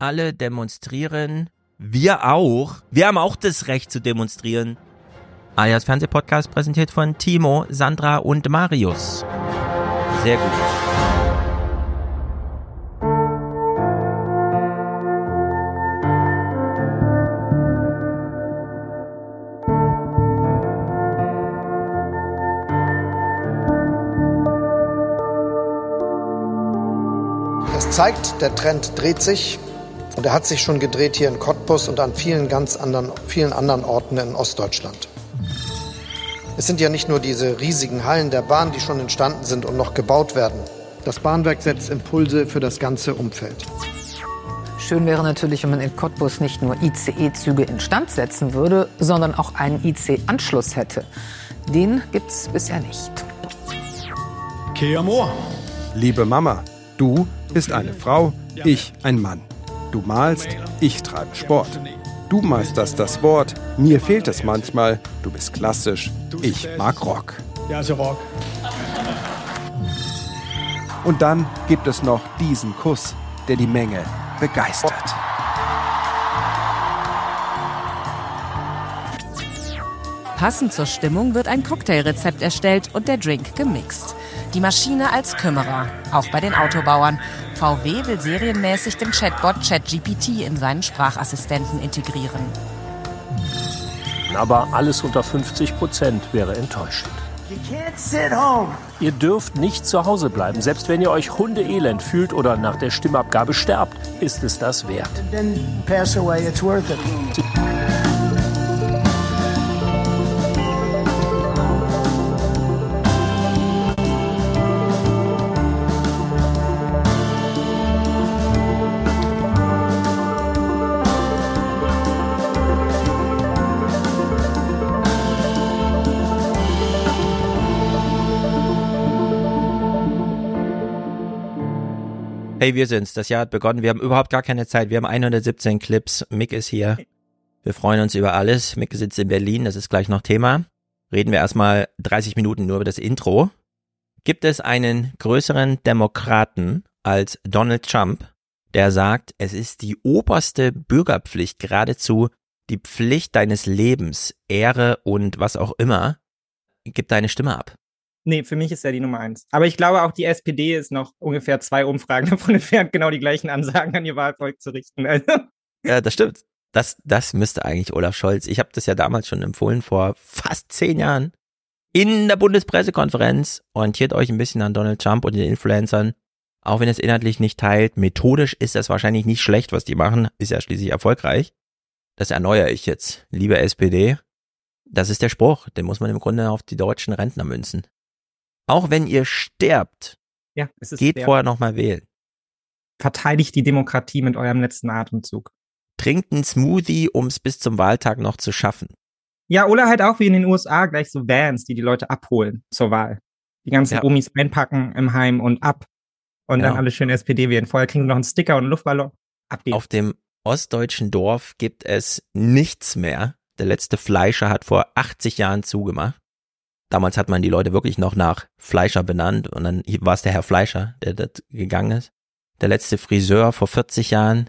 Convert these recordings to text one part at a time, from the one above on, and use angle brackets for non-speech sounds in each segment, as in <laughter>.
Alle demonstrieren. Wir auch. Wir haben auch das Recht zu demonstrieren. Alias Fernsehpodcast präsentiert von Timo, Sandra und Marius. Sehr gut. Es zeigt, der Trend dreht sich und er hat sich schon gedreht hier in Cottbus und an vielen ganz anderen, vielen anderen Orten in Ostdeutschland. Es sind ja nicht nur diese riesigen Hallen der Bahn, die schon entstanden sind und noch gebaut werden. Das Bahnwerk setzt Impulse für das ganze Umfeld. Schön wäre natürlich, wenn man in Cottbus nicht nur ICE-Züge instand setzen würde, sondern auch einen IC-Anschluss hätte. Den gibt's bisher nicht. Kea Moor. Liebe Mama, du bist eine Frau, ich ein Mann. Du malst, ich treibe Sport. Du meisterst das Wort, mir fehlt es manchmal. Du bist klassisch, ich mag Rock. Ja, so Rock. Und dann gibt es noch diesen Kuss, der die Menge begeistert. Passend zur Stimmung wird ein Cocktailrezept erstellt und der Drink gemixt. Die Maschine als Kümmerer, auch bei den Autobauern. VW will serienmäßig den Chatbot ChatGPT in seinen Sprachassistenten integrieren. Aber alles unter 50 Prozent wäre enttäuschend. Ihr dürft nicht zu Hause bleiben. Selbst wenn ihr euch hundeelend fühlt oder nach der Stimmabgabe sterbt, ist es das wert. Hey, wir sind's. Das Jahr hat begonnen. Wir haben überhaupt gar keine Zeit. Wir haben 117 Clips. Mick ist hier. Wir freuen uns über alles. Mick sitzt in Berlin. Das ist gleich noch Thema. Reden wir erstmal 30 Minuten nur über das Intro. Gibt es einen größeren Demokraten als Donald Trump, der sagt, es ist die oberste Bürgerpflicht, geradezu die Pflicht deines Lebens, Ehre und was auch immer, gib deine Stimme ab. Nee, für mich ist er die Nummer eins. Aber ich glaube auch die SPD ist noch ungefähr zwei Umfragen <laughs> davon entfernt, genau die gleichen Ansagen an ihr Wahlvolk zu richten. Also. Ja, das stimmt. Das, das müsste eigentlich Olaf Scholz. Ich habe das ja damals schon empfohlen vor fast zehn Jahren. In der Bundespressekonferenz orientiert euch ein bisschen an Donald Trump und den Influencern. Auch wenn es inhaltlich nicht teilt, methodisch ist das wahrscheinlich nicht schlecht, was die machen, ist ja schließlich erfolgreich. Das erneuere ich jetzt, liebe SPD. Das ist der Spruch, den muss man im Grunde auf die deutschen Rentner münzen. Auch wenn ihr sterbt, Ja, geht der- vorher nochmal wählen. Verteidigt die Demokratie mit eurem letzten Atemzug. Trinkt einen Smoothie, um es bis zum Wahltag noch zu schaffen. Ja, oder halt auch wie in den USA gleich so Vans, die die Leute abholen zur Wahl. Die ganzen Ja. Omis einpacken im Heim und ab. Und dann Genau. alle schön SPD wählen. Vorher kriegen sie noch einen Sticker und einen Luftballon. Ab geht's. Auf dem ostdeutschen Dorf gibt es nichts mehr. Der letzte Fleischer hat vor 80 Jahren zugemacht. Damals hat man die Leute wirklich noch nach Fleischer benannt und dann war es der Herr Fleischer, der dort gegangen ist. Der letzte Friseur vor 40 Jahren,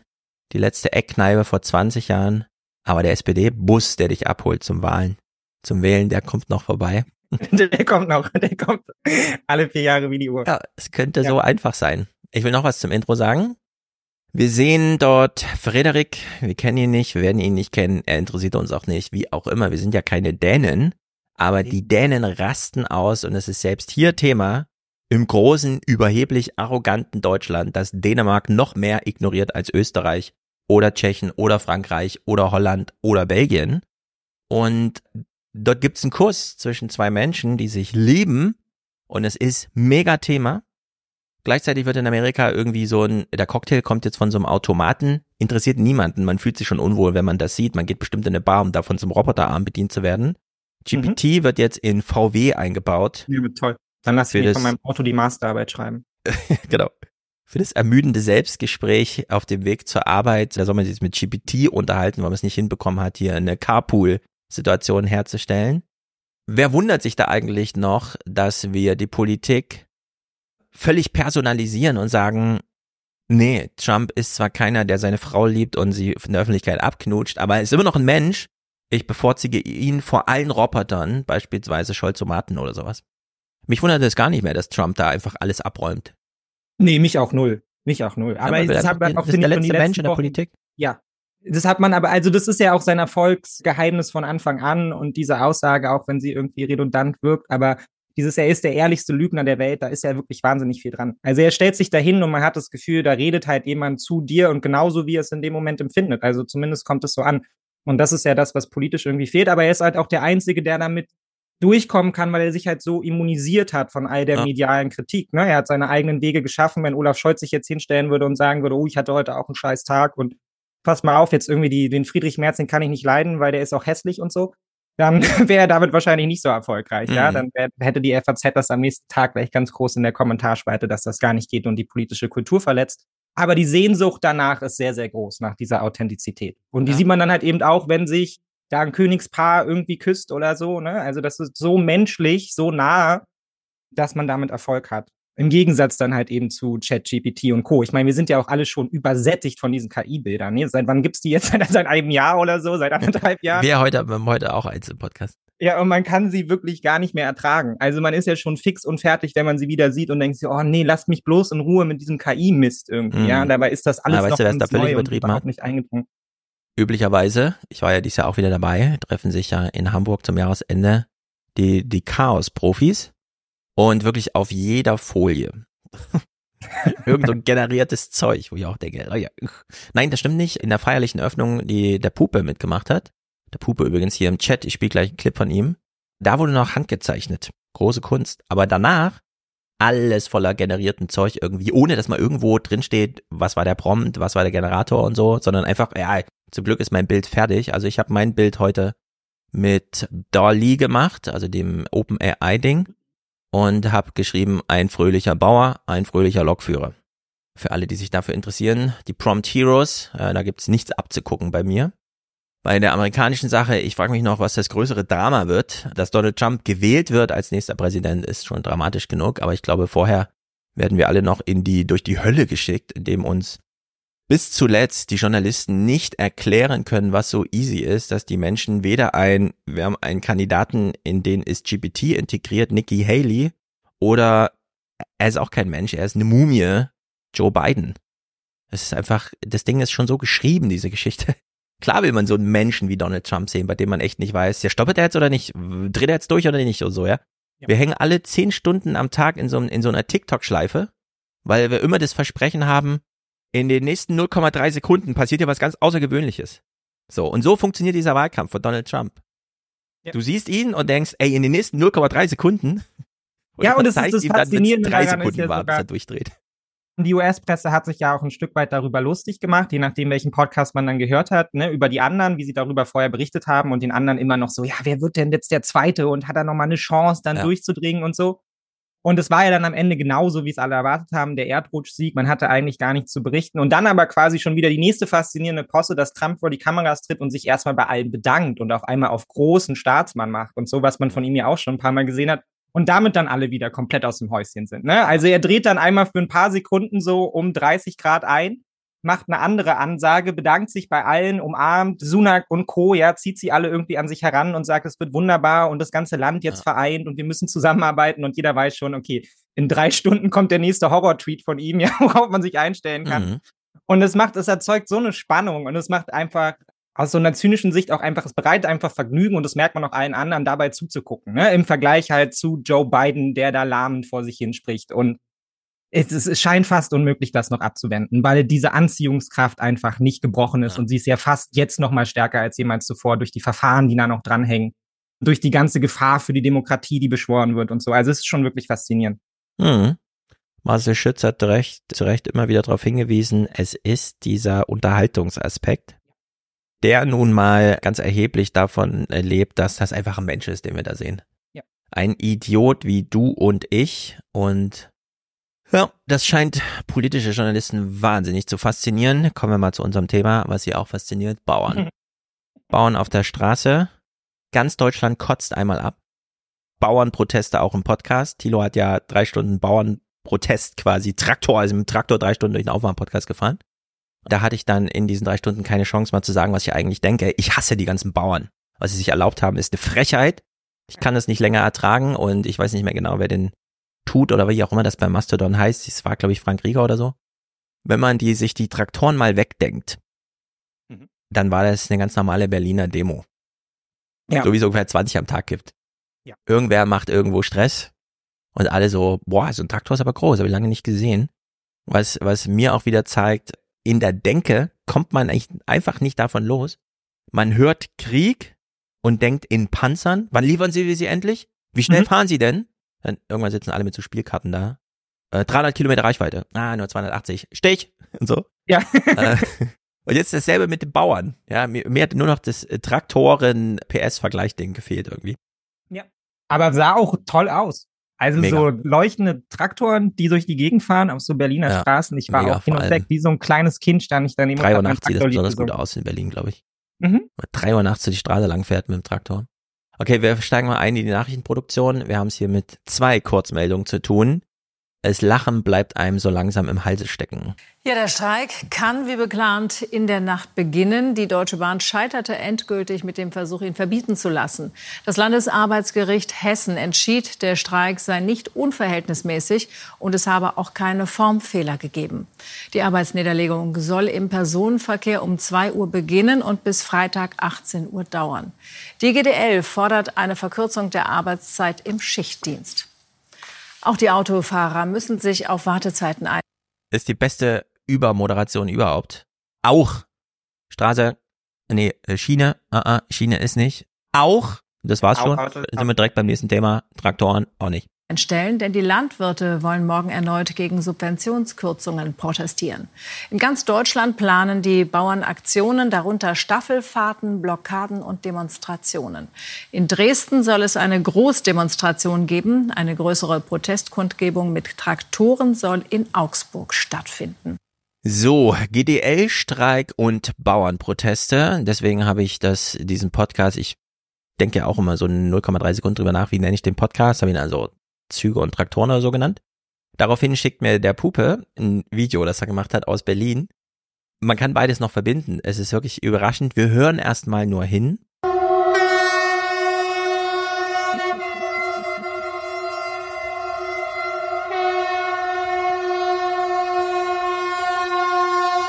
die letzte Eckkneipe vor 20 Jahren. Aber der SPD-Bus, der dich abholt zum Wahlen, zum Wählen, der kommt noch vorbei. <laughs> der kommt noch. Der kommt alle vier Jahre wie die Uhr. Ja, es könnte Ja. so einfach sein. Ich will noch was zum Intro sagen. Wir sehen dort Frederik, wir kennen ihn nicht, wir werden ihn nicht kennen, er interessiert uns auch nicht, wie auch immer, wir sind ja keine Dänen, aber die Dänen rasten aus und es ist selbst hier Thema im großen, überheblich arroganten Deutschland, das Dänemark noch mehr ignoriert als Österreich oder Tschechien oder Frankreich oder Holland oder Belgien. Und dort gibt's einen Kuss zwischen zwei Menschen, die sich lieben und es ist mega Thema. Gleichzeitig wird in Amerika irgendwie so ein, der Cocktail kommt jetzt von so einem Automaten, interessiert niemanden. Man fühlt sich schon unwohl, wenn man das sieht. Man geht bestimmt in eine Bar, um davon zum Roboterarm bedient zu werden. GPT wird jetzt in VW eingebaut. Ja, toll. Dann lass ich mir von meinem Auto die Masterarbeit schreiben. <laughs> genau. Für das ermüdende Selbstgespräch auf dem Weg zur Arbeit, da soll man sich jetzt mit GPT unterhalten, weil man es nicht hinbekommen hat, hier eine Carpool-Situation herzustellen. Wer wundert sich da eigentlich noch, dass wir die Politik völlig personalisieren und sagen, Nee, Trump ist zwar keiner, der seine Frau liebt und sie in der Öffentlichkeit abknutscht, aber er ist immer noch ein Mensch. Ich bevorzige ihn vor allen Robotern, beispielsweise Scholzomaten oder sowas. Mich wundert es gar nicht mehr, dass Trump da einfach alles abräumt. Nee, mich auch null. Mich auch null. Aber ja, das, hat man auch, das ist der letzte Mensch in der Wochen, Politik. Ja. Das hat man aber, also das ist ja auch sein Erfolgsgeheimnis von Anfang an und diese Aussage, auch wenn sie irgendwie redundant wirkt, aber dieses, er ist der ehrlichste Lügner der Welt, da ist ja wirklich wahnsinnig viel dran. Also er stellt sich dahin und man hat das Gefühl, da redet halt jemand zu dir und genauso wie er es in dem Moment empfindet. Also zumindest kommt es so an. Und das ist ja das, was politisch irgendwie fehlt. Aber er ist halt auch der Einzige, der damit durchkommen kann, weil er sich halt so immunisiert hat von all der ja. medialen Kritik. Ne? Er hat seine eigenen Wege geschaffen. Wenn Olaf Scholz sich jetzt hinstellen würde und sagen würde, oh, ich hatte heute auch einen scheiß Tag und pass mal auf, jetzt irgendwie die, den Friedrich Merz, den kann ich nicht leiden, weil der ist auch hässlich und so, dann <laughs> wäre er damit wahrscheinlich nicht so erfolgreich. Mhm. Ja, dann wär, hätte die FAZ das am nächsten Tag gleich ganz groß in der Kommentarspalte, dass das gar nicht geht und die politische Kultur verletzt. Aber die Sehnsucht danach ist sehr, sehr groß, nach dieser Authentizität. Und die ja. sieht man dann halt eben auch, wenn sich da ein Königspaar irgendwie küsst oder so. Ne? Also das ist so menschlich, so nah, dass man damit Erfolg hat. Im Gegensatz dann halt eben zu ChatGPT und Co. Ich meine, wir sind ja auch alle schon übersättigt von diesen KI-Bildern. Ne? Seit wann gibt's die jetzt? <laughs> Seit einem Jahr oder so? Seit anderthalb Jahren? Wir heute, wir haben heute auch eins im Podcast. Ja, und man kann sie wirklich gar nicht mehr ertragen. Also man ist ja schon fix und fertig, wenn man sie wieder sieht und denkt sich, oh nee, lasst mich bloß in Ruhe mit diesem KI-Mist irgendwie. Mhm. Ja, und dabei ist das alles Aber noch weißt du, da völlig übertrieben hat? nicht eingedrungen. Üblicherweise, ich war ja dieses Jahr auch wieder dabei, treffen sich ja in Hamburg zum Jahresende die, die Chaos-Profis und wirklich auf jeder Folie <laughs> Irgend so generiertes Zeug, wo ich auch denke, oh ja. Nein, das stimmt nicht. In der feierlichen Öffnung, die der Puppe mitgemacht hat, der Puppe übrigens hier im Chat, ich spiele gleich einen Clip von ihm, da wurde noch handgezeichnet. Große Kunst. Aber danach alles voller generierten Zeug irgendwie, ohne dass mal irgendwo drin steht, was war der Prompt, was war der Generator und so, sondern einfach, ja, zum Glück ist mein Bild fertig. Also ich habe mein Bild heute mit Dolly gemacht, also dem OpenAI-Ding und habe geschrieben, ein fröhlicher Bauer, ein fröhlicher Lokführer. Für alle, die sich dafür interessieren, die Prompt Heroes, äh, da gibt's nichts abzugucken bei mir. Bei der amerikanischen Sache, ich frage mich noch, was das größere Drama wird. Dass Donald Trump gewählt wird als nächster Präsident, ist schon dramatisch genug, aber ich glaube, vorher werden wir alle noch in die, durch die Hölle geschickt, indem uns bis zuletzt die Journalisten nicht erklären können, was so easy ist, dass die Menschen weder ein, wir haben einen Kandidaten, in den ist GPT integriert, Nikki Haley, oder er ist auch kein Mensch, er ist eine Mumie, Joe Biden. Das ist einfach, das Ding ist schon so geschrieben, diese Geschichte. Klar will man so einen Menschen wie Donald Trump sehen, bei dem man echt nicht weiß, ja, stoppet er jetzt oder nicht, dreht er jetzt durch oder nicht und so, ja? ja. Wir hängen alle zehn Stunden am Tag in so, in so einer TikTok-Schleife, weil wir immer das Versprechen haben, in den nächsten 0,3 Sekunden passiert ja was ganz Außergewöhnliches. So, und so funktioniert dieser Wahlkampf von Donald Trump. Ja. Du siehst ihn und denkst, ey, in den nächsten 0,3 Sekunden. Und ja, und das ist das Faszinierende drei Sekunden ja war, bis er durchdreht. Die US-Presse hat sich ja auch ein Stück weit darüber lustig gemacht, je nachdem, welchen Podcast man dann gehört hat, ne, über die anderen, wie sie darüber vorher berichtet haben und den anderen immer noch so, ja, wer wird denn jetzt der Zweite und hat er nochmal eine Chance, dann ja. durchzudringen und so. Und es war ja dann am Ende genauso, wie es alle erwartet haben, der Erdrutschsieg. Man hatte eigentlich gar nichts zu berichten. Und dann aber quasi schon wieder die nächste faszinierende Posse, dass Trump vor die Kameras tritt und sich erstmal bei allen bedankt und auf einmal auf großen Staatsmann macht und so, was man von ihm ja auch schon ein paar Mal gesehen hat. Und damit dann alle wieder komplett aus dem Häuschen sind. Ne? Also er dreht dann einmal für ein paar Sekunden so um 30 Grad ein macht eine andere Ansage, bedankt sich bei allen, umarmt Sunak und Co., ja, zieht sie alle irgendwie an sich heran und sagt, es wird wunderbar und das ganze Land jetzt ja. vereint und wir müssen zusammenarbeiten und jeder weiß schon, okay, in drei <laughs> Stunden kommt der nächste Horror-Tweet von ihm, <laughs> ja, worauf man sich einstellen kann. Mhm. Und es macht, es erzeugt so eine Spannung und es macht einfach aus so einer zynischen Sicht auch einfach, es bereitet einfach Vergnügen und das merkt man auch allen anderen dabei zuzugucken, ne? Im Vergleich halt zu Joe Biden, der da lahmend vor sich hin spricht und es, es, scheint fast unmöglich, das noch abzuwenden, weil diese Anziehungskraft einfach nicht gebrochen ist ja. und sie ist ja fast jetzt noch mal stärker als jemals zuvor durch die Verfahren, die da noch dranhängen, durch die ganze Gefahr für die Demokratie, die beschworen wird und so. Also es ist schon wirklich faszinierend. Mhm. Marcel Schütz hat recht, zu Recht immer wieder darauf hingewiesen, es ist dieser Unterhaltungsaspekt, der nun mal ganz erheblich davon lebt, dass das einfach ein Mensch ist, den wir da sehen. Ja. Ein Idiot wie du und ich und ja, das scheint politische Journalisten wahnsinnig zu faszinieren. Kommen wir mal zu unserem Thema, was sie auch fasziniert. Bauern. <laughs> Bauern auf der Straße. Ganz Deutschland kotzt einmal ab. Bauernproteste auch im Podcast. Thilo hat ja drei Stunden Bauern Protest quasi, Traktor, also mit dem Traktor drei Stunden durch den Aufwärmpodcast gefahren. Da hatte ich dann in diesen drei Stunden keine Chance mal zu sagen, was ich eigentlich denke. Ich hasse die ganzen Bauern. Was sie sich erlaubt haben, ist eine Frechheit. Ich kann das nicht länger ertragen und ich weiß nicht mehr genau, wer den tut oder wie auch immer das bei Mastodon heißt. Es war, glaube ich, Frank Rieger oder so. Wenn man die, sich die Traktoren mal wegdenkt, mhm. dann war das eine ganz normale Berliner Demo. Ja. So wie es ungefähr 20 am Tag gibt. Ja. Irgendwer macht irgendwo Stress und alle so, boah, so ein Traktor ist aber groß, habe ich lange nicht gesehen. Was, was mir auch wieder zeigt, in der Denke kommt man eigentlich einfach nicht davon los. Man hört Krieg und denkt in Panzern. Wann liefern sie sie endlich? Wie schnell mhm. fahren sie denn? Dann irgendwann sitzen alle mit so Spielkarten da. Äh, 300 Kilometer Reichweite. Ah, nur 280. Stich <laughs> und so. Ja. äh, <laughs> und jetzt dasselbe mit den Bauern. Ja, mir, mir hat nur noch das äh, Traktoren-PS-Vergleich-Ding gefehlt irgendwie. Ja. Aber sah auch toll aus. Also Mega. so leuchtende Traktoren, die durch die Gegend fahren auf so Berliner ja. Straßen. Ich war Mega, auch hin und weg, wie so ein kleines Kind stand ich daneben. 3 Uhr nachts sieht das besonders gut aus in Berlin, glaube ich. Mhm. 3 Uhr nachts die Straße lang fährt mit dem Traktor. Okay, wir steigen mal ein in die Nachrichtenproduktion. Wir haben es hier mit zwei Kurzmeldungen zu tun. Das Lachen bleibt einem so langsam im Halse stecken. Ja, der Streik kann wie geplant in der Nacht beginnen. Die Deutsche Bahn scheiterte endgültig mit dem Versuch, ihn verbieten zu lassen. Das Landesarbeitsgericht Hessen entschied, der Streik sei nicht unverhältnismäßig und es habe auch keine Formfehler gegeben. Die Arbeitsniederlegung soll im Personenverkehr um 2 Uhr beginnen und bis Freitag 18 Uhr dauern. Die GDL fordert eine Verkürzung der Arbeitszeit im Schichtdienst. Auch die Autofahrer müssen sich auf Wartezeiten ein. Das ist die beste Übermoderation überhaupt. Auch Straße, nee, äh, Schiene, uh -uh, Schiene ist nicht. Auch, das war's auch schon. Auto, sind wir direkt beim nächsten Thema. Traktoren auch nicht entstellen, denn die Landwirte wollen morgen erneut gegen Subventionskürzungen protestieren. In ganz Deutschland planen die Bauern Aktionen, darunter Staffelfahrten, Blockaden und Demonstrationen. In Dresden soll es eine Großdemonstration geben. Eine größere Protestkundgebung mit Traktoren soll in Augsburg stattfinden. So, GDL-Streik und Bauernproteste. Deswegen habe ich das, diesen Podcast, ich denke ja auch immer so 0,3 Sekunden drüber nach, wie nenne ich den Podcast, habe ihn also Züge und Traktoren oder so genannt. Daraufhin schickt mir der Pupe ein Video, das er gemacht hat aus Berlin. Man kann beides noch verbinden. Es ist wirklich überraschend. Wir hören erstmal nur hin.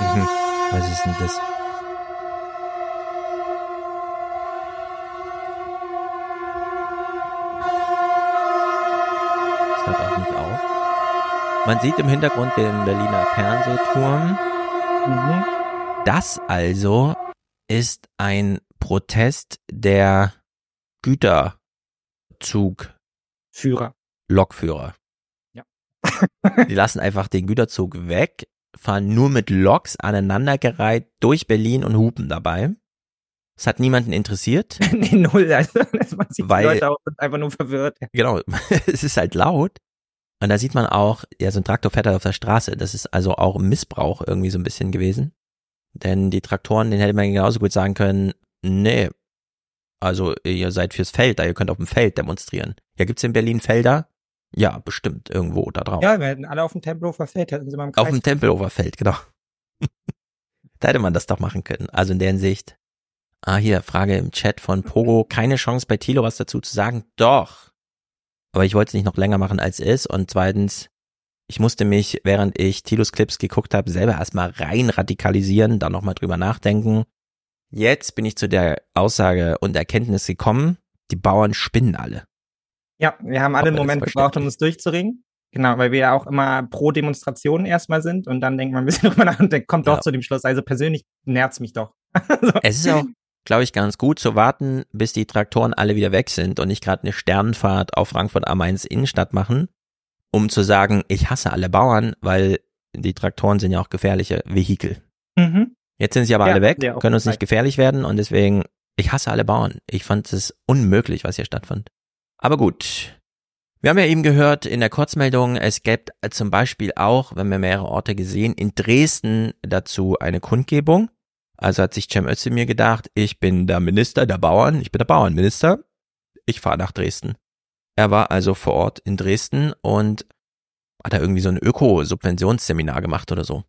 Mhm. Was ist denn das? Man sieht im Hintergrund den Berliner Fernsehturm. Mhm. Das also ist ein Protest der Güterzugführer. Lokführer. Ja. Die lassen einfach den Güterzug weg, fahren nur mit Loks aneinandergereiht durch Berlin und hupen dabei. Es hat niemanden interessiert. <laughs> nee, null. Also, <laughs> man sieht weil, die Leute auch einfach nur verwirrt. Genau, <laughs> es ist halt laut. Und da sieht man auch, ja, so ein Traktor fährt halt auf der Straße. Das ist also auch Missbrauch irgendwie so ein bisschen gewesen. Denn die Traktoren, den hätte man genauso gut sagen können, nee, also ihr seid fürs Feld da, ihr könnt auf dem Feld demonstrieren. Ja, gibt's in Berlin Felder? Ja, bestimmt irgendwo da drauf. Ja, wir hätten alle auf dem Tempelhofer Feld, hätten sie mal im Kreis. Auf dem Tempelhofer Feld, genau. <laughs> da hätte man das doch machen können. Also in der Hinsicht. Ah, hier, Frage im Chat von Pogo. Keine Chance bei Tilo was dazu zu sagen? Doch aber ich wollte es nicht noch länger machen als ist. Und zweitens, ich musste mich, während ich Tilos Clips geguckt habe, selber erstmal rein radikalisieren, da nochmal drüber nachdenken. Jetzt bin ich zu der Aussage und Erkenntnis gekommen, die Bauern spinnen alle. Ja, wir haben alle einen Moment gebraucht, um uns durchzuringen. Genau, weil wir ja auch immer pro Demonstration erstmal sind und dann denkt man ein bisschen <laughs> drüber nach und kommt doch ja. zu dem Schluss. Also persönlich nervt's mich doch. <laughs> so. Es ist auch, glaube ich, ganz gut zu warten, bis die Traktoren alle wieder weg sind und nicht gerade eine Sternenfahrt auf Frankfurt am Main Innenstadt machen, um zu sagen, ich hasse alle Bauern, weil die Traktoren sind ja auch gefährliche Vehikel. Mhm. Jetzt sind sie aber ja, alle weg, können uns nicht gefährlich werden und deswegen, ich hasse alle Bauern. Ich fand es unmöglich, was hier stattfand. Aber gut. Wir haben ja eben gehört in der Kurzmeldung, es gibt zum Beispiel auch, wenn wir mehrere Orte gesehen, in Dresden dazu eine Kundgebung. Also hat sich Cem Özdemir gedacht, ich bin der Minister der Bauern, ich bin der Bauernminister, ich fahre nach Dresden. Er war also vor Ort in Dresden und hat er irgendwie so ein Öko-Subventionsseminar gemacht oder so.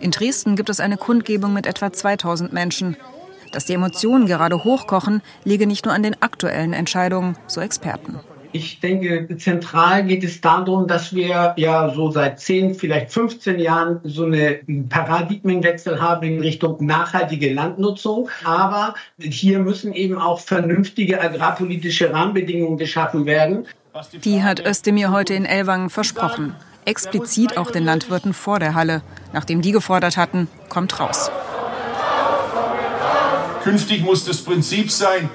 In Dresden gibt es eine Kundgebung mit etwa 2000 Menschen. Dass die Emotionen gerade hochkochen, liege nicht nur an den aktuellen Entscheidungen, so Experten. Ich denke, zentral geht es darum, dass wir ja so seit 10, vielleicht 15 Jahren so einen Paradigmenwechsel haben in Richtung nachhaltige Landnutzung. Aber hier müssen eben auch vernünftige agrarpolitische Rahmenbedingungen geschaffen werden. Die hat Özdemir heute in Ellwangen versprochen. Explizit auch den Landwirten vor der Halle. Nachdem die gefordert hatten, kommt raus. Künftig muss das Prinzip sein,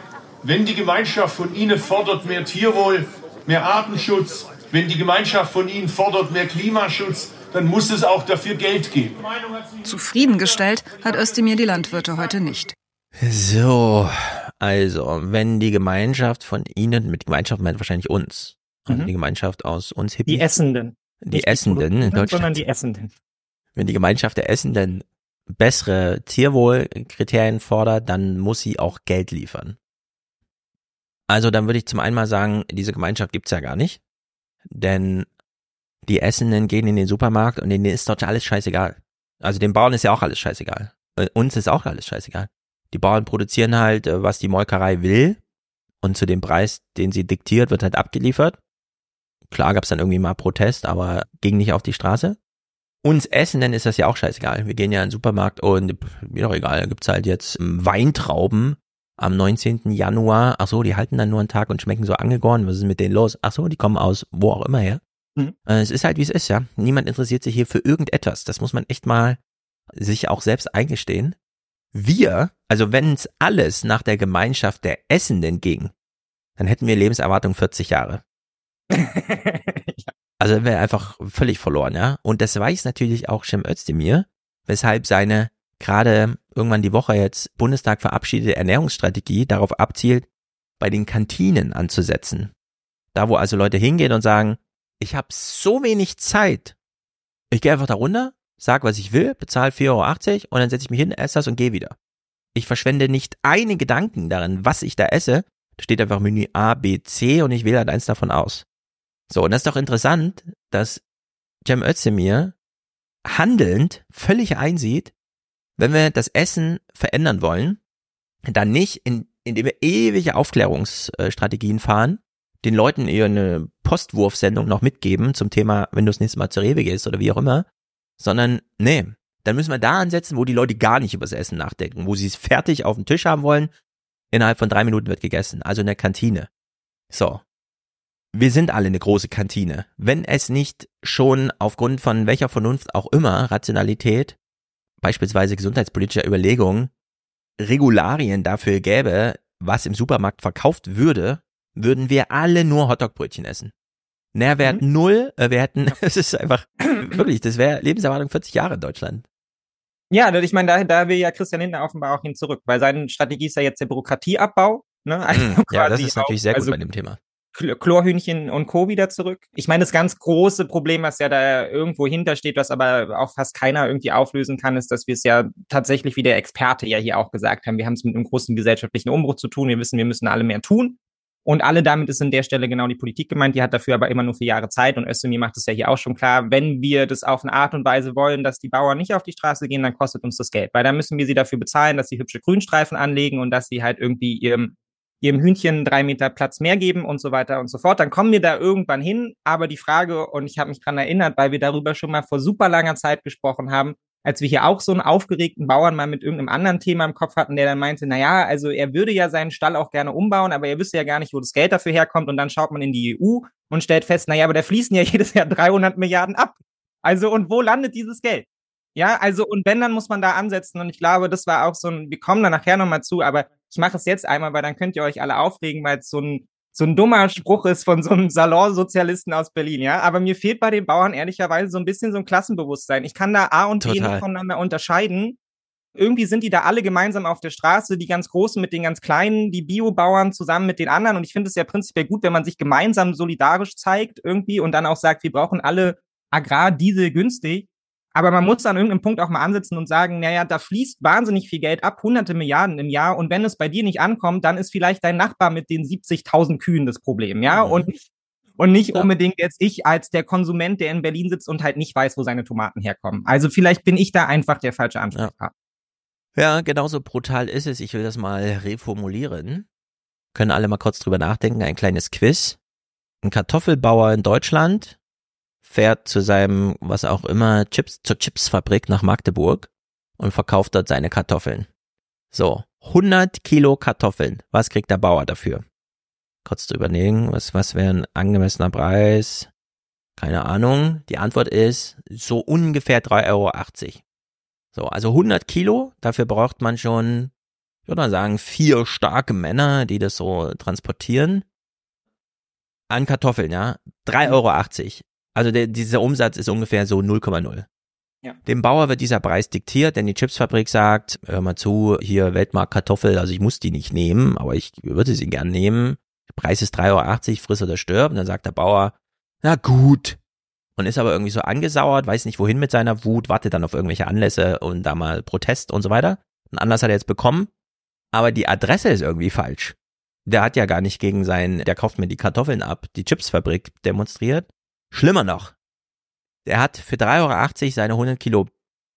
wenn die Gemeinschaft von Ihnen fordert mehr Tierwohl, mehr Artenschutz, wenn die Gemeinschaft von Ihnen fordert mehr Klimaschutz, dann muss es auch dafür Geld geben. Zufriedengestellt hat Özdemir die Landwirte heute nicht. So, also, wenn die Gemeinschaft von Ihnen, mit Gemeinschaft meint wahrscheinlich uns, also Mhm. die Gemeinschaft aus uns Hippies. Die Essenden. Die Nicht Essenden in Produzenten, Deutschland. Sondern die Essenden. Wenn die Gemeinschaft der Essenden bessere Tierwohlkriterien fordert, dann muss sie auch Geld liefern. Also dann würde ich zum einen mal sagen, diese Gemeinschaft gibt's ja gar nicht. Denn die Essenden gehen in den Supermarkt und denen ist dort alles scheißegal. Also den Bauern ist ja auch alles scheißegal. Äh, Uns ist auch alles scheißegal. Die Bauern produzieren halt, äh, was die Molkerei will. Und zu dem Preis, den sie diktiert, wird halt abgeliefert. Klar gab's dann irgendwie mal Protest, aber ging nicht auf die Straße. Uns Essenden ist das ja auch scheißegal. Wir gehen ja in den Supermarkt und mir doch egal, da gibt's halt jetzt ähm, Weintrauben am 19. Januar. Ach so, die halten dann nur einen Tag und schmecken so angegoren. Was ist mit denen los? Ach so, die kommen aus wo auch immer her. Mhm. Äh, Es ist halt, wie es ist, ja. Niemand interessiert sich hier für irgendetwas. Das muss man echt mal sich auch selbst eingestehen. Wir, also wenn es alles nach der Gemeinschaft der Essenden ging, dann hätten wir Lebenserwartung 40 Jahre. <laughs> Also wäre einfach völlig verloren, ja. Und das weiß natürlich auch Cem Özdemir, weshalb seine gerade irgendwann die Woche jetzt Bundestag verabschiedete Ernährungsstrategie darauf abzielt, bei den Kantinen anzusetzen. Da, wo also Leute hingehen und sagen, ich habe so wenig Zeit. Ich gehe einfach da runter, sag, was ich will, bezahle 4,80 Euro und dann setze ich mich hin, esse das und gehe wieder. Ich verschwende nicht einen Gedanken darin, was ich da esse. Da steht einfach Menü A, B, C und ich wähle halt eins davon aus. So, und das ist doch interessant, dass Cem Özdemir handelnd völlig einsieht, wenn wir das Essen verändern wollen, dann nicht, in, indem wir ewige Aufklärungsstrategien fahren, den Leuten eher eine Postwurfsendung noch mitgeben zum Thema, wenn du das nächste Mal zur Rewe gehst oder wie auch immer, sondern nee, dann müssen wir da ansetzen, wo die Leute gar nicht über das Essen nachdenken, wo sie es fertig auf dem Tisch haben wollen, innerhalb von drei Minuten wird gegessen, also in der Kantine. So. Wir sind alle eine große Kantine. Wenn es nicht schon aufgrund von welcher Vernunft auch immer, Rationalität, beispielsweise gesundheitspolitischer Überlegungen, Regularien dafür gäbe, was im Supermarkt verkauft würde, würden wir alle nur Hotdogbrötchen essen. Nährwert null, äh, wir hätten, <laughs> es ist einfach, <clears throat> wirklich, das wäre Lebenserwartung 40 Jahre in Deutschland. Ja, ich meine, da, da will ja Christian Lindner offenbar auch hin zurück, weil seine Strategie ist ja jetzt der Bürokratieabbau. Ne? Also Hm, ja, das ist natürlich sehr gut also bei dem Thema. Chl- Chlorhühnchen und Co. wieder zurück. Ich meine, das ganz große Problem, was ja da irgendwo hintersteht, was aber auch fast keiner irgendwie auflösen kann, ist, dass wir es ja tatsächlich, wie der Experte ja hier auch gesagt haben, wir haben es mit einem großen gesellschaftlichen Umbruch zu tun. Wir wissen, wir müssen alle mehr tun. Und alle damit ist an der Stelle genau die Politik gemeint. Die hat dafür aber immer nur vier Jahre Zeit. Und Özdemir macht es ja hier auch schon klar. Wenn wir das auf eine Art und Weise wollen, dass die Bauern nicht auf die Straße gehen, dann kostet uns das Geld. Weil dann müssen wir sie dafür bezahlen, dass sie hübsche Grünstreifen anlegen und dass sie halt irgendwie ihrem ihrem Hühnchen drei Meter Platz mehr geben und so weiter und so fort. Dann kommen wir da irgendwann hin. Aber die Frage, und ich habe mich dran erinnert, weil wir darüber schon mal vor super langer Zeit gesprochen haben, als wir hier auch so einen aufgeregten Bauern mal mit irgendeinem anderen Thema im Kopf hatten, der dann meinte, na ja, also er würde ja seinen Stall auch gerne umbauen, aber er wüsste ja gar nicht, wo das Geld dafür herkommt. Und dann schaut man in die EU und stellt fest, na ja, aber da fließen ja <laughs> jedes Jahr 300 Milliarden ab. Also, und wo landet dieses Geld? Ja, also, und wenn, dann muss man da ansetzen. Und ich glaube, das war auch so ein, wir kommen da nachher nochmal zu, aber ich mache es jetzt einmal, weil dann könnt ihr euch alle aufregen, weil es so ein, so ein dummer Spruch ist von so einem Salonsozialisten aus Berlin, ja. Aber mir fehlt bei den Bauern ehrlicherweise so ein bisschen so ein Klassenbewusstsein. Ich kann da A und B Total. nicht voneinander unterscheiden. Irgendwie sind die da alle gemeinsam auf der Straße, die ganz Großen mit den ganz Kleinen, die Biobauern zusammen mit den anderen. Und ich finde es ja prinzipiell gut, wenn man sich gemeinsam solidarisch zeigt irgendwie und dann auch sagt, wir brauchen alle Agrardiesel günstig. Aber man muss an irgendeinem Punkt auch mal ansetzen und sagen, naja, da fließt wahnsinnig viel Geld ab, hunderte Milliarden im Jahr. Und wenn es bei dir nicht ankommt, dann ist vielleicht dein Nachbar mit den 70.000 Kühen das Problem, ja? Mhm. Und, und nicht ja. unbedingt jetzt ich als der Konsument, der in Berlin sitzt und halt nicht weiß, wo seine Tomaten herkommen. Also vielleicht bin ich da einfach der falsche Ansprechpartner. Ja. ja, genauso brutal ist es. Ich will das mal reformulieren. Können alle mal kurz drüber nachdenken. Ein kleines Quiz. Ein Kartoffelbauer in Deutschland fährt zu seinem, was auch immer, Chips, zur Chipsfabrik nach Magdeburg und verkauft dort seine Kartoffeln. So, 100 Kilo Kartoffeln. Was kriegt der Bauer dafür? Kurz zu überlegen, was, was wäre ein angemessener Preis? Keine Ahnung. Die Antwort ist so ungefähr 3,80 Euro. So, also 100 Kilo, dafür braucht man schon, ich würde mal sagen, vier starke Männer, die das so transportieren. An Kartoffeln, ja. 3,80 Euro. Also der, dieser Umsatz ist ungefähr so 0,0. Ja. Dem Bauer wird dieser Preis diktiert, denn die Chipsfabrik sagt, hör mal zu, hier Weltmarkt Kartoffel, also ich muss die nicht nehmen, aber ich würde sie gern nehmen. Der Preis ist 3,80 Euro, friss oder stirb. Und dann sagt der Bauer, na gut. Und ist aber irgendwie so angesauert, weiß nicht wohin mit seiner Wut, wartet dann auf irgendwelche Anlässe und da mal Protest und so weiter. Einen Anlass hat er jetzt bekommen, aber die Adresse ist irgendwie falsch. Der hat ja gar nicht gegen sein, der kauft mir die Kartoffeln ab, die Chipsfabrik demonstriert. Schlimmer noch, der hat für 3,80 Euro seine 100 Kilo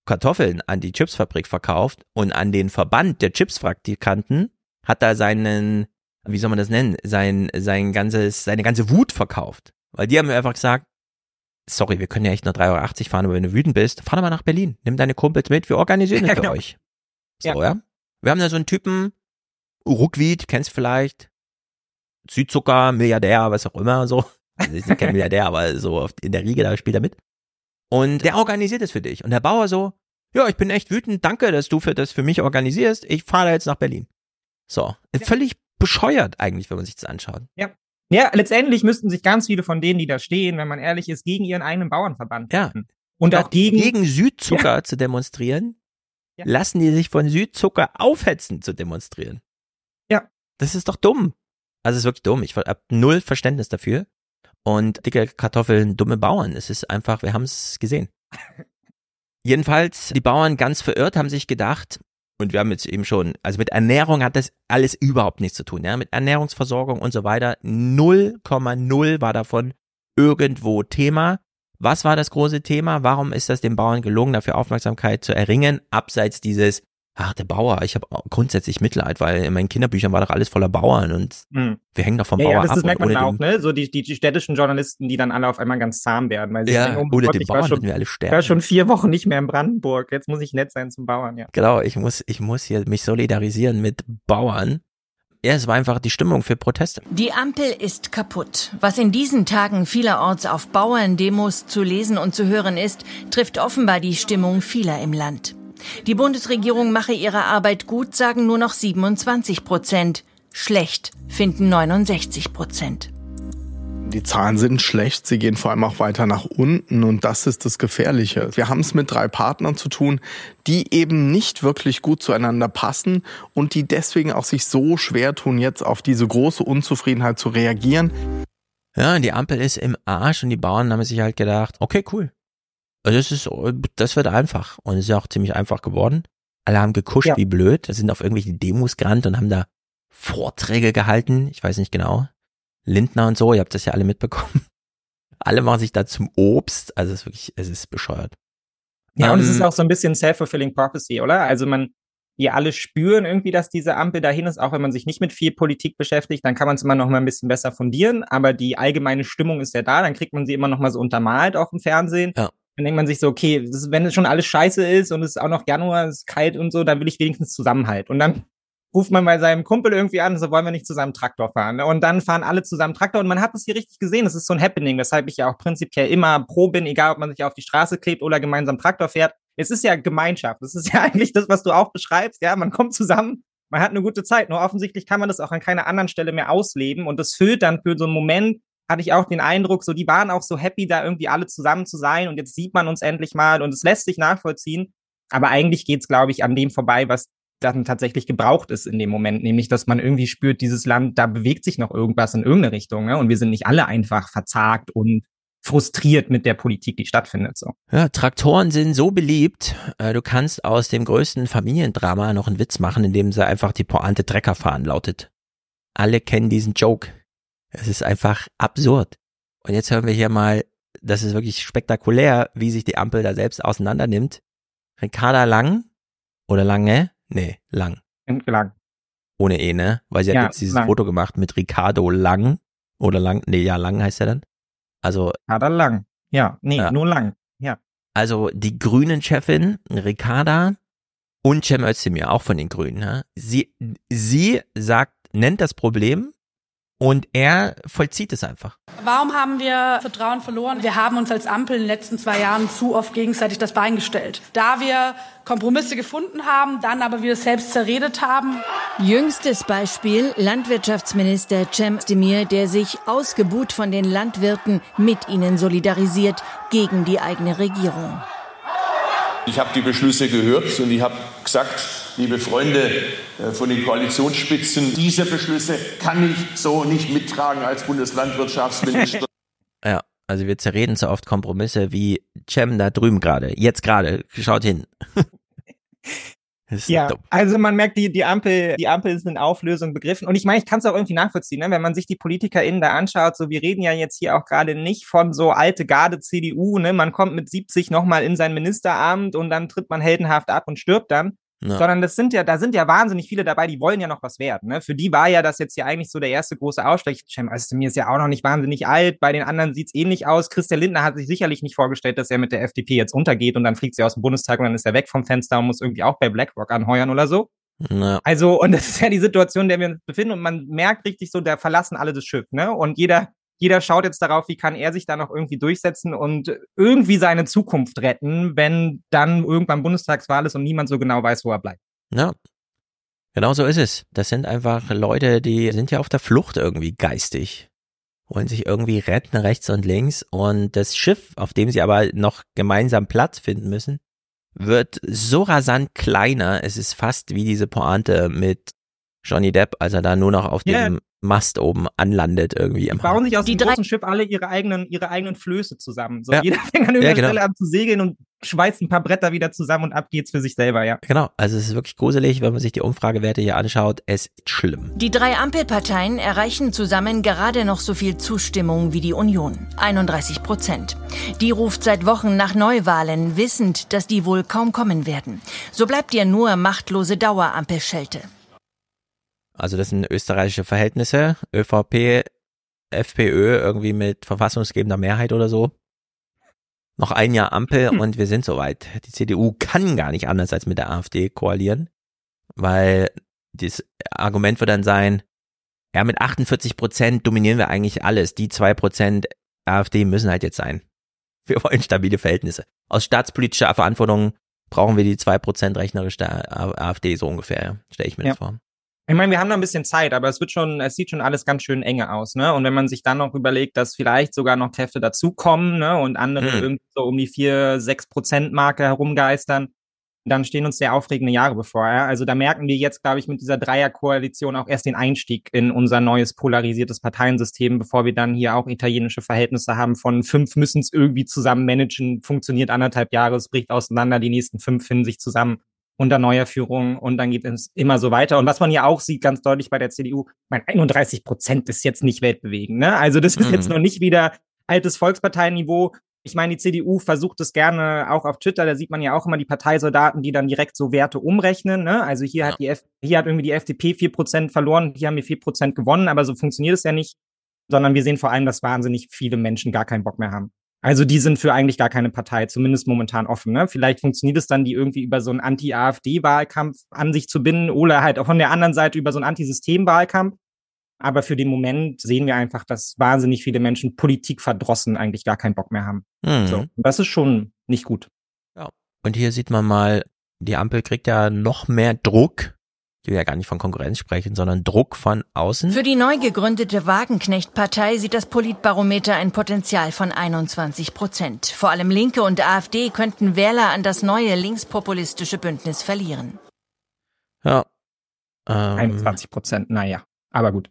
Kartoffeln an die Chipsfabrik verkauft und an den Verband der Chipspraktikanten hat er seinen, wie soll man das nennen, sein, sein ganzes, seine ganze Wut verkauft. Weil die haben mir einfach gesagt, sorry, wir können ja echt nur 3,80 Euro fahren, aber wenn du wütend bist, fahr doch mal nach Berlin. Nimm deine Kumpels mit, wir organisieren <laughs> das ja, genau. für euch. So, ja. ja. Wir haben da so einen Typen, Ruckwied, kennst vielleicht, Südzucker, Milliardär, was auch immer, so. Also ist kein Milliardär, aber so in der Riege, da spielt er mit. Und der organisiert es für dich. Und der Bauer so, ja, ich bin echt wütend, danke, dass du für das für mich organisierst. Ich fahre jetzt nach Berlin. So, ja. völlig bescheuert eigentlich, wenn man sich das anschaut. Ja. Ja, letztendlich müssten sich ganz viele von denen, die da stehen, wenn man ehrlich ist, gegen ihren eigenen Bauernverband. Ja. Und auch gegen, gegen Südzucker ja. zu demonstrieren, ja. lassen die sich von Südzucker aufhetzen zu demonstrieren. Ja. Das ist doch dumm. Also es ist wirklich dumm. Ich habe null Verständnis dafür. Und dicke Kartoffeln, dumme Bauern. Es ist einfach, wir haben es gesehen. <laughs> Jedenfalls, die Bauern ganz verirrt haben sich gedacht, und wir haben jetzt eben schon, also mit Ernährung hat das alles überhaupt nichts zu tun, ja, mit Ernährungsversorgung und so weiter. 0,0 war davon irgendwo Thema. Was war das große Thema? Warum ist das den Bauern gelungen, dafür Aufmerksamkeit zu erringen, abseits dieses ach, der Bauer, ich habe grundsätzlich Mitleid, weil in meinen Kinderbüchern war doch alles voller Bauern und hm. wir hängen doch vom ja, Bauer ja, das ab. Das merkt man auch, ne? So die, die, die städtischen Journalisten, die dann alle auf einmal ganz zahm werden. Weil sie ja, denken, oh ohne Gott, den Bauern schon, wir alle sterben. Ich war schon vier Wochen nicht mehr in Brandenburg, jetzt muss ich nett sein zum Bauern, ja. Genau, ich muss, ich muss hier mich solidarisieren mit Bauern. Ja, es war einfach die Stimmung für Proteste. Die Ampel ist kaputt. Was in diesen Tagen vielerorts auf Bauerndemos zu lesen und zu hören ist, trifft offenbar die Stimmung vieler im Land. Die Bundesregierung mache ihre Arbeit gut, sagen nur noch 27 Prozent. Schlecht finden 69 Prozent. Die Zahlen sind schlecht, sie gehen vor allem auch weiter nach unten und das ist das Gefährliche. Wir haben es mit drei Partnern zu tun, die eben nicht wirklich gut zueinander passen und die deswegen auch sich so schwer tun, jetzt auf diese große Unzufriedenheit zu reagieren. Ja, die Ampel ist im Arsch und die Bauern haben sich halt gedacht, okay, cool, also das ist, das wird einfach. Und es ist ja auch ziemlich einfach geworden. Alle haben gekuscht ja. wie blöd, sind auf irgendwelche Demos gerannt und haben da Vorträge gehalten. Ich weiß nicht genau. Lindner und so, ihr habt das ja alle mitbekommen. <laughs> Alle machen sich da zum Obst. Also es ist wirklich, es ist bescheuert. Ja, um, und es ist ähm, auch so ein bisschen self-fulfilling prophecy, oder? Also man, wir alle spüren irgendwie, dass diese Ampel dahin ist, auch wenn man sich nicht mit viel Politik beschäftigt, dann kann man es immer noch mal ein bisschen besser fundieren, aber die allgemeine Stimmung ist ja da, dann kriegt man sie immer noch mal so untermalt auch im Fernsehen. Ja. Dann denkt man sich so, okay, ist, wenn es schon alles scheiße ist und es ist auch noch Januar, es ist kalt und so, dann will ich wenigstens Zusammenhalt. Und dann ruft man bei seinem Kumpel irgendwie an, so wollen wir nicht zusammen Traktor fahren. Und dann fahren alle zusammen Traktor und man hat es hier richtig gesehen. Das ist so ein Happening, weshalb ich ja auch prinzipiell immer pro bin, egal ob man sich auf die Straße klebt oder gemeinsam Traktor fährt. Es ist ja Gemeinschaft. Das ist ja <laughs> eigentlich das, was du auch beschreibst. Ja, man kommt zusammen, man hat eine gute Zeit. Nur offensichtlich kann man das auch an keiner anderen Stelle mehr ausleben und das füllt dann für so einen Moment hatte ich auch den Eindruck, so die waren auch so happy, da irgendwie alle zusammen zu sein und jetzt sieht man uns endlich mal und es lässt sich nachvollziehen. Aber eigentlich geht's, glaube ich, an dem vorbei, was dann tatsächlich gebraucht ist in dem Moment, nämlich dass man irgendwie spürt, dieses Land, da bewegt sich noch irgendwas in irgendeine Richtung, ne? Und wir sind nicht alle einfach verzagt und frustriert mit der Politik, die stattfindet. So. Ja, Traktoren sind so beliebt, äh, du kannst aus dem größten Familiendrama noch einen Witz machen, indem sie einfach die Pointe Trecker fahren lautet. Alle kennen diesen Joke. Es ist einfach absurd. Und jetzt hören wir hier mal, das ist wirklich spektakulär, wie sich die Ampel da selbst auseinander nimmt. Ricarda Lang oder Lange? Nee, Lang. Lang. Ohne E, ne? Weil sie hat Ja, jetzt dieses Lang. Foto gemacht mit Ricardo Lang. Oder Lang, nee, ja, Lang heißt er dann. Also, Ricarda Lang. Ja, nee, Ja. nur Lang. Ja. also die Grünen-Chefin, Ricarda und Cem Özdemir, auch von den Grünen, ne? sie, sie sagt, nennt das Problem und er vollzieht es einfach. Warum haben wir Vertrauen verloren? Wir haben uns als Ampel in den letzten zwei Jahren zu oft gegenseitig das Bein gestellt. Da wir Kompromisse gefunden haben, dann aber wir selbst zerredet haben. Jüngstes Beispiel Landwirtschaftsminister Cem Özdemir, der sich ausgebuht von den Landwirten mit ihnen solidarisiert gegen die eigene Regierung. Ich habe die Beschlüsse gehört und ich habe gesagt, liebe Freunde äh, von den Koalitionsspitzen, diese Beschlüsse kann ich so nicht mittragen als Bundeslandwirtschaftsminister. <laughs> Ja, also wir zerreden so oft Kompromisse wie Cem da drüben gerade, jetzt gerade, schaut hin. <laughs> Ja, dumm. also man merkt, die, die Ampel, die Ampel ist in Auflösung begriffen. Und ich meine, ich kann es auch irgendwie nachvollziehen, ne? wenn man sich die PolitikerInnen da anschaut, so wir reden ja jetzt hier auch gerade nicht von so alte Garde CDU, ne? Man kommt mit 70 nochmal in sein Ministeramt und dann tritt man heldenhaft ab und stirbt dann. Ja. Sondern das sind ja, da sind ja wahnsinnig viele dabei, die wollen ja noch was werden. Ne? Für die war ja das jetzt ja eigentlich so der erste große Ausstich. Cem Özdemir ist ja auch noch nicht wahnsinnig alt, bei den anderen sieht's ähnlich aus. Christian Lindner hat sich sicherlich nicht vorgestellt, dass er mit der FDP jetzt untergeht und dann fliegt sie aus dem Bundestag und dann ist er weg vom Fenster und muss irgendwie auch bei BlackRock anheuern oder so. Ja. Also, und das ist ja die Situation, in der wir uns befinden und man merkt richtig so, da verlassen alle das Schiff, ne? Und jeder, jeder schaut jetzt darauf, wie kann er sich da noch irgendwie durchsetzen und irgendwie seine Zukunft retten, wenn dann irgendwann Bundestagswahl ist und niemand so genau weiß, wo er bleibt. Ja. Genau so ist es. Das sind einfach Leute, die sind ja auf der Flucht irgendwie geistig. Wollen sich irgendwie retten, rechts und links. Und das Schiff, auf dem sie aber noch gemeinsam Platz finden müssen, wird so rasant kleiner. Es ist fast wie diese Pointe mit Johnny Depp, als er da nur noch auf Ja. dem Mast oben anlandet irgendwie. Im Bauen sich aus Die dem großen Schiff alle ihre eigenen, ihre eigenen Flöße zusammen. So, Ja. jeder <laughs> fängt an irgendeiner Ja, genau. Stelle an zu segeln und schweißt ein paar Bretter wieder zusammen und ab geht's für sich selber, ja. Genau, also es ist wirklich gruselig, wenn man sich die Umfragewerte hier anschaut. Es ist schlimm. Die drei Ampelparteien erreichen zusammen gerade noch so viel Zustimmung wie die Union. 31 Prozent. Die ruft seit Wochen nach Neuwahlen, wissend, dass die wohl kaum kommen werden. So bleibt ihr nur machtlose Dauerampelschelte. Also das sind österreichische Verhältnisse. ÖVP, FPÖ irgendwie mit verfassungsgebender Mehrheit oder so. Noch ein Jahr Ampel und wir sind soweit. Die CDU kann gar nicht anders als mit der AfD koalieren, weil das Argument wird dann sein, ja, mit 48 Prozent dominieren wir eigentlich alles. Die zwei Prozent AfD müssen halt jetzt sein. Wir wollen stabile Verhältnisse. Aus staatspolitischer Verantwortung brauchen wir die zwei Prozent rechnerisch der AfD so ungefähr, stelle ich mir Ja. das vor. Ich meine, wir haben noch ein bisschen Zeit, aber es wird schon, es sieht schon alles ganz schön enge aus, ne? Und wenn man sich dann noch überlegt, dass vielleicht sogar noch Kräfte dazukommen, ne? Und andere Hm. irgendwie so um die vier, sechs Prozent Marke herumgeistern, dann stehen uns sehr aufregende Jahre bevor. Ja? Also da merken wir jetzt, glaube ich, mit dieser Dreierkoalition auch erst den Einstieg in unser neues polarisiertes Parteiensystem, bevor wir dann hier auch italienische Verhältnisse haben von fünf müssen es irgendwie zusammen managen, funktioniert anderthalb Jahre, es bricht auseinander, die nächsten fünf finden sich zusammen unter neuer Führung und dann geht es immer so weiter. Und was man ja auch sieht, ganz deutlich bei der CDU, mein 31 Prozent ist jetzt nicht weltbewegend. Ne? Also das ist Mhm. jetzt noch nicht wieder altes Volksparteiniveau. Ich meine, die CDU versucht es gerne auch auf Twitter, da sieht man ja auch immer die Parteisoldaten, die dann direkt so Werte umrechnen. Ne? Also hier hat die F hier hat irgendwie die FDP vier Prozent verloren, hier haben wir vier Prozent gewonnen, aber so funktioniert es ja nicht, sondern wir sehen vor allem, dass wahnsinnig viele Menschen gar keinen Bock mehr haben. Also die sind für eigentlich gar keine Partei, zumindest momentan offen. Ne? Vielleicht funktioniert es dann, die irgendwie über so einen Anti-AfD-Wahlkampf an sich zu binden oder halt auch von der anderen Seite über so einen Anti-System-Wahlkampf. Aber für den Moment sehen wir einfach, dass wahnsinnig viele Menschen Politik verdrossen eigentlich gar keinen Bock mehr haben. Mhm. So, das ist schon nicht gut. Ja. Und hier sieht man mal, die Ampel kriegt ja noch mehr Druck. Ich will ja gar nicht von Konkurrenz sprechen, sondern Druck von außen. Für die neu gegründete Wagenknecht-Partei sieht das Politbarometer ein Potenzial von 21 Prozent. Vor allem Linke und AfD könnten Wähler an das neue linkspopulistische Bündnis verlieren. Ja. Ähm, 21 Prozent, naja, aber gut.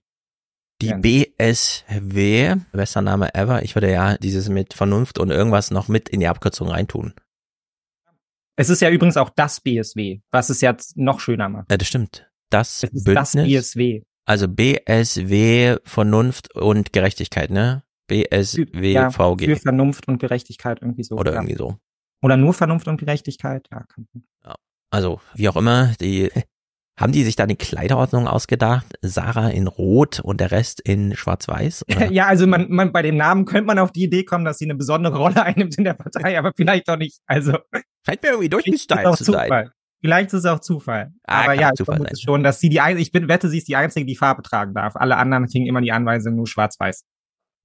Die BSW, bester Name ever. Ich würde ja dieses mit Vernunft und irgendwas noch mit in die Abkürzung reintun. Es ist ja übrigens auch das BSW, was es jetzt noch schöner macht. Ja, das stimmt. Das Es ist Bündnis. das BSW. Also BSW, Vernunft und Gerechtigkeit, ne? BSWVG. Ja, für Vernunft und Gerechtigkeit irgendwie so. Oder ja. irgendwie so. Oder nur Vernunft und Gerechtigkeit. Ja. Also, wie auch immer, die haben die sich da eine Kleiderordnung ausgedacht? Sarah in Rot und der Rest in Schwarz-Weiß? <laughs> Ja, also man, man, bei dem Namen könnte man auf die Idee kommen, dass sie eine besondere Rolle <laughs> einnimmt in der Partei, aber vielleicht doch nicht. Also scheint mir irgendwie durchgestylt zu sein. Zufall. Vielleicht ist es auch Zufall. Ah, aber ja, ich Zufall vermute sein. schon, dass sie die ein ich bin, wette, sie ist die einzige, die Farbe tragen darf. Alle anderen kriegen immer die Anweisung nur schwarz-weiß.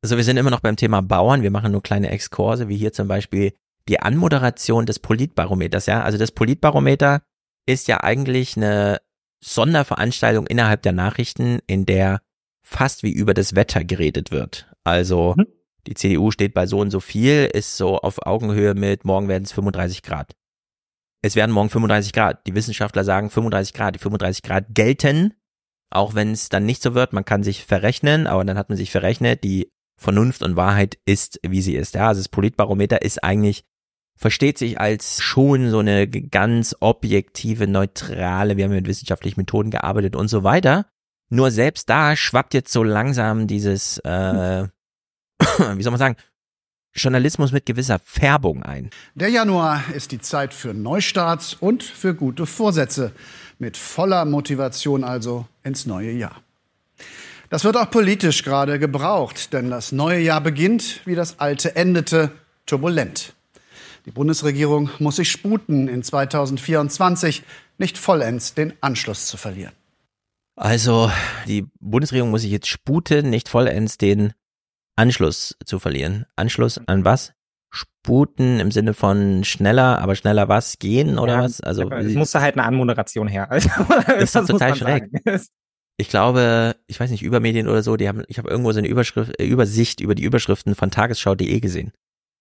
Also wir sind immer noch beim Thema Bauern. Wir machen nur kleine Exkurse, wie hier zum Beispiel die Anmoderation des Politbarometers. Ja, also das Politbarometer ist ja eigentlich eine Sonderveranstaltung innerhalb der Nachrichten, in der fast wie über das Wetter geredet wird. Also Mhm. die CDU steht bei so und so viel, ist so auf Augenhöhe mit morgen werden es 35 Grad. Es werden morgen 35 Grad. Die Wissenschaftler sagen 35 Grad. Die 35 Grad gelten, auch wenn es dann nicht so wird. Man kann sich verrechnen, aber dann hat man sich verrechnet. Die Vernunft und Wahrheit ist, wie sie ist. Ja, also das Politbarometer ist eigentlich, versteht sich als schon so eine ganz objektive, neutrale, wir haben mit wissenschaftlichen Methoden gearbeitet und so weiter. Nur selbst da schwappt jetzt so langsam dieses, äh, <coughs> wie soll man sagen, Journalismus mit gewisser Färbung ein. Der Januar ist die Zeit für Neustarts und für gute Vorsätze. Mit voller Motivation also ins neue Jahr. Das wird auch politisch gerade gebraucht, denn das neue Jahr beginnt, wie das alte endete, turbulent. Die Bundesregierung muss sich sputen, in 2024 nicht vollends den Anschluss zu verlieren. Also die Bundesregierung muss sich jetzt sputen, nicht vollends den Anschluss zu verlieren. Anschluss an was? Sputen im Sinne von schneller, aber schneller was? Gehen oder Ja, was? Also es musste halt eine Anmoderation her. <laughs> Also, das ist doch muss total schräg. sagen. Ich glaube, ich weiß nicht, Übermedien oder so, die haben, ich habe irgendwo so eine Überschrift, äh, Übersicht über die Überschriften von tagesschau.de gesehen,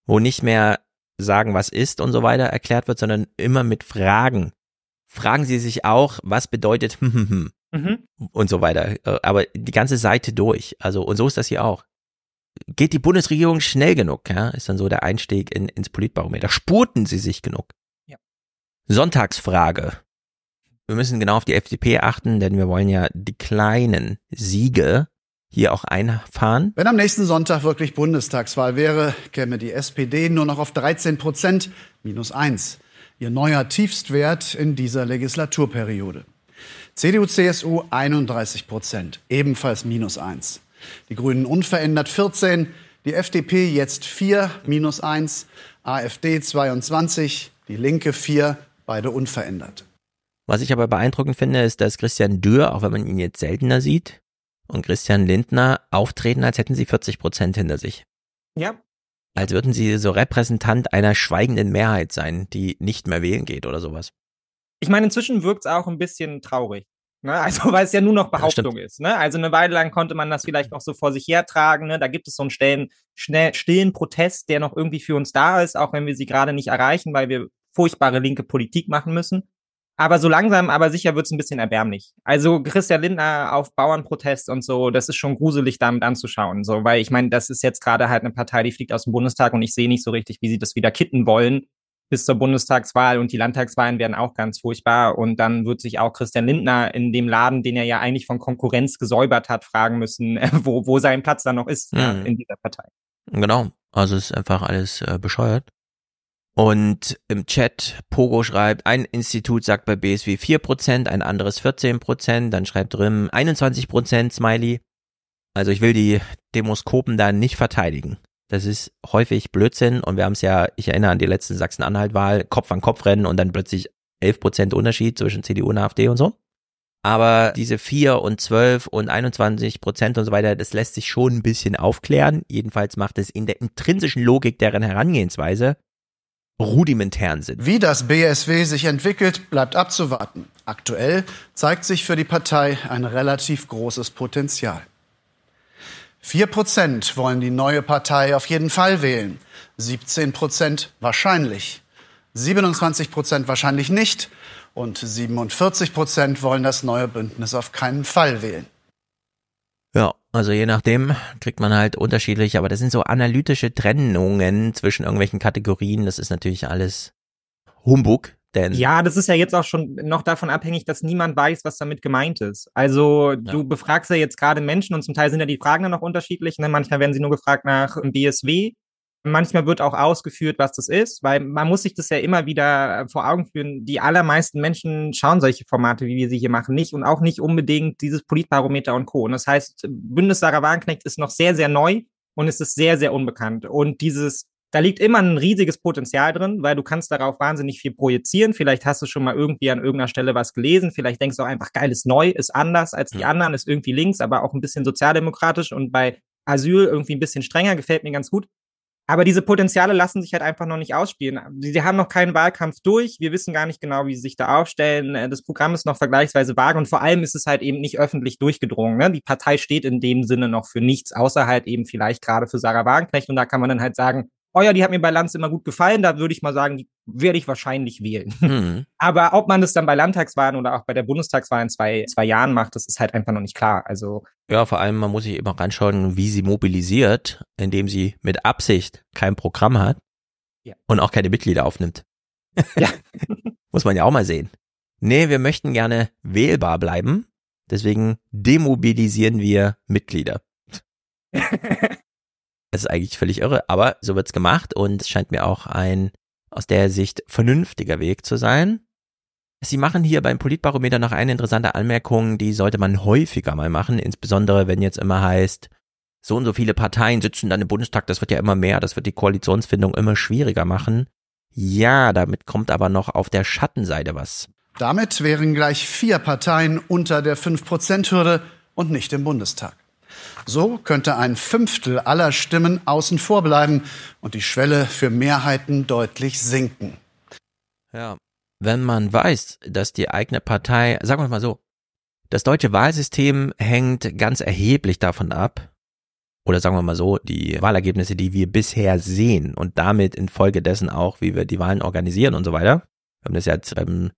wo nicht mehr sagen, was ist und so weiter erklärt wird, sondern immer mit Fragen. Fragen Sie sich auch, was bedeutet hm, hm, hm Mhm. und so weiter. Äh, Aber die ganze Seite durch. Also, und so ist das hier auch. Geht die Bundesregierung schnell genug, ja? Ist dann so der Einstieg in, ins Politbarometer. Spurten sie sich genug? Ja. Sonntagsfrage. Wir müssen genau auf die FDP achten, denn wir wollen ja die kleinen Siege hier auch einfahren. Wenn am nächsten Sonntag wirklich Bundestagswahl wäre, käme die SPD nur noch auf 13 Prozent, minus eins. Ihr neuer Tiefstwert in dieser Legislaturperiode. CDU, CSU 31 Prozent, ebenfalls minus eins. Die Grünen unverändert 14, die FDP jetzt 4, minus eins, AfD 22, die Linke 4, beide unverändert. Was ich aber beeindruckend finde, ist, dass Christian Dürr, auch wenn man ihn jetzt seltener sieht, und Christian Lindner auftreten, als hätten sie 40 Prozent hinter sich. Ja. Als würden sie so Repräsentant einer schweigenden Mehrheit sein, die nicht mehr wählen geht oder sowas. Ich meine, inzwischen wirkt es auch ein bisschen traurig. Ne? <laughs> Also, weil es ja nur noch Behauptung ist. Ne? Also eine Weile lang konnte man das vielleicht noch so vor sich hertragen. Ne? Da gibt es so einen stillen, schnell, stillen Protest, der noch irgendwie für uns da ist, auch wenn wir sie gerade nicht erreichen, weil wir furchtbare linke Politik machen müssen. Aber so langsam, aber sicher wird es ein bisschen erbärmlich. Also Christian Lindner auf Bauernprotest und so, das ist schon gruselig damit anzuschauen. So, weil ich meine, das ist jetzt gerade halt eine Partei, die fliegt aus dem Bundestag und ich sehe nicht so richtig, wie sie das wieder kitten wollen bis zur Bundestagswahl und die Landtagswahlen werden auch ganz furchtbar. Und dann wird sich auch Christian Lindner in dem Laden, den er ja eigentlich von Konkurrenz gesäubert hat, fragen müssen, <laughs> wo, wo sein Platz dann noch ist Mhm. in dieser Partei. Genau. Also es ist einfach alles äh, bescheuert. Und im Chat, Pogo schreibt, ein Institut sagt bei BSW 4%, ein anderes 14%, dann schreibt Rim 21% Smiley. Also ich will die Demoskopen da nicht verteidigen. Das ist häufig Blödsinn und wir haben es ja, ich erinnere an die letzte Sachsen-Anhalt-Wahl, Kopf an Kopf rennen und dann plötzlich 11% Unterschied zwischen CDU und AfD und so. Aber diese 4 und 12 und 21 Prozent und so weiter, das lässt sich schon ein bisschen aufklären. Jedenfalls macht es in der intrinsischen Logik deren Herangehensweise rudimentären Sinn. Wie das BSW sich entwickelt, bleibt abzuwarten. Aktuell zeigt sich für die Partei ein relativ großes Potenzial. Vier Prozent wollen die neue Partei auf jeden Fall wählen. 17 Prozent wahrscheinlich. 27 Prozent wahrscheinlich nicht. Und 47 Prozent wollen das neue Bündnis auf keinen Fall wählen. Ja, also je nachdem kriegt man halt unterschiedlich, aber das sind so analytische Trennungen zwischen irgendwelchen Kategorien. Das ist natürlich alles Humbug. Denn ja, das ist ja jetzt auch schon noch davon abhängig, dass niemand weiß, was damit gemeint ist. Also du befragst ja jetzt gerade Menschen und zum Teil sind ja die Fragen dann noch unterschiedlich. Ne? Manchmal werden sie nur gefragt nach BSW. Manchmal wird auch ausgeführt, was das ist, weil man muss sich das ja immer wieder vor Augen führen. Die allermeisten Menschen schauen solche Formate, wie wir sie hier machen, nicht und auch nicht unbedingt dieses Politbarometer und Co. Und das heißt, Bündnis Sarah Wagenknecht ist noch sehr, sehr neu und es ist sehr, sehr unbekannt. Und dieses da liegt immer ein riesiges Potenzial drin, weil du kannst darauf wahnsinnig viel projizieren. Vielleicht hast du schon mal irgendwie an irgendeiner Stelle was gelesen. Vielleicht denkst du auch einfach, geil, ist neu, ist anders als die anderen, ist irgendwie links, aber auch ein bisschen sozialdemokratisch und bei Asyl irgendwie ein bisschen strenger, gefällt mir ganz gut. Aber diese Potenziale lassen sich halt einfach noch nicht ausspielen. Sie haben noch keinen Wahlkampf durch. Wir wissen gar nicht genau, wie sie sich da aufstellen. Das Programm ist noch vergleichsweise vage und vor allem ist es halt eben nicht öffentlich durchgedrungen. Ne? Die Partei steht in dem Sinne noch für nichts, außer halt eben vielleicht gerade für Sarah Wagenknecht. Und da kann man dann halt sagen, oh ja, die hat mir bei Lanz immer gut gefallen, da würde ich mal sagen, die werde ich wahrscheinlich wählen. <laughs> Mhm. Aber ob man das dann bei Landtagswahlen oder auch bei der Bundestagswahl in zwei, zwei Jahren macht, das ist halt einfach noch nicht klar. Also ja, vor allem, man muss sich immer anschauen, wie sie mobilisiert, indem sie mit Absicht kein Programm hat ja. und auch keine Mitglieder aufnimmt. Ja. <laughs> muss man ja auch mal sehen. Nee, wir möchten gerne wählbar bleiben. Deswegen demobilisieren wir Mitglieder. <laughs> Es ist eigentlich völlig irre, aber so wird's gemacht und es scheint mir auch ein aus der Sicht vernünftiger Weg zu sein. Sie machen hier beim Politbarometer noch eine interessante Anmerkung, die sollte man häufiger mal machen, insbesondere wenn jetzt immer heißt, so und so viele Parteien sitzen dann im Bundestag, das wird ja immer mehr, das wird die Koalitionsfindung immer schwieriger machen. Ja, damit kommt aber noch auf der Schattenseite was. Damit wären gleich vier Parteien unter der 5-Prozent-Hürde und nicht im Bundestag. So könnte ein Fünftel aller Stimmen außen vor bleiben und die Schwelle für Mehrheiten deutlich sinken. Ja, wenn man weiß, dass die eigene Partei, sagen wir mal so, das deutsche Wahlsystem hängt ganz erheblich davon ab, oder sagen wir mal so, die Wahlergebnisse, die wir bisher sehen und damit infolgedessen auch, wie wir die Wahlen organisieren und so weiter. Wir haben das jetzt beim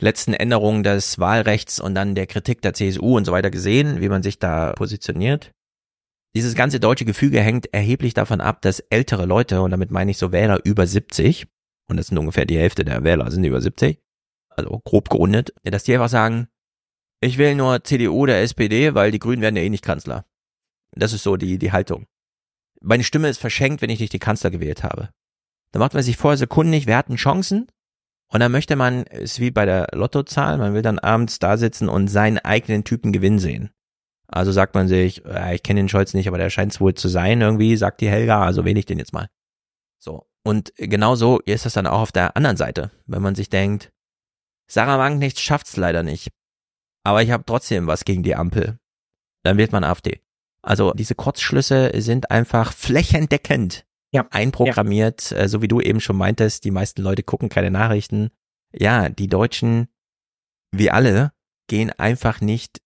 letzten Änderungen des Wahlrechts und dann der Kritik der CSU und so weiter gesehen, wie man sich da positioniert. Dieses ganze deutsche Gefüge hängt erheblich davon ab, dass ältere Leute, und damit meine ich so Wähler über 70, und das sind ungefähr die Hälfte der Wähler, sind über 70, also grob gerundet, dass die einfach sagen, ich will nur CDU oder SPD, weil die Grünen werden ja eh nicht Kanzler. Das ist so die, die Haltung. Meine Stimme ist verschenkt, wenn ich nicht die Kanzler gewählt habe. Da macht man sich vorher sekundig, wir hatten Chancen, und dann möchte man, ist wie bei der Lottozahl, man will dann abends da sitzen und seinen eigenen Typen Gewinn sehen. Also sagt man sich, ja, ich kenne den Scholz nicht, aber der scheint es wohl zu sein irgendwie, sagt die Helga, also wähle ich den jetzt mal. So. Und genau so ist das dann auch auf der anderen Seite, wenn man sich denkt, Sarah Wagenknecht schafft's leider nicht, aber ich habe trotzdem was gegen die Ampel. Dann wählt man AfD. Also diese Kurzschlüsse sind einfach flächendeckend ja. einprogrammiert, ja. Äh, so wie du eben schon meintest, die meisten Leute gucken keine Nachrichten. Ja, die Deutschen, wie alle, gehen einfach nicht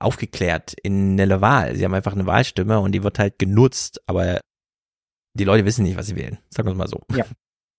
aufgeklärt in eine Wahl. Sie haben einfach eine Wahlstimme und die wird halt genutzt, aber die Leute wissen nicht, was sie wählen. Sagen wir es mal so. Ja.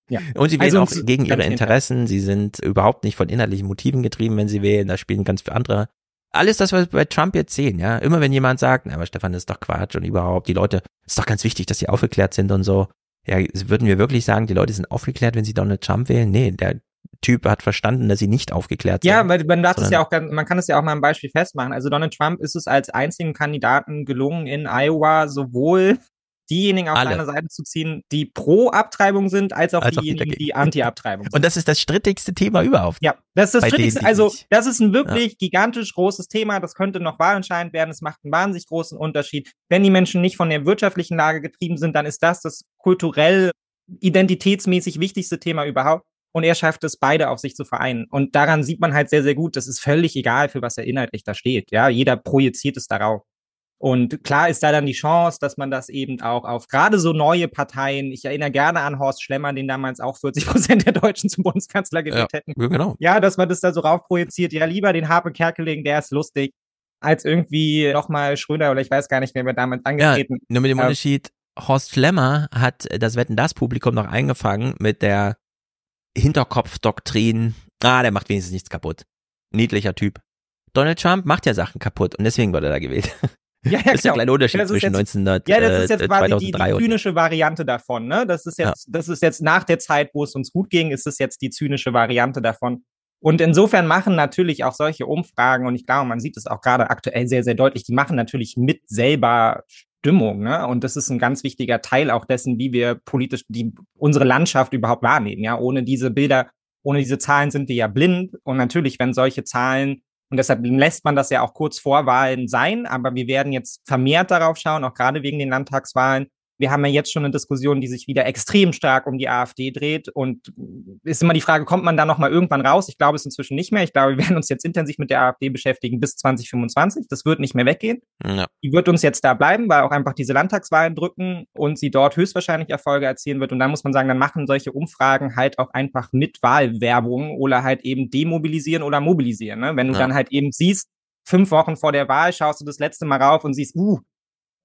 Ja. <laughs> Und sie wählen also, auch gegen ihre Interessen. Sie sind überhaupt nicht von innerlichen Motiven getrieben, wenn sie wählen. Da spielen ganz viele andere. Alles das, was wir bei Trump jetzt sehen, ja. Immer wenn jemand sagt, na, aber Stefan, das ist doch Quatsch und überhaupt, die Leute, ist doch ganz wichtig, dass sie aufgeklärt sind und so. Ja, würden wir wirklich sagen, die Leute sind aufgeklärt, wenn sie Donald Trump wählen? Nee, der Typ hat verstanden, dass sie nicht aufgeklärt sind. Ja, weil man darf es ja auch, man kann es ja auch mal ein Beispiel festmachen. Also Donald Trump ist es als einzigen Kandidaten gelungen in Iowa sowohl diejenigen auf Alle. seine Seite zu ziehen, die pro Abtreibung sind, als auch als diejenigen, die, die anti-Abtreibung sind. Und das ist das strittigste Thema überhaupt. Ja, das ist das strittigste. Denen, also, das ist ein wirklich ja. gigantisch großes Thema. Das könnte noch wahlentscheidend werden. Es macht einen wahnsinnig großen Unterschied. Wenn die Menschen nicht von der wirtschaftlichen Lage getrieben sind, dann ist das das kulturell identitätsmäßig wichtigste Thema überhaupt. Und er schafft es, beide auf sich zu vereinen. Und daran sieht man halt sehr, sehr gut, das ist völlig egal, für was er inhaltlich da steht. Ja, jeder projiziert es darauf. Und klar ist da dann die Chance, dass man das eben auch auf gerade so neue Parteien, ich erinnere gerne an Horst Schlemmer, den damals auch 40 <laughs> Prozent der Deutschen zum Bundeskanzler gewählt ja, hätten. Genau. Ja, dass man das da so raufprojiziert. Ja, lieber den Harpe Kerkeling, der ist lustig, als irgendwie nochmal Schröder oder ich weiß gar nicht, wer wir damals angetreten. Ja, nur mit dem äh, Unterschied, Horst Schlemmer hat das Wetten das Publikum noch eingefangen mit der Hinterkopfdoktrin, ah, der macht wenigstens nichts kaputt. Niedlicher Typ. Donald Trump macht ja Sachen kaputt und deswegen wurde er da gewählt. <laughs> <laughs> Ja, ja, das ist der genau. kleine Unterschied ist zwischen jetzt- 1900, Ja, das ist äh, jetzt quasi die, die 2003 und zynische Variante davon. Ne? Das ist jetzt, das ist jetzt nach der Zeit, wo es uns gut ging, ist es jetzt die zynische Variante davon. Und insofern machen natürlich auch solche Umfragen, und ich glaube, man sieht es auch gerade aktuell sehr, sehr deutlich, die machen natürlich mit selber Stimmung. Ne? Und das ist ein ganz wichtiger Teil auch dessen, wie wir politisch die, unsere Landschaft überhaupt wahrnehmen. Ja, ohne diese Bilder, ohne diese Zahlen sind wir ja blind. Und natürlich, wenn solche Zahlen und deshalb lässt man das ja auch kurz vor Wahlen sein. Aber wir werden jetzt vermehrt darauf schauen, auch gerade wegen den Landtagswahlen. Wir haben ja jetzt schon eine Diskussion, die sich wieder extrem stark um die AfD dreht. Und ist immer die Frage, kommt man da noch mal irgendwann raus? Ich glaube es inzwischen nicht mehr. Ich glaube, wir werden uns jetzt intensiv mit der AfD beschäftigen bis 2025. Das wird nicht mehr weggehen. Ja. Die wird uns jetzt da bleiben, weil auch einfach diese Landtagswahlen drücken und sie dort höchstwahrscheinlich Erfolge erzielen wird. Und dann muss man sagen, dann machen solche Umfragen halt auch einfach mit Wahlwerbung oder halt eben demobilisieren oder mobilisieren. Ne? Wenn du Ja. dann halt eben siehst, fünf Wochen vor der Wahl schaust du das letzte Mal rauf und siehst, uh,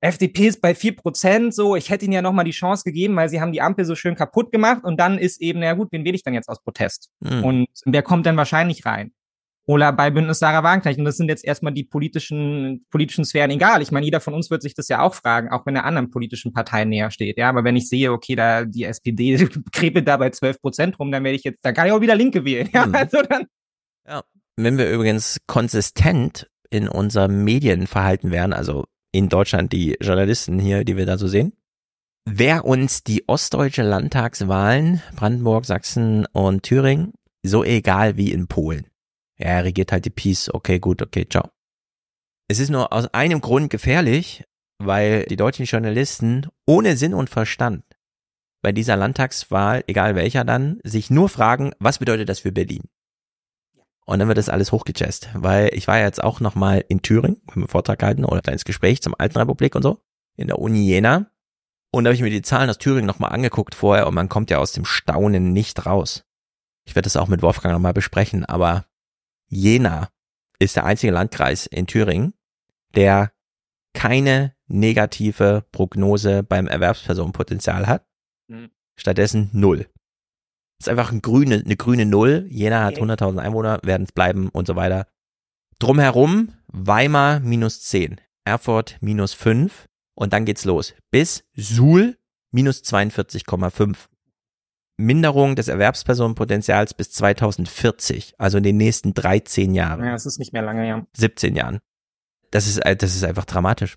FDP ist bei vier Prozent so, ich hätte ihnen ja nochmal die Chance gegeben, weil sie haben die Ampel so schön kaputt gemacht und dann ist eben, na gut, wen wähle ich dann jetzt aus Protest? Hm. Und wer kommt denn wahrscheinlich rein? Oder bei Bündnis Sarah Wagenknecht. Und das sind jetzt erstmal die politischen, politischen Sphären egal. Ich meine, jeder von uns wird sich das ja auch fragen, auch wenn er anderen politischen Parteien näher steht. Ja, aber wenn ich sehe, okay, da die SPD <laughs> krepelt da bei 12 Prozent rum, dann werde ich jetzt, da kann ich auch wieder Linke wählen. Ja, Mhm. also dann. Wenn wir übrigens konsistent in unserem Medienverhalten wären, also in Deutschland die Journalisten hier, die wir da so sehen, wäre uns die ostdeutsche Landtagswahlen, Brandenburg, Sachsen und Thüringen, so egal wie in Polen. Er regiert halt die Peace, okay, gut, okay, ciao. Es ist nur aus einem Grund gefährlich, weil die deutschen Journalisten ohne Sinn und Verstand bei dieser Landtagswahl, egal welcher dann, sich nur fragen, was bedeutet das für Berlin? Und dann wird das alles hochgechest, weil ich war ja jetzt auch nochmal in Thüringen, haben einen Vortrag gehalten oder ein kleines Gespräch zum Alten Republik und so, in der Uni Jena. Und da habe ich mir die Zahlen aus Thüringen nochmal angeguckt vorher und man kommt ja aus dem Staunen nicht raus. Ich werde das auch mit Wolfgang nochmal besprechen, aber Jena ist der einzige Landkreis in Thüringen, der keine negative Prognose beim Erwerbspersonenpotenzial hat. Mhm. Stattdessen null. Das ist einfach ein grüne, eine grüne Null. Jena hat 100.000 Einwohner, werden es bleiben und so weiter. Drumherum Weimar minus 10, Erfurt minus 5 und dann geht's los. Bis Suhl minus 42,5. Minderung des Erwerbspersonenpotenzials bis 2040, also in den nächsten 13 Jahren. Ja, es ist nicht mehr lange, ja. 17 Jahren. Das ist, äh, das ist einfach dramatisch.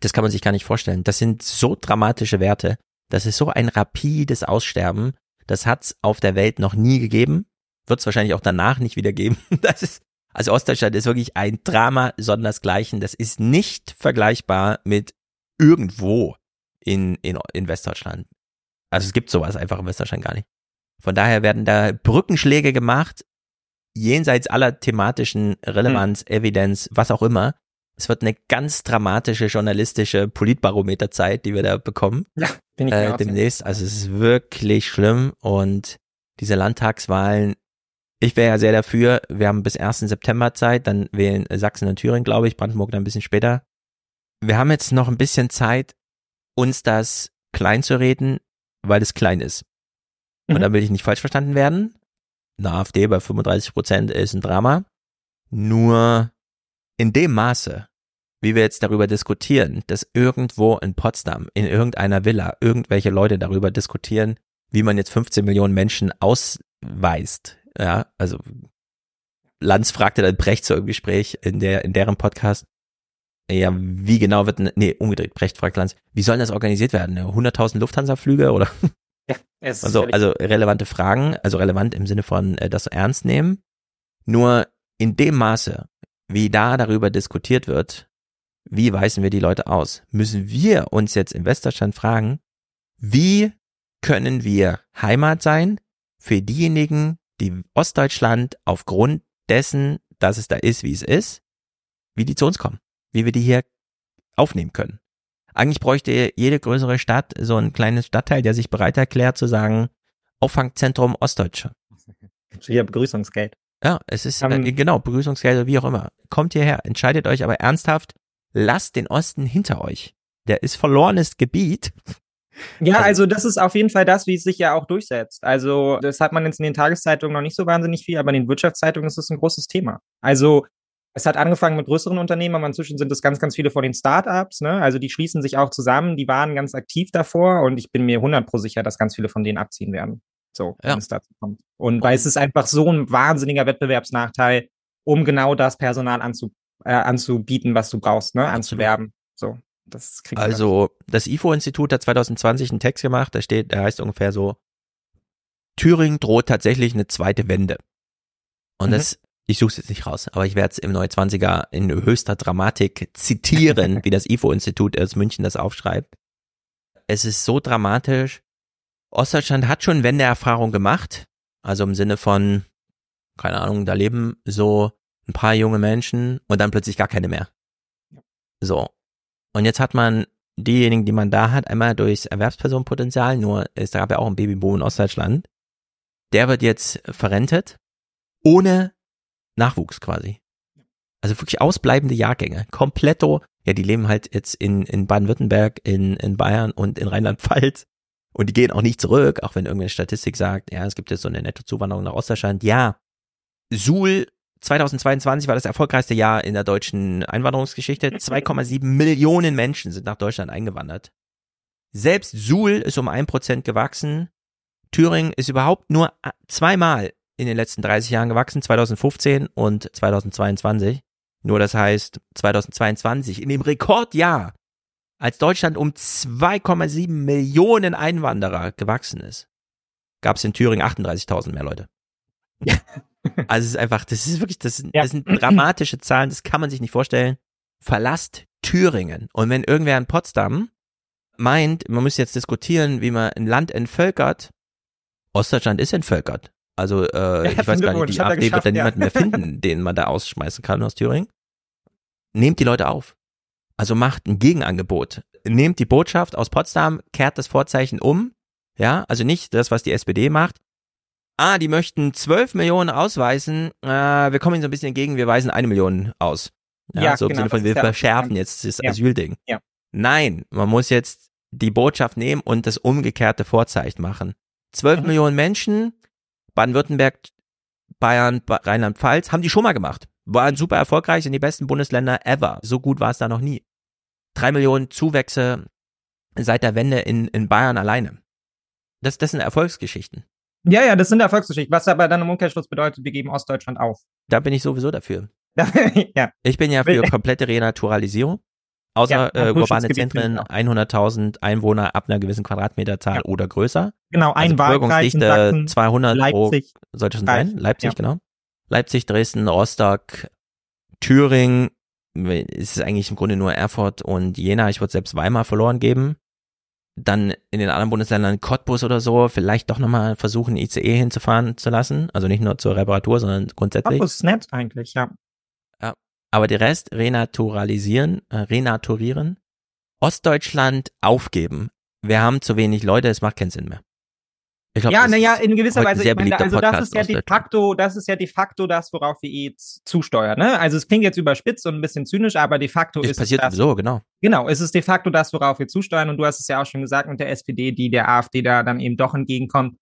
Das kann man sich gar nicht vorstellen. Das sind so dramatische Werte. Das ist so ein rapides Aussterben. Das hat's auf der Welt noch nie gegeben. Wird es wahrscheinlich auch danach nicht wieder geben. <laughs> Das ist, also Ostdeutschland ist wirklich ein Drama sondersgleichen. Das ist nicht vergleichbar mit irgendwo in, in, in Westdeutschland. Also es gibt sowas einfach in Westdeutschland gar nicht. Von daher werden da Brückenschläge gemacht, jenseits aller thematischen Relevanz, Evidenz, was auch immer. Es wird eine ganz dramatische journalistische Politbarometerzeit, die wir da bekommen. Ja, bin ich äh, demnächst. Also es ist wirklich schlimm und diese Landtagswahlen, ich wäre ja sehr dafür, wir haben bis 1. September Zeit, dann wählen Sachsen und Thüringen, glaube ich, Brandenburg dann ein bisschen später. Wir haben jetzt noch ein bisschen Zeit, uns das klein zu reden, weil es klein ist. Und Mhm. da will ich nicht falsch verstanden werden. Eine AfD bei 35 Prozent ist ein Drama. Nur in dem Maße, wie wir jetzt darüber diskutieren, dass irgendwo in Potsdam, in irgendeiner Villa, irgendwelche Leute darüber diskutieren, wie man jetzt 15 Millionen Menschen ausweist. Ja, also Lanz fragte dann Brecht so im Gespräch in der, in deren Podcast, ja, wie genau wird, nee, umgedreht, Brecht fragt Lanz, wie sollen das organisiert werden? 100.000 Lufthansa-Flüge oder? Es ist Also, völlig- also relevante Fragen, also relevant im Sinne von äh, das ernst nehmen. Nur in dem Maße, wie da darüber diskutiert wird, wie weisen wir die Leute aus, müssen wir uns jetzt in Westdeutschland fragen, wie können wir Heimat sein für diejenigen, die Ostdeutschland aufgrund dessen, dass es da ist, wie es ist, wie die zu uns kommen, wie wir die hier aufnehmen können. Eigentlich bräuchte jede größere Stadt so ein kleines Stadtteil, der sich bereit erklärt zu sagen, Auffangzentrum Ostdeutsche. Hier Begrüßungsgeld. Ja, es ist, Ähm, äh, genau, Begrüßungsgeld oder wie auch immer. Kommt hierher, entscheidet euch aber ernsthaft, lasst den Osten hinter euch. Der ist verlorenes Gebiet. Ja, also das ist auf jeden Fall das, wie es sich ja auch durchsetzt. Also das hat man jetzt in den Tageszeitungen noch nicht so wahnsinnig viel, aber in den Wirtschaftszeitungen ist es ein großes Thema. Also Es hat angefangen mit größeren Unternehmen, aber inzwischen sind es ganz, ganz viele von den Startups. Ne? Also die schließen sich auch zusammen. Die waren ganz aktiv davor und ich bin mir 100 pro sicher, dass ganz viele von denen abziehen werden. So, wenn ja. es dazu kommt. Und weil es ist einfach so ein wahnsinniger Wettbewerbsnachteil, um genau das Personal anzu, äh, anzubieten, was du brauchst, ne? anzuwerben. So, das Also das IFO-Institut hat 2020 einen Text gemacht, da steht, der heißt ungefähr so, Thüringen droht tatsächlich eine zweite Wende. Und mhm. das ich suche es jetzt nicht raus, aber ich werde es im Neue 20er in höchster Dramatik zitieren, <laughs> wie das IFO-Institut aus München das aufschreibt. Es ist so dramatisch. Ostdeutschland hat schon Wendeerfahrung gemacht, also im Sinne von, keine Ahnung, da leben so ein paar junge Menschen und dann plötzlich gar keine mehr. So. Und jetzt hat man diejenigen, die man da hat, einmal durchs Erwerbspersonenpotenzial, nur es gab ja auch ein Babyboom in Ostdeutschland. Der wird jetzt verrentet, ohne Nachwuchs quasi. Also wirklich ausbleibende Jahrgänge. Kompletto. Ja, die leben halt jetzt in, in Baden-Württemberg, in, in Bayern und in Rheinland-Pfalz. Und die gehen auch nicht zurück, auch wenn irgendeine Statistik sagt, ja, es gibt jetzt so eine Nettozuwanderung nach Ostdeutschland. Ja, Suhl 2022 war das erfolgreichste Jahr in der deutschen Einwanderungsgeschichte. 2,7 Millionen Menschen sind nach Deutschland eingewandert. Selbst Suhl ist um ein Prozent gewachsen. Thüringen ist überhaupt nur zweimal in den letzten 30 Jahren gewachsen, 2015 und 2022. Nur das heißt, 2022, in dem Rekordjahr, als Deutschland um 2,7 Millionen Einwanderer gewachsen ist, gab es in Thüringen 38.000 mehr Leute. Ja. Also es ist einfach, das ist wirklich, das, das sind dramatische Zahlen, das kann man sich nicht vorstellen. Verlasst Thüringen. Und wenn irgendwer in Potsdam meint, man muss jetzt diskutieren, wie man ein Land entvölkert, Ostdeutschland ist entvölkert. Also äh, ich weiß gar nicht, die AfD wird da niemanden mehr finden, den man da ausschmeißen kann aus Thüringen. Nehmt die Leute auf. Also macht ein Gegenangebot. Nehmt die Botschaft aus Potsdam, kehrt das Vorzeichen um. Ja, also nicht das, was die SPD macht. Ah, die möchten 12 Millionen ausweisen. Äh, wir kommen ihnen so ein bisschen entgegen, wir weisen eine Million aus. Ja, ja so im genau, Sinne von, wir verschärfen ja. jetzt das ja. Asylding. Ja. Nein, man muss jetzt die Botschaft nehmen und das umgekehrte Vorzeichen machen. 12 mhm. Millionen Menschen, Baden-Württemberg, Bayern, Rheinland-Pfalz, haben die schon mal gemacht. Waren super erfolgreich, in die besten Bundesländer ever. So gut war es da noch nie. Drei Millionen Zuwächse seit der Wende in, in Bayern alleine. Das, das sind Erfolgsgeschichten. Ja, ja, das sind Erfolgsgeschichten. Was aber dann im Umkehrschluss bedeutet, wir geben Ostdeutschland auf. Da bin ich sowieso dafür. <laughs> ja. Ich bin ja für <laughs> komplette Renaturalisierung. Außer ja, äh, urbane Zentren, 100.000 Einwohner ab einer gewissen Quadratmeterzahl ja. oder größer. Genau, ein also Bevölkerungsdichte 200 Leipzig, pro, sollte schon sein. Leipzig, ja. genau. Leipzig, Dresden, Rostock, Thüringen, ist es eigentlich im Grunde nur Erfurt und Jena. Ich würde selbst Weimar verloren geben. Dann in den anderen Bundesländern Cottbus oder so, vielleicht doch nochmal versuchen, ICE hinzufahren zu lassen. Also nicht nur zur Reparatur, sondern grundsätzlich. Cottbus ist nett eigentlich, ja. Aber der Rest renaturalisieren, äh, renaturieren. Ostdeutschland aufgeben. Wir haben zu wenig Leute, es macht keinen Sinn mehr. Glaub, ja, naja, in gewisser Weise, ich meine, also das ist ja de facto, das ist ja de facto das, worauf wir eh zusteuern, ne? Also es klingt jetzt überspitzt und ein bisschen zynisch, aber de facto das ist passiert es das, sowieso, genau. Genau, es ist de facto das, worauf wir zusteuern und du hast es ja auch schon gesagt mit der SPD, die der AfD da dann eben doch entgegenkommt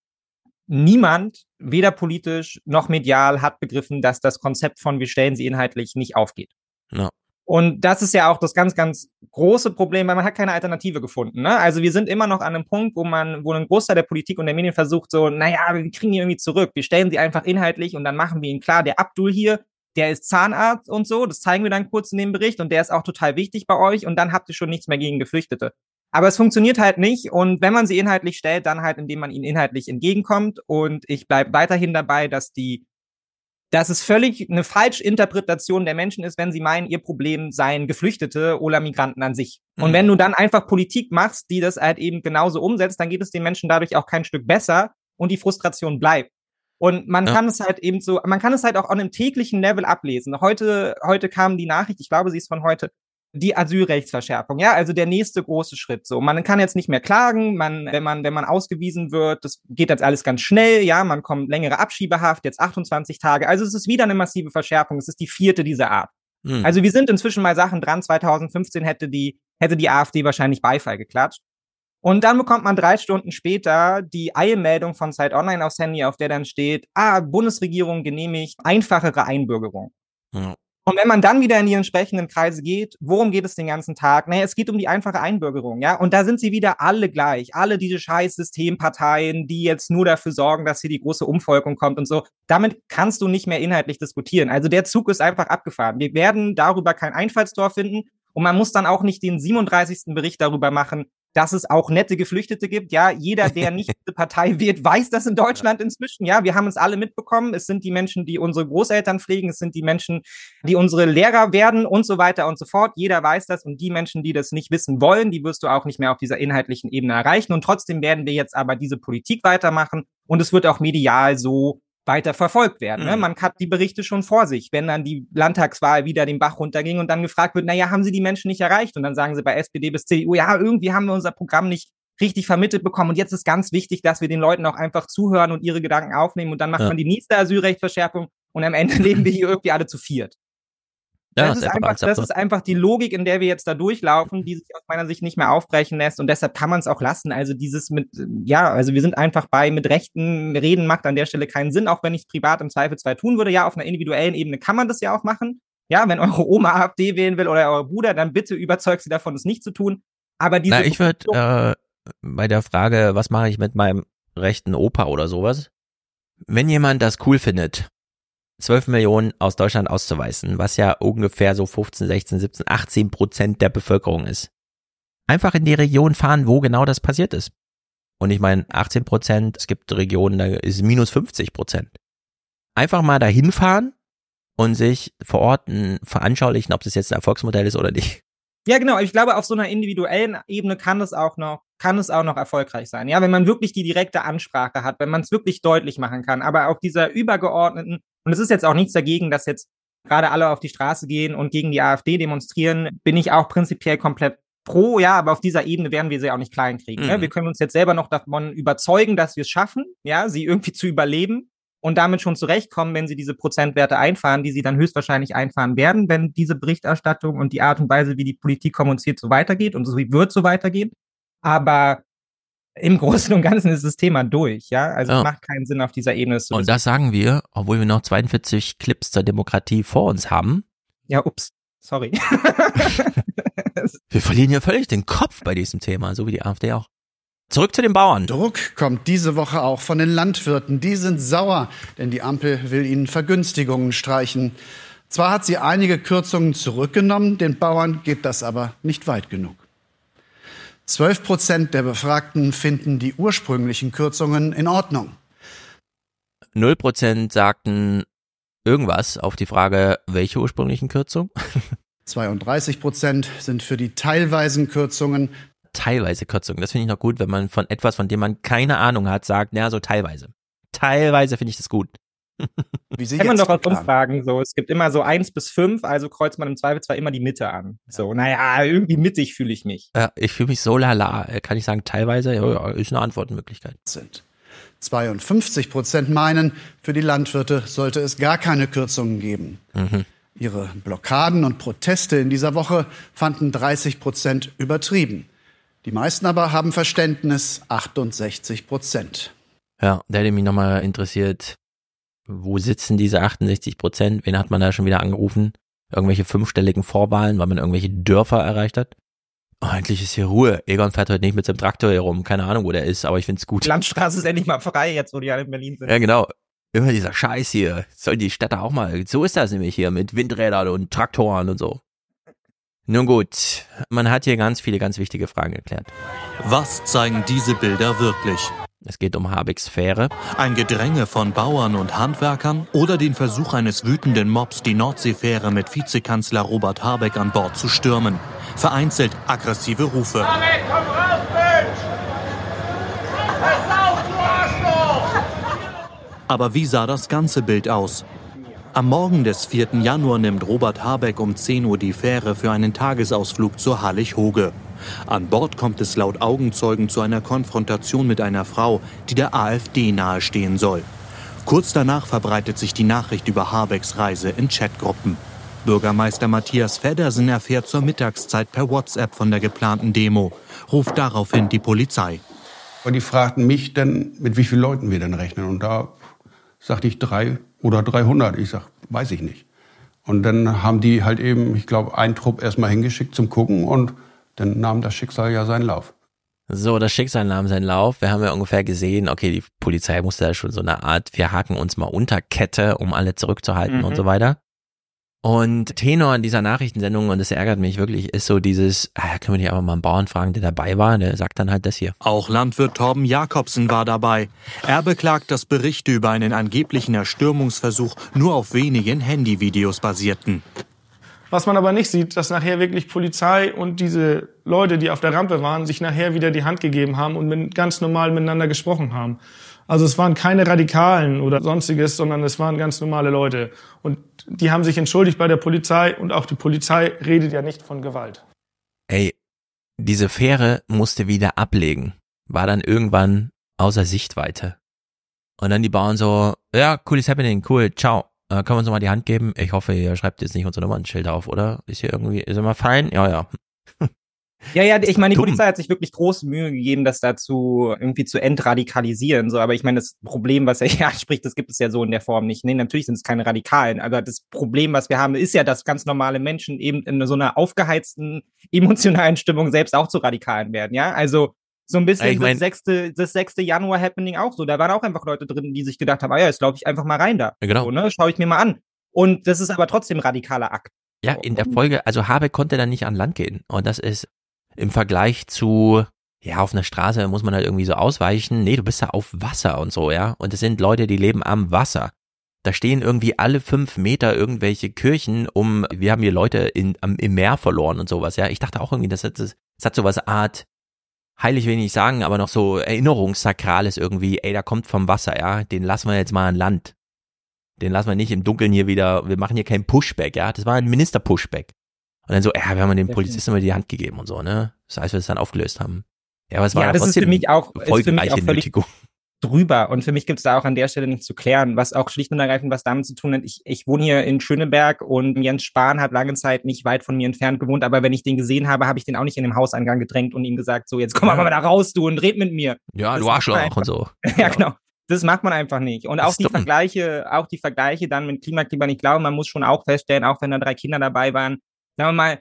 niemand, weder politisch noch medial, hat begriffen, dass das Konzept von wir stellen sie inhaltlich nicht aufgeht. Ja. Und das ist ja auch das ganz, ganz große Problem, weil man hat keine Alternative gefunden. Ne? Also wir sind immer noch an einem Punkt, wo man, wo ein Großteil der Politik und der Medien versucht, so, naja, wir kriegen die irgendwie zurück. Wir stellen sie einfach inhaltlich und dann machen wir ihn klar, der Abdul hier, der ist Zahnarzt und so, das zeigen wir dann kurz in dem Bericht und der ist auch total wichtig bei euch und dann habt ihr schon nichts mehr gegen Geflüchtete. Aber es funktioniert halt nicht. Und wenn man sie inhaltlich stellt, dann halt, indem man ihnen inhaltlich entgegenkommt. Und ich bleibe weiterhin dabei, dass die, dass es völlig eine Falschinterpretation der Menschen ist, wenn sie meinen, ihr Problem seien Geflüchtete oder Migranten an sich. Mhm. Und wenn du dann einfach Politik machst, die das halt eben genauso umsetzt, dann geht es den Menschen dadurch auch kein Stück besser und die Frustration bleibt. Und man ja. kann es halt eben so, man kann es halt auch an einem täglichen Level ablesen. Heute, heute kam die Nachricht, ich glaube, sie ist von heute, die Asylrechtsverschärfung, ja, also der nächste große Schritt. So, man kann jetzt nicht mehr klagen, man, wenn man, wenn man ausgewiesen wird, das geht jetzt alles ganz schnell, ja, man kommt längere Abschiebehaft, jetzt 28 Tage. Also es ist wieder eine massive Verschärfung. Es ist die vierte dieser Art. Mhm. Also wir sind inzwischen mal Sachen dran. 2015 hätte die, hätte die AfD wahrscheinlich Beifall geklatscht. Und dann bekommt man drei Stunden später die Eilmeldung von Zeit Online aufs Handy, auf der dann steht, ah, Bundesregierung genehmigt einfachere Einbürgerung. Ja. Und wenn man dann wieder in die entsprechenden Kreise geht, worum geht es den ganzen Tag? Naja, es geht um die einfache Einbürgerung, ja. Und da sind sie wieder alle gleich. Alle diese scheiß Systemparteien, die jetzt nur dafür sorgen, dass hier die große Umvolkung kommt und so. Damit kannst du nicht mehr inhaltlich diskutieren. Also der Zug ist einfach abgefahren. Wir werden darüber kein Einfallstor finden. Und man muss dann auch nicht den 37. Bericht darüber machen, dass es auch nette Geflüchtete gibt. Ja, jeder, der nicht <laughs> diese Partei wählt, weiß das in Deutschland inzwischen. Ja, wir haben es alle mitbekommen. Es sind die Menschen, die unsere Großeltern pflegen. Es sind die Menschen, die unsere Lehrer werden und so weiter und so fort. Jeder weiß das. Und die Menschen, die das nicht wissen wollen, die wirst du auch nicht mehr auf dieser inhaltlichen Ebene erreichen. Und trotzdem werden wir jetzt aber diese Politik weitermachen. Und es wird auch medial so weiter verfolgt werden. Ne? Mhm. Man hat die Berichte schon vor sich, wenn dann die Landtagswahl wieder den Bach runterging und dann gefragt wird, naja, haben Sie die Menschen nicht erreicht? Und dann sagen sie bei SPD bis CDU, ja, irgendwie haben wir unser Programm nicht richtig vermittelt bekommen. Und jetzt ist ganz wichtig, dass wir den Leuten auch einfach zuhören und ihre Gedanken aufnehmen. Und dann macht ja. man die nächste Asylrechtsverschärfung und am Ende leben wir hier irgendwie alle zu viert. Ja, das, ist einfach, das ist einfach die Logik, in der wir jetzt da durchlaufen, die sich aus meiner Sicht nicht mehr aufbrechen lässt und deshalb kann man es auch lassen. Also dieses mit, ja, also wir sind einfach bei, mit Rechten reden macht an der Stelle keinen Sinn, auch wenn ich es privat im Zweifelsfall tun würde. Ja, auf einer individuellen Ebene kann man das ja auch machen. Ja, wenn eure Oma AfD wählen will oder euer Bruder, dann bitte überzeugt sie davon, es nicht zu tun. Aber diese. Na, ich würde äh, bei der Frage, was mache ich mit meinem rechten Opa oder sowas? Wenn jemand das cool findet 12 Millionen aus Deutschland auszuweisen, was ja ungefähr so 15, 16, 17, 18 Prozent der Bevölkerung ist. Einfach in die Region fahren, wo genau das passiert ist. Und ich meine, 18 Prozent, es gibt Regionen, da ist minus 50 Prozent. Einfach mal dahin fahren und sich vor Ort veranschaulichen, ob das jetzt ein Erfolgsmodell ist oder nicht. Ja, genau. Ich glaube, auf so einer individuellen Ebene kann es auch noch, kann es auch noch erfolgreich sein. Ja, wenn man wirklich die direkte Ansprache hat, wenn man es wirklich deutlich machen kann. Aber auf dieser übergeordneten, und es ist jetzt auch nichts dagegen, dass jetzt gerade alle auf die Straße gehen und gegen die AfD demonstrieren, bin ich auch prinzipiell komplett pro, ja, aber auf dieser Ebene werden wir sie auch nicht klein kriegen. Ne? Mhm. Ne? Wir können uns jetzt selber noch davon überzeugen, dass wir es schaffen, ja, sie irgendwie zu überleben und damit schon zurechtkommen, wenn sie diese Prozentwerte einfahren, die sie dann höchstwahrscheinlich einfahren werden, wenn diese Berichterstattung und die Art und Weise, wie die Politik kommuniziert, so weitergeht und so wird so weitergehen. Aber im <laughs> Großen und Ganzen ist das Thema durch, ja. Also ja. es macht keinen Sinn, auf dieser Ebene zu Und das sagen wir, obwohl wir noch 42 Clips zur Demokratie vor uns haben. Ja, ups, sorry. <laughs> wir verlieren ja völlig den Kopf bei diesem Thema, so wie die AfD auch. Zurück zu den Bauern. Druck kommt diese Woche auch von den Landwirten. Die sind sauer, denn die Ampel will ihnen Vergünstigungen streichen. Zwar hat sie einige Kürzungen zurückgenommen, den Bauern geht das aber nicht weit genug. 12 Prozent der Befragten finden die ursprünglichen Kürzungen in Ordnung. 0 Prozent sagten irgendwas auf die Frage, welche ursprünglichen Kürzungen? <laughs> 32 Prozent sind für die teilweisen Kürzungen. Teilweise Kürzungen, das finde ich noch gut, wenn man von etwas, von dem man keine Ahnung hat, sagt, naja, so teilweise. Teilweise finde ich das gut. <laughs> Wie Sie Kennt man doch aus Umfragen so. Es gibt immer so eins bis fünf, also kreuzt man im Zweifel zwar immer die Mitte an. So, naja, irgendwie mittig fühle ich mich. Ja, ich fühle mich so lala. Kann ich sagen, teilweise, ja, ist eine Antwortmöglichkeit. Sind. 52 Prozent meinen, für die Landwirte sollte es gar keine Kürzungen geben. Mhm. Ihre Blockaden und Proteste in dieser Woche fanden 30 Prozent übertrieben. Die meisten aber haben Verständnis, 68 Prozent. Ja, der hätte mich nochmal interessiert, wo sitzen diese 68 Prozent? Wen hat man da schon wieder angerufen? Irgendwelche fünfstelligen Vorwahlen, weil man irgendwelche Dörfer erreicht hat? Oh, endlich ist hier Ruhe. Egon fährt heute nicht mit seinem Traktor herum. Keine Ahnung, wo der ist, aber ich find's gut. Die Landstraße ist endlich mal frei, jetzt wo die alle in Berlin sind. Ja, genau. Immer dieser Scheiß hier. Sollen die Städte auch mal. So ist das nämlich hier mit Windrädern und Traktoren und so. Nun gut, man hat hier ganz viele ganz wichtige Fragen geklärt. Was zeigen diese Bilder wirklich? Es geht um Habecks Fähre. Ein Gedränge von Bauern und Handwerkern oder den Versuch eines wütenden Mobs, die Nordseefähre mit Vizekanzler Robert Habeck an Bord zu stürmen. Vereinzelt aggressive Rufe. Habeck, komm raus, Mensch! Aber wie sah das ganze Bild aus? Am Morgen des 4. Januar nimmt Robert Habeck um 10 Uhr die Fähre für einen Tagesausflug zur Hallig-Hoge. An Bord kommt es laut Augenzeugen zu einer Konfrontation mit einer Frau, die der AfD nahestehen soll. Kurz danach verbreitet sich die Nachricht über Habecks Reise in Chatgruppen. Bürgermeister Matthias Feddersen erfährt zur Mittagszeit per WhatsApp von der geplanten Demo, ruft daraufhin die Polizei. Und die fragten mich dann, mit wie vielen Leuten wir denn rechnen. Und da sagte ich drei oder 300. Ich sag, weiß ich nicht. Und dann haben die halt eben, ich glaube, einen Trupp erstmal hingeschickt zum Gucken und dann nahm das Schicksal ja seinen Lauf. So, das Schicksal nahm seinen Lauf. Wir haben ja ungefähr gesehen, okay, die Polizei musste da schon so eine Art, wir haken uns mal unter Kette, um alle zurückzuhalten Mhm. und so weiter. Und Tenor in dieser Nachrichtensendung, und das ärgert mich wirklich, ist so dieses, ah, können wir nicht einfach mal einen Bauern fragen, der dabei war, der sagt dann halt das hier. Auch Landwirt Torben Jakobsen war dabei. Er beklagt, dass Berichte über einen angeblichen Erstürmungsversuch nur auf wenigen Handyvideos basierten. Was man aber nicht sieht, dass nachher wirklich Polizei und diese Leute, die auf der Rampe waren, sich nachher wieder die Hand gegeben haben und ganz normal miteinander gesprochen haben. Also es waren keine Radikalen oder sonstiges, sondern es waren ganz normale Leute. Und die haben sich entschuldigt bei der Polizei und auch die Polizei redet ja nicht von Gewalt. Ey, diese Fähre musste wieder ablegen, war dann irgendwann außer Sichtweite. Und dann die Bauern so, ja, cool is happening, cool, ciao. Äh, können wir uns nochmal die Hand geben? Ich hoffe, ihr schreibt jetzt nicht unsere Nummernschild auf, oder? Ist hier irgendwie, ist immer fein? Ja, ja. <laughs> Ja, ja, ich meine, die Dumm. Polizei hat sich wirklich große Mühe gegeben, das dazu irgendwie zu entradikalisieren. So, aber ich meine, das Problem, was er <laughs> hier anspricht, das gibt es ja so in der Form nicht. Nee, natürlich sind es keine Radikalen, aber das Problem, was wir haben, ist ja, dass ganz normale Menschen eben in so einer aufgeheizten, <laughs> emotionalen Stimmung selbst auch zu Radikalen werden, ja? Also so ein bisschen Ich mein- das sechste, das sechste Januar-Happening auch so. Da waren auch einfach Leute drin, die sich gedacht haben, ah ja, jetzt laufe ich einfach mal rein da. Genau. So, ne? Schau ich mir mal an. Und das ist aber trotzdem radikaler Akt. Ja, in der Folge, also Habeck konnte dann nicht an Land gehen. Und das ist im Vergleich zu, ja, auf einer Straße muss man halt irgendwie so ausweichen. Nee, du bist da auf Wasser und so, ja. Und es sind Leute, die leben am Wasser. Da stehen irgendwie alle fünf Meter irgendwelche Kirchen um, wir haben hier Leute in, am, im Meer verloren und sowas, ja. Ich dachte auch irgendwie, das hat, das hat sowas Art, heilig will ich nicht sagen, aber noch so Erinnerungssakrales irgendwie, ey, da kommt vom Wasser, ja. Den lassen wir jetzt mal an Land. Den lassen wir nicht im Dunkeln hier wieder, wir machen hier kein Pushback, ja. Das war ein Minister-Pushback. Und dann so, ja, wir haben den Polizisten mal die Hand gegeben und so, ne? Das heißt, wir es dann aufgelöst haben. Ja, aber es war ja, ja das ist für mich auch, ist für mich auch völlig Nötigung. Drüber. Und für mich gibt es da auch an der Stelle nichts zu klären, was auch schlicht und ergreifend was damit zu tun hat. Ich, ich wohne hier in Schöneberg und Jens Spahn hat lange Zeit nicht weit von mir entfernt gewohnt, aber wenn ich den gesehen habe, habe ich den auch nicht in den Hauseingang gedrängt und ihm gesagt, so, jetzt komm Ja. mal da raus, du, und red mit mir. Ja, Das du Arschloch und so. <laughs> Ja, genau. Das macht man einfach nicht. Und auch die dumm. Vergleiche, auch die Vergleiche dann mit Klimakleber, ich glaube, man muss schon auch feststellen, auch wenn da drei Kinder dabei waren, sagen wir mal,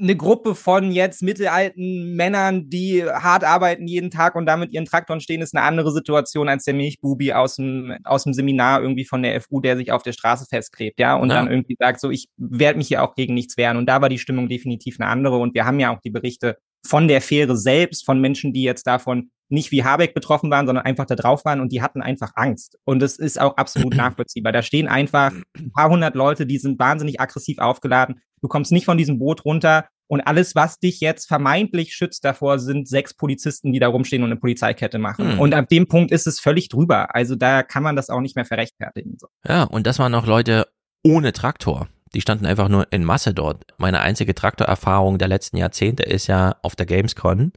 eine Gruppe von jetzt mittelalten Männern, die hart arbeiten jeden Tag und damit ihren Traktoren stehen, ist eine andere Situation als der Milchbubi aus dem, aus dem Seminar irgendwie von der FU, der sich auf der Straße festklebt, ja, und Ja. dann irgendwie sagt, so, ich werde mich hier auch gegen nichts wehren. Und da war die Stimmung definitiv eine andere. Und wir haben ja auch die Berichte von der Fähre selbst, von Menschen, die jetzt davon nicht wie Habeck betroffen waren, sondern einfach da drauf waren und die hatten einfach Angst. Und das ist auch absolut <clears throat> nachvollziehbar. Da stehen einfach ein paar hundert Leute, die sind wahnsinnig aggressiv aufgeladen. Du kommst nicht von diesem Boot runter und alles, was dich jetzt vermeintlich schützt davor, sind sechs Polizisten, die da rumstehen und eine Polizeikette machen. Hm. Und ab dem Punkt ist es völlig drüber. Also da kann man das auch nicht mehr verrechtfertigen. So. Ja, und das waren auch Leute ohne Traktor. Die standen einfach nur in Masse dort. Meine einzige Traktorerfahrung der letzten Jahrzehnte ist ja auf der Gamescon.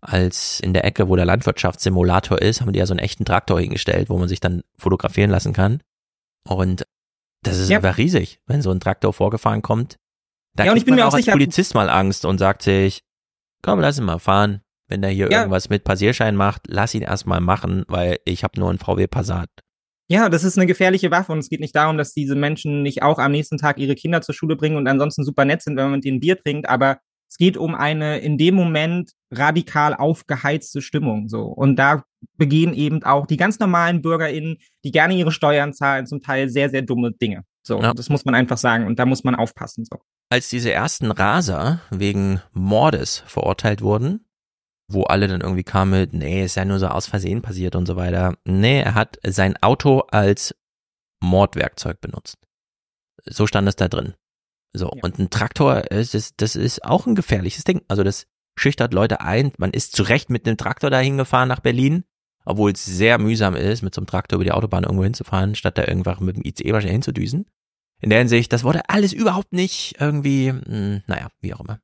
Als in der Ecke, wo der Landwirtschaftssimulator ist, haben die ja so einen echten Traktor hingestellt, wo man sich dann fotografieren lassen kann. Und das ist Ja. einfach riesig, wenn so ein Traktor vorgefahren kommt. Da Ja, und ich bin mir auch auch als sicher- Polizist mal Angst und sagt sich, komm, lass ihn mal fahren. Wenn der hier Ja. irgendwas mit Passierschein macht, lass ihn erstmal machen, weil ich habe nur einen VW Passat. Ja, das ist eine gefährliche Waffe und es geht nicht darum, dass diese Menschen nicht auch am nächsten Tag ihre Kinder zur Schule bringen und ansonsten super nett sind, wenn man mit denen Bier trinkt, aber es geht um eine in dem Moment radikal aufgeheizte Stimmung, so. Und da begehen eben auch die ganz normalen BürgerInnen, die gerne ihre Steuern zahlen, zum Teil sehr, sehr dumme Dinge. So, Ja. das muss man einfach sagen und da muss man aufpassen, so. Als diese ersten Raser wegen Mordes verurteilt wurden, wo alle dann irgendwie kamen mit, nee, ist ja nur so aus Versehen passiert und so weiter. Nee, er hat sein Auto als Mordwerkzeug benutzt. So stand es da drin. So, und ein Traktor, es ist, das ist auch ein gefährliches Ding. Also das schüchtert Leute ein. Man ist zu Recht mit einem Traktor dahin gefahren nach Berlin, obwohl es sehr mühsam ist, mit so einem Traktor über die Autobahn irgendwo hinzufahren, statt da irgendwann mit dem ICE wahrscheinlich hinzudüsen. In der Hinsicht, das wurde alles überhaupt nicht irgendwie, mh, naja, wie auch immer.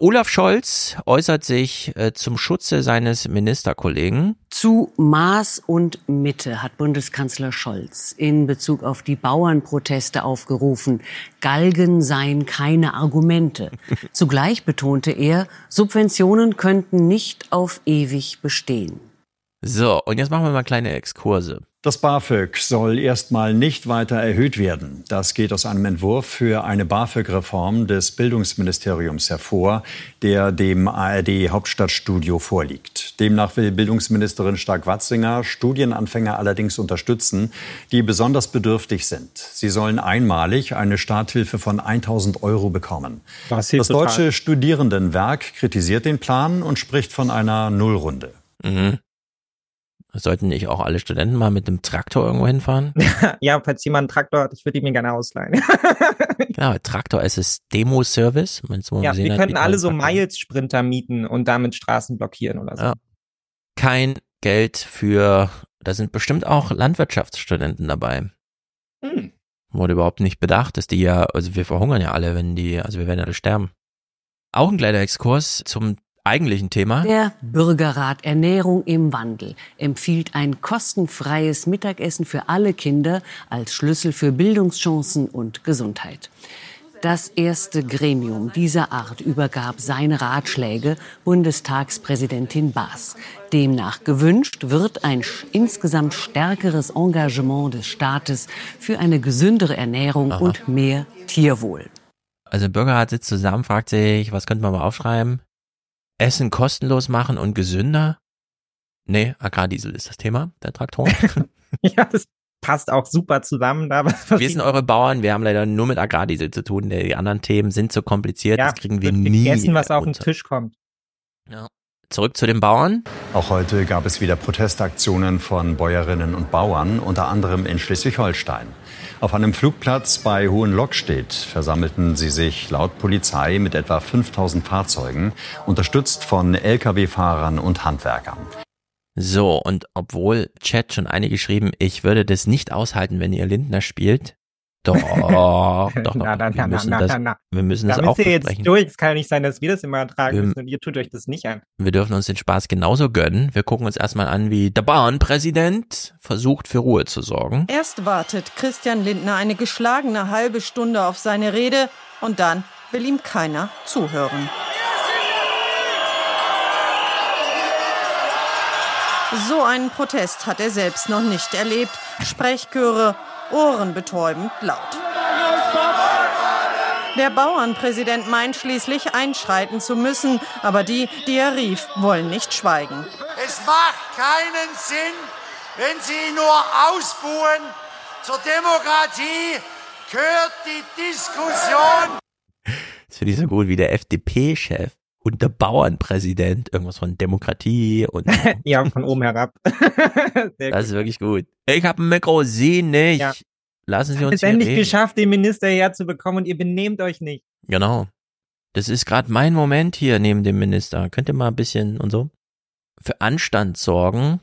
Olaf Scholz äußert sich äh, zum Schutze seines Ministerkollegen. Zu Maß und Mitte hat Bundeskanzler Scholz in Bezug auf die Bauernproteste aufgerufen. Galgen seien keine Argumente. <laughs> Zugleich betonte er, Subventionen könnten nicht auf ewig bestehen. So, und jetzt machen wir mal kleine Exkurse. Das BAföG soll erstmal nicht weiter erhöht werden. Das geht aus einem Entwurf für eine BAföG-Reform des Bildungsministeriums hervor, der dem ARD Hauptstadtstudio vorliegt. Demnach will Bildungsministerin Stark-Watzinger Studienanfänger allerdings unterstützen, die besonders bedürftig sind. Sie sollen einmalig eine Starthilfe von 1000 Euro bekommen. Das, das Deutsche Studierendenwerk kritisiert den Plan und spricht von einer Nullrunde. Mhm. Sollten nicht auch alle Studenten mal mit dem Traktor irgendwo hinfahren? <laughs> ja, falls jemand einen Traktor hat, ich würde ihn mir gerne ausleihen. <laughs> genau, Traktor ist es Demo-Service. Ja, wir könnten alle so Miles-Sprinter mieten und damit Straßen blockieren oder so. Ja. Kein Geld für, da sind bestimmt auch Landwirtschaftsstudenten dabei. Hm. Wurde überhaupt nicht bedacht, dass die ja, also wir verhungern ja alle, wenn die, also wir werden alle sterben. Auch ein kleiner Exkurs zum eigentlichen Thema. Der Bürgerrat Ernährung im Wandel empfiehlt ein kostenfreies Mittagessen für alle Kinder als Schlüssel für Bildungschancen und Gesundheit. Das erste Gremium dieser Art übergab seine Ratschläge Bundestagspräsidentin Baas. Demnach gewünscht wird ein insgesamt stärkeres Engagement des Staates für eine gesündere Ernährung Aha. und mehr Tierwohl. Also Bürgerrat sitzt zusammen, fragt sich, was könnte man mal aufschreiben? Essen kostenlos machen und gesünder? Nee, Agrardiesel ist das Thema der Traktoren. <laughs> ja, das passt auch super zusammen. Da wir sind eure Bauern, wir haben leider nur mit Agrardiesel zu tun. Die anderen Themen sind so kompliziert, ja, das kriegen wir nie. Vergessen, was auf den Tisch kommt. Ja. Zurück zu den Bauern. Auch heute gab es wieder Protestaktionen von Bäuerinnen und Bauern, unter anderem in Schleswig-Holstein. Auf einem Flugplatz bei Hohenlockstedt versammelten sie sich laut Polizei mit etwa 5000 Fahrzeugen, unterstützt von Lkw-Fahrern und Handwerkern. So, und obwohl Chat schon einige geschrieben, ich würde das nicht aushalten, wenn ihr Lindner spielt, <laughs> doch, doch, doch. Na, na, wir, müssen na, das, wir müssen das auch besprechen. Durch. Es kann ja nicht sein, dass wir das immer ertragen wir, müssen und ihr tut euch das nicht an. Wir dürfen uns den Spaß genauso gönnen. Wir gucken uns erstmal an, wie der Bahnpräsident versucht, für Ruhe zu sorgen. Erst wartet Christian Lindner eine geschlagene halbe Stunde auf seine Rede und dann will ihm keiner zuhören. So einen Protest hat er selbst noch nicht erlebt. Sprechchöre ohrenbetäubend laut. Der Bauernpräsident meint schließlich einschreiten zu müssen, aber die, die er rief, wollen nicht schweigen. Es macht keinen Sinn, wenn Sie nur ausbuhen. Zur Demokratie gehört die Diskussion. Das finde ich so gut wie der FDP-Chef und der Bauernpräsident, irgendwas von Demokratie und. <laughs> ja, von oben herab. <laughs> das ist wirklich gut. Ich habe ein Mikro, Sie nicht. Ja. Lassen Sie uns es endlich reden. geschafft, den Minister herzubekommen und ihr benehmt euch nicht. Genau. Das ist gerade mein Moment hier neben dem Minister. Könnt ihr mal ein bisschen und so für Anstand sorgen?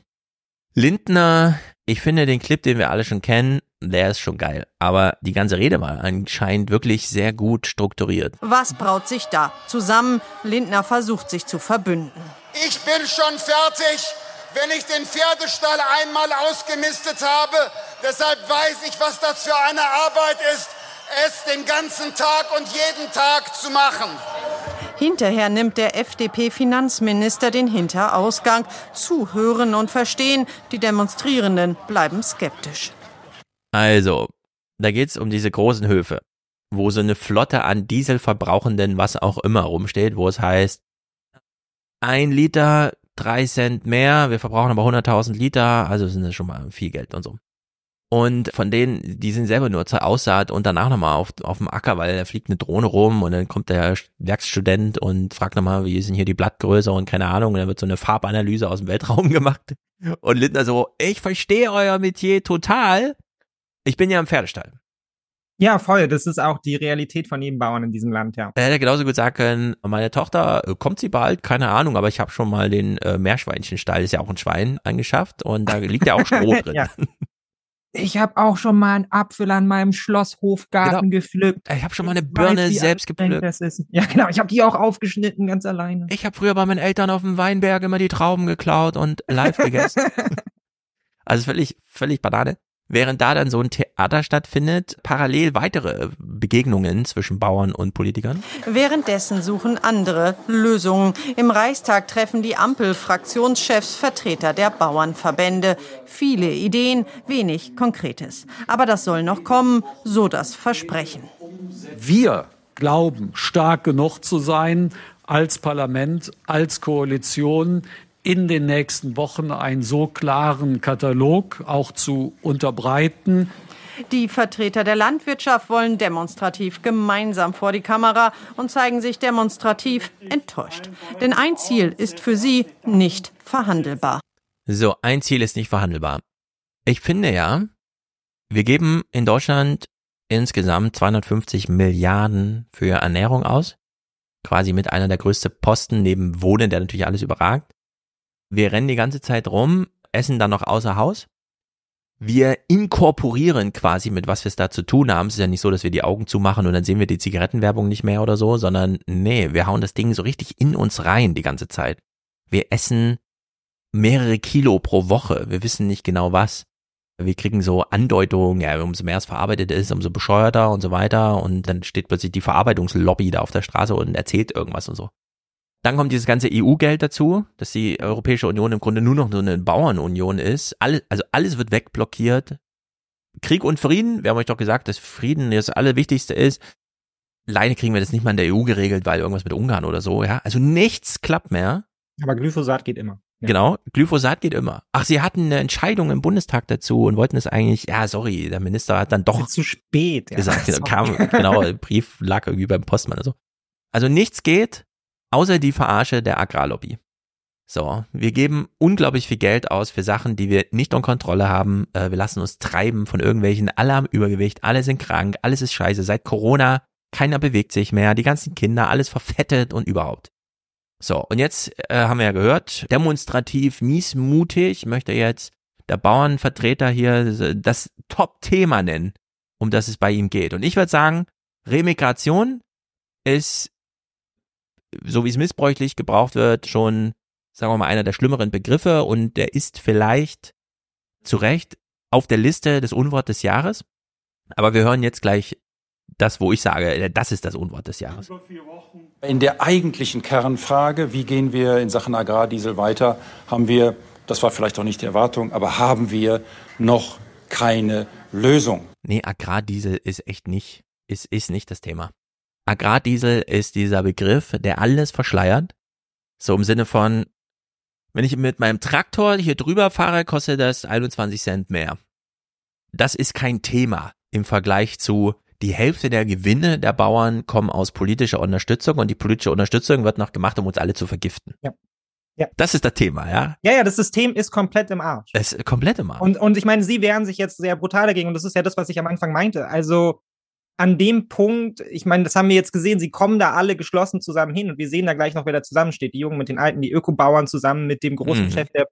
Lindner, ich finde den Clip, den wir alle schon kennen, der ist schon geil. Aber die ganze Rede war anscheinend wirklich sehr gut strukturiert. Was braut sich da zusammen? Lindner versucht sich zu verbünden. Ich bin schon fertig, wenn ich den Pferdestall einmal ausgemistet habe. Deshalb weiß ich, was das für eine Arbeit ist, es den ganzen Tag und jeden Tag zu machen. Hinterher nimmt der FDP-Finanzminister den Hinterausgang. Zuhören und verstehen, die Demonstrierenden bleiben skeptisch. Also, da geht's um diese großen Höfe, wo so eine Flotte an Dieselverbrauchenden, was auch immer rumsteht, wo es heißt, ein Liter, drei Cent mehr, wir verbrauchen aber 100.000 Liter, also sind das schon mal viel Geld und so. Und von denen, die sind selber nur zur Aussaat und danach nochmal auf, auf dem Acker, weil da fliegt eine Drohne rum und dann kommt der Werkstudent und fragt nochmal, wie ist denn hier die Blattgröße und keine Ahnung, und dann wird so eine Farbanalyse aus dem Weltraum <laughs> gemacht. Und Lindner so, ich verstehe euer Metier total. Ich bin ja im Pferdestall. Ja, voll. Das ist auch die Realität von jedem Bauern in diesem Land, ja. Er hätte genauso gut sagen können, meine Tochter, äh, kommt sie bald? Keine Ahnung, aber ich habe schon mal den äh, Meerschweinchenstall, ist ja auch ein Schwein, angeschafft und da liegt ja auch <laughs> Stroh drin. ja. Ich habe auch schon mal einen Apfel an meinem Schlosshofgarten genau. gepflückt. Ich habe schon mal eine Birne weiß, selbst gepflückt. Ja, genau. Ich habe die auch aufgeschnitten, ganz alleine. Ich habe früher bei meinen Eltern auf dem Weinberg immer die Trauben geklaut und live gegessen. <laughs> also völlig, völlig Banane. Während da dann so ein Theater stattfindet, parallel weitere Begegnungen zwischen Bauern und Politikern? Währenddessen suchen andere Lösungen. Im Reichstag treffen die Ampel-Fraktionschefs Vertreter der Bauernverbände. Viele Ideen, wenig Konkretes. Aber das soll noch kommen, so das Versprechen. Wir glauben, stark genug zu sein, als Parlament, als Koalition in den nächsten Wochen einen so klaren Katalog auch zu unterbreiten. Die Vertreter der Landwirtschaft wollen demonstrativ gemeinsam vor die Kamera und zeigen sich demonstrativ enttäuscht. Denn ein Ziel ist für sie nicht verhandelbar. So, ein Ziel ist nicht verhandelbar. Ich finde ja, wir geben in Deutschland insgesamt 250 Milliarden für Ernährung aus. Quasi mit einer der größten Posten neben Wohnen, der natürlich alles überragt. Wir rennen die ganze Zeit rum, essen dann noch außer Haus. Wir inkorporieren quasi mit was wir es da zu tun haben. Es ist ja nicht so, dass wir die Augen zumachen und dann sehen wir die Zigarettenwerbung nicht mehr oder so, sondern nee, wir hauen das Ding so richtig in uns rein die ganze Zeit. Wir essen mehrere Kilo pro Woche. Wir wissen nicht genau was. Wir kriegen so Andeutungen, ja, umso mehr es verarbeitet ist, umso bescheuerter und so weiter. Und dann steht plötzlich die Verarbeitungslobby da auf der Straße und erzählt irgendwas und so. Dann kommt dieses ganze EU-Geld dazu, dass die Europäische Union im Grunde nur noch so eine Bauernunion ist. Alles, also alles wird wegblockiert. Krieg und Frieden, wir haben euch doch gesagt, dass Frieden das Allerwichtigste ist. Leider kriegen wir das nicht mal in der EU geregelt, weil irgendwas mit Ungarn oder so, ja. Also nichts klappt mehr. Aber Glyphosat geht immer. Ja. Genau, Glyphosat geht immer. Ach, sie hatten eine Entscheidung im Bundestag dazu und wollten es eigentlich, ja, sorry, der Minister hat dann doch zu spät ja. gesagt, <laughs> kam, genau, Brief lag irgendwie beim Postmann oder so. Also nichts geht, außer die Verarsche der Agrarlobby. So, wir geben unglaublich viel Geld aus für Sachen, die wir nicht unter Kontrolle haben. Äh, wir lassen uns treiben von irgendwelchen, alle haben Übergewicht, alle sind krank, alles ist scheiße. Seit Corona, keiner bewegt sich mehr, die ganzen Kinder, alles verfettet und überhaupt. So, und jetzt äh, haben wir ja gehört, demonstrativ miesmutig möchte jetzt der Bauernvertreter hier das Top-Thema nennen, um das es bei ihm geht. Und ich würde sagen, Remigration ist so wie es missbräuchlich gebraucht wird, schon, sagen wir mal, einer der schlimmeren Begriffe und der ist vielleicht zu Recht auf der Liste des Unwort des Jahres. Aber wir hören jetzt gleich das, wo ich sage, das ist das Unwort des Jahres. In der eigentlichen Kernfrage, wie gehen wir in Sachen Agrardiesel weiter, haben wir, das war vielleicht auch nicht die Erwartung, aber haben wir noch keine Lösung. Nee, Agrardiesel ist echt nicht, ist, ist nicht das Thema. Agrardiesel ist dieser Begriff, der alles verschleiert. So im Sinne von, wenn ich mit meinem Traktor hier drüber fahre, kostet das 21 Cent mehr. Das ist kein Thema im Vergleich zu die Hälfte der Gewinne der Bauern kommen aus politischer Unterstützung und die politische Unterstützung wird noch gemacht, um uns alle zu vergiften. Ja. Ja. Das ist das Thema, ja? Ja, ja, das System ist komplett im Arsch. Es ist komplett im Arsch. Und, und ich meine, sie wehren sich jetzt sehr brutal dagegen und das ist ja das, was ich am Anfang meinte. Also, an dem Punkt, ich meine, das haben wir jetzt gesehen, sie kommen da alle geschlossen zusammen hin und wir sehen da gleich noch, wer da zusammensteht. Die Jungen mit den Alten, die Ökobauern zusammen mit dem großen mhm. Chef der,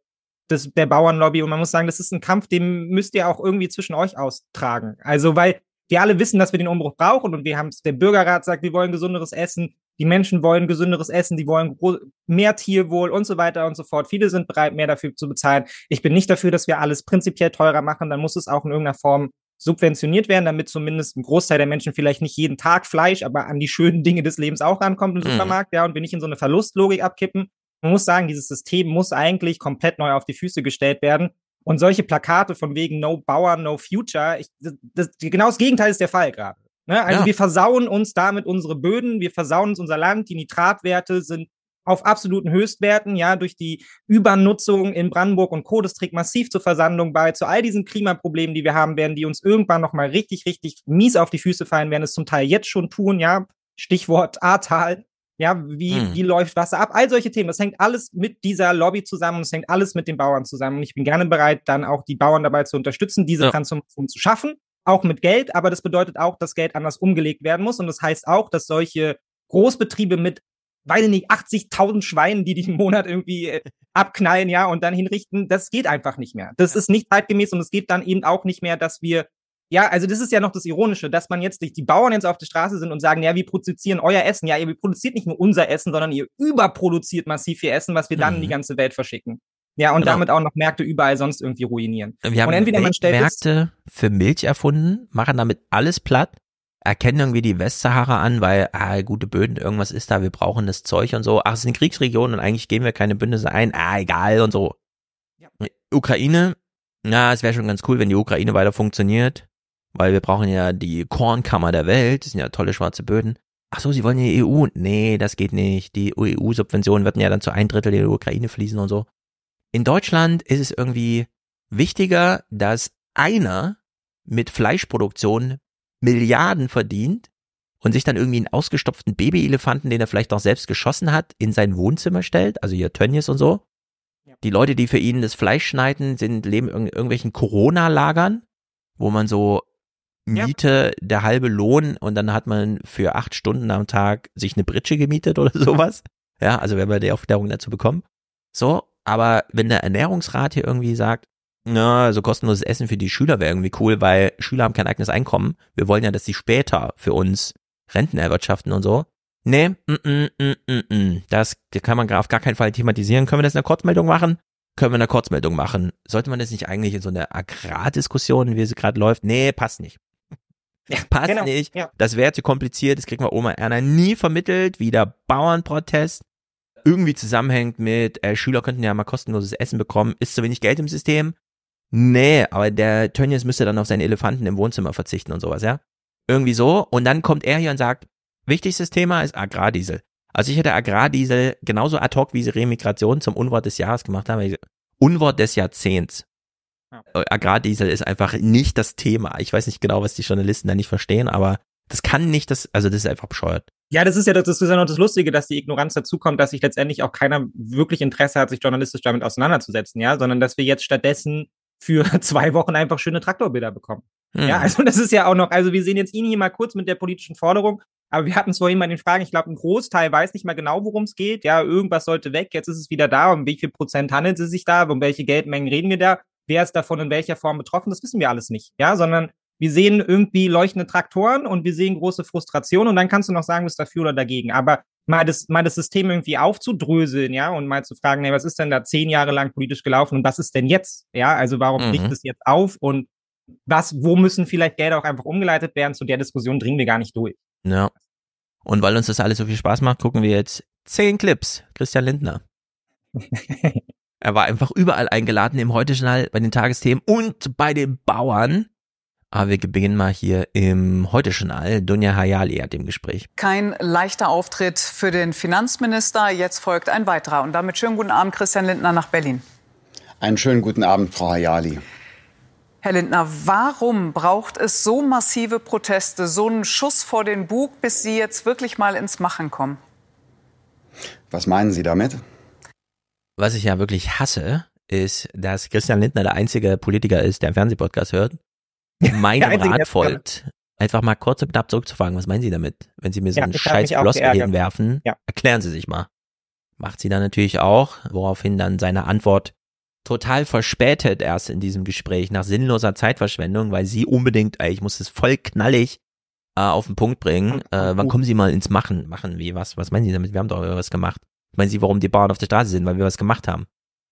des, der Bauernlobby. Und man muss sagen, das ist ein Kampf, den müsst ihr auch irgendwie zwischen euch austragen. Also, weil wir alle wissen, dass wir den Umbruch brauchen und wir haben der Bürgerrat sagt, wir wollen gesünderes Essen. Die Menschen wollen gesünderes Essen, die wollen mehr Tierwohl und so weiter und so fort. Viele sind bereit, mehr dafür zu bezahlen. Ich bin nicht dafür, dass wir alles prinzipiell teurer machen. Dann muss es auch in irgendeiner Form subventioniert werden, damit zumindest ein Großteil der Menschen vielleicht nicht jeden Tag Fleisch, aber an die schönen Dinge des Lebens auch rankommt im mhm. Supermarkt, ja, und wir nicht in so eine Verlustlogik abkippen. Man muss sagen, dieses System muss eigentlich komplett neu auf die Füße gestellt werden. Und solche Plakate von wegen No Bauern, No Future, ich, das, das, genau das Gegenteil ist der Fall gerade. Ne? Also ja. wir versauen uns damit unsere Böden, wir versauen uns unser Land, die Nitratwerte sind auf absoluten Höchstwerten, ja, durch die Übernutzung in Brandenburg und Co. Das trägt massiv zur Versandlung bei. Zu all diesen Klimaproblemen, die wir haben werden, die uns irgendwann nochmal richtig, richtig mies auf die Füße fallen, werden es zum Teil jetzt schon tun, ja. Stichwort Ahrtal. Ja, wie, hm. wie läuft Wasser ab? All solche Themen. Das hängt alles mit dieser Lobby zusammen. Es hängt alles mit den Bauern zusammen. Und ich bin gerne bereit, dann auch die Bauern dabei zu unterstützen, diese ja. Transformation zu schaffen. Auch mit Geld. Aber das bedeutet auch, dass Geld anders umgelegt werden muss. Und das heißt auch, dass solche Großbetriebe mit weiß ich nicht, 80.000 Schweinen, die diesen Monat irgendwie äh, abknallen, ja, und dann hinrichten, das geht einfach nicht mehr. Das ist nicht zeitgemäß und es geht dann eben auch nicht mehr, dass wir, ja, also das ist ja noch das Ironische, dass man jetzt, die Bauern jetzt auf der Straße sind und sagen, ja, wir produzieren euer Essen. Ja, ihr produziert nicht nur unser Essen, sondern ihr überproduziert massiv viel Essen, was wir dann mhm. in die mhm. ganze Welt verschicken. Ja, und Genau. damit auch noch Märkte überall sonst irgendwie ruinieren. Wir haben und entweder man stellt Märkte für Milch erfunden, machen damit alles platt, erkennen irgendwie die Westsahara an, weil, ah, gute Böden, irgendwas ist da, wir brauchen das Zeug und so. Ach, es sind Kriegsregionen und eigentlich gehen wir keine Bündnisse ein, ah, egal und so. Ukraine, na, es wäre schon ganz cool, wenn die Ukraine weiter funktioniert, weil wir brauchen ja die Kornkammer der Welt, das sind ja tolle schwarze Böden. Ach so, sie wollen die EU? Nee, das geht nicht. Die EU-Subventionen werden ja dann zu ein Drittel der Ukraine fließen und so. In Deutschland ist es irgendwie wichtiger, dass einer mit Fleischproduktion Milliarden verdient und sich dann irgendwie einen ausgestopften Babyelefanten, den er vielleicht auch selbst geschossen hat, in sein Wohnzimmer stellt, also hier Tönnies und so. Die Leute, die für ihn das Fleisch schneiden, sind leben in irgendwelchen Corona-Lagern, wo man so Miete, der halbe Lohn und dann hat man für acht Stunden am Tag sich eine Britsche gemietet oder <laughs> sowas. Ja, also wenn wir die Aufklärung dazu bekommen. So, aber wenn der Ernährungsrat hier irgendwie sagt, na, so kostenloses Essen für die Schüler wäre irgendwie cool, weil Schüler haben kein eigenes Einkommen. Wir wollen ja, dass sie später für uns Renten erwirtschaften und so. Nee, mm, mm, mm, mm, mm. das kann man auf gar keinen Fall thematisieren. Können wir das in einer Kurzmeldung machen? Können wir in einer Kurzmeldung machen. Sollte man das nicht eigentlich in so einer Agrardiskussion, wie sie gerade läuft? Nee, passt nicht. <laughs> passt genau, nicht. ja. Das wäre zu kompliziert. Das kriegen wir Oma Erna nie vermittelt, wie der Bauernprotest irgendwie zusammenhängt mit, äh, Schüler könnten ja mal kostenloses Essen bekommen, ist zu wenig Geld im System. Nee, aber der Tönnies müsste dann auf seinen Elefanten im Wohnzimmer verzichten und sowas, ja? Irgendwie so. Und dann kommt er hier und sagt, wichtigstes Thema ist Agrardiesel. Also ich hätte Agrardiesel genauso ad hoc, wie sie Remigration zum Unwort des Jahres gemacht haben. Unwort des Jahrzehnts. Äh, Agrardiesel ist einfach nicht das Thema. Ich weiß nicht genau, was die Journalisten da nicht verstehen, aber das kann nicht das, also das ist einfach bescheuert. Ja, das ist ja das, das ist ja noch das Lustige, dass die Ignoranz dazukommt, dass sich letztendlich auch keiner wirklich Interesse hat, sich journalistisch damit auseinanderzusetzen, ja, sondern dass wir jetzt stattdessen für <laughs> zwei Wochen einfach schöne Traktorbilder bekommen. Hm. Ja, also das ist ja auch noch, also wir sehen jetzt ihn hier mal kurz mit der politischen Forderung, aber wir hatten es vorhin bei den Fragen, ich glaube, ein Großteil weiß nicht mal genau, worum es geht. Ja, irgendwas sollte weg, jetzt ist es wieder da. Um wie viel Prozent handelt es sich da? Um welche Geldmengen reden wir da? Wer ist davon in welcher Form betroffen? Das wissen wir alles nicht. Ja, sondern wir sehen irgendwie leuchtende Traktoren und wir sehen große Frustration und dann kannst du noch sagen, bist dafür oder dagegen. Aber mal das, mal das System irgendwie aufzudröseln, ja, und mal zu fragen, nee, was ist denn da zehn Jahre lang politisch gelaufen und was ist denn jetzt? Ja, also warum Mhm. bricht es jetzt auf und was, wo müssen vielleicht Gelder auch einfach umgeleitet werden? Zu der Diskussion dringen wir gar nicht durch. Ja. Und weil uns das alles so viel Spaß macht, gucken wir jetzt zehn Clips. Christian Lindner. <laughs> er war einfach überall eingeladen im Heute-Journal, bei den Tagesthemen und bei den Bauern. Aber wir beginnen mal hier im Heute-Journal. Dunja Hayali hat im Gespräch. Kein leichter Auftritt für den Finanzminister. Jetzt folgt ein weiterer. Und damit schönen guten Abend, Christian Lindner nach Berlin. Einen schönen guten Abend, Frau Hayali. Herr Lindner, warum braucht es so massive Proteste, so einen Schuss vor den Bug, bis Sie jetzt wirklich mal ins Machen kommen? Was meinen Sie damit? Was ich ja wirklich hasse, ist, dass Christian Lindner der einzige Politiker ist, der einen Fernsehpodcast hört. <laughs> Meinem einzige, Rat folgt, einfach mal kurz und knapp zurückzufragen, was meinen Sie damit? Wenn Sie mir so Ja, einen scheiß Floskel hinwerfen, Ja. erklären Sie sich mal. Macht sie dann natürlich auch, woraufhin dann seine Antwort total verspätet erst in diesem Gespräch nach sinnloser Zeitverschwendung, weil sie unbedingt, ey, ich muss es voll knallig äh, auf den Punkt bringen. Äh, wann kommen Sie mal ins Machen? Machen wie was? Was meinen Sie damit? Wir haben doch was gemacht. Meinen Sie, warum die Bauern auf der Straße sind? Weil wir was gemacht haben.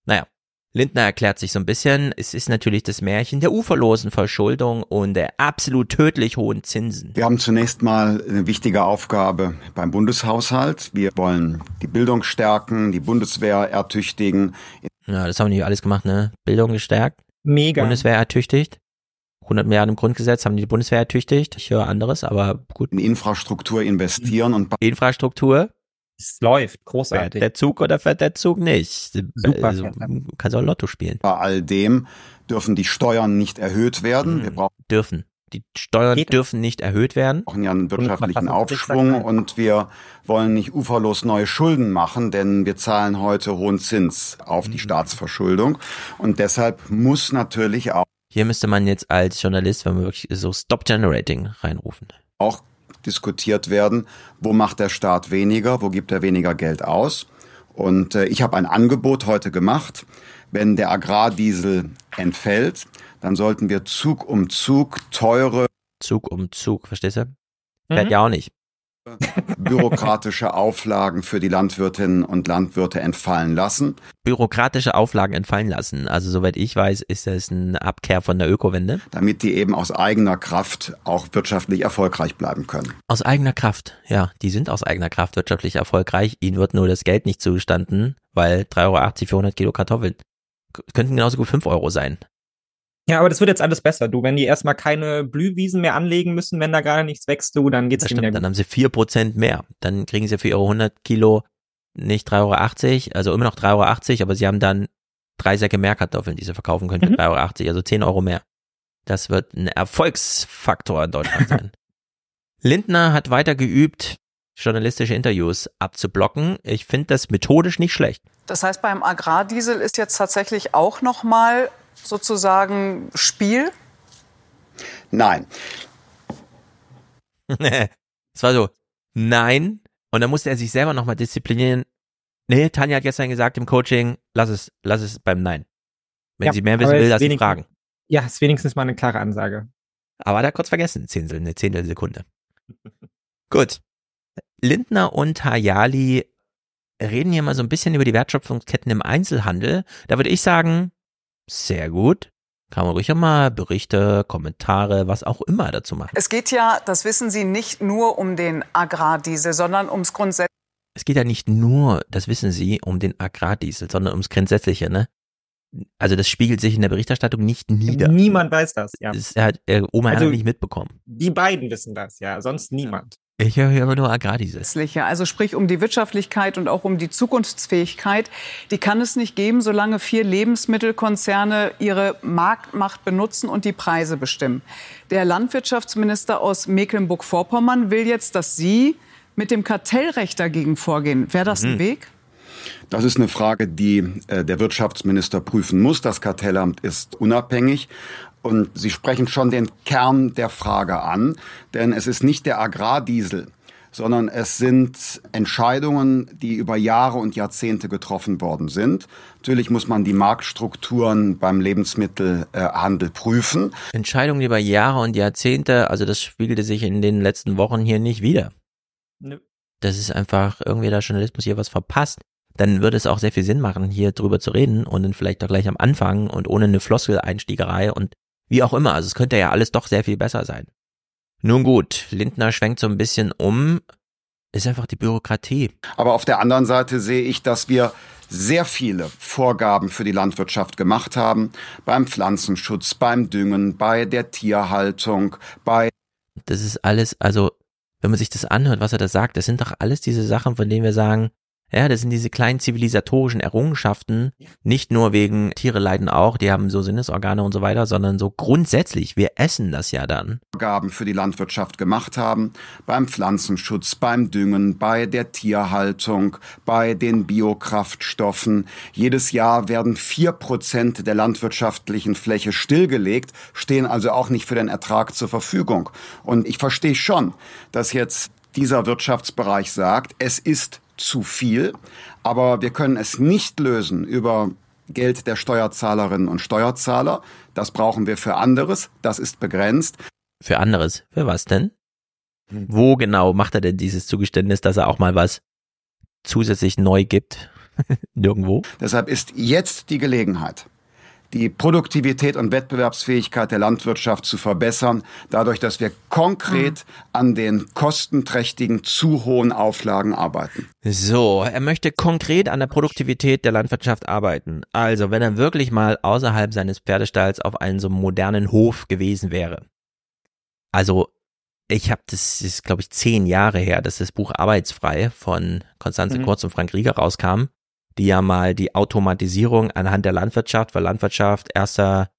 Naja, Lindner erklärt sich so ein bisschen. Es ist natürlich das Märchen der uferlosen Verschuldung und der absolut tödlich hohen Zinsen. Wir haben zunächst mal eine wichtige Aufgabe beim Bundeshaushalt. Wir wollen die Bildung stärken, die Bundeswehr ertüchtigen. Ja, das haben die alles gemacht, ne? Bildung gestärkt. Mega. Bundeswehr ertüchtigt. 100 Milliarden im Grundgesetz haben die Bundeswehr ertüchtigt. Ich höre anderes, aber gut. In Infrastruktur investieren und Infrastruktur. Es läuft, Fährt großartig. der Zug oder fährt der Zug nicht? Super, Also, fährt du kannst auch Lotto spielen. bei all dem dürfen die Steuern nicht erhöht werden. Wir brauchen Dürfen. Die Steuern Geht. dürfen nicht erhöht werden. ja einen wirtschaftlichen Aufschwung und wir wollen nicht uferlos neue Schulden machen, denn wir zahlen heute hohen Zins auf die Staatsverschuldung. Und deshalb muss natürlich auch Hier müsste man jetzt als Journalist, wenn man wirklich so Stop Generating reinrufen. auch diskutiert werden, wo macht der Staat weniger, wo gibt er weniger Geld aus. Und äh, ich habe ein Angebot heute gemacht. Wenn der Agrardiesel entfällt, dann sollten wir Zug um Zug teure Zug um Zug, verstehst du? Mhm. Fährt ja auch nicht. Bürokratische Auflagen für die Landwirtinnen und Landwirte entfallen lassen. Bürokratische Auflagen entfallen lassen. Also soweit ich weiß, ist das eine Abkehr von der Ökowende. Damit die eben aus eigener Kraft auch wirtschaftlich erfolgreich bleiben können. Aus eigener Kraft, ja. Die sind aus eigener Kraft wirtschaftlich erfolgreich. Ihnen wird nur das Geld nicht zugestanden, weil 3,80 Euro für 100 Kilo Kartoffeln könnten genauso gut 5 Euro sein. Ja, aber das wird jetzt alles besser. Du, wenn die erstmal keine Blühwiesen mehr anlegen müssen, wenn da gerade nichts wächst, du, dann geht's Das stimmt, dann haben sie vier Prozent mehr. Dann kriegen sie für ihre 100 Kilo nicht 3,80 Euro, also immer noch 3,80 Euro, aber sie haben dann drei Säcke mehr Kartoffeln, die sie verkaufen können für 3,80 Euro, also 10 Euro mehr. Das wird ein Erfolgsfaktor in Deutschland sein. <laughs> Lindner hat weiter geübt, journalistische Interviews abzublocken. Ich finde das methodisch nicht schlecht. Das heißt, beim Agrardiesel ist jetzt tatsächlich auch noch mal sozusagen Spiel. Nein. <laughs> Es war so, nein. Und dann musste er sich selber nochmal disziplinieren. Nee, Tanja hat gestern gesagt im Coaching, lass es, lass es beim Nein. Wenn Ja, sie mehr wissen will, lass sie fragen. Ja, ist wenigstens mal eine klare Ansage. Aber hat er kurz vergessen, Zehntel, eine Zehntelsekunde. <laughs> Gut. Lindner und Hayali reden hier mal so ein bisschen über die Wertschöpfungsketten im Einzelhandel. Da würde ich sagen, sehr gut. Kann man ruhig auch mal Berichte, Kommentare, was auch immer dazu machen. Es geht ja, das wissen Sie, nicht nur um den Agrardiesel, sondern ums Grundsätzliche. Es geht ja nicht nur, das wissen Sie, um den Agrardiesel, sondern ums Grundsätzliche, ne? Also das spiegelt sich in der Berichterstattung nicht nieder. Niemand weiß das, ja. Das hat äh, Oma Also- hat nicht mitbekommen. Die beiden wissen das, ja, sonst niemand. Ich höre immer nur Agrardiesel. Also sprich um die Wirtschaftlichkeit und auch um die Zukunftsfähigkeit. Die kann es nicht geben, solange vier Lebensmittelkonzerne ihre Marktmacht benutzen und die Preise bestimmen. Der Landwirtschaftsminister aus Mecklenburg-Vorpommern will jetzt, dass Sie mit dem Kartellrecht dagegen vorgehen. Wäre das ein Mhm. Weg? Das ist eine Frage, die äh, der Wirtschaftsminister prüfen muss. Das Kartellamt ist unabhängig. Und Sie sprechen schon den Kern der Frage an, denn es ist nicht der Agrardiesel, sondern es sind Entscheidungen, die über Jahre und Jahrzehnte getroffen worden sind. Natürlich muss man die Marktstrukturen beim Lebensmittelhandel prüfen. Entscheidungen über Jahre und Jahrzehnte, also das spiegelte sich in den letzten Wochen hier nicht wieder. Nö. Das ist einfach irgendwie der Journalismus hier was verpasst. Dann würde es auch sehr viel Sinn machen, hier drüber zu reden und dann vielleicht doch gleich am Anfang und ohne eine Floskel-Einstiegerei und wie auch immer. Also es könnte ja alles doch sehr viel besser sein. Nun gut, Lindner schwenkt so ein bisschen um. Ist einfach die Bürokratie. Aber auf der anderen Seite sehe ich, dass wir sehr viele Vorgaben für die Landwirtschaft gemacht haben. Beim Pflanzenschutz, beim Düngen, bei der Tierhaltung, bei Das ist alles, also wenn man sich das anhört, was er da sagt, das sind doch alles diese Sachen, von denen wir sagen, ja, das sind diese kleinen zivilisatorischen Errungenschaften, nicht nur wegen Tiere leiden auch, die haben so Sinnesorgane und so weiter, sondern so grundsätzlich, wir essen das ja dann. Vorgaben für die Landwirtschaft gemacht haben. Beim Pflanzenschutz, beim Düngen, bei der Tierhaltung, bei den Biokraftstoffen. Jedes Jahr werden vier Prozent der landwirtschaftlichen Fläche stillgelegt, stehen also auch nicht für den Ertrag zur Verfügung. Und ich verstehe schon, dass jetzt dieser Wirtschaftsbereich sagt, es ist zu viel, aber wir können es nicht lösen über Geld der Steuerzahlerinnen und Steuerzahler. Das brauchen wir für anderes. Das ist begrenzt. Für anderes. Für was denn? Wo genau macht er denn dieses Zugeständnis, dass er auch mal was zusätzlich neu gibt? <laughs> Nirgendwo. Deshalb ist jetzt die Gelegenheit, die Produktivität und Wettbewerbsfähigkeit der Landwirtschaft zu verbessern, dadurch, dass wir konkret an den kostenträchtigen, zu hohen Auflagen arbeiten. So, er möchte konkret an der Produktivität der Landwirtschaft arbeiten. Also, wenn er wirklich mal außerhalb seines Pferdestalls auf einem so modernen Hof gewesen wäre. Also, ich habe das, das ist glaube ich zehn Jahre her, dass das Buch Arbeitsfrei von Konstanze Mhm. Kurz und Frank Rieger rauskam, die ja mal die Automatisierung anhand der Landwirtschaft, weil Landwirtschaft erster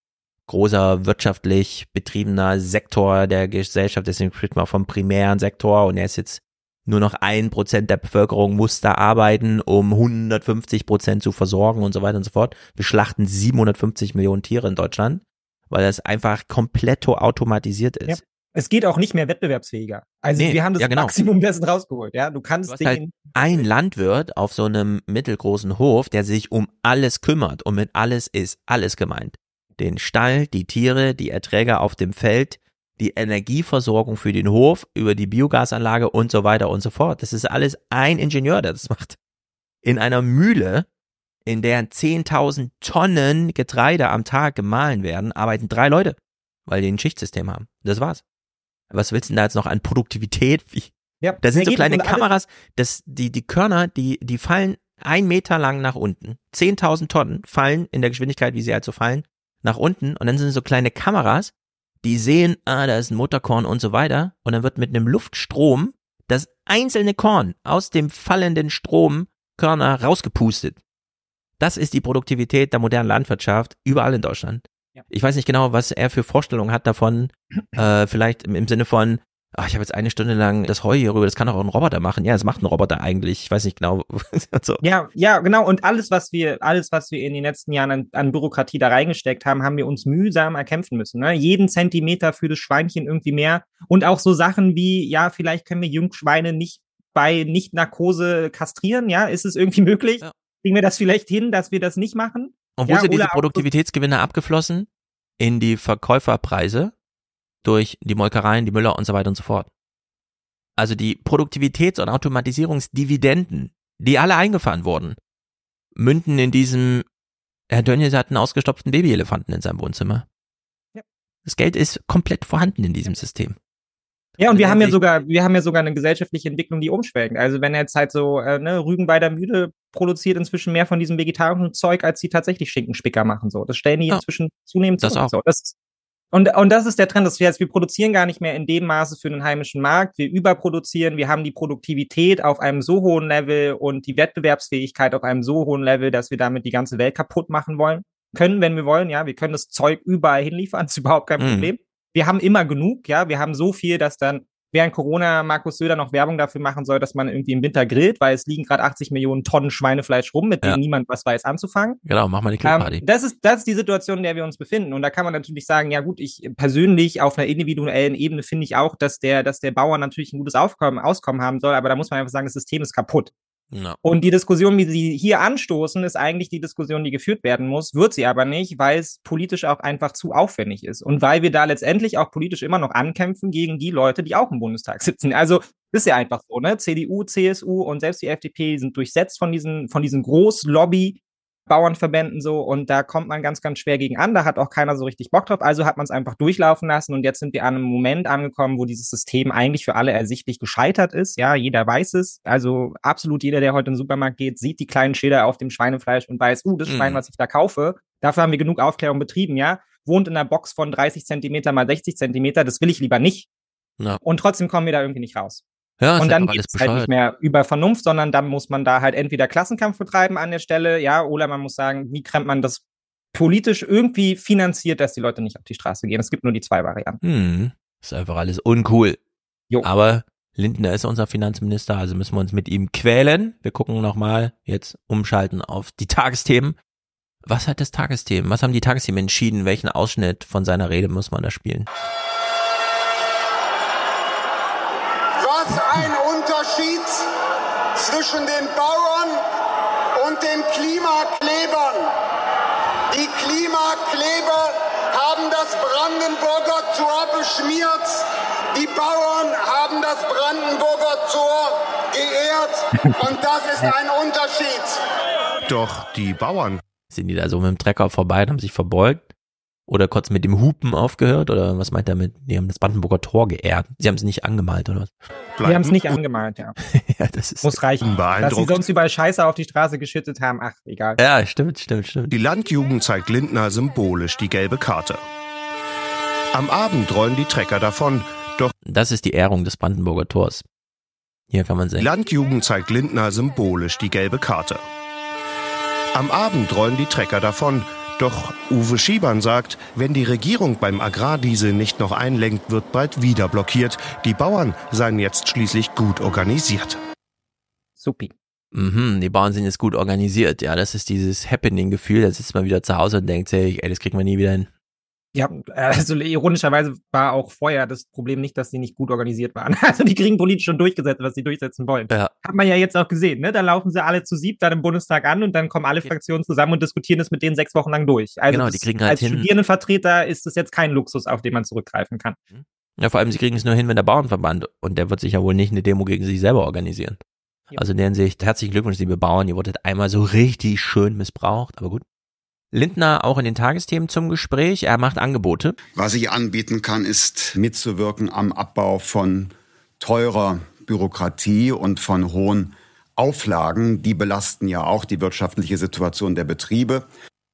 großer wirtschaftlich betriebener Sektor der Gesellschaft, deswegen spricht man vom primären Sektor und er ist jetzt nur noch ein Prozent der Bevölkerung muss da arbeiten, um 150 Prozent zu versorgen und so weiter und so fort. Wir schlachten 750 Millionen Tiere in Deutschland, weil das einfach komplett automatisiert ist. Ja. Es geht auch nicht mehr wettbewerbsfähiger. Also Nee, wir haben das ja, genau. Maximum dessen rausgeholt. Ja, du kannst Du halt ein Landwirt auf so einem mittelgroßen Hof, der sich um alles kümmert und mit alles ist alles gemeint. Den Stall, die Tiere, die Erträge auf dem Feld, die Energieversorgung für den Hof über die Biogasanlage und so weiter und so fort. Das ist alles ein Ingenieur, der das macht. In einer Mühle, in der 10.000 Tonnen Getreide am Tag gemahlen werden, arbeiten drei Leute, weil die ein Schichtsystem haben. Das war's. Was willst du denn da jetzt noch an Produktivität? Wie? Ja, Da sind so kleine Kameras, das, die, die Körner, die, die fallen ein Meter lang nach unten. 10.000 Tonnen fallen in der Geschwindigkeit, wie sie halt so fallen, nach unten. Und dann sind so kleine Kameras, die sehen, ah, da ist ein Mutterkorn und so weiter. Und dann wird mit einem Luftstrom das einzelne Korn aus dem fallenden Strom Körner rausgepustet. Das ist die Produktivität der modernen Landwirtschaft überall in Deutschland. Ich weiß nicht genau, was er für Vorstellungen hat davon, <clears throat> äh, vielleicht im, im Sinne von, ach, ich habe jetzt eine Stunde lang das Heu hier rüber, das kann auch ein Roboter machen. Ja, das macht ein Roboter eigentlich. Ich weiß nicht genau. <laughs> so. Ja, ja, genau. Und alles, was wir, alles, was wir in den letzten Jahren an, an Bürokratie da reingesteckt haben, haben wir uns mühsam erkämpfen müssen. Ne? Jeden Zentimeter für das Schweinchen irgendwie mehr. Und auch so Sachen wie, ja, vielleicht können wir Jungschweine nicht bei Nicht-Narkose kastrieren. Ja, ist es irgendwie <laughs> möglich? Kriegen wir das vielleicht hin, dass wir das nicht machen? Und wo ja, sind diese Produktivitätsgewinne abgeflossen? In die Verkäuferpreise durch die Molkereien, die Müller und so weiter und so fort. Also die Produktivitäts- und Automatisierungsdividenden, die alle eingefahren wurden, münden in diesem, Herr Dönjes hat einen ausgestopften Babyelefanten in seinem Wohnzimmer. Das Geld ist komplett vorhanden in diesem System. Ja, und wir Also haben ja sogar, wir haben ja sogar eine gesellschaftliche Entwicklung, die umschwelgt. Also wenn jetzt halt so, äh, ne, Rügenweider Mühle produziert inzwischen mehr von diesem vegetarischen Zeug, als sie tatsächlich Schinkenspicker machen. So, das stellen die inzwischen zunehmend das zu. auch. So, das, und, und das ist der Trend, dass wir jetzt, wir produzieren gar nicht mehr in dem Maße für den heimischen Markt. Wir überproduzieren, wir haben die Produktivität auf einem so hohen Level und die Wettbewerbsfähigkeit auf einem so hohen Level, dass wir damit die ganze Welt kaputt machen wollen. Können, wenn wir wollen, ja, wir können das Zeug überall hinliefern, das ist überhaupt kein Mhm. Problem. Wir haben immer genug, ja, wir haben so viel, dass dann während Corona Markus Söder noch Werbung dafür machen soll, dass man irgendwie im Winter grillt, weil es liegen gerade 80 Millionen Tonnen Schweinefleisch rum, mit Ja. denen niemand was weiß anzufangen. Genau, mach mal eine Grillparty. Ähm, das ist, das ist die Situation, in der wir uns befinden. Und da kann man natürlich sagen, ja gut, ich persönlich auf einer individuellen Ebene finde ich auch, dass der, dass der Bauer natürlich ein gutes Aufkommen, Auskommen haben soll, aber da muss man einfach sagen, das System ist kaputt. Ja. Und die Diskussion, wie sie hier anstoßen, ist eigentlich die Diskussion, die geführt werden muss, wird sie aber nicht, weil es politisch auch einfach zu aufwendig ist. Und weil wir da letztendlich auch politisch immer noch ankämpfen gegen die Leute, die auch im Bundestag sitzen. Also ist ja einfach so, ne? CDU, CSU und selbst die FDP sind durchsetzt von diesen, von diesen Großlobby. Bauernverbänden so und da kommt man ganz, ganz schwer gegen an. Da hat auch keiner so richtig Bock drauf. Also hat man es einfach durchlaufen lassen und jetzt sind wir an einem Moment angekommen, wo dieses System eigentlich für alle ersichtlich gescheitert ist. Ja, jeder weiß es. Also absolut jeder, der heute in den Supermarkt geht, sieht die kleinen Schilder auf dem Schweinefleisch und weiß, uh, das Schwein, Mhm. was ich da kaufe, dafür haben wir genug Aufklärung betrieben, ja. Wohnt in einer Box von 30 Zentimeter mal 60 Zentimeter, das will ich lieber nicht. Ja. Und trotzdem kommen wir da irgendwie nicht raus. Ja, und dann geht es halt nicht mehr über Vernunft, sondern dann muss man da halt entweder Klassenkampf betreiben an der Stelle, ja, oder man muss sagen, wie kremmt man das politisch irgendwie finanziert, dass die Leute nicht auf die Straße gehen. Es gibt nur die zwei Varianten. Hm, ist einfach alles uncool. Aber Lindner ist unser Finanzminister, also müssen wir uns mit ihm quälen. Wir gucken nochmal jetzt umschalten auf die Tagesthemen. Was hat das Tagesthemen? Was haben die Tagesthemen entschieden? Welchen Ausschnitt von seiner Rede muss man da spielen? Was ein Unterschied zwischen den Bauern und den Klimaklebern. Die Klimakleber haben das Brandenburger Tor beschmiert. Die Bauern haben das Brandenburger Tor geehrt. Und das ist ein Unterschied. Doch die Bauern Sind die da so mit dem Trecker vorbei und haben sich verbeugt? Oder kurz mit dem Hupen aufgehört? Oder was meint er mit, die haben das Brandenburger Tor geehrt? Sie haben es nicht angemalt, oder was? Wir haben es nicht angemalt, ja. <laughs> ja, das ist Muss reichen. Dass sie sonst überall Scheiße auf die Straße geschüttet haben, ach, egal. Ja, stimmt, stimmt, stimmt. Die Landjugend zeigt Lindner symbolisch die gelbe Karte. Am Abend rollen die Trecker davon, doch Das ist die Ehrung des Brandenburger Tors. Hier kann man die sehen. Landjugend zeigt Lindner symbolisch die gelbe Karte. Am Abend rollen die Trecker davon, doch Uwe Schiebern sagt, wenn die Regierung beim Agrardiesel nicht noch einlenkt, wird bald wieder blockiert. Die Bauern seien jetzt schließlich gut organisiert. Supi. Mhm, die Bauern sind jetzt gut organisiert. Ja, das ist dieses Happening-Gefühl. Da sitzt man wieder zu Hause und denkt sich, ey, das kriegt man nie wieder hin. Ja, also ironischerweise war auch vorher das Problem nicht, dass sie nicht gut organisiert waren. <laughs> Also die kriegen politisch schon durchgesetzt, was sie durchsetzen wollen. Ja. Hat man ja jetzt auch gesehen, ne? Da laufen sie alle zu sieb dann im Bundestag an und dann kommen alle Fraktionen zusammen und diskutieren es mit denen sechs Wochen lang durch. Also Genau, das, die kriegen halt als hin- Studierendenvertreter ist das jetzt kein Luxus, auf den man zurückgreifen kann. Ja, vor allem, sie kriegen es nur hin, wenn der Bauernverband und der wird sich ja wohl nicht eine Demo gegen sich selber organisieren. Also in der Hinsicht, herzlichen Glückwunsch, liebe Bauern, ihr wurdet einmal so richtig schön missbraucht, aber gut. Lindner auch in den Tagesthemen zum Gespräch. Er macht Angebote. Was ich anbieten kann, ist mitzuwirken am Abbau von teurer Bürokratie und von hohen Auflagen. Die belasten ja auch die wirtschaftliche Situation der Betriebe.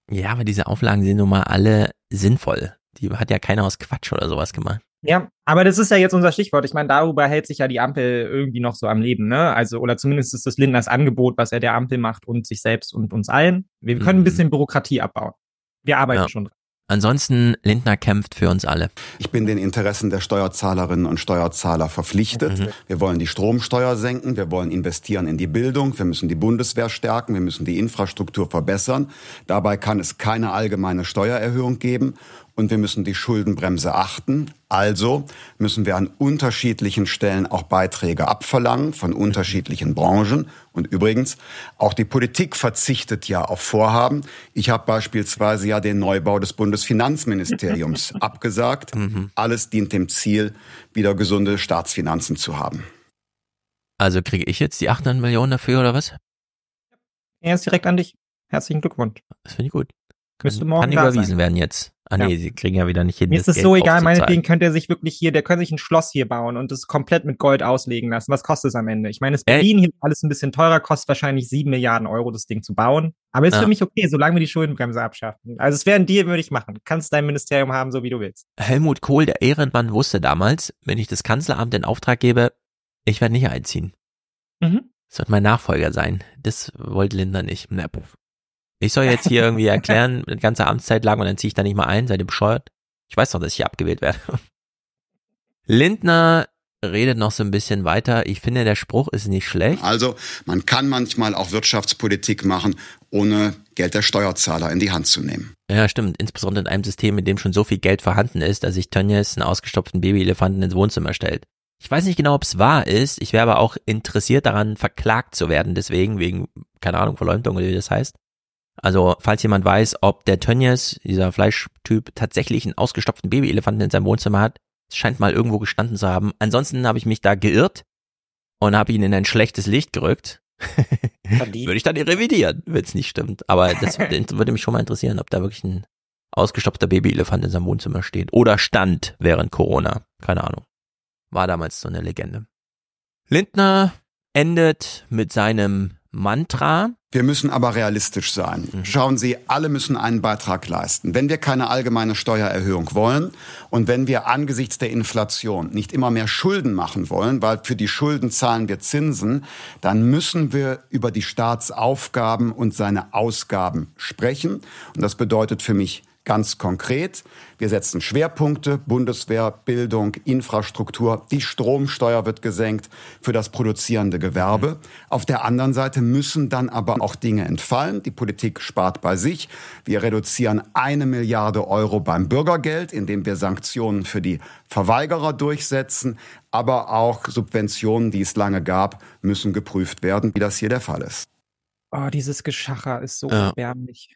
Ja, aber diese Auflagen sind nun mal alle sinnvoll. Die hat ja keiner aus Quatsch oder sowas gemacht. Ja, aber das ist ja jetzt unser Stichwort. Ich meine, darüber hält sich ja die Ampel irgendwie noch so am Leben, ne? Also, oder zumindest ist das Lindners Angebot, was er der Ampel macht und sich selbst und uns allen. Wir können ein bisschen Bürokratie abbauen. Wir arbeiten Ja. schon dran. Ansonsten, Lindner kämpft für uns alle. Ich bin den Interessen der Steuerzahlerinnen und Steuerzahler verpflichtet. Wir wollen die Stromsteuer senken, wir wollen investieren in die Bildung, wir müssen die Bundeswehr stärken, wir müssen die Infrastruktur verbessern. Dabei kann es keine allgemeine Steuererhöhung geben und wir müssen die Schuldenbremse achten. Also müssen wir an unterschiedlichen Stellen auch Beiträge abverlangen von unterschiedlichen Branchen. Und übrigens, auch die Politik verzichtet ja auf Vorhaben. Ich habe beispielsweise ja den Neubau des Bundesfinanzministeriums <laughs> abgesagt. Alles dient dem Ziel, wieder gesunde Staatsfinanzen zu haben. Also kriege ich jetzt die 800 Millionen dafür oder was? Er ist direkt an dich. Herzlichen Glückwunsch. Das finde ich gut. Müsste morgen Kann überwiesen sein. werden jetzt. Ah nee, Ja. sie kriegen ja wieder nicht hin. Mir ist es so egal, meinetwegen könnte er sich wirklich hier, der könnte sich ein Schloss hier bauen und das komplett mit Gold auslegen lassen. Was kostet es am Ende? Ich meine, das Berlin hier alles ein bisschen teurer, kostet wahrscheinlich sieben Milliarden Euro, das Ding zu bauen. Aber ist Ja. für mich okay, solange wir die Schuldenbremse abschaffen. Also es wäre ein Deal, würde ich machen. Du kannst dein Ministerium haben, so wie du willst. Helmut Kohl, der Ehrenmann, wusste damals, wenn ich das Kanzleramt in Auftrag gebe, ich werde nicht einziehen. Mhm. Das wird mein Nachfolger sein. Das wollte Lindner nicht. Na, puff. Ich soll jetzt hier irgendwie <laughs> erklären, die ganze Amtszeit lang und dann ziehe ich da nicht mal ein, seid ihr bescheuert? Ich weiß doch, dass ich hier abgewählt werde. <laughs> Lindner redet noch so ein bisschen weiter. Ich finde, der Spruch ist nicht schlecht. Also man kann manchmal auch Wirtschaftspolitik machen, ohne Geld der Steuerzahler in die Hand zu nehmen. Ja, stimmt. Insbesondere in einem System, in dem schon so viel Geld vorhanden ist, dass sich Tönnies einen ausgestopften Babyelefanten ins Wohnzimmer stellt. Ich weiß nicht genau, ob es wahr ist. Ich wäre aber auch interessiert daran, verklagt zu werden. Deswegen, wegen, keine Ahnung, Verleumdung oder wie das heißt. Also, falls jemand weiß, ob der Tönnies, dieser Fleischtyp, tatsächlich einen ausgestopften Babyelefanten in seinem Wohnzimmer hat, es scheint mal irgendwo gestanden zu haben. Ansonsten habe ich mich da geirrt und habe ihn in ein schlechtes Licht gerückt. <laughs> Würde ich dann revidieren, wenn es nicht stimmt. Aber das <laughs> würde mich schon mal interessieren, ob da wirklich ein ausgestopfter Babyelefant in seinem Wohnzimmer steht. Oder stand während Corona. Keine Ahnung. War damals so eine Legende. Lindner endet mit seinem Mantra. Wir müssen aber realistisch sein. Schauen Sie, alle müssen einen Beitrag leisten. Wenn wir keine allgemeine Steuererhöhung wollen und wenn wir angesichts der Inflation nicht immer mehr Schulden machen wollen, weil für die Schulden zahlen wir Zinsen, dann müssen wir über die Staatsaufgaben und seine Ausgaben sprechen. Und das bedeutet für mich Ganz konkret, wir setzen Schwerpunkte, Bundeswehr, Bildung, Infrastruktur, die Stromsteuer wird gesenkt für das produzierende Gewerbe. Auf der anderen Seite müssen dann aber auch Dinge entfallen. Die Politik spart bei sich. Wir reduzieren eine Milliarde Euro beim Bürgergeld, indem wir Sanktionen für die Verweigerer durchsetzen. Aber auch Subventionen, die es lange gab, müssen geprüft werden, wie das hier der Fall ist. Oh, dieses Geschacher ist so Ja. erbärmlich.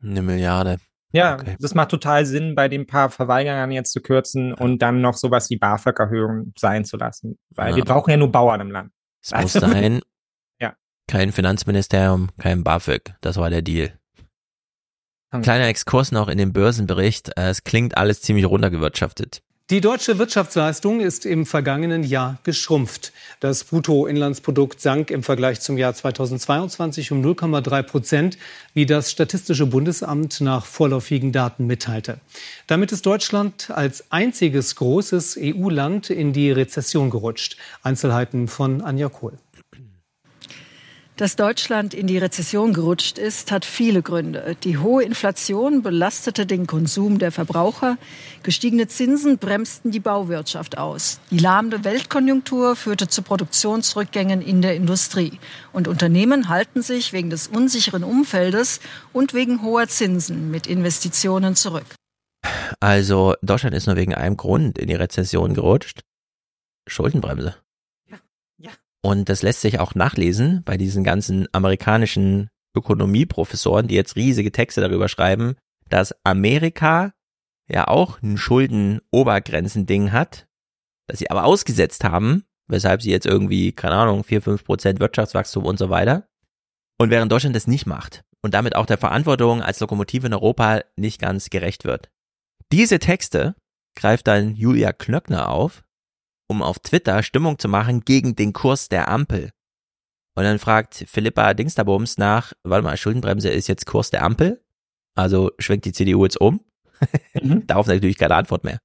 Eine Milliarde. Ja, Okay. das macht total Sinn, bei den paar Verweigerern jetzt zu kürzen und dann noch sowas wie BAföG-Erhöhung sein zu lassen. Weil Ja. wir brauchen ja nur Bauern im Land. Es muss <laughs> sein. Ja. Kein Finanzministerium, kein BAföG. Das war der Deal. Kleiner Exkurs noch in den Börsenbericht. Es klingt alles ziemlich runtergewirtschaftet. Die deutsche Wirtschaftsleistung ist im vergangenen Jahr geschrumpft. Das Bruttoinlandsprodukt sank im Vergleich zum Jahr 2022 um 0,3 Prozent, wie das Statistische Bundesamt nach vorläufigen Daten mitteilte. Damit ist Deutschland als einziges großes EU-Land in die Rezession gerutscht. Einzelheiten von Anja Kohl. Dass Deutschland in die Rezession gerutscht ist, hat viele Gründe. Die hohe Inflation belastete den Konsum der Verbraucher. Gestiegene Zinsen bremsten die Bauwirtschaft aus. Die lahmende Weltkonjunktur führte zu Produktionsrückgängen in der Industrie. Und Unternehmen halten sich wegen des unsicheren Umfeldes und wegen hoher Zinsen mit Investitionen zurück. Also Deutschland ist nur wegen einem Grund in die Rezession gerutscht. Schuldenbremse. Und das lässt sich auch nachlesen bei diesen ganzen amerikanischen Ökonomieprofessoren, die jetzt riesige Texte darüber schreiben, dass Amerika ja auch ein Schulden-Obergrenzending hat, das sie aber ausgesetzt haben, weshalb sie jetzt irgendwie, keine Ahnung, 4, 5 Prozent Wirtschaftswachstum und so weiter. Und während Deutschland das nicht macht und damit auch der Verantwortung als Lokomotive in Europa nicht ganz gerecht wird. Diese Texte greift dann Julia Klöckner auf, um auf Twitter Stimmung zu machen gegen den Kurs der Ampel. Und dann fragt Philippa Dingsterbums nach, warte mal, Schuldenbremse ist jetzt Kurs der Ampel? Also schwenkt die CDU jetzt um? Mhm. <laughs> Darauf natürlich keine Antwort mehr.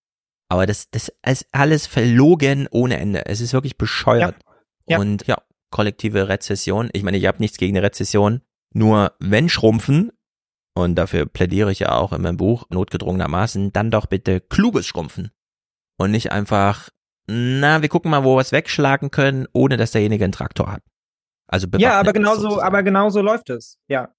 Aber das, das ist alles verlogen ohne Ende. Es ist wirklich bescheuert. Ja. Ja. Und ja, kollektive Rezession. Ich meine, ich habe nichts gegen eine Rezession. Nur wenn schrumpfen, und dafür plädiere ich ja auch in meinem Buch, notgedrungenermaßen, dann doch bitte kluges Schrumpfen. Und nicht einfach, na, wir gucken mal, wo wir es wegschlagen können, ohne dass derjenige einen Traktor hat. Also ja, aber genauso, aber genauso läuft es. Ja.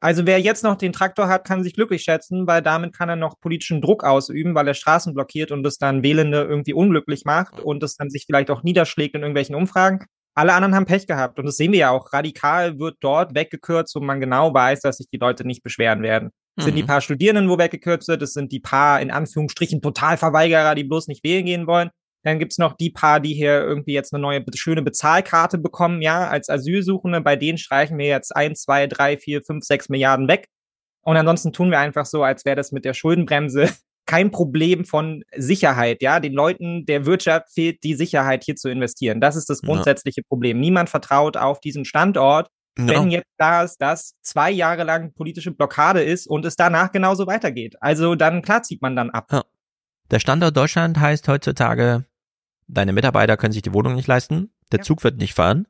Also wer jetzt noch den Traktor hat, kann sich glücklich schätzen, weil damit kann er noch politischen Druck ausüben, weil er Straßen blockiert und es dann Wählende irgendwie unglücklich macht und es dann sich vielleicht auch niederschlägt in irgendwelchen Umfragen. Alle anderen haben Pech gehabt und das sehen wir ja auch. Radikal wird dort weggekürzt, wo man genau weiß, dass sich die Leute nicht beschweren werden. Es mhm. sind die mhm. paar Studierenden, wo weggekürzt wird, es sind die paar, in Anführungsstrichen, Totalverweigerer, die bloß nicht wählen gehen wollen. Dann gibt's noch die paar, die hier irgendwie jetzt eine neue schöne Bezahlkarte bekommen, ja, als Asylsuchende. Bei denen streichen wir jetzt ein, zwei, drei, vier, fünf, sechs Milliarden weg. Und ansonsten tun wir einfach so, als wäre das mit der Schuldenbremse <laughs> kein Problem von Sicherheit, ja. Den Leuten der Wirtschaft fehlt die Sicherheit, hier zu investieren. Das ist das grundsätzliche ja. Problem. Niemand vertraut auf diesen Standort, ja. wenn jetzt da ist, dass zwei Jahre lang politische Blockade ist und es danach genauso weitergeht. Also dann klar zieht man dann ab. Ja. Der Standort Deutschland heißt heutzutage Deine Mitarbeiter können sich die Wohnung nicht leisten, der ja. Zug wird nicht fahren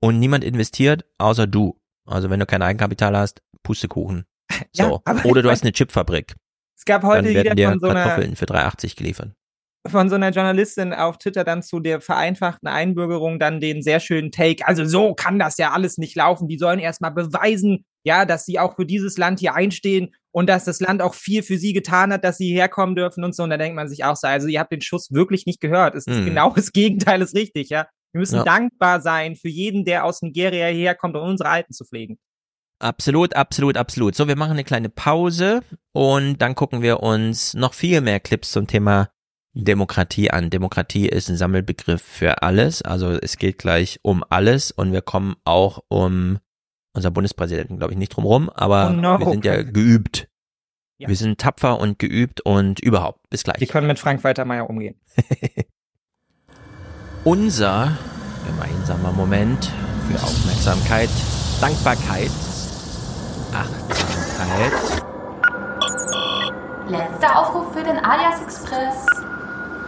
und niemand investiert, außer du. Also wenn du kein Eigenkapital hast, Pustekuchen. <laughs> So. Ja, Oder du hast eine Chipfabrik. Es gab heute dann werden wieder von so einer Kartoffeln für 3,80 geliefert. Von so einer Journalistin auf Twitter dann zu der vereinfachten Einbürgerung dann den sehr schönen Take. Also so kann das ja alles nicht laufen. Die sollen erstmal beweisen, ja, dass sie auch für dieses Land hier einstehen und dass das Land auch viel für sie getan hat, dass sie herkommen dürfen und so. Und da denkt man sich auch so, also ihr habt den Schuss wirklich nicht gehört. Es ist mhm. genau das Gegenteil, ist richtig, ja. Wir müssen ja. dankbar sein für jeden, der aus Nigeria herkommt, um unsere Alten zu pflegen. Absolut, absolut, absolut. So, wir machen eine kleine Pause und dann gucken wir uns noch viel mehr Clips zum Thema Demokratie an. Demokratie ist ein Sammelbegriff für alles. Also es geht gleich um alles und wir kommen auch um unser Bundespräsidenten, glaube ich, nicht drumrum, aber oh no. wir sind ja geübt. Ja. Wir sind tapfer und geübt und überhaupt. Bis gleich. Wir können mit Frank Waltermeier umgehen. <laughs> unser gemeinsamer Moment für Aufmerksamkeit, Dankbarkeit, Achtsamkeit. Letzter Aufruf für den Alias Express.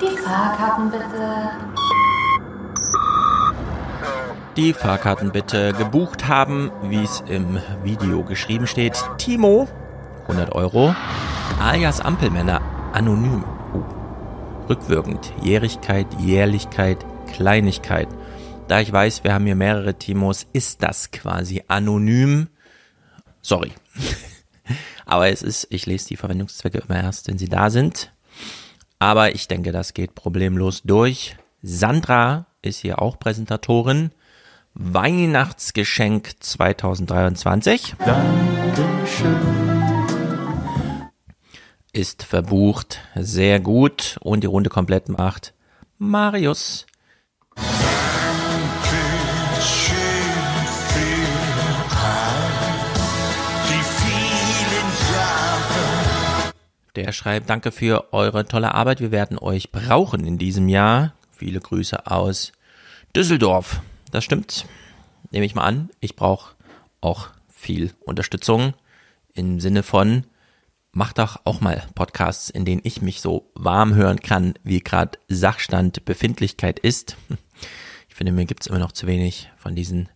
Die Fahrkarten bitte die Fahrkarten bitte gebucht haben, wie es im Video geschrieben steht. Timo, 100 Euro. Alias Ampelmänner, anonym. Oh. Rückwirkend, Jährigkeit, Jährlichkeit, Kleinigkeit. Da ich weiß, wir haben hier mehrere Timos, ist das quasi anonym. Sorry. <laughs> Aber es ist, ich lese die Verwendungszwecke immer erst, wenn sie da sind. Aber ich denke, das geht problemlos durch. Sandra ist hier auch Präsentatorin. Weihnachtsgeschenk 2023. Dankeschön. Ist verbucht. Sehr gut. Und die Runde komplett macht Marius. Der schreibt, danke für eure tolle Arbeit. Wir werden euch brauchen in diesem Jahr. Viele Grüße aus Düsseldorf. Das stimmt. Nehme ich mal an. Ich brauche auch viel Unterstützung im Sinne von, mach doch auch mal Podcasts, in denen ich mich so warm hören kann, wie gerade Sachstand, Befindlichkeit ist. Ich finde, mir gibt's immer noch zu wenig von diesen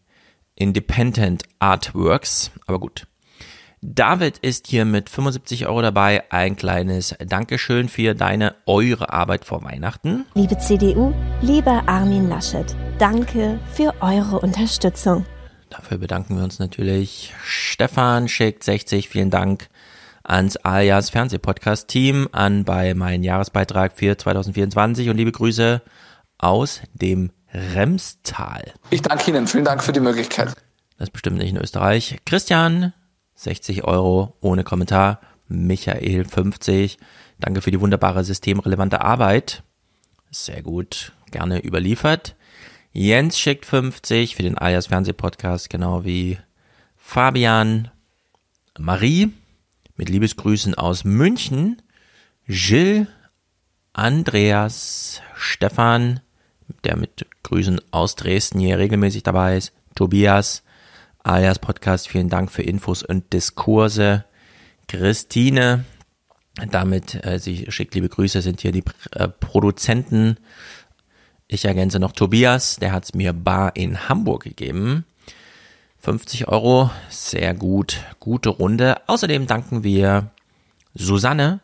Independent Artworks. Aber gut. David ist hier mit 75 Euro dabei. Ein kleines Dankeschön für deine, eure Arbeit vor Weihnachten. Liebe CDU, lieber Armin Laschet, danke für eure Unterstützung. Dafür bedanken wir uns natürlich. Stefan schickt 60, vielen Dank ans Alias Fernsehpodcast Team, an bei meinem Jahresbeitrag für 2024 und liebe Grüße aus dem Remstal. Ich danke Ihnen, vielen Dank für die Möglichkeit. Das ist bestimmt nicht in Österreich. Christian 60 Euro ohne Kommentar. Michael 50. Danke für die wunderbare systemrelevante Arbeit. Sehr gut. gerne überliefert. Jens schickt 50 für den Alias Fernsehpodcast, genau wie Fabian, Marie mit Liebesgrüßen aus München, Jill, Andreas, Stefan, der mit Grüßen aus Dresden hier regelmäßig dabei ist, Tobias, alias Podcast, vielen Dank für Infos und Diskurse, Christine, damit, äh, sie schickt liebe Grüße, sind hier die äh, Produzenten. Ich ergänze noch Tobias, der hat es mir bar in Hamburg gegeben. 50 Euro, sehr gut, gute Runde. Außerdem danken wir Susanne.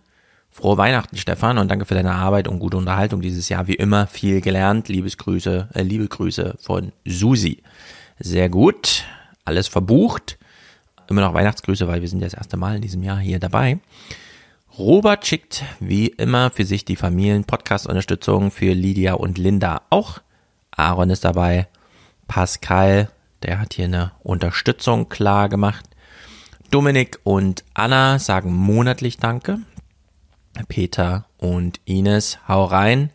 Frohe Weihnachten, Stefan, und danke für deine Arbeit und gute Unterhaltung dieses Jahr. Wie immer viel gelernt. Liebesgrüße, äh, liebe Grüße von Susi. Sehr gut, alles verbucht. Immer noch Weihnachtsgrüße, weil wir sind ja das erste Mal in diesem Jahr hier dabei. Robert schickt wie immer für sich die Familien-Podcast-Unterstützung für Lydia und Linda auch. Aaron ist dabei. Pascal, der hat hier eine Unterstützung klar gemacht. Dominik und Anna sagen monatlich Danke. Peter und Ines, hau rein.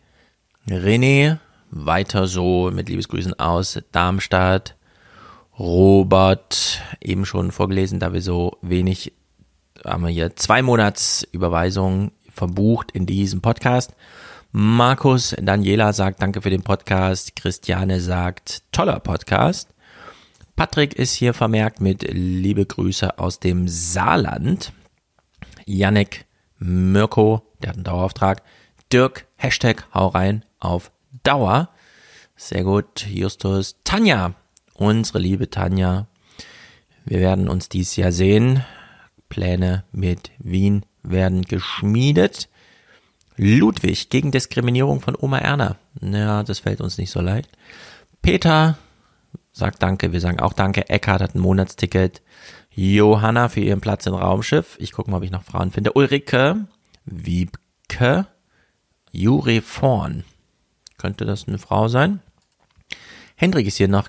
René, weiter so mit Liebesgrüßen aus Darmstadt. Robert, eben schon vorgelesen, da wir so wenig haben wir hier zwei Monats Überweisung verbucht in diesem Podcast. Markus Daniela sagt Danke für den Podcast. Christiane sagt Toller Podcast. Patrick ist hier vermerkt mit Liebe Grüße aus dem Saarland. Yannick Mirko, der hat einen Dauerauftrag. Dirk, Hashtag hau rein auf Dauer. Sehr gut. Justus, Tanja, unsere liebe Tanja. Wir werden uns dies Jahr sehen. Pläne mit Wien werden geschmiedet. Ludwig gegen Diskriminierung von Oma Erna. Ja, das fällt uns nicht so leicht. Peter sagt Danke, wir sagen auch Danke. Eckhard hat ein Monatsticket. Johanna für ihren Platz im Raumschiff. Ich gucke mal, ob ich noch Frauen finde. Ulrike, Wiebke, Juri Vorn. Könnte das eine Frau sein? Hendrik ist hier noch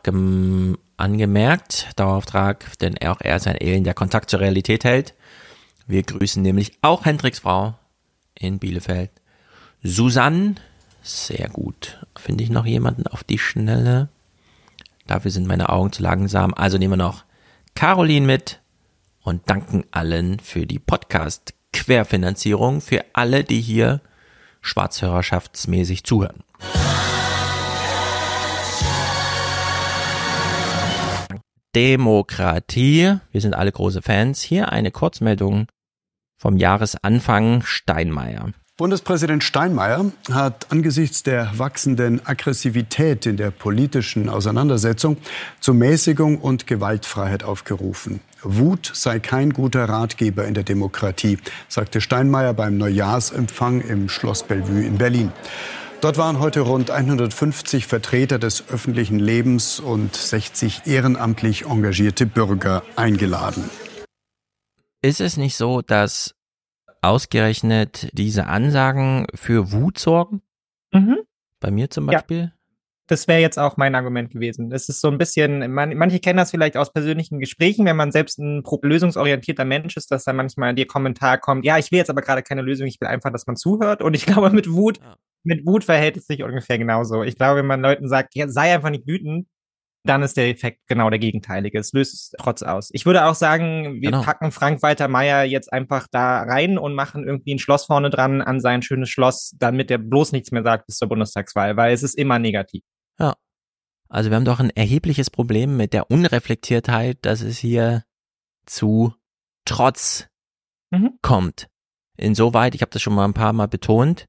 angemerkt, Dauerauftrag, denn auch er sein Elend der Kontakt zur Realität hält. Wir grüßen nämlich auch Hendriks Frau in Bielefeld. Susanne, sehr gut. Finde ich noch jemanden auf die Schnelle? Dafür sind meine Augen zu langsam. Also nehmen wir noch Caroline mit und danken allen für die Podcast-Querfinanzierung, für alle, die hier schwarzhörerschaftsmäßig zuhören. Demokratie. Wir sind alle große Fans. Hier eine Kurzmeldung vom Jahresanfang Steinmeier. Bundespräsident Steinmeier hat angesichts der wachsenden Aggressivität in der politischen Auseinandersetzung zur Mäßigung und Gewaltfreiheit aufgerufen. Wut sei kein guter Ratgeber in der Demokratie, sagte Steinmeier beim Neujahrsempfang im Schloss Bellevue in Berlin. Dort waren heute rund 150 Vertreter des öffentlichen Lebens und 60 ehrenamtlich engagierte Bürger eingeladen. Ist es nicht so, dass ausgerechnet diese Ansagen für Wut sorgen? Mhm. Bei mir zum Beispiel? Das wäre jetzt auch mein Argument gewesen. Es ist so ein bisschen, man, manche kennen das vielleicht aus persönlichen Gesprächen, wenn man selbst ein lösungsorientierter Mensch ist, dass da manchmal der Kommentar kommt, ja, ich will jetzt aber gerade keine Lösung, ich will einfach, dass man zuhört. Und ich <laughs> glaube, mit Wut ja mit Wut verhält es sich ungefähr genauso. Ich glaube, wenn man Leuten sagt, ja, sei einfach nicht wütend, dann ist der Effekt genau der gegenteilige. Es löst es trotz aus. Ich würde auch sagen, wir genau. packen Frank-Walter Meyer jetzt einfach da rein und machen irgendwie ein Schloss vorne dran an sein schönes Schloss, damit er bloß nichts mehr sagt bis zur Bundestagswahl, weil es ist immer negativ. Ja. Also wir haben doch ein erhebliches Problem mit der Unreflektiertheit, dass es hier zu Trotz mhm. kommt. Insoweit, ich habe das schon mal ein paar Mal betont,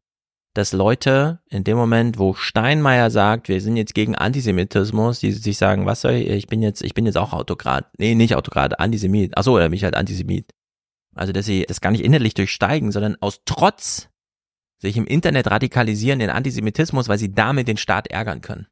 dass Leute in dem Moment, wo Steinmeier sagt, wir sind jetzt gegen Antisemitismus, die sich sagen, was soll ich, ich bin jetzt, ich bin jetzt auch Autokrat. Nee, nicht Autokrat, Antisemit. Achso, oder mich halt Antisemit. Also, dass sie das gar nicht innerlich durchsteigen, sondern aus Trotz sich im Internet radikalisieren in Antisemitismus, weil sie damit den Staat ärgern können.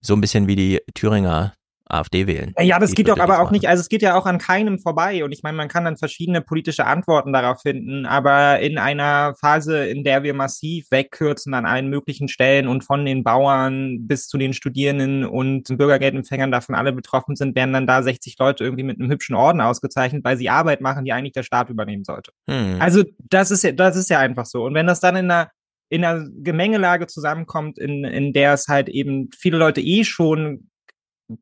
So ein bisschen wie die Thüringer AfD wählen. Ja, das geht doch aber auch nicht, also es geht ja auch an keinem vorbei und ich meine, man kann dann verschiedene politische Antworten darauf finden, aber in einer Phase, in der wir massiv wegkürzen an allen möglichen Stellen und von den Bauern bis zu den Studierenden und Bürgergeldempfängern davon alle betroffen sind, werden dann da 60 Leute irgendwie mit einem hübschen Orden ausgezeichnet, weil sie Arbeit machen, die eigentlich der Staat übernehmen sollte. Hm. Also das ist ja, das ist ja einfach so. Und wenn das dann in einer in einer Gemengelage zusammenkommt, in, in der es halt eben viele Leute eh schon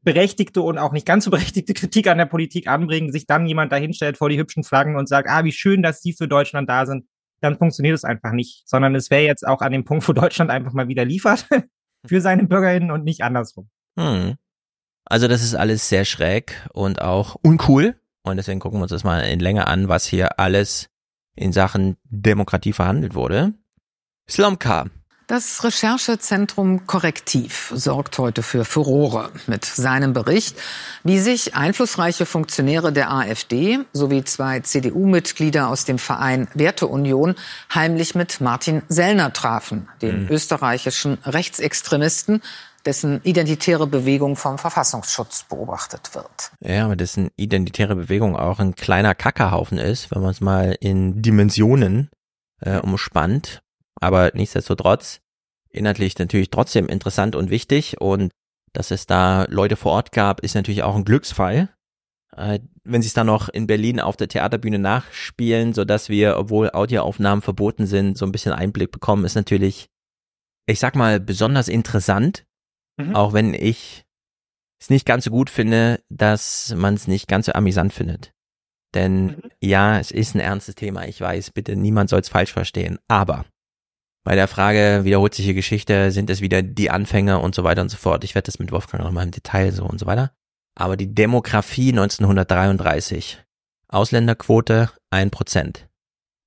berechtigte und auch nicht ganz so berechtigte Kritik an der Politik anbringen, sich dann jemand dahinstellt vor die hübschen Flaggen und sagt, ah, wie schön, dass Sie für Deutschland da sind, dann funktioniert es einfach nicht, sondern es wäre jetzt auch an dem Punkt, wo Deutschland einfach mal wieder liefert <laughs> für seine BürgerInnen und nicht andersrum. Hm. Also das ist alles sehr schräg und auch uncool. Und deswegen gucken wir uns das mal in Länge an, was hier alles in Sachen Demokratie verhandelt wurde. Slomka. Das Recherchezentrum Korrektiv sorgt heute für Furore mit seinem Bericht, wie sich einflussreiche Funktionäre der AfD sowie zwei CDU-Mitglieder aus dem Verein Werteunion heimlich mit Martin Sellner trafen, dem mhm. österreichischen Rechtsextremisten, dessen identitäre Bewegung vom Verfassungsschutz beobachtet wird. Ja, aber dessen identitäre Bewegung auch ein kleiner Kackerhaufen ist, wenn man es mal in Dimensionen äh, umspannt. Aber nichtsdestotrotz inhaltlich natürlich trotzdem interessant und wichtig und dass es da Leute vor Ort gab, ist natürlich auch ein Glücksfall. Äh, wenn sie es dann noch in Berlin auf der Theaterbühne nachspielen, so dass wir, obwohl Audioaufnahmen verboten sind, so ein bisschen Einblick bekommen, ist natürlich, ich sag mal, besonders interessant, mhm. auch wenn ich es nicht ganz so gut finde, dass man es nicht ganz so amüsant findet. Denn mhm. ja, es ist ein ernstes Thema, ich weiß, bitte niemand soll es falsch verstehen, aber bei der Frage, wiederholt sich die Geschichte, sind es wieder die Anfänger und so weiter und so fort. Ich werde das mit Wolfgang noch mal im Detail so und so weiter. Aber die Demografie 1933. Ausländerquote 1%.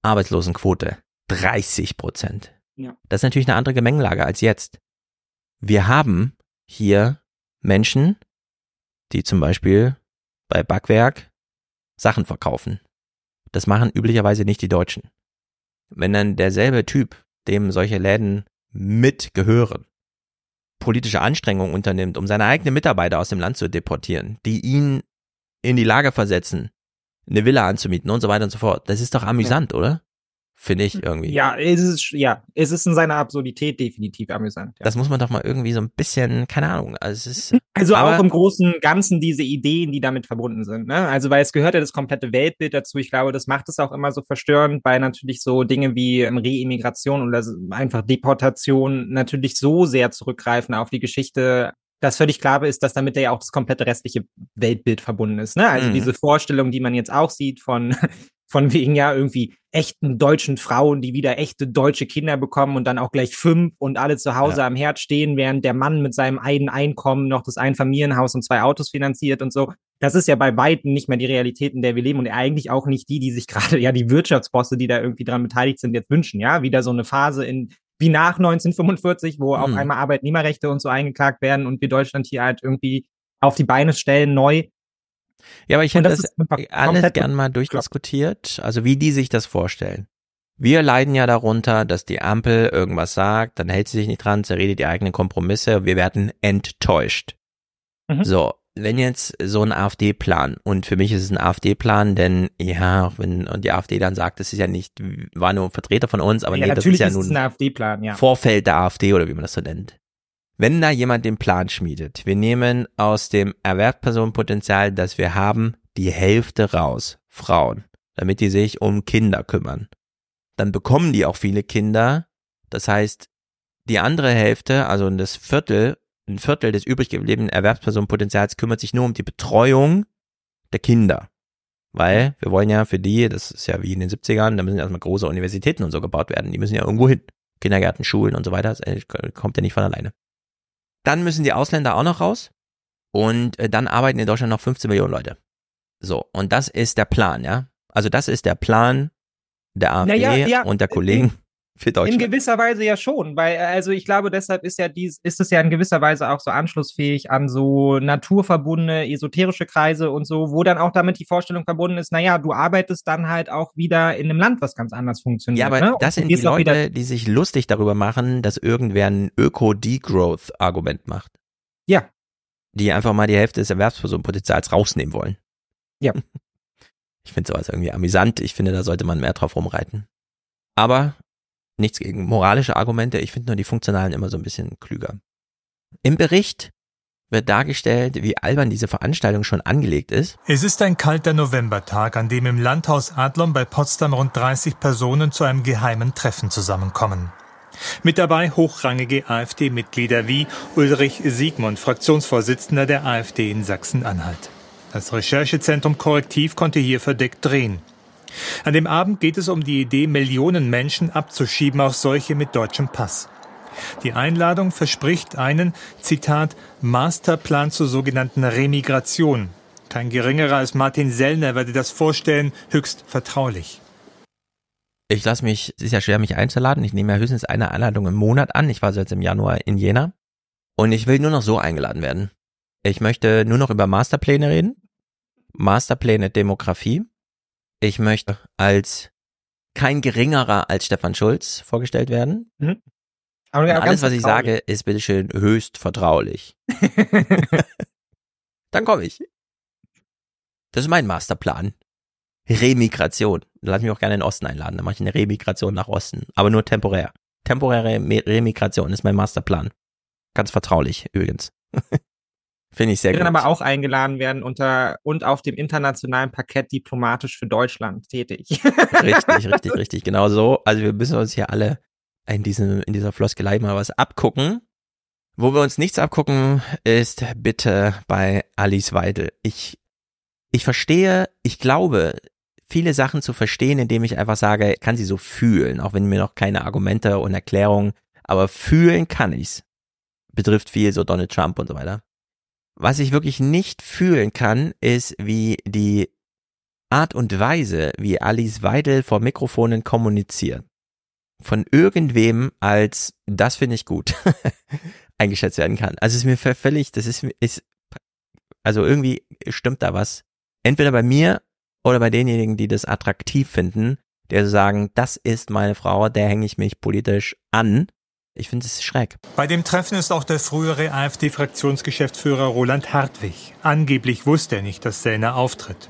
Arbeitslosenquote 30%. Ja. Das ist natürlich eine andere Gemengelage als jetzt. Wir haben hier Menschen, die zum Beispiel bei Backwerk Sachen verkaufen. Das machen üblicherweise nicht die Deutschen. Wenn dann derselbe Typ dem solche Läden mitgehören, politische Anstrengungen unternimmt, um seine eigenen Mitarbeiter aus dem Land zu deportieren, die ihn in die Lage versetzen, eine Villa anzumieten und so weiter und so fort. Das ist doch amüsant, ja. oder? Finde ich irgendwie. Ja, es ist, ja, es ist in seiner Absurdität definitiv amüsant. Ja. Das muss man doch mal irgendwie so ein bisschen, keine Ahnung, also es ist. <laughs> Also auch im großen Ganzen diese Ideen, die damit verbunden sind, ne? Also, weil es gehört ja das komplette Weltbild dazu. Ich glaube, das macht es auch immer so verstörend, weil natürlich so Dinge wie Reimmigration oder einfach Deportation natürlich so sehr zurückgreifen auf die Geschichte dass völlig klar ist, dass damit ja auch das komplette restliche Weltbild verbunden ist. Ne? Also mhm. diese Vorstellung, die man jetzt auch sieht von von wegen ja irgendwie echten deutschen Frauen, die wieder echte deutsche Kinder bekommen und dann auch gleich fünf und alle zu Hause ja. am Herd stehen, während der Mann mit seinem einen Einkommen noch das Einfamilienhaus und zwei Autos finanziert und so. Das ist ja bei weitem nicht mehr die Realität, in der wir leben und eigentlich auch nicht die, die sich <laughs> gerade ja die Wirtschaftsbosse, die da irgendwie dran beteiligt sind, jetzt wünschen. Ja, wieder so eine Phase in wie nach 1945, wo mhm. auf einmal Arbeitnehmerrechte und so eingeklagt werden und wir Deutschland hier halt irgendwie auf die Beine stellen neu ja, aber ich hätte das, das alles gern mal durchdiskutiert, also wie die sich das vorstellen. Wir leiden ja darunter, dass die Ampel irgendwas sagt, dann hält sie sich nicht dran, zerredet die eigenen Kompromisse, wir werden enttäuscht. Mhm. So, wenn jetzt so ein AfD-Plan, und für mich ist es ein AfD-Plan, denn ja, auch wenn und die AfD dann sagt, das ist ja nicht, war nur ein Vertreter von uns, aber ja, nee, das ist ja nun ein AfD-Plan, ja. Vorfeld der AfD oder wie man das so nennt. Wenn da jemand den Plan schmiedet, wir nehmen aus dem Erwerbspersonenpotenzial, das wir haben, die Hälfte raus, Frauen, damit die sich um Kinder kümmern. Dann bekommen die auch viele Kinder. Das heißt, die andere Hälfte, also das Viertel, ein Viertel des übrig gebliebenen Erwerbspersonenpotenzials kümmert sich nur um die Betreuung der Kinder. Weil wir wollen ja für die, das ist ja wie in den 70ern, da müssen erstmal große Universitäten und so gebaut werden. Die müssen ja irgendwo hin. Kindergärten, Schulen und so weiter, das äh, kommt ja nicht von alleine. Dann müssen die Ausländer auch noch raus. Und äh, dann arbeiten in Deutschland noch 15 Millionen Leute. So, und das ist der Plan, ja. Also das ist der Plan der AfD naja, ja, und der Kollegen für Deutschland. In gewisser Weise ja schon, weil äh, also ich glaube, deshalb ist ja dies ist es ja in gewisser Weise auch so anschlussfähig an so naturverbundene esoterische Kreise und so, wo dann auch damit die Vorstellung verbunden ist, naja, du arbeitest dann halt auch wieder in einem Land, was ganz anders funktioniert. Ja, aber ne? das sind die Leute, die sich lustig darüber machen, dass irgendwer ein Öko-Degrowth-Argument macht. Ja. Die einfach mal die Hälfte des Erwerbspersonenpotenzials rausnehmen wollen. Ja. <laughs> Ich finde sowas irgendwie amüsant. Ich finde, da sollte man mehr drauf rumreiten. Aber nichts gegen moralische Argumente, ich finde nur die funktionalen immer so ein bisschen klüger. Im Bericht wird dargestellt, wie albern diese Veranstaltung schon angelegt ist. Es ist ein kalter Novembertag, an dem im Landhaus Adlon bei Potsdam rund 30 Personen zu einem geheimen Treffen zusammenkommen. Mit dabei hochrangige AfD-Mitglieder wie Ulrich Siegmund, Fraktionsvorsitzender der AfD in Sachsen-Anhalt. Das Recherchezentrum Korrektiv konnte hier verdeckt drehen. An dem Abend geht es um die Idee, Millionen Menschen abzuschieben, auch solche mit deutschem Pass. Die Einladung verspricht einen, Zitat, Masterplan zur sogenannten Remigration. Kein geringerer als Martin Sellner werde das vorstellen, höchst vertraulich. Ich lasse mich, es ist ja schwer, mich einzuladen. Ich nehme ja höchstens eine Einladung im Monat an. Ich war jetzt im Januar in Jena. Und ich will nur noch so eingeladen werden. Ich möchte nur noch über Masterpläne reden. Masterpläne Demografie. Ich möchte als kein geringerer als Stefan Schulz vorgestellt werden. Mhm. Alles, was ich sage, ist bitteschön höchst vertraulich. <laughs> Dann komme ich. Das ist mein Masterplan. Remigration. Lass mich auch gerne in den Osten einladen. Dann mache ich eine Remigration nach Osten. Aber nur temporär. Temporäre Remigration ist mein Masterplan. Ganz vertraulich übrigens. <laughs> Finde ich sehr gut. Wir aber auch eingeladen werden unter und auf dem internationalen Parkett diplomatisch für Deutschland tätig. <laughs> richtig, richtig, richtig. Genau so. Also wir müssen uns hier alle in, diesem, in dieser Floskelei mal was abgucken. Wo wir uns nichts abgucken, ist bitte bei Alice Weidel. Ich, ich verstehe, ich glaube, viele Sachen zu verstehen, indem ich einfach sage, kann sie so fühlen, auch wenn mir noch keine Argumente und Erklärungen, aber fühlen kann ich's. Betrifft viel so Donald Trump und so weiter. Was ich wirklich nicht fühlen kann, ist, wie die Art und Weise, wie Alice Weidel vor Mikrofonen kommuniziert von irgendwem als das finde ich gut <laughs> eingeschätzt werden kann. Also es ist mir völlig, das ist, ist also irgendwie stimmt da was. Entweder bei mir oder bei denjenigen, die das attraktiv finden, der sagen, das ist meine Frau, der hänge ich mich politisch an. Ich finde es schräg. Bei dem Treffen ist auch der frühere AfD-Fraktionsgeschäftsführer Roland Hartwig. Angeblich wusste er nicht, dass Sellner auftritt.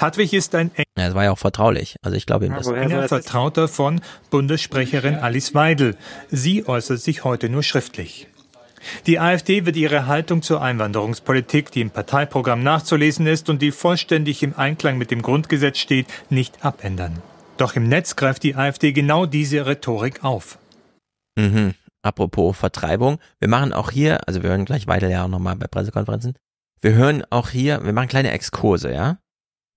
Hartwig ist ein ja, es war ja auch vertraulich. Also ich glaube ihm das. Enger Vertrauter von Bundessprecherin Alice Weidel. Sie äußert sich heute nur schriftlich. Die AfD wird ihre Haltung zur Einwanderungspolitik, die im Parteiprogramm nachzulesen ist und die vollständig im Einklang mit dem Grundgesetz steht, nicht abändern. Doch im Netz greift die AfD genau diese Rhetorik auf. Mhm. Apropos Vertreibung, wir machen auch hier, also wir hören gleich weiter ja auch nochmal bei Pressekonferenzen, wir hören auch hier, wir machen kleine Exkurse, ja?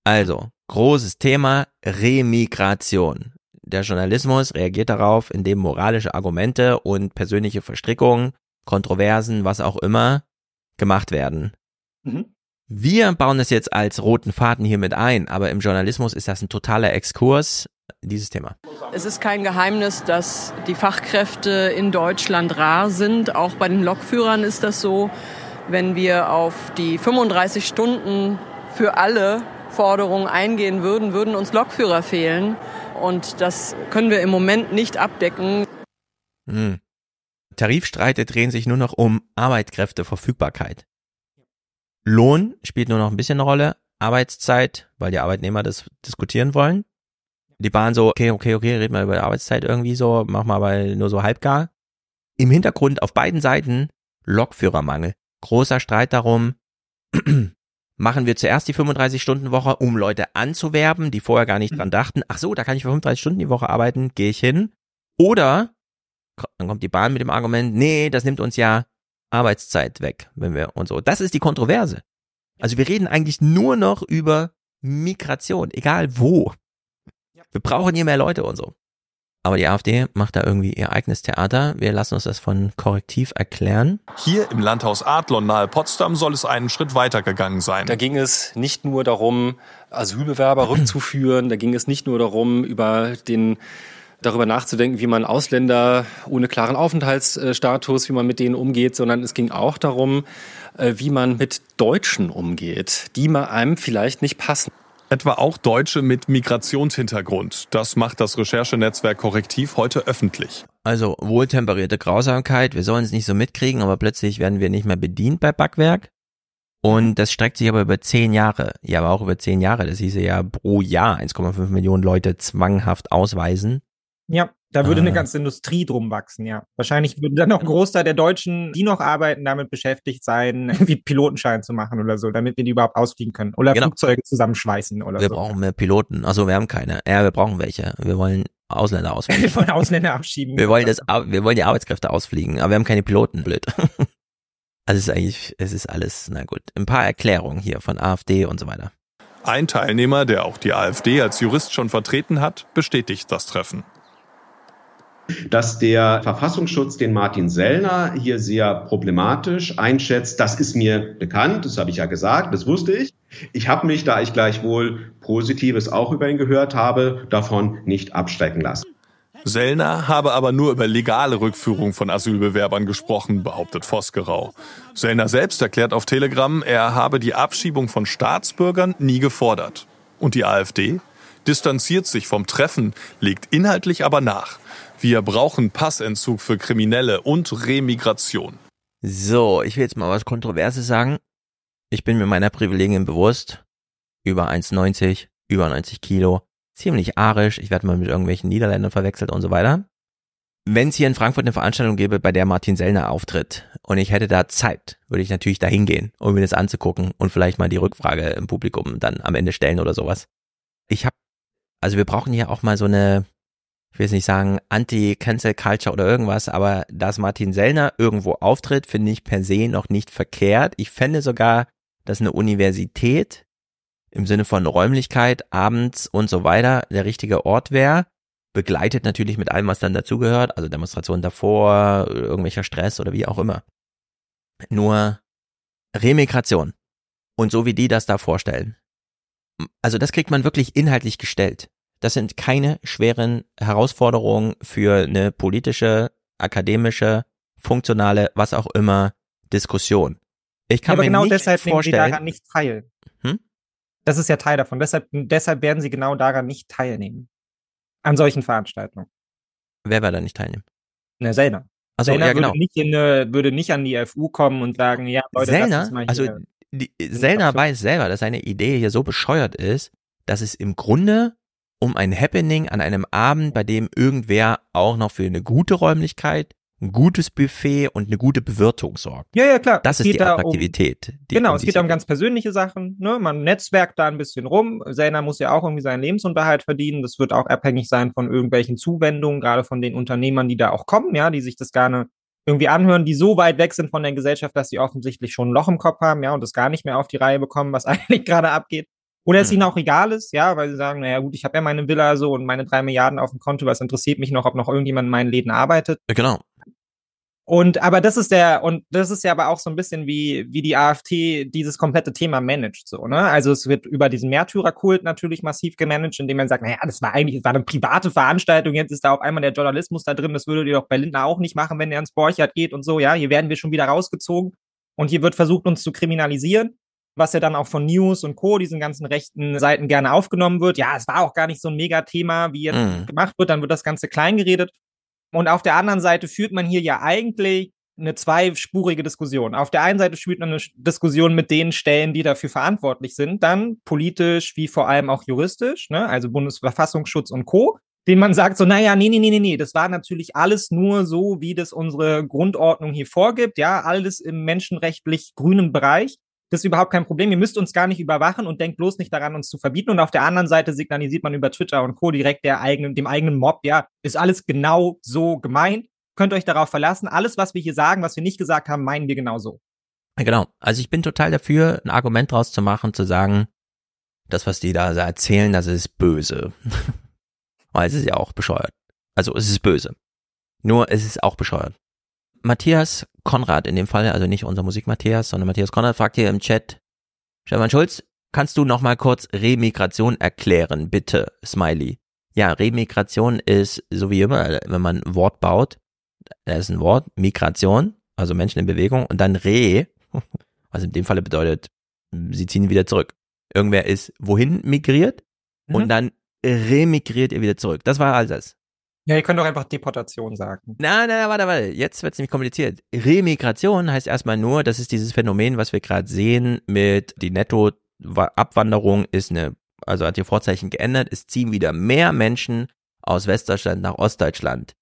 Also, großes Thema Remigration. Der Journalismus reagiert darauf, indem moralische Argumente und persönliche Verstrickungen, Kontroversen, was auch immer, gemacht werden. Mhm. Wir bauen es jetzt als roten Faden hier mit ein, aber im Journalismus ist das ein totaler Exkurs, dieses Thema. Es ist kein Geheimnis, dass die Fachkräfte in Deutschland rar sind. Auch bei den Lokführern ist das so. Wenn wir auf die 35 Stunden für alle Forderungen eingehen würden, würden uns Lokführer fehlen. Und das können wir im Moment nicht abdecken. Hm. Tarifstreite drehen sich nur noch um Arbeitskräfteverfügbarkeit. Lohn spielt nur noch ein bisschen eine Rolle. Arbeitszeit, weil die Arbeitnehmer das diskutieren wollen. Die Bahn so, okay, okay, okay, reden wir über Arbeitszeit irgendwie so, mach mal aber nur so halbgar. Im Hintergrund auf beiden Seiten Lokführermangel. Großer Streit darum, <clears throat> machen wir zuerst die 35-Stunden-Woche, um Leute anzuwerben, die vorher gar nicht dran dachten, ach so, da kann ich für 35 Stunden die Woche arbeiten, gehe ich hin. Oder dann kommt die Bahn mit dem Argument, nee, das nimmt uns ja Arbeitszeit weg, wenn wir und so. Das ist die Kontroverse. Also wir reden eigentlich nur noch über Migration, egal wo. Wir brauchen hier mehr Leute und so. Aber die AfD macht da irgendwie ihr eigenes Theater. Wir lassen uns das von Korrektiv erklären. Hier im Landhaus Adlon nahe Potsdam soll es einen Schritt weiter gegangen sein. Da ging es nicht nur darum, Asylbewerber rückzuführen, da ging es nicht nur darum, über den darüber nachzudenken, wie man Ausländer ohne klaren Aufenthaltsstatus, wie man mit denen umgeht, sondern es ging auch darum, äh, wie man mit Deutschen umgeht, die einem vielleicht nicht passen. Etwa auch Deutsche mit Migrationshintergrund. Das macht das Recherchenetzwerk Korrektiv heute öffentlich. Also wohltemperierte Grausamkeit, wir sollen es nicht so mitkriegen, aber plötzlich werden wir nicht mehr bedient bei Backwerk. Und das streckt sich aber über zehn Jahre. Ja, aber auch über zehn Jahre. Das hieße ja pro Jahr 1,5 Millionen Leute zwanghaft ausweisen. Ja, da würde eine ah. ganze Industrie drum wachsen, ja. Wahrscheinlich würde dann noch ein Großteil der Deutschen, die noch arbeiten, damit beschäftigt sein, <laughs> wie Pilotenschein zu machen oder so, damit wir die überhaupt ausfliegen können. Oder genau. Flugzeuge zusammenschweißen oder wir so. Wir brauchen mehr Piloten. Also wir haben keine. Ja, wir brauchen welche. Wir wollen Ausländer <laughs> ausfliegen. wir wollen Ausländer abschieben. Wir wollen das, wir wollen die Arbeitskräfte ausfliegen, aber wir haben keine Piloten, blöd. <laughs> Also es ist eigentlich, es ist alles, na gut. Ein paar Erklärungen hier von AfD und so weiter. Ein Teilnehmer, der auch die AfD als Jurist schon vertreten hat, bestätigt das Treffen. Dass der Verfassungsschutz den Martin Sellner hier sehr problematisch einschätzt, das ist mir bekannt, das habe ich ja gesagt, das wusste ich. Ich habe mich, da ich gleichwohl Positives auch über ihn gehört habe, davon nicht abschrecken lassen. Sellner habe aber nur über legale Rückführung von Asylbewerbern gesprochen, behauptet Vosgerau. Sellner selbst erklärt auf Telegram, er habe die Abschiebung von Staatsbürgern nie gefordert. Und die AfD distanziert sich vom Treffen, legt inhaltlich aber nach. Wir brauchen Passentzug für Kriminelle und Remigration. So, ich will jetzt mal was Kontroverses sagen. Ich bin mir meiner Privilegien bewusst. Über 1,90, über 90 Kilo ziemlich arisch, ich werde mal mit irgendwelchen Niederländern verwechselt und so weiter. Wenn es hier in Frankfurt eine Veranstaltung gäbe, bei der Martin Sellner auftritt und ich hätte da Zeit, würde ich natürlich dahin gehen, um mir das anzugucken und vielleicht mal die Rückfrage im Publikum dann am Ende stellen oder sowas. Ich habe, also wir brauchen hier auch mal so eine, ich will jetzt nicht sagen Anti-Cancel-Culture oder irgendwas, aber dass Martin Sellner irgendwo auftritt, finde ich per se noch nicht verkehrt. Ich fände sogar, dass eine Universität im Sinne von Räumlichkeit, abends und so weiter der richtige Ort wäre. Begleitet natürlich mit allem, was dann dazugehört, also Demonstrationen davor, irgendwelcher Stress oder wie auch immer. Nur Remigration. Und so wie die das da vorstellen. Also das kriegt man wirklich inhaltlich gestellt. Das sind keine schweren Herausforderungen für eine politische, akademische, funktionale, was auch immer Diskussion. Ich kann aber mir genau nicht deshalb nehmen sie vorstellen, daran nicht teil. Hm? Das ist ja Teil davon. Deshalb, deshalb werden sie genau daran nicht teilnehmen. An solchen Veranstaltungen. wer war da nicht teilnehmen? Ne, Sellner. Achso, Sellner ja genau. würde, nicht in würde nicht an die FU kommen und sagen, ja, Leute, uns mal also hier. die, Sellner weiß selber, dass seine Idee hier so bescheuert ist, dass es im Grunde um ein Happening an einem Abend, bei dem irgendwer auch noch für eine gute Räumlichkeit, ein gutes Buffet und eine gute Bewirtung sorgt. Ja, ja, klar. Das Es ist die da um- Attraktivität. die genau, es geht um ganz persönliche Sachen. Ne? Man netzwerkt da ein bisschen rum. Sellner muss ja auch irgendwie seinen Lebensunterhalt verdienen. Das wird auch abhängig sein von irgendwelchen Zuwendungen, gerade von den Unternehmern, die da auch kommen, ja, die sich das gerne irgendwie anhören, die so weit weg sind von der Gesellschaft, dass sie offensichtlich schon ein Loch im Kopf haben, ja, und das gar nicht mehr auf die Reihe bekommen, was <laughs> eigentlich gerade abgeht. Oder es Mhm. ihnen auch egal ist, ja, weil sie sagen, naja gut, ich habe ja meine Villa so und meine drei Milliarden auf dem Konto, was interessiert mich noch, ob noch irgendjemand in meinen Läden arbeitet. Genau. Und aber das ist der und das ist ja aber auch so ein bisschen wie wie die AfD dieses komplette Thema managt so, ne? Also es wird über diesen Märtyrerkult natürlich massiv gemanagt, indem man sagt, naja, das war eigentlich, es war eine private Veranstaltung, jetzt ist da auf einmal der Journalismus da drin, das würdet ihr doch bei Lindner auch nicht machen, wenn er ins Borchardt geht und so, ja, hier werden wir schon wieder rausgezogen und hier wird versucht uns zu kriminalisieren, was ja dann auch von News und Co, diesen ganzen rechten Seiten gerne aufgenommen wird. Ja, es war auch gar nicht so ein Megathema, wie jetzt Mhm. gemacht wird, dann wird das Ganze klein geredet. Und auf der anderen Seite führt man hier ja eigentlich eine zweispurige Diskussion. Auf der einen Seite führt man eine Diskussion mit den Stellen, die dafür verantwortlich sind, dann politisch wie vor allem auch juristisch, ne? also Bundesverfassungsschutz und Co., den man sagt so, naja, nee, nee, nee, nee, nee, das war natürlich alles nur so, wie das unsere Grundordnung hier vorgibt, ja, alles im menschenrechtlich grünen Bereich. Das ist überhaupt kein Problem. Ihr müsst uns gar nicht überwachen und denkt bloß nicht daran, uns zu verbieten. Und auf der anderen Seite signalisiert man über Twitter und Co. direkt der eigenen, dem eigenen Mob, ja, ist alles genau so gemeint. Könnt euch darauf verlassen. Alles, was wir hier sagen, was wir nicht gesagt haben, meinen wir genauso. Ja, Genau. Also ich bin total dafür, ein Argument draus zu machen, zu sagen, das, was die da erzählen, das ist böse. <laughs> Weil es ist ja auch bescheuert. Also es ist böse. Nur es ist auch bescheuert. Matthias Konrad in dem Fall, also nicht unser Musik Matthias, sondern Matthias Konrad fragt hier im Chat, Stefan Schulz, kannst du noch mal kurz Remigration erklären, bitte, Smiley. Ja, Remigration ist so wie immer, wenn man ein Wort baut, da ist ein Wort, Migration, also Menschen in Bewegung, und dann Re, <laughs> was in dem Falle bedeutet, sie ziehen wieder zurück. Irgendwer ist wohin migriert und Mhm. dann remigriert ihr wieder zurück. Das war das. Ja, ihr könnt doch einfach Deportation sagen. Na, na, warte, warte. Jetzt wird's nämlich kompliziert. Remigration heißt erstmal nur, das ist dieses Phänomen, was wir gerade sehen mit die Netto-Abwanderung ist eine, also hat ihr Vorzeichen geändert. Es ziehen wieder mehr Menschen aus Westdeutschland nach Ostdeutschland.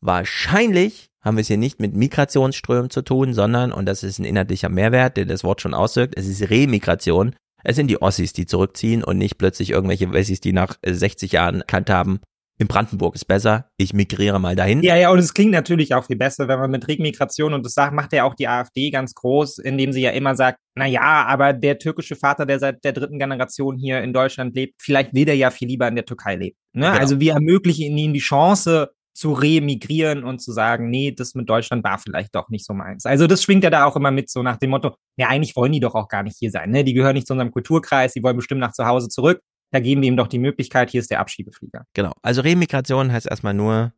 Wahrscheinlich haben wir es hier nicht mit Migrationsströmen zu tun, sondern, und das ist ein inhaltlicher Mehrwert, der das Wort schon ausdrückt, es ist Remigration. Es sind die Ossis, die zurückziehen und nicht plötzlich irgendwelche Wessis, die nach äh, 60 Jahren erkannt haben, in Brandenburg ist besser, ich migriere mal dahin. Ja, ja, und es klingt natürlich auch viel besser, wenn man mit Remigration, und das sagt, macht ja auch die AfD ganz groß, indem sie ja immer sagt, na ja, aber der türkische Vater, der seit der dritten Generation hier in Deutschland lebt, vielleicht will der ja viel lieber in der Türkei leben. Ne? Genau. Also wir ermöglichen ihnen die Chance, zu remigrieren und zu sagen, nee, das mit Deutschland war vielleicht doch nicht so meins. Also das schwingt ja da auch immer mit, so nach dem Motto, ja, eigentlich wollen die doch auch gar nicht hier sein. Ne? Die gehören nicht zu unserem Kulturkreis, die wollen bestimmt nach zu Hause zurück. Da geben wir ihm doch die Möglichkeit, hier ist der Abschiebeflieger. Genau. Also Remigration heißt erstmal nur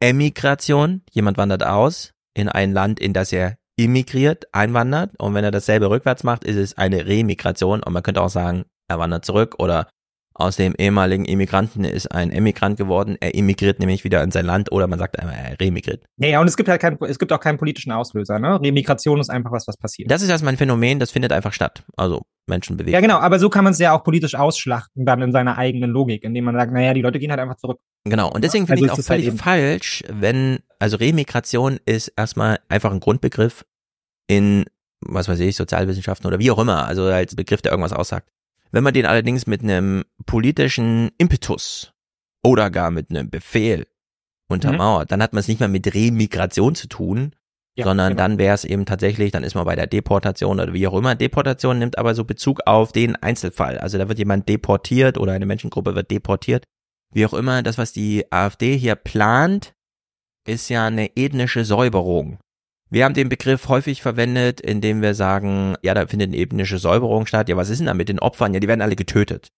Emigration. Jemand wandert aus in ein Land, in das er immigriert, einwandert. Und wenn er dasselbe rückwärts macht, ist es eine Remigration. Und man könnte auch sagen, er wandert zurück oder aus dem ehemaligen Immigranten ist ein Emigrant geworden. Er immigriert nämlich wieder in sein Land oder man sagt einmal, er remigriert. Ja, ja, und es gibt halt kein, es gibt auch keinen politischen Auslöser, ne? Remigration ist einfach was, was passiert. Das ist erstmal ein Phänomen, das findet einfach statt. Also Menschen bewegen. Ja, genau, aber so kann man es ja auch politisch ausschlachten, dann in seiner eigenen Logik, indem man sagt, naja, die Leute gehen halt einfach zurück. Genau, und deswegen finde Also ich es auch halt völlig eben- falsch, wenn, also Remigration ist erstmal einfach ein Grundbegriff in, was weiß ich, Sozialwissenschaften oder wie auch immer, also als Begriff, der irgendwas aussagt. Wenn man den allerdings mit einem politischen Impetus oder gar mit einem Befehl untermauert, dann hat man es nicht mehr mit Remigration zu tun, Ja, sondern genau. dann wäre es eben tatsächlich, dann ist man bei der Deportation oder wie auch immer. Deportation nimmt aber so Bezug auf den Einzelfall. Also da wird jemand deportiert oder eine Menschengruppe wird deportiert. Wie auch immer, das, was die AfD hier plant, ist ja eine ethnische Säuberung. Wir haben den Begriff häufig verwendet, indem wir sagen, ja, da findet eine ethnische Säuberung statt. Ja, was ist denn da mit den Opfern? Ja, die werden alle getötet.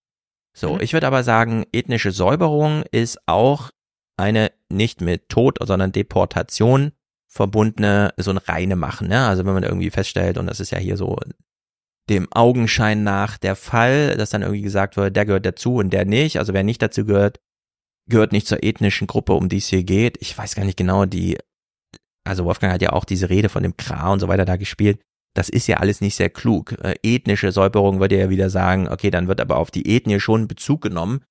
So, ich würde aber sagen, ethnische Säuberung ist auch eine nicht mit Tod, sondern Deportation verbundene, so ein reine Machen. Ne? Also wenn man irgendwie feststellt, und das ist ja hier so dem Augenschein nach der Fall, dass dann irgendwie gesagt wird, der gehört dazu und der nicht. Also wer nicht dazu gehört, gehört nicht zur ethnischen Gruppe, um die es hier geht. Ich weiß gar nicht genau, die, also Wolfgang hat ja auch diese Rede von dem Kra und so weiter da gespielt. Das ist ja alles nicht sehr klug. Äh, ethnische Säuberung würde ja wieder sagen, okay, dann wird aber auf die Ethnie schon Bezug genommen.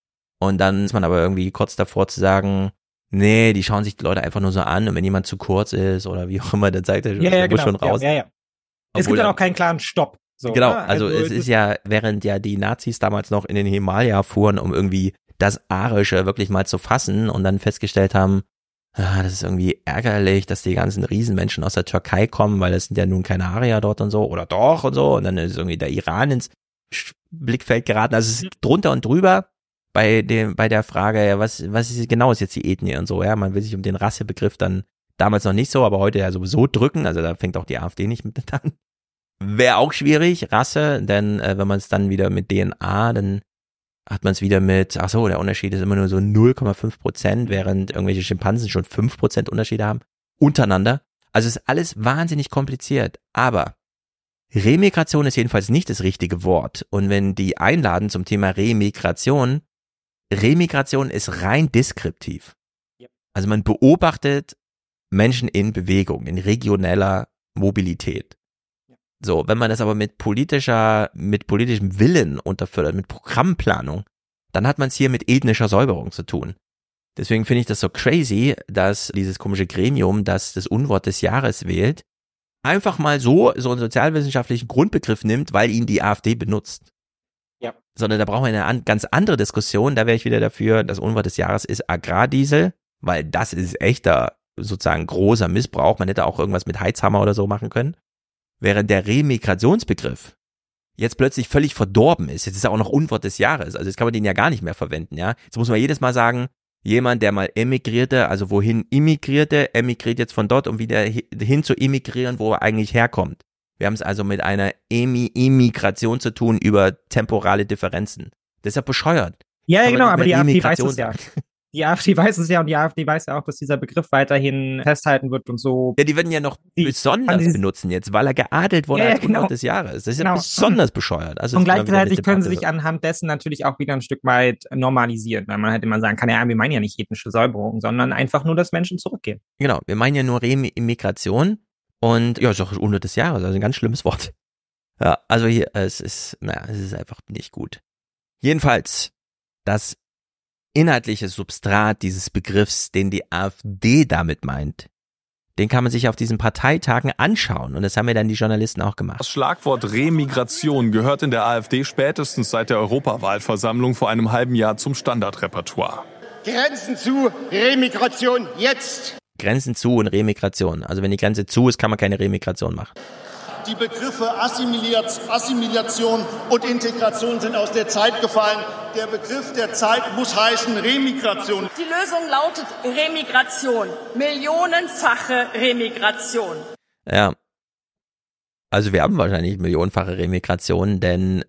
Und dann ist man aber irgendwie kurz davor zu sagen, nee, die schauen sich die Leute einfach nur so an und wenn jemand zu kurz ist oder wie auch immer, dann zeigt er Ja, ja, muss genau. schon raus. Ja, ja, ja. Es gibt dann auch keinen klaren Stopp. So, genau, ne? also, es ist ja, während ja die Nazis damals noch in den Himalaya fuhren, um irgendwie das Arische wirklich mal zu fassen und dann festgestellt haben, ah, das ist irgendwie ärgerlich, dass die ganzen Riesenmenschen aus der Türkei kommen, weil es sind ja nun keine Arier dort und so, oder doch und so, und dann ist irgendwie der Iran ins Blickfeld geraten. Also es ist drunter und drüber bei dem, bei der Frage, ja, was, was ist genau ist jetzt die Ethnie und so, ja, man will sich um den Rassebegriff dann damals noch nicht so, aber heute ja sowieso drücken, also da fängt auch die AfD nicht mit <laughs> an. Wäre auch schwierig, Rasse, denn äh, wenn man es dann wieder mit DNA, dann hat man es wieder mit, ach so, der Unterschied ist immer nur so 0,5 Prozent, während irgendwelche Schimpansen schon 5 Prozent Unterschiede haben, untereinander. Also ist alles wahnsinnig kompliziert, aber Remigration ist jedenfalls nicht das richtige Wort. Und wenn die einladen zum Thema Remigration, Remigration ist rein deskriptiv. Also man beobachtet Menschen in Bewegung, in regioneller Mobilität. So, wenn man das aber mit politischer, mit politischem Willen unterfüttert, mit Programmplanung, dann hat man es hier mit ethnischer Säuberung zu tun. Deswegen finde ich das so crazy, dass dieses komische Gremium, das das Unwort des Jahres wählt, einfach mal so, so einen sozialwissenschaftlichen Grundbegriff nimmt, weil ihn die AfD benutzt. Ja. Sondern da brauchen wir eine an, ganz andere Diskussion. Da wäre ich wieder dafür, das Unwort des Jahres ist Agrardiesel, weil das ist echter, sozusagen großer Missbrauch. Man hätte auch irgendwas mit Heizhammer oder so machen können. Während der Remigrationsbegriff jetzt plötzlich völlig verdorben ist. Jetzt ist er auch noch Unwort des Jahres. Also jetzt kann man den ja gar nicht mehr verwenden, ja. Jetzt muss man jedes Mal sagen, jemand, der mal emigrierte, also wohin immigrierte, emigriert jetzt von dort, um wieder hi- hin zu immigrieren, wo er eigentlich herkommt. Wir haben es also mit einer Emi-Immigration zu tun über temporale Differenzen. Das ist ja bescheuert. Ja, ja, genau, aber die AfD weiß es ja. Die AfD <laughs> weiß es ja und die AfD weiß ja auch, dass dieser Begriff weiterhin festhalten wird und so. Ja, die werden ja noch besonders dieses- benutzen jetzt, weil er geadelt wurde Ja, ja, als genau. des Jahres. Das ist ja Genau. besonders bescheuert. Also und gleichzeitig können sie sich anhand dessen natürlich auch wieder ein Stück weit normalisieren, weil man halt immer sagen kann, ja, wir meinen ja nicht ethnische Säuberung, sondern einfach nur, dass Menschen zurückgehen. Genau, wir meinen ja nur Re-Immigration und ja, ist auch Unwort des Jahres, also ein ganz schlimmes Wort. Ja, also hier, es ist, naja, es ist einfach nicht gut. Jedenfalls, das inhaltliche Substrat dieses Begriffs, den die AfD damit meint, den kann man sich auf diesen Parteitagen anschauen und das haben ja dann die Journalisten auch gemacht. Das Schlagwort Remigration gehört in der AfD spätestens seit der Europawahlversammlung vor einem halben Jahr zum Standardrepertoire. Grenzen zu, Remigration jetzt. Grenzen zu und Remigration. Also wenn die Grenze zu ist, kann man keine Remigration machen. Die Begriffe Assimilation und Integration sind aus der Zeit gefallen. Der Begriff der Zeit muss heißen Remigration. Die Lösung lautet Remigration. Millionenfache Remigration. Ja. Also wir haben wahrscheinlich millionenfache Remigration, denn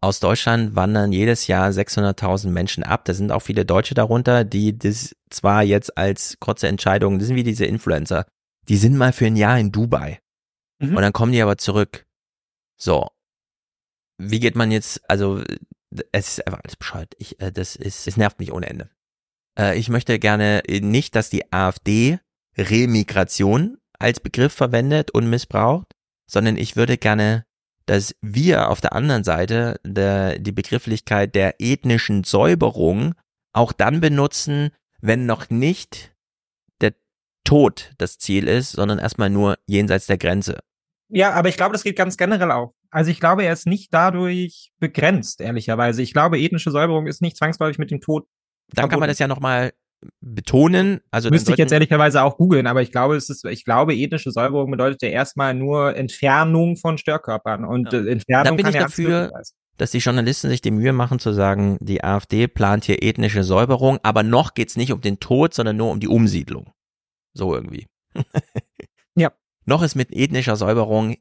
aus Deutschland wandern jedes Jahr 600.000 Menschen ab. Da sind auch viele Deutsche darunter, die das zwar jetzt als kurze Entscheidung, das sind wie diese Influencer, die sind mal für ein Jahr in Dubai. Mhm. Und dann kommen die aber zurück. So. Wie geht man jetzt, also, es ist einfach alles bescheuert. Ich, äh, das ist, es nervt mich ohne Ende. Äh, ich möchte gerne nicht, dass die AfD Remigration als Begriff verwendet und missbraucht, sondern ich würde gerne, dass wir auf der anderen Seite der, die Begrifflichkeit der ethnischen Säuberung auch dann benutzen, wenn noch nicht der Tod das Ziel ist, sondern erstmal nur jenseits der Grenze. Ja, aber ich glaube, das geht ganz generell auch. Also ich glaube, er ist nicht dadurch begrenzt, ehrlicherweise. Ich glaube, ethnische Säuberung ist nicht zwangsläufig mit dem Tod. Dann kann man das ja nochmal betonen. Also müsste ich jetzt ehrlicherweise auch googeln, aber ich glaube, es ist, ich glaube, ethnische Säuberung bedeutet ja erstmal nur Entfernung von Störkörpern und ja. Äh, Entfernung. Dann bin ich ja dafür, dass die Journalisten sich die Mühe machen zu sagen, die AfD plant hier ethnische Säuberung, aber noch geht's nicht um den Tod, sondern nur um die Umsiedlung. So irgendwie. <laughs> Noch ist mit ethnischer Säuberung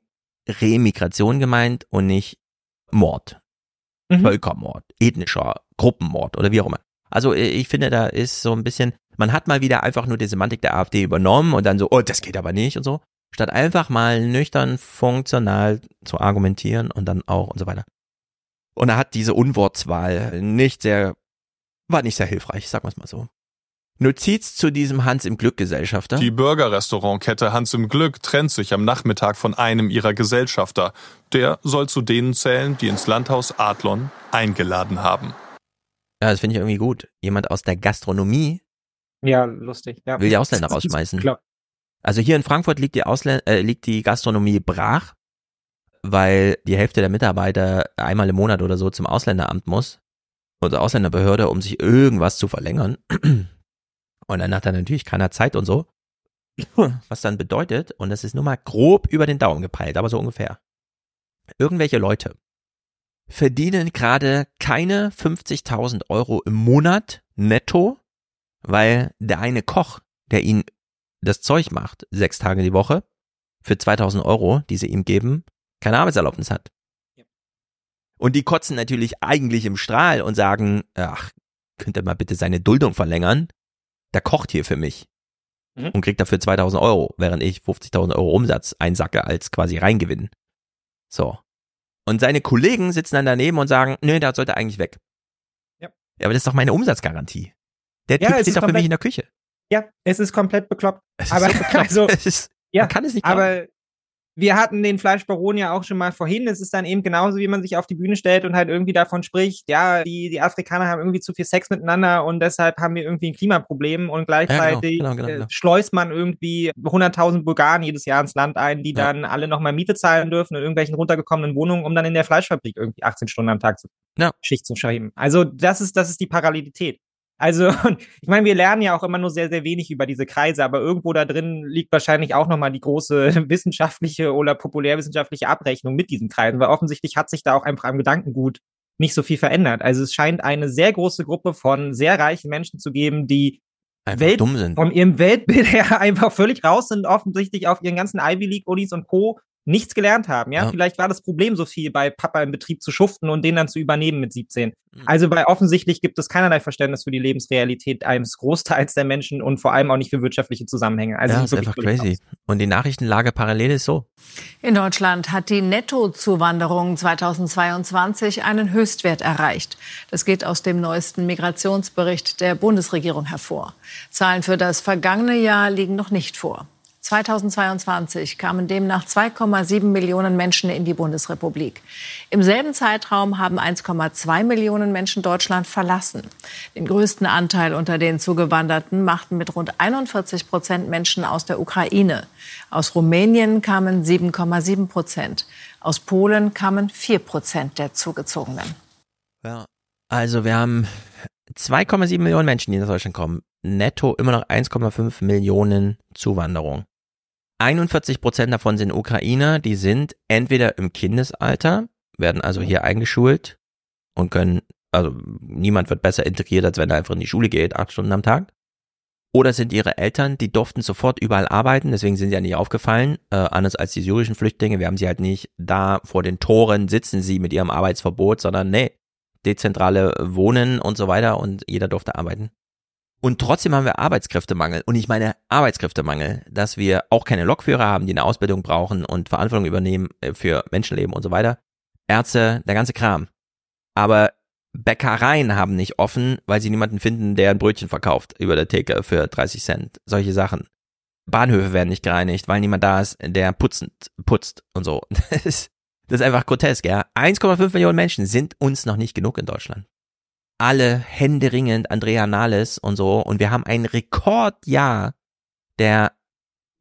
Remigration gemeint und nicht Mord. Mhm. Völkermord, ethnischer Gruppenmord oder wie auch immer. Also äh, ich finde, da ist so ein bisschen, man hat mal wieder einfach nur die Semantik der AfD übernommen und dann so, oh, das geht aber nicht und so, statt einfach mal nüchtern, funktional zu argumentieren und dann auch und so weiter. Und er hat diese Unwortswahl nicht sehr, war nicht sehr hilfreich, sagen wir es mal so. Notiz zu diesem Hans im Glück Gesellschafter. Die Burgerrestaurantkette Hans im Glück trennt sich am Nachmittag von einem ihrer Gesellschafter. Der soll zu denen zählen, die ins Landhaus Adlon eingeladen haben. Ja, das finde ich irgendwie gut. Jemand aus der Gastronomie ja, lustig. Ja. will die Ausländer rausschmeißen. Klar. Also hier in Frankfurt liegt die, Ausländ äh, liegt die Gastronomie brach, weil die Hälfte der Mitarbeiter einmal im Monat oder so zum Ausländeramt muss oder Ausländerbehörde, um sich irgendwas zu verlängern. Und dann hat er natürlich keiner Zeit und so. <clears throat> Was dann bedeutet, und das ist nur mal grob über den Daumen gepeilt, aber so ungefähr. Irgendwelche Leute verdienen gerade keine 50.000 Euro im Monat netto, weil der eine Koch, der ihnen das Zeug macht, sechs Tage die Woche, für 2000 Euro, die sie ihm geben, keine Arbeitserlaubnis hat. Und die kotzen natürlich eigentlich im Strahl und sagen, ach, könnt ihr mal bitte seine Duldung verlängern? Der kocht hier für mich mhm. und kriegt dafür 2000 Euro, während ich 50.000 Euro Umsatz einsacke als quasi Reingewinn. So. Und seine Kollegen sitzen dann daneben und sagen, nö, der sollte eigentlich weg. Ja. ja aber das ist doch meine Umsatzgarantie. Der Typ ja, steht doch für mich in der Küche. Ja, es ist komplett bekloppt. Es aber so <laughs> bekloppt. also, ist, ja, kann es nicht glauben. aber wir hatten den Fleischbaron ja auch schon mal vorhin. Es ist dann eben genauso, wie man sich auf die Bühne stellt und halt irgendwie davon spricht, ja, die, die Afrikaner haben irgendwie zu viel Sex miteinander und deshalb haben wir irgendwie ein Klimaproblem und gleichzeitig ja, genau, genau, genau, äh, schleust man irgendwie 100.000 Bulgaren jedes Jahr ins Land ein, die ja. dann alle nochmal Miete zahlen dürfen in irgendwelchen runtergekommenen Wohnungen, um dann in der Fleischfabrik irgendwie 18 Stunden am Tag zu ja. Schicht zu schreiben. Also das ist, das ist die Parallelität. Also, <laughs> ich meine, wir lernen ja auch immer nur sehr, sehr wenig über diese Kreise, aber irgendwo da drin liegt wahrscheinlich auch nochmal die große <laughs> wissenschaftliche oder populärwissenschaftliche Abrechnung mit diesen Kreisen, weil offensichtlich hat sich da auch einfach am Gedankengut nicht so viel verändert. Also es scheint eine sehr große Gruppe von sehr reichen Menschen zu geben, die einfach Welt dumm sind. von ihrem Weltbild <laughs> her einfach völlig raus sind, offensichtlich auf ihren ganzen Ivy League Unis und Co nichts gelernt haben. Ja? ja? vielleicht war das Problem so viel bei Papa im Betrieb zu schuften und den dann zu übernehmen mit 17. Mhm. Also weil offensichtlich gibt es keinerlei Verständnis für die Lebensrealität eines Großteils der Menschen und vor allem auch nicht für wirtschaftliche Zusammenhänge. Also ja, ist einfach crazy. Aus. Und die Nachrichtenlage parallel ist so. In Deutschland hat die Nettozuwanderung 2022 einen Höchstwert erreicht. Das geht aus dem neuesten Migrationsbericht der Bundesregierung hervor. Zahlen für das vergangene Jahr liegen noch nicht vor. 2022 kamen demnach 2,7 Millionen Menschen in die Bundesrepublik. Im selben Zeitraum haben 1,2 Millionen Menschen Deutschland verlassen. Den größten Anteil unter den Zugewanderten machten mit rund 41 Prozent Menschen aus der Ukraine. Aus Rumänien kamen 7,7 Prozent. Aus Polen kamen 4 Prozent der Zugezogenen. Ja, also wir haben 2,7 Millionen Menschen, die nach Deutschland kommen. Netto immer noch 1,5 Millionen Zuwanderung. 41 Prozent davon sind Ukrainer, die sind entweder im Kindesalter, werden also hier eingeschult und können, also niemand wird besser integriert, als wenn er einfach in die Schule geht, acht Stunden am Tag. Oder sind ihre Eltern, die durften sofort überall arbeiten, deswegen sind sie ja nicht aufgefallen, äh, anders als die syrischen Flüchtlinge. Wir haben sie halt nicht da vor den Toren sitzen sie mit ihrem Arbeitsverbot, sondern nee, dezentrale Wohnen und so weiter und jeder durfte arbeiten. Und trotzdem haben wir Arbeitskräftemangel. Und ich meine Arbeitskräftemangel, dass wir auch keine Lokführer haben, die eine Ausbildung brauchen und Verantwortung übernehmen äh, für Menschenleben und so weiter. Ärzte, der ganze Kram. Aber Bäckereien haben nicht offen, weil sie niemanden finden, der ein Brötchen verkauft über der Theke für 30 Cent. Solche Sachen. Bahnhöfe werden nicht gereinigt, weil niemand da ist, der putzend, putzt und so. <laughs> Das ist, das ist einfach grotesk, ja. 1,5 Millionen Menschen sind uns noch nicht genug in Deutschland. Alle händeringend Andrea Nahles und so. Und wir haben ein Rekordjahr der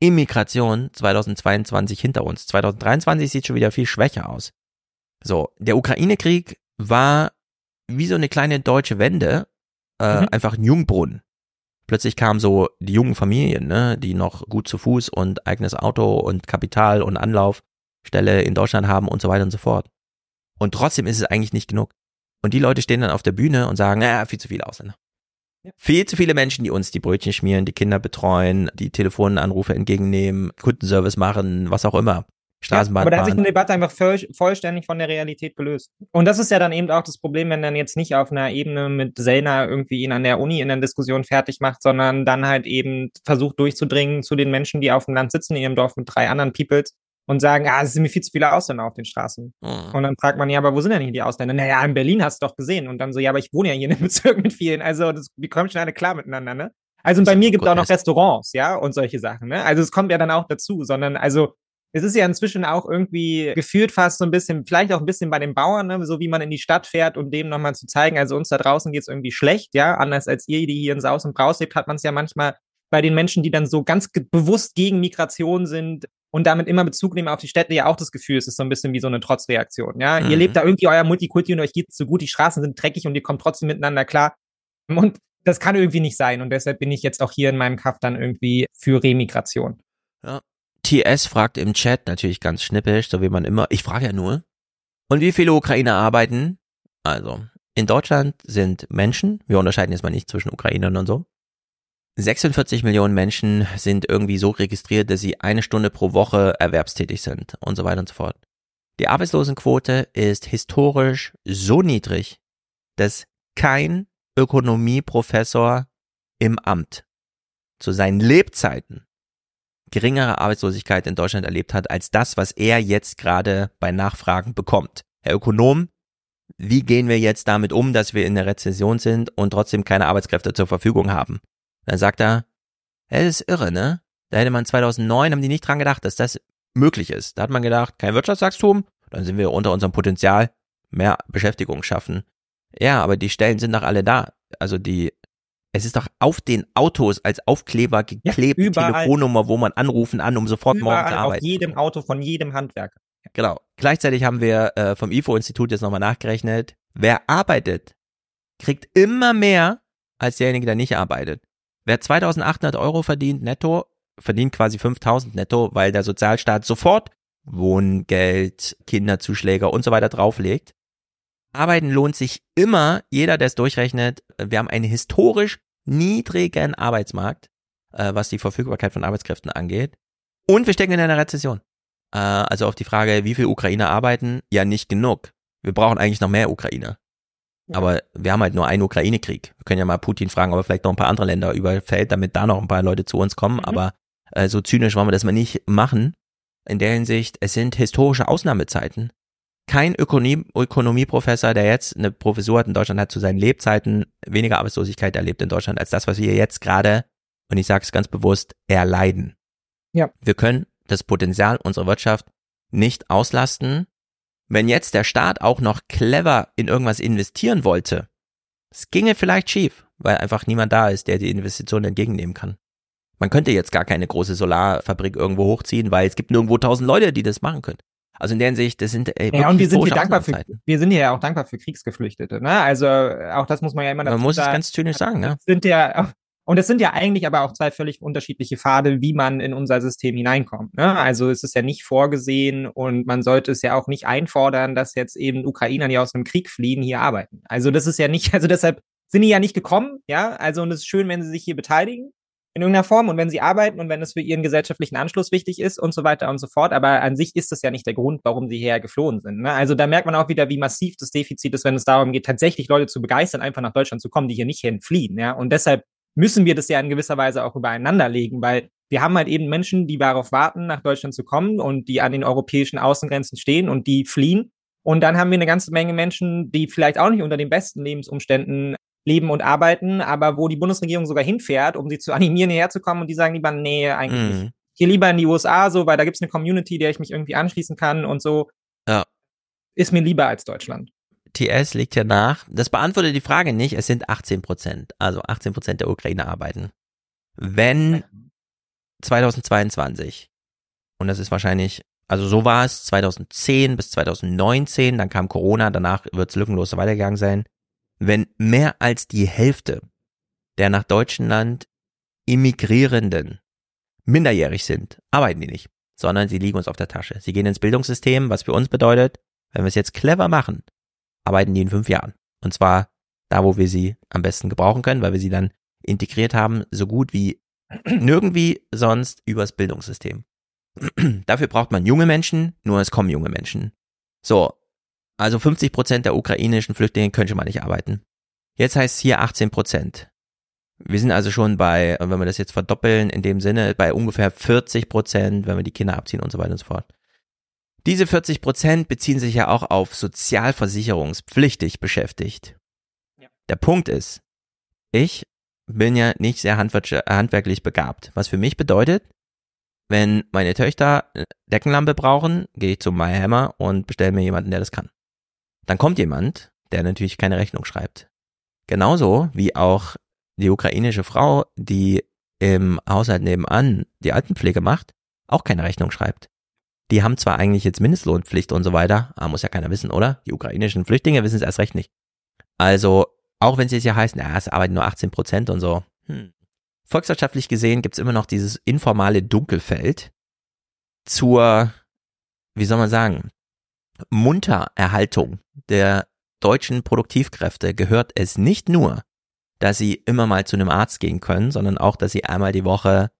Immigration 2022 hinter uns. 2023 sieht schon wieder viel schwächer aus. So, der Ukraine-Krieg war wie so eine kleine deutsche Wende, äh, mhm. einfach ein Jungbrunnen. Plötzlich kamen so die jungen Familien, ne, die noch gut zu Fuß und eigenes Auto und Kapital und Anlaufstelle in Deutschland haben und so weiter und so fort. Und trotzdem ist es eigentlich nicht genug. Und die Leute stehen dann auf der Bühne und sagen, naja, viel zu viele Ausländer. Ja. Viel zu viele Menschen, die uns die Brötchen schmieren, die Kinder betreuen, die Telefonanrufe entgegennehmen, Kundenservice machen, was auch immer. Straßenbahn. Ja, aber da hat sich eine Debatte einfach voll, vollständig von der Realität gelöst. Und das ist ja dann eben auch das Problem, wenn dann jetzt nicht auf einer Ebene mit Sellner irgendwie ihn an der Uni in der Diskussion fertig macht, sondern dann halt eben versucht durchzudringen zu den Menschen, die auf dem Land sitzen in ihrem Dorf mit drei anderen Peoples und sagen, ah, es sind mir viel zu viele Ausländer auf den Straßen. Mhm. Und dann fragt man, ja, aber wo sind denn hier die Ausländer? Naja, in Berlin hast du doch gesehen. Und dann so, ja, aber ich wohne ja hier in einem <laughs> Bezirk mit vielen. Also, das, wir kommen schon alle klar miteinander, ne? Also bei mir gibt es auch noch Restaurants, ja, und solche Sachen, ne? Also es kommt ja dann auch dazu, sondern also es ist ja inzwischen auch irgendwie gefühlt fast so ein bisschen, vielleicht auch ein bisschen bei den Bauern, ne, so wie man in die Stadt fährt, um dem nochmal zu zeigen, also uns da draußen geht's irgendwie schlecht, ja, anders als ihr, die hier in Saus und Braus lebt, hat man es ja manchmal bei den Menschen, die dann so ganz bewusst gegen Migration sind und damit immer Bezug nehmen auf die Städte, ja auch das Gefühl, es ist so ein bisschen wie so eine Trotzreaktion, ja. Mhm. Ihr lebt da irgendwie euer Multikulti und euch geht's so gut, die Straßen sind dreckig und ihr kommt trotzdem miteinander klar. Und das kann irgendwie nicht sein und deshalb bin ich jetzt auch hier in meinem Kaff dann irgendwie für Remigration. Ja, TS fragt im Chat natürlich ganz schnippisch, so wie man immer. Ich frage ja nur. Und wie viele Ukrainer arbeiten? Also, in Deutschland sind Menschen, wir unterscheiden jetzt mal nicht zwischen Ukrainern und so. 46 Millionen Menschen sind irgendwie so registriert, dass sie eine Stunde pro Woche erwerbstätig sind und so weiter und so fort. Die Arbeitslosenquote ist historisch so niedrig, dass kein Ökonomieprofessor im Amt zu seinen Lebzeiten geringere Arbeitslosigkeit in Deutschland erlebt hat als das, was er jetzt gerade bei Nachfragen bekommt. Herr Ökonom, wie gehen wir jetzt damit um, dass wir in der Rezession sind und trotzdem keine Arbeitskräfte zur Verfügung haben? Dann sagt er, es ist irre, ne? Da hätte man 2009, haben die nicht dran gedacht, dass das möglich ist. Da hat man gedacht, kein Wirtschaftswachstum, dann sind wir unter unserem Potenzial, mehr Beschäftigung schaffen. Ja, aber die Stellen sind doch alle da. Also die es ist doch auf den Autos als Aufkleber geklebt, ja, Telefonnummer, wo man anrufen an, um sofort überall morgen zu arbeiten. Auf jedem Auto von jedem Handwerker. Genau. Gleichzeitig haben wir äh, vom IFO-Institut jetzt nochmal nachgerechnet, wer arbeitet, kriegt immer mehr als derjenige, der nicht arbeitet. Wer 2800 Euro verdient netto, verdient quasi 5000 netto, weil der Sozialstaat sofort Wohngeld, Kinderzuschläge und so weiter drauflegt. Arbeiten lohnt sich immer, jeder, der es durchrechnet. Wir haben einen historisch niedrigen Arbeitsmarkt, äh, was die Verfügbarkeit von Arbeitskräften angeht. Und wir stecken in einer Rezession. Äh, also auf die Frage, wie viele Ukrainer arbeiten, ja nicht genug. Wir brauchen eigentlich noch mehr Ukrainer. Ja. Aber wir haben halt nur einen Ukraine-Krieg. Wir können ja mal Putin fragen, ob er vielleicht noch ein paar andere Länder überfällt, damit da noch ein paar Leute zu uns kommen. Mhm. Aber äh, so zynisch wollen wir das mal nicht machen. In der Hinsicht, es sind historische Ausnahmezeiten kein Ökonomie, Ökonomieprofessor, der jetzt eine Professur hat in Deutschland, hat zu seinen Lebzeiten weniger Arbeitslosigkeit erlebt in Deutschland als das, was wir jetzt gerade, und ich sage es ganz bewusst, erleiden. Ja. Wir können das Potenzial unserer Wirtschaft nicht auslasten. Wenn jetzt der Staat auch noch clever in irgendwas investieren wollte, es ginge vielleicht schief, weil einfach niemand da ist, der die Investition entgegennehmen kann. Man könnte jetzt gar keine große Solarfabrik irgendwo hochziehen, weil es gibt nirgendwo tausend Leute, die das machen können. Also in der Hinsicht, das sind ey, Ja, und wir sind hier dankbar für, wir sind ja auch dankbar für Kriegsgeflüchtete, ne? Also, äh, auch das muss man ja immer Man dazu muss es sagen. ganz zynisch sagen, ne? Sind ja, und es sind ja eigentlich aber auch zwei völlig unterschiedliche Pfade, wie man in unser System hineinkommt. Ne? Also es ist ja nicht vorgesehen und man sollte es ja auch nicht einfordern, dass jetzt eben Ukrainer, die aus einem Krieg fliehen, hier arbeiten. Also das ist ja nicht, <laughs> also deshalb sind die ja nicht gekommen, ja. Also und es ist schön, wenn sie sich hier beteiligen in irgendeiner Form und wenn sie arbeiten und wenn es für ihren gesellschaftlichen Anschluss wichtig ist und so weiter und so fort. Aber an sich ist das ja nicht der Grund, warum sie hierher geflohen sind. Ne? Also da merkt man auch wieder, wie massiv das Defizit ist, wenn es darum geht, tatsächlich Leute zu begeistern, einfach nach Deutschland zu kommen, die hier nicht hin fliehen. Ja? Und deshalb müssen wir das ja in gewisser Weise auch übereinander legen, weil wir haben halt eben Menschen, die darauf warten, nach Deutschland zu kommen und die an den europäischen Außengrenzen stehen und die fliehen. Und dann haben wir eine ganze Menge Menschen, die vielleicht auch nicht unter den besten Lebensumständen leben und arbeiten, aber wo die Bundesregierung sogar hinfährt, um sie zu animieren, hierher zu kommen und die sagen lieber, nee, eigentlich Mhm. nicht. Hier lieber in die USA, so, weil da gibt's eine Community, der ich mich irgendwie anschließen kann und so. Ja. Ist mir lieber als Deutschland. TS legt ja nach. Das beantwortet die Frage nicht. Es sind 18 Prozent. Also 18 Prozent der Ukrainer arbeiten. Wenn 2022, und das ist wahrscheinlich, also so war es 2010 bis 2019, dann kam Corona, danach wird es lückenlos weitergegangen sein. Wenn mehr als die Hälfte der nach Deutschland immigrierenden minderjährig sind, arbeiten die nicht, sondern sie liegen uns auf der Tasche. Sie gehen ins Bildungssystem, was für uns bedeutet, wenn wir es jetzt clever machen, arbeiten die in fünf Jahren. Und zwar da, wo wir sie am besten gebrauchen können, weil wir sie dann integriert haben, so gut wie <clears throat> nirgendwie sonst übers Bildungssystem. <clears throat> Dafür braucht man junge Menschen, nur es kommen junge Menschen. So, also 50 Prozent der ukrainischen Flüchtlinge können schon mal nicht arbeiten. Jetzt heißt es hier 18 Prozent. Wir sind also schon bei, wenn wir das jetzt verdoppeln, in dem Sinne, bei ungefähr 40 Prozent, wenn wir die Kinder abziehen und so weiter und so fort. Diese 40 Prozent beziehen sich ja auch auf sozialversicherungspflichtig beschäftigt. Der Punkt ist, ich bin ja nicht sehr handwerk- handwerklich begabt, was für mich bedeutet, wenn meine Töchter eine Deckenlampe brauchen, gehe ich zum MyHammer und bestelle mir jemanden, der das kann. Dann kommt jemand, der natürlich keine Rechnung schreibt. Genauso wie auch die ukrainische Frau, die im Haushalt nebenan die Altenpflege macht, auch keine Rechnung schreibt. Die haben zwar eigentlich jetzt Mindestlohnpflicht und so weiter, aber muss ja keiner wissen, oder? Die ukrainischen Flüchtlinge wissen es erst recht nicht. Also, auch wenn sie es ja heißen, ja, es arbeiten nur 18 Prozent und so. Hm. Volkswirtschaftlich gesehen gibt's immer noch dieses informale Dunkelfeld zur, wie soll man sagen, Muntererhaltung der deutschen Produktivkräfte gehört es nicht nur, dass sie immer mal zu einem Arzt gehen können, sondern auch, dass sie einmal die Woche,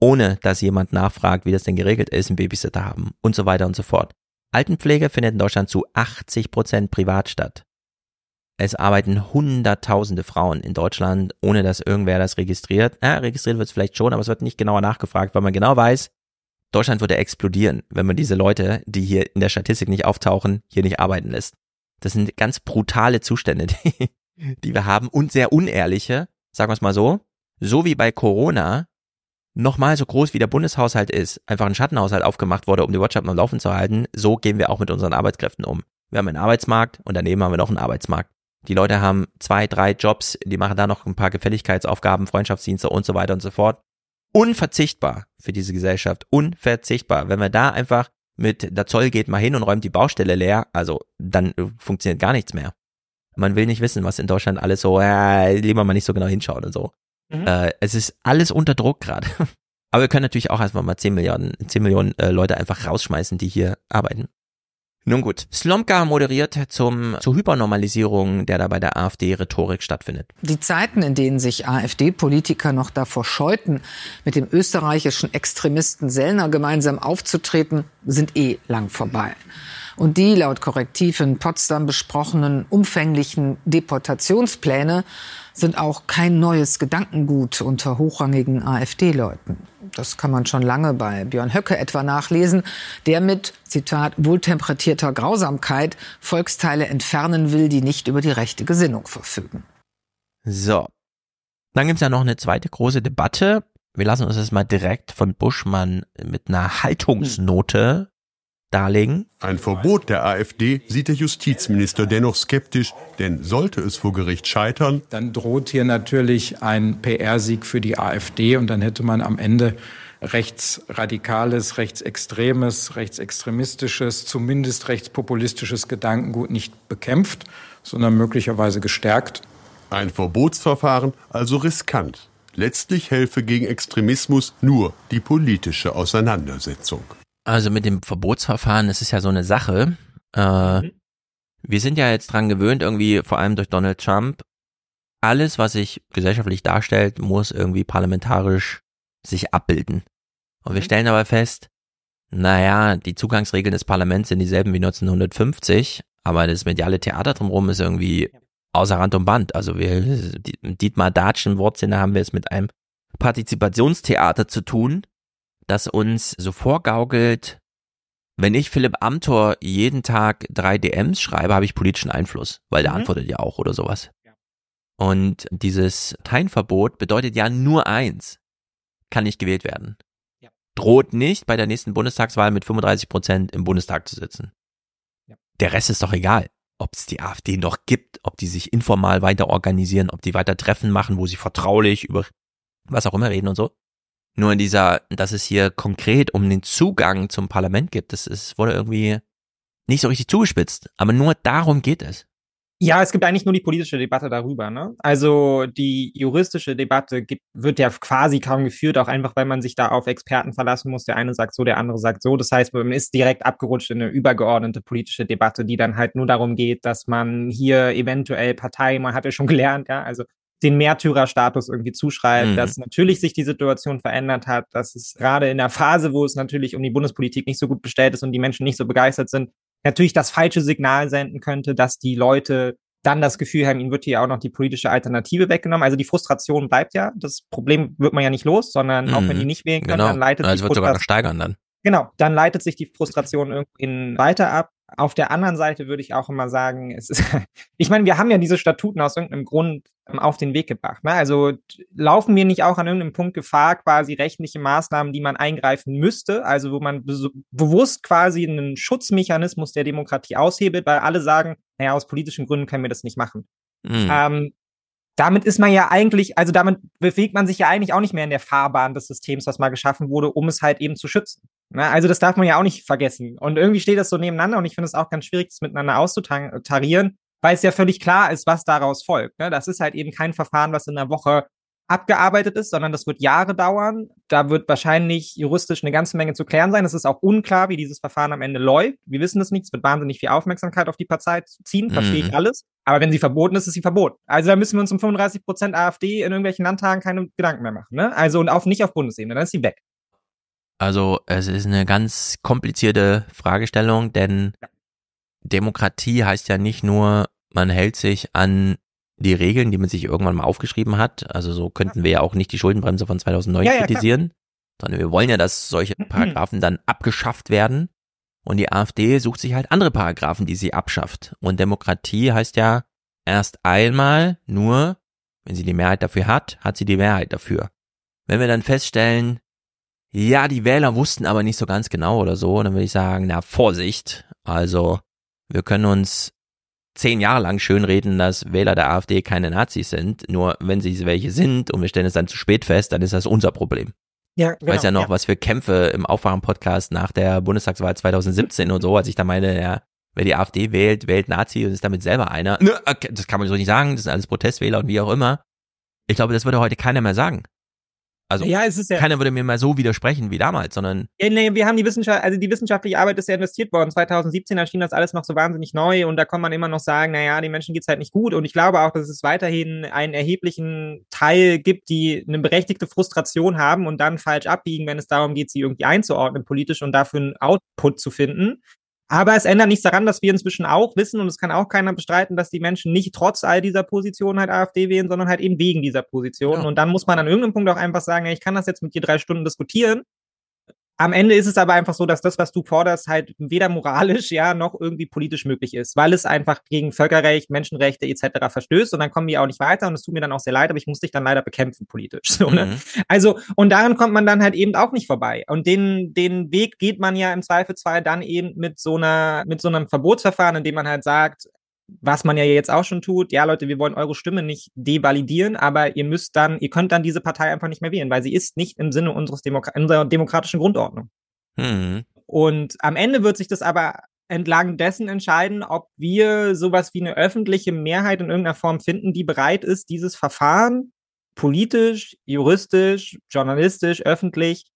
ohne dass jemand nachfragt, wie das denn geregelt ist, einen Babysitter haben und so weiter und so fort. Altenpflege findet in Deutschland zu 80 Prozent privat statt. Es arbeiten hunderttausende Frauen in Deutschland, ohne dass irgendwer das registriert. Ja, registriert wird es vielleicht schon, aber es wird nicht genauer nachgefragt, weil man genau weiß, Deutschland würde explodieren, wenn man diese Leute, die hier in der Statistik nicht auftauchen, hier nicht arbeiten lässt. Das sind ganz brutale Zustände, <laughs> die, die wir haben und sehr unehrliche, sagen wir es mal so, so wie bei Corona nochmal so groß wie der Bundeshaushalt ist, einfach ein Schattenhaushalt aufgemacht wurde, um die Wirtschaft am Laufen zu halten, so gehen wir auch mit unseren Arbeitskräften um. Wir haben einen Arbeitsmarkt und daneben haben wir noch einen Arbeitsmarkt. Die Leute haben zwei, drei Jobs, die machen da noch ein paar Gefälligkeitsaufgaben, Freundschaftsdienste und so weiter und so fort. Unverzichtbar für diese Gesellschaft, unverzichtbar. Wenn wir da einfach mit, der Zoll geht mal hin und räumt die Baustelle leer, also dann äh, funktioniert gar nichts mehr. Man will nicht wissen, was in Deutschland alles so, äh, lieber mal nicht so genau hinschauen und so. Mhm. Äh, es ist alles unter Druck gerade. <laughs> Aber wir können natürlich auch erstmal mal 10 Milliarden, 10 Millionen äh, Leute einfach rausschmeißen, die hier arbeiten. Nun gut, Slomka moderiert zum, zur Hypernormalisierung, der da bei der AfD-Rhetorik stattfindet. Die Zeiten, in denen sich AfD-Politiker noch davor scheuten, mit dem österreichischen Extremisten Sellner gemeinsam aufzutreten, sind eh lang vorbei. Und die laut Korrektiv in Potsdam besprochenen umfänglichen Deportationspläne sind auch kein neues Gedankengut unter hochrangigen AfD-Leuten. Das kann man schon lange bei Björn Höcke etwa nachlesen, der mit, Zitat, wohltemperaturierter Grausamkeit Volksteile entfernen will, die nicht über die rechte Gesinnung verfügen. So. Dann gibt's ja noch eine zweite große Debatte. Wir lassen uns das mal direkt von Buschmann mit einer Haltungsnote darlegen. Ein Verbot der AfD sieht der Justizminister dennoch skeptisch, denn sollte es vor Gericht scheitern, dann droht hier natürlich ein PR-Sieg für die AfD und dann hätte man am Ende rechtsradikales, rechtsextremes, rechtsextremistisches, zumindest rechtspopulistisches Gedankengut nicht bekämpft, sondern möglicherweise gestärkt. Ein Verbotsverfahren also riskant. Letztlich helfe gegen Extremismus nur die politische Auseinandersetzung. Also mit dem Verbotsverfahren, das ist ja so eine Sache. Äh, mhm. Wir sind ja jetzt dran gewöhnt, irgendwie vor allem durch Donald Trump, alles, was sich gesellschaftlich darstellt, muss irgendwie parlamentarisch sich abbilden. Und wir mhm. stellen aber fest, naja, die Zugangsregeln des Parlaments sind dieselben wie 1950, aber das mediale Theater drumherum ist irgendwie außer Rand und Band. Also wir, Dietmar Datschen Wortsinne haben wir es mit einem Partizipationstheater zu tun, das uns so vorgaukelt, wenn ich Philipp Amthor jeden Tag drei DMs schreibe, habe ich politischen Einfluss, weil der mhm. antwortet ja auch oder sowas. Und dieses Teilenverbot bedeutet ja nur eins, kann nicht gewählt werden. Ja. Droht nicht bei der nächsten Bundestagswahl mit 35 Prozent im Bundestag zu sitzen. Ja. Der Rest ist doch egal, ob es die AfD noch gibt, ob die sich informal weiter organisieren, ob die weiter Treffen machen, wo sie vertraulich über was auch immer reden und so. Nur in dieser, dass es hier konkret um den Zugang zum Parlament gibt, das ist, wurde irgendwie nicht so richtig zugespitzt. Aber nur darum geht es. Ja, es gibt eigentlich nur die politische Debatte darüber. Ne? Also die juristische Debatte gibt, wird ja quasi kaum geführt, auch einfach, weil man sich da auf Experten verlassen muss. Der eine sagt so, der andere sagt so. Das heißt, man ist direkt abgerutscht in eine übergeordnete politische Debatte, die dann halt nur darum geht, dass man hier eventuell Partei, man hat ja schon gelernt, ja, also den Märtyrerstatus irgendwie zuschreibt, mhm. dass natürlich sich die Situation verändert hat, dass es gerade in der Phase, wo es natürlich um die Bundespolitik nicht so gut bestellt ist und die Menschen nicht so begeistert sind, natürlich das falsche Signal senden könnte, dass die Leute dann das Gefühl haben, ihnen wird hier auch noch die politische Alternative weggenommen. Also die Frustration bleibt ja. Das Problem wird man ja nicht los, sondern mhm. auch wenn die mhm. nicht wählen können, genau. dann leitet also sich wird sogar noch steigern dann. Genau, dann leitet sich die Frustration irgendwie weiter ab. Auf der anderen Seite würde ich auch immer sagen, es ist, <laughs> ich meine, wir haben ja diese Statuten aus irgendeinem Grund ähm, auf den Weg gebracht. Ne? Also laufen wir nicht auch an irgendeinem Punkt Gefahr, quasi rechtliche Maßnahmen, die man eingreifen müsste, also wo man be bewusst quasi einen Schutzmechanismus der Demokratie aushebelt, weil alle sagen, naja, aus politischen Gründen können wir das nicht machen. Mhm. Ähm, damit ist man ja eigentlich, also damit bewegt man sich ja eigentlich auch nicht mehr in der Fahrbahn des Systems, was mal geschaffen wurde, um es halt eben zu schützen. Na, also das darf man ja auch nicht vergessen. Und irgendwie steht das so nebeneinander und ich finde es auch ganz schwierig, das miteinander auszutarieren, weil es ja völlig klar ist, was daraus folgt. Ne? Das ist halt eben kein Verfahren, was in einer Woche abgearbeitet ist, sondern das wird Jahre dauern. Da wird wahrscheinlich juristisch eine ganze Menge zu klären sein. Es ist auch unklar, wie dieses Verfahren am Ende läuft. Wir wissen es nicht. Es wird wahnsinnig viel Aufmerksamkeit auf die Partei ziehen, verstehe mhm. ich alles. Aber wenn sie verboten ist, ist sie verboten. Also da müssen wir uns um 35 Prozent AfD in irgendwelchen Landtagen keine Gedanken mehr machen. Ne? Also und auch nicht auf Bundesebene, dann ist sie weg. Also es ist eine ganz komplizierte Fragestellung, denn ja. Demokratie heißt ja nicht nur, man hält sich an die Regeln, die man sich irgendwann mal aufgeschrieben hat. Also so könnten wir ja auch nicht die Schuldenbremse von 2009 ja, kritisieren, ja, sondern wir wollen ja, dass solche mhm. Paragraphen dann abgeschafft werden. Und die AfD sucht sich halt andere Paragraphen, die sie abschafft. Und Demokratie heißt ja erst einmal nur, wenn sie die Mehrheit dafür hat, hat sie die Mehrheit dafür. Wenn wir dann feststellen, ja, die Wähler wussten aber nicht so ganz genau oder so, dann würde ich sagen, na Vorsicht. Also wir können uns zehn Jahre lang schönreden, dass Wähler der AfD keine Nazis sind. Nur wenn sie welche sind und wir stellen es dann zu spät fest, dann ist das unser Problem. Ja, genau, ich weiß ja noch, ja. was für Kämpfe im Aufwachen-Podcast nach der Bundestagswahl 2017 und so, als ich da meine, ja, wer die AfD wählt, wählt Nazi und ist damit selber einer. Okay, das kann man so nicht sagen, das sind alles Protestwähler und wie auch immer. Ich glaube, das würde heute keiner mehr sagen. Also ja, es ist ja, keiner würde mir mal so widersprechen wie damals, sondern. Ja, nee, wir haben die Wissenschaft, also die wissenschaftliche Arbeit ist ja investiert worden. 2017 erschien das alles noch so wahnsinnig neu und da kann man immer noch sagen, naja, den Menschen geht's halt nicht gut. Und ich glaube auch, dass es weiterhin einen erheblichen Teil gibt, die eine berechtigte Frustration haben und dann falsch abbiegen, wenn es darum geht, sie irgendwie einzuordnen politisch und dafür einen Output zu finden. Aber es ändert nichts daran, dass wir inzwischen auch wissen, und es kann auch keiner bestreiten, dass die Menschen nicht trotz all dieser Positionen halt AfD wählen, sondern halt eben wegen dieser Position. Ja. Und dann muss man an irgendeinem Punkt auch einfach sagen, ich kann das jetzt mit dir drei Stunden diskutieren, am Ende ist es aber einfach so, dass das, was du forderst, halt weder moralisch, ja, noch irgendwie politisch möglich ist, weil es einfach gegen Völkerrecht, Menschenrechte etc. verstößt und dann kommen wir auch nicht weiter und es tut mir dann auch sehr leid, aber ich muss dich dann leider bekämpfen politisch. <laughs> So, ne? Mhm. Also, und daran kommt man dann halt eben auch nicht vorbei. Und den, den Weg geht man ja im Zweifelsfall dann eben mit so einer, mit so einem Verbotsverfahren, in dem man halt sagt, was man ja jetzt auch schon tut, ja Leute, wir wollen eure Stimme nicht devalidieren, aber ihr müsst dann, ihr könnt dann diese Partei einfach nicht mehr wählen, weil sie ist nicht im Sinne unseres Demo unserer demokratischen Grundordnung. Hm. Und am Ende wird sich das aber entlang dessen entscheiden, ob wir sowas wie eine öffentliche Mehrheit in irgendeiner Form finden, die bereit ist, dieses Verfahren politisch, juristisch, journalistisch, öffentlich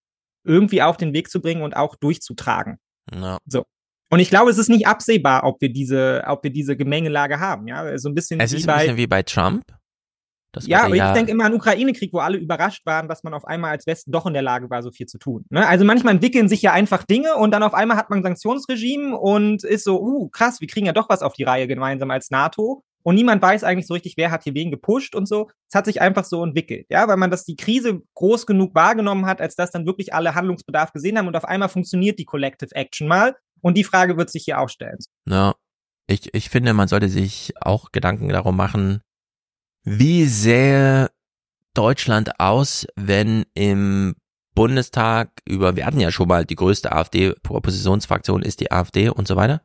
irgendwie auf den Weg zu bringen und auch durchzutragen. Ja. So. Und ich glaube, es ist nicht absehbar, ob wir diese, ob wir diese Gemengelage haben. Ja, so ein bisschen. Es ist ein bisschen wie bei Trump. Das ja, aber ich denke immer an Ukraine-Krieg, wo alle überrascht waren, dass man auf einmal als Westen doch in der Lage war, so viel zu tun. Ne? Also manchmal entwickeln sich ja einfach Dinge und dann auf einmal hat man ein Sanktionsregime und ist so, uh, krass, wir kriegen ja doch was auf die Reihe gemeinsam als NATO. Und niemand weiß eigentlich so richtig, wer hat hier wen gepusht und so. Es hat sich einfach so entwickelt, ja, weil man das die Krise groß genug wahrgenommen hat, als dass dann wirklich alle Handlungsbedarf gesehen haben und auf einmal funktioniert die Collective Action mal. Und die Frage wird sich hier auch stellen. Ja, ich, ich finde, man sollte sich auch Gedanken darum machen, wie sähe Deutschland aus, wenn im Bundestag über, wir hatten ja schon mal die größte AfD-Oppositionsfraktion ist die AfD und so weiter.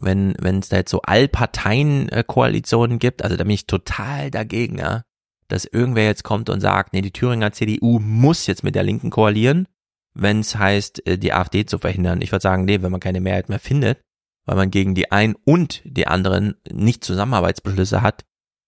Wenn, wenn es da jetzt so Allparteien-Koalitionen gibt, also da bin ich total dagegen, ja, dass irgendwer jetzt kommt und sagt, nee, die Thüringer CDU muss jetzt mit der Linken koalieren, wenn es heißt, äh, die AfD zu verhindern. Ich würde sagen, nee, wenn man keine Mehrheit mehr findet, weil man gegen die einen und die anderen nicht Zusammenarbeitsbeschlüsse hat,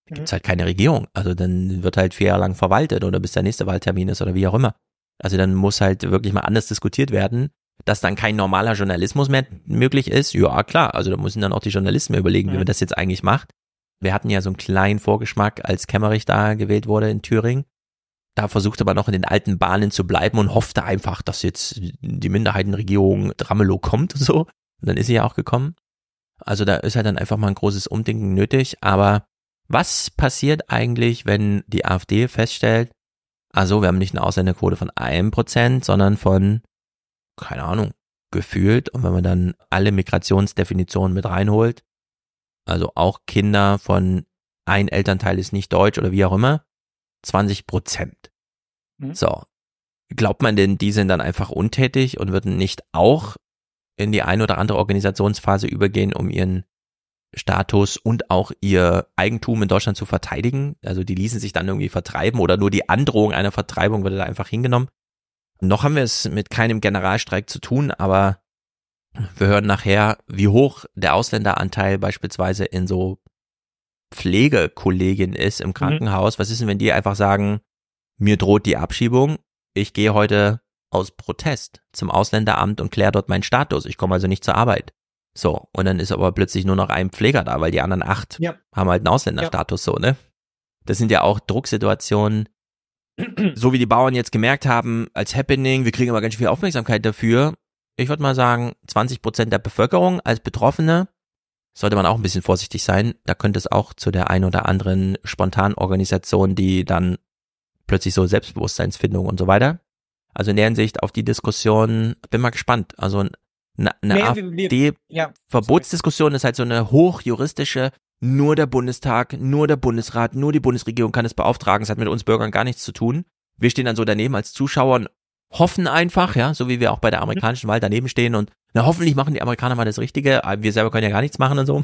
Mhm. gibt's halt keine Regierung. Also dann wird halt vier Jahre lang verwaltet oder bis der nächste Wahltermin ist oder wie auch immer. Also dann muss halt wirklich mal anders diskutiert werden, dass dann kein normaler Journalismus mehr möglich ist. Ja, klar. Also da müssen dann auch die Journalisten mehr überlegen, wie man das jetzt eigentlich macht. Wir hatten ja so einen kleinen Vorgeschmack, als Kemmerich da gewählt wurde in Thüringen. Da versuchte man noch in den alten Bahnen zu bleiben und hoffte einfach, dass jetzt die Minderheitenregierung Dramelow kommt und so. Und dann ist sie ja auch gekommen. Also da ist halt dann einfach mal ein großes Umdenken nötig. Aber was passiert eigentlich, wenn die AfD feststellt, also wir haben nicht eine Ausländerquote von einem Prozent, sondern von, keine Ahnung, gefühlt. Und wenn man dann alle Migrationsdefinitionen mit reinholt, also auch Kinder von ein Elternteil ist nicht deutsch oder wie auch immer, 20 Prozent. Mhm. So. Glaubt man denn, die sind dann einfach untätig und würden nicht auch in die eine oder andere Organisationsphase übergehen, um ihren Status und auch ihr Eigentum in Deutschland zu verteidigen? Also die ließen sich dann irgendwie vertreiben oder nur die Androhung einer Vertreibung wurde da einfach hingenommen. Noch haben wir es mit keinem Generalstreik zu tun, aber wir hören nachher, wie hoch der Ausländeranteil beispielsweise in so Pflegekollegin ist im Krankenhaus. Was ist denn, wenn die einfach sagen, mir droht die Abschiebung, ich gehe heute aus Protest zum Ausländeramt und kläre dort meinen Status. Ich komme also nicht zur Arbeit. So, und dann ist aber plötzlich nur noch ein Pfleger da, weil die anderen acht Ja. haben halt einen Ausländerstatus so, ne? Das sind ja auch Drucksituationen, <clears throat> so wie die Bauern jetzt gemerkt haben, als Happening, wir kriegen aber ganz schön viel Aufmerksamkeit dafür. Ich würde mal sagen, 20 Prozent der Bevölkerung als Betroffene sollte man auch ein bisschen vorsichtig sein. Da könnte es auch zu der ein oder anderen Spontanorganisation, die dann plötzlich so Selbstbewusstseinsfindung und so weiter. Also in der Hinsicht auf die Diskussion, bin mal gespannt. Also eine, eine Nee, wir- ja, AfD-Verbotsdiskussion ist halt so eine hochjuristische, nur der Bundestag, nur der Bundesrat, nur die Bundesregierung kann es beauftragen. Es hat mit uns Bürgern gar nichts zu tun. Wir stehen dann so daneben als Zuschauer und hoffen einfach, ja, so wie wir auch bei der amerikanischen Wahl daneben stehen und na hoffentlich machen die Amerikaner mal das Richtige, aber wir selber können ja gar nichts machen und so.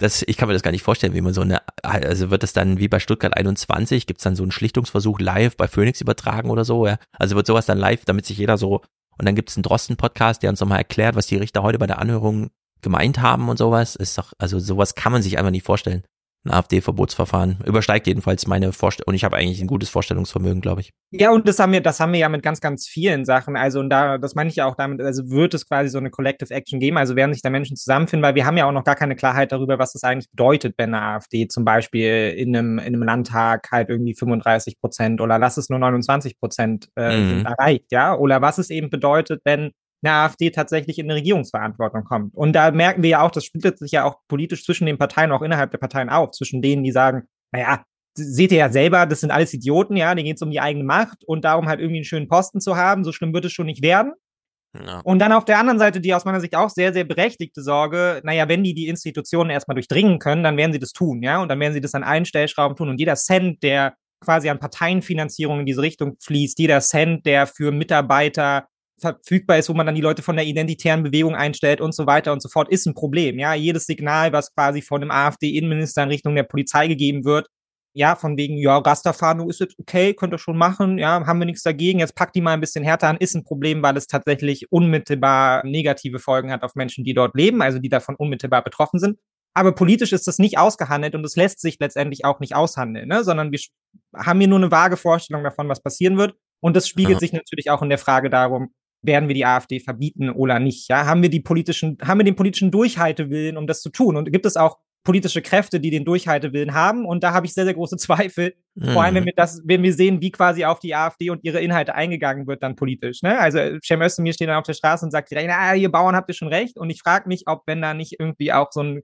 Das, ich kann mir das gar nicht vorstellen, wie man so eine, also wird das dann wie bei Stuttgart 21, gibt's dann so einen Schlichtungsversuch live bei Phoenix übertragen oder so, ja. Also wird sowas dann live, damit sich jeder so, und dann gibt's einen Drosten-Podcast, der uns nochmal erklärt, was die Richter heute bei der Anhörung gemeint haben und sowas. Ist doch, also sowas kann man sich einfach nicht vorstellen. Ein AfD-Verbotsverfahren. Übersteigt jedenfalls meine Vorstellung. Und ich habe eigentlich ein gutes Vorstellungsvermögen, glaube ich. Ja, und das haben wir, das haben wir ja mit ganz, ganz vielen Sachen. Also, und da, das meine ich ja auch damit, also wird es quasi so eine Collective Action geben. Also werden sich da Menschen zusammenfinden, weil wir haben ja auch noch gar keine Klarheit darüber, was das eigentlich bedeutet, wenn eine AfD zum Beispiel in einem, in einem Landtag halt irgendwie 35 Prozent oder lass es nur 29 Prozent äh, Mhm. erreicht, ja. Oder was es eben bedeutet, wenn eine AfD tatsächlich in eine Regierungsverantwortung kommt. Und da merken wir ja auch, das splittet sich ja auch politisch zwischen den Parteien, auch innerhalb der Parteien auf, zwischen denen, die sagen, naja, seht ihr ja selber, das sind alles Idioten, ja, denen geht es um die eigene Macht und darum halt irgendwie einen schönen Posten zu haben, so schlimm wird es schon nicht werden. Ja. Und dann auf der anderen Seite die aus meiner Sicht auch sehr, sehr berechtigte Sorge, naja, wenn die die Institutionen erstmal durchdringen können, dann werden sie das tun, ja, und dann werden sie das an allen Stellschrauben tun und jeder Cent, der quasi an Parteienfinanzierung in diese Richtung fließt, jeder Cent, der für Mitarbeiter verfügbar ist, wo man dann die Leute von der identitären Bewegung einstellt und so weiter und so fort, ist ein Problem. Ja, jedes Signal, was quasi von einem AfD-Innenminister in Richtung der Polizei gegeben wird, ja, von wegen, ja, Rasterfahndung ist jetzt okay, könnt ihr schon machen, ja, haben wir nichts dagegen, jetzt packt die mal ein bisschen härter an, ist ein Problem, weil es tatsächlich unmittelbar negative Folgen hat auf Menschen, die dort leben, also die davon unmittelbar betroffen sind. Aber politisch ist das nicht ausgehandelt und es lässt sich letztendlich auch nicht aushandeln, ne? sondern wir haben hier nur eine vage Vorstellung davon, was passieren wird. Und das spiegelt ja. sich natürlich auch in der Frage darum, werden wir die AfD verbieten oder nicht? Ja, haben wir die politischen, haben wir den politischen Durchhaltewillen, um das zu tun? Und gibt es auch politische Kräfte, die den Durchhaltewillen haben. Und da habe ich sehr, sehr große <laughs> Zweifel. Mhm. Vor allem, wenn mhm. wir das, wenn wir sehen, wie quasi auf die AfD und ihre Inhalte eingegangen wird, dann politisch. Ne? Also Cem Özdemir steht dann auf der Straße und sagt direkt, na, ihr Bauern habt ihr schon recht. Und ich frage mich, ob wenn da nicht irgendwie auch so ein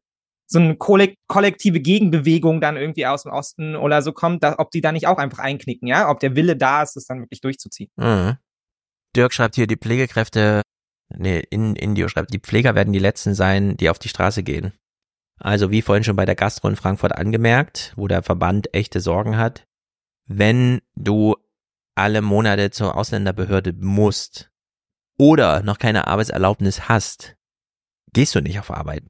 so eine kollektive Gegenbewegung dann irgendwie aus dem Osten oder so kommt, dass, ob die da nicht auch einfach einknicken, ja? Ob der Wille da ist, das dann wirklich durchzuziehen. Mhm. Dirk schreibt hier, die Pflegekräfte, nee, in Indio schreibt, die Pfleger werden die Letzten sein, die auf die Straße gehen. Also wie vorhin schon bei der Gastro in Frankfurt angemerkt, wo der Verband echte Sorgen hat, wenn du alle Monate zur Ausländerbehörde musst oder noch keine Arbeitserlaubnis hast, gehst du nicht auf Arbeit.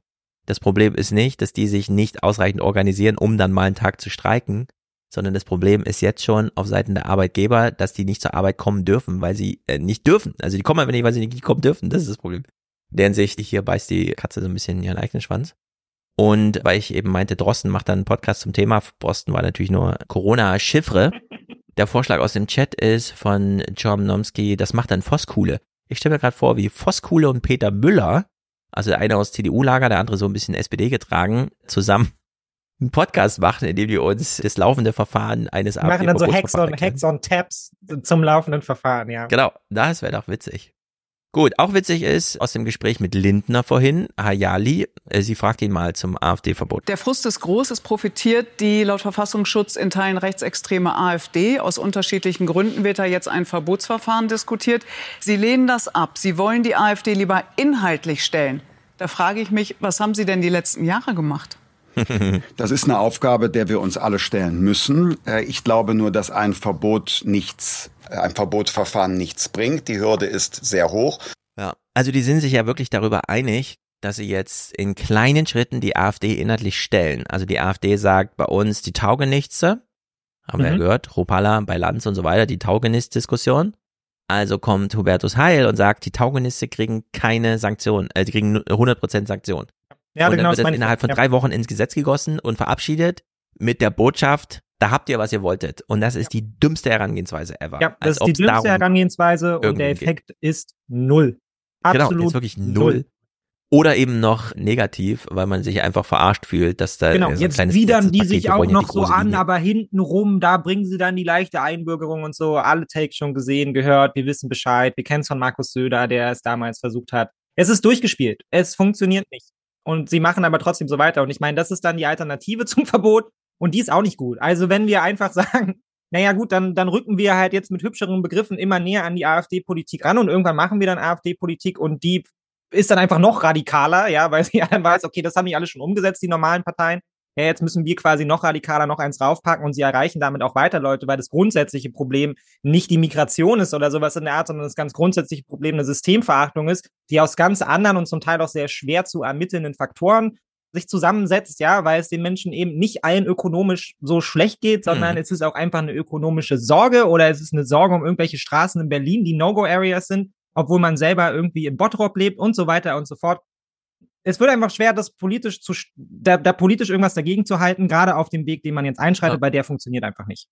Das Problem ist nicht, dass die sich nicht ausreichend organisieren, um dann mal einen Tag zu streiken, sondern das Problem ist jetzt schon auf Seiten der Arbeitgeber, dass die nicht zur Arbeit kommen dürfen, weil sie äh, nicht dürfen. Also die kommen einfach nicht, weil sie nicht kommen dürfen. Das ist das Problem. In der Hinsicht, hier beißt die Katze so ein bisschen ihren eigenen Schwanz. Und weil ich eben meinte, Drosten macht dann einen Podcast zum Thema. Drosten war natürlich nur Corona-Chiffre. Der Vorschlag aus dem Chat ist von John Nomsky, das macht dann Voskuhle. Ich stelle mir gerade vor, wie Voskuhle und Peter Müller, also der eine aus CDU-Lager, der andere so ein bisschen SPD getragen, zusammen einen Podcast machen, in dem die uns das laufende Verfahren eines Wir machen dann so Hacks on, Hacks on Tabs zum laufenden Verfahren, ja. Genau, das wäre doch witzig. Gut, auch witzig ist aus dem Gespräch mit Lindner vorhin, Hayali, äh, sie fragt ihn mal zum AfD-Verbot. Der Frust ist groß, es profitiert die laut Verfassungsschutz in Teilen rechtsextreme AfD. Aus unterschiedlichen Gründen wird da jetzt ein Verbotsverfahren diskutiert. Sie lehnen das ab. Sie wollen die AfD lieber inhaltlich stellen. Da frage ich mich, was haben Sie denn die letzten Jahre gemacht? Das ist eine Aufgabe, der wir uns alle stellen müssen. Äh, ich glaube nur, dass ein Verbot nichts ein Verbotsverfahren nichts bringt. Die Hürde ist sehr hoch. Ja, also die sind sich ja wirklich darüber einig, dass sie jetzt in kleinen Schritten die AfD inhaltlich stellen. Also die AfD sagt bei uns die Taugenichtse, haben mhm. wir ja gehört, Rupala bei Lanz und so weiter, die Taugenist-Diskussion. Also kommt Hubertus Heil und sagt, die Taugeniste kriegen keine Sanktionen, äh, die kriegen 100% Sanktionen. Ja, und dann genau, wird das innerhalb von ja. drei Wochen ins Gesetz gegossen und verabschiedet mit der Botschaft, da habt ihr, was ihr wolltet. Und das ist die dümmste Herangehensweise ever. Ja, das ist die dümmste Herangehensweise und der Effekt geht. ist null. Absolut genau, ist wirklich null. null. Oder eben noch negativ, weil man sich einfach verarscht fühlt, dass da genau, so jetzt widern die sich auch noch so an, Linie. aber hintenrum, da bringen sie dann die leichte Einbürgerung und so. Alle Takes schon gesehen, gehört, wir wissen Bescheid. Wir kennen es von Markus Söder, der es damals versucht hat. Es ist durchgespielt. Es funktioniert nicht. Und sie machen aber trotzdem so weiter. Und ich meine, das ist dann die Alternative <laughs> zum Verbot. Und die ist auch nicht gut. Also wenn wir einfach <laughs> sagen, naja gut, dann, dann rücken wir halt jetzt mit hübscheren Begriffen immer näher an die AfD-Politik ran und irgendwann machen wir dann AfD-Politik und die ist dann einfach noch radikaler, ja, weil sie <laughs> dann weiß, okay, das haben die alle schon umgesetzt, die normalen Parteien. Ja, jetzt müssen wir quasi noch radikaler noch eins raufpacken und sie erreichen damit auch weiter Leute, weil das grundsätzliche Problem nicht die Migration ist oder sowas in der Art, sondern das ganz grundsätzliche Problem eine Systemverachtung ist, die aus ganz anderen und zum Teil auch sehr schwer zu ermittelnden Faktoren sich zusammensetzt, ja, weil es den Menschen eben nicht allen ökonomisch so schlecht geht, sondern mhm. es ist auch einfach eine ökonomische Sorge oder es ist eine Sorge um irgendwelche Straßen in Berlin, die No-Go-Areas sind, obwohl man selber irgendwie in Bottrop lebt und so weiter und so fort. Es wird einfach schwer, das politisch zu, da, da politisch irgendwas dagegen zu halten, gerade auf dem Weg, den man jetzt einschreitet, ja. weil der funktioniert einfach nicht.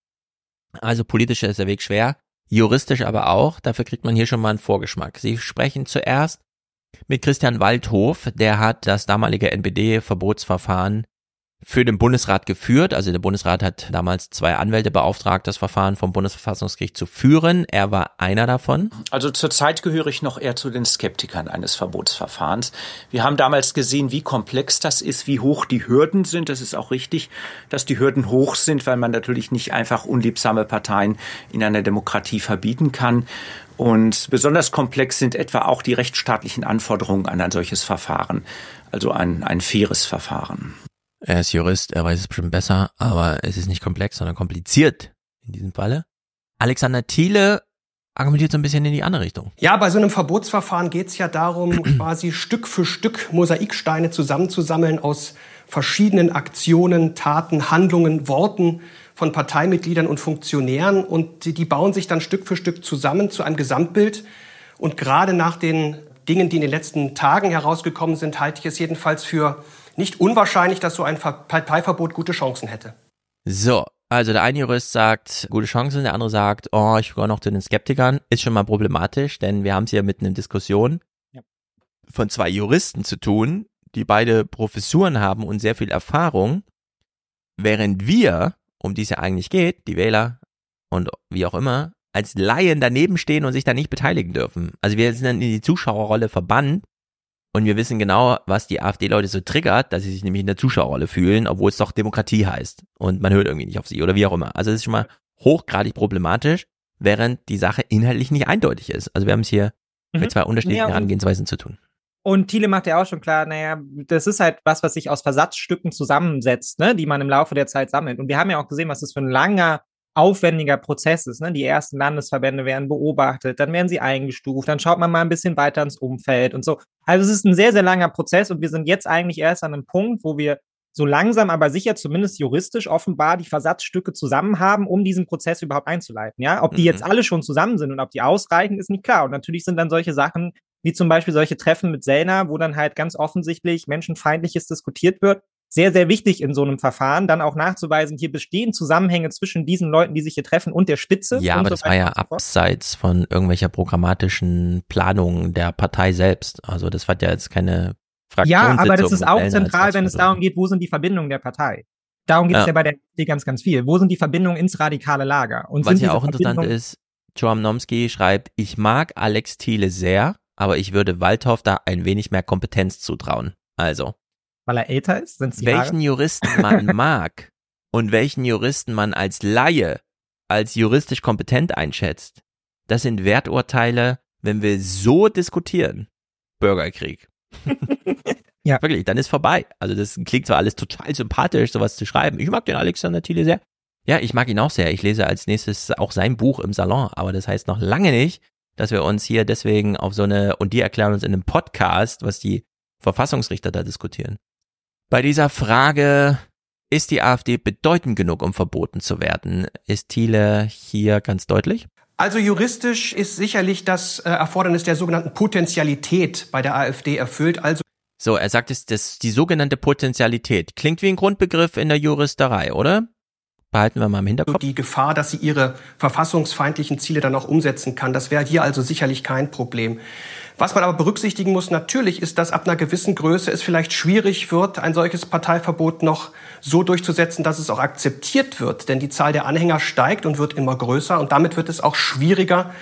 Also politisch ist der Weg schwer, juristisch aber auch. Dafür kriegt man hier schon mal einen Vorgeschmack. Sie sprechen zuerst mit Christian Waldhof, der hat das damalige NPD-Verbotsverfahren für den Bundesrat geführt. Also der Bundesrat hat damals zwei Anwälte beauftragt, das Verfahren vom Bundesverfassungsgericht zu führen. Er war einer davon. Also zurzeit gehöre ich noch eher zu den Skeptikern eines Verbotsverfahrens. Wir haben damals gesehen, wie komplex das ist, wie hoch die Hürden sind. Das ist auch richtig, dass die Hürden hoch sind, weil man natürlich nicht einfach unliebsame Parteien in einer Demokratie verbieten kann. Und besonders komplex sind etwa auch die rechtsstaatlichen Anforderungen an ein solches Verfahren, also ein, ein faires Verfahren. Er ist Jurist, er weiß es bestimmt besser, aber es ist nicht komplex, sondern kompliziert in diesem Falle. Alexander Thiele argumentiert so ein bisschen in die andere Richtung. Ja, bei so einem Verbotsverfahren geht es ja darum, <clears throat> quasi Stück für Stück Mosaiksteine zusammenzusammeln aus verschiedenen Aktionen, Taten, Handlungen, Worten von Parteimitgliedern und Funktionären. Und die, die bauen sich dann Stück für Stück zusammen zu einem Gesamtbild. Und gerade nach den Dingen, die in den letzten Tagen herausgekommen sind, halte ich es jedenfalls für nicht unwahrscheinlich, dass so ein Parteiverbot gute Chancen hätte. So, also der eine Jurist sagt, gute Chancen, der andere sagt, oh, ich gehöre noch zu den Skeptikern. Ist schon mal problematisch, denn wir haben es hier mit einer Diskussion ja. von zwei Juristen zu tun, die beide Professuren haben und sehr viel Erfahrung, während wir, um die es ja eigentlich geht, die Wähler und wie auch immer, als Laien daneben stehen und sich da nicht beteiligen dürfen. Also wir sind dann in die Zuschauerrolle verbannt und wir wissen genau, was die AfD-Leute so triggert, dass sie sich nämlich in der Zuschauerrolle fühlen, obwohl es doch Demokratie heißt. Und man hört irgendwie nicht auf sie oder wie auch immer. Also das ist schon mal hochgradig problematisch, während die Sache inhaltlich nicht eindeutig ist. Also wir haben es hier mhm. mit zwei unterschiedlichen ja, Herangehensweisen zu tun. Und Thiele macht ja auch schon klar, naja, das ist halt was, was sich aus Versatzstücken zusammensetzt, ne, die man im Laufe der Zeit sammelt. Und wir haben ja auch gesehen, was das für ein langer aufwendiger Prozess ist. Ne? Die ersten Landesverbände werden beobachtet, dann werden sie eingestuft, dann schaut man mal ein bisschen weiter ins Umfeld und so. Also es ist ein sehr, sehr langer Prozess und wir sind jetzt eigentlich erst an einem Punkt, wo wir so langsam, aber sicher, zumindest juristisch offenbar die Versatzstücke zusammen haben, um diesen Prozess überhaupt einzuleiten. Ja, ob die mhm. jetzt alle schon zusammen sind und ob die ausreichen, ist nicht klar. Und natürlich sind dann solche Sachen wie zum Beispiel solche Treffen mit Sellner, wo dann halt ganz offensichtlich menschenfeindliches diskutiert wird, sehr, sehr wichtig in so einem Verfahren, dann auch nachzuweisen, hier bestehen Zusammenhänge zwischen diesen Leuten, die sich hier treffen und der Spitze. Ja, aber so das war ja abseits von irgendwelcher programmatischen Planungen der Partei selbst. Also das war ja jetzt keine Fraktion. Ja, aber das ist auch zentral, wenn es darum geht, wo sind die Verbindungen der Partei. Darum geht es ja. ja bei der FDP ganz, ganz viel. Wo sind die Verbindungen ins radikale Lager? Und Was ja auch interessant ist, Joam Nomsky schreibt, ich mag Alex Thiele sehr, aber ich würde Waldhoff da ein wenig mehr Kompetenz zutrauen. Also, weil er älter ist? Sind's die welchen Haare? Juristen man <laughs> mag und welchen Juristen man als Laie, als juristisch kompetent einschätzt, das sind Werturteile, wenn wir so diskutieren. Bürgerkrieg. <laughs> ja. Wirklich, dann ist vorbei. Also das klingt zwar alles total sympathisch, sowas zu schreiben. Ich mag den Alexander Thiele sehr. Ja, ich mag ihn auch sehr. Ich lese als nächstes auch sein Buch im Salon, aber das heißt noch lange nicht, dass wir uns hier deswegen auf so eine, und die erklären uns in einem Podcast, was die Verfassungsrichter da diskutieren. Bei dieser Frage, ist die AfD bedeutend genug, um verboten zu werden, ist Thiele hier ganz deutlich? Also juristisch ist sicherlich das äh, Erfordernis der sogenannten Potentialität bei der AfD erfüllt. Also so, er sagt es, das die sogenannte Potentialität klingt wie ein Grundbegriff in der Juristerei, oder? Behalten wir mal im Hinterkopf. Die Gefahr, dass sie ihre verfassungsfeindlichen Ziele dann auch umsetzen kann, das wäre hier also sicherlich kein Problem. Was man aber berücksichtigen muss, natürlich ist, dass ab einer gewissen Größe es vielleicht schwierig wird, ein solches Parteiverbot noch so durchzusetzen, dass es auch akzeptiert wird. Denn die Zahl der Anhänger steigt und wird immer größer und damit wird es auch schwieriger,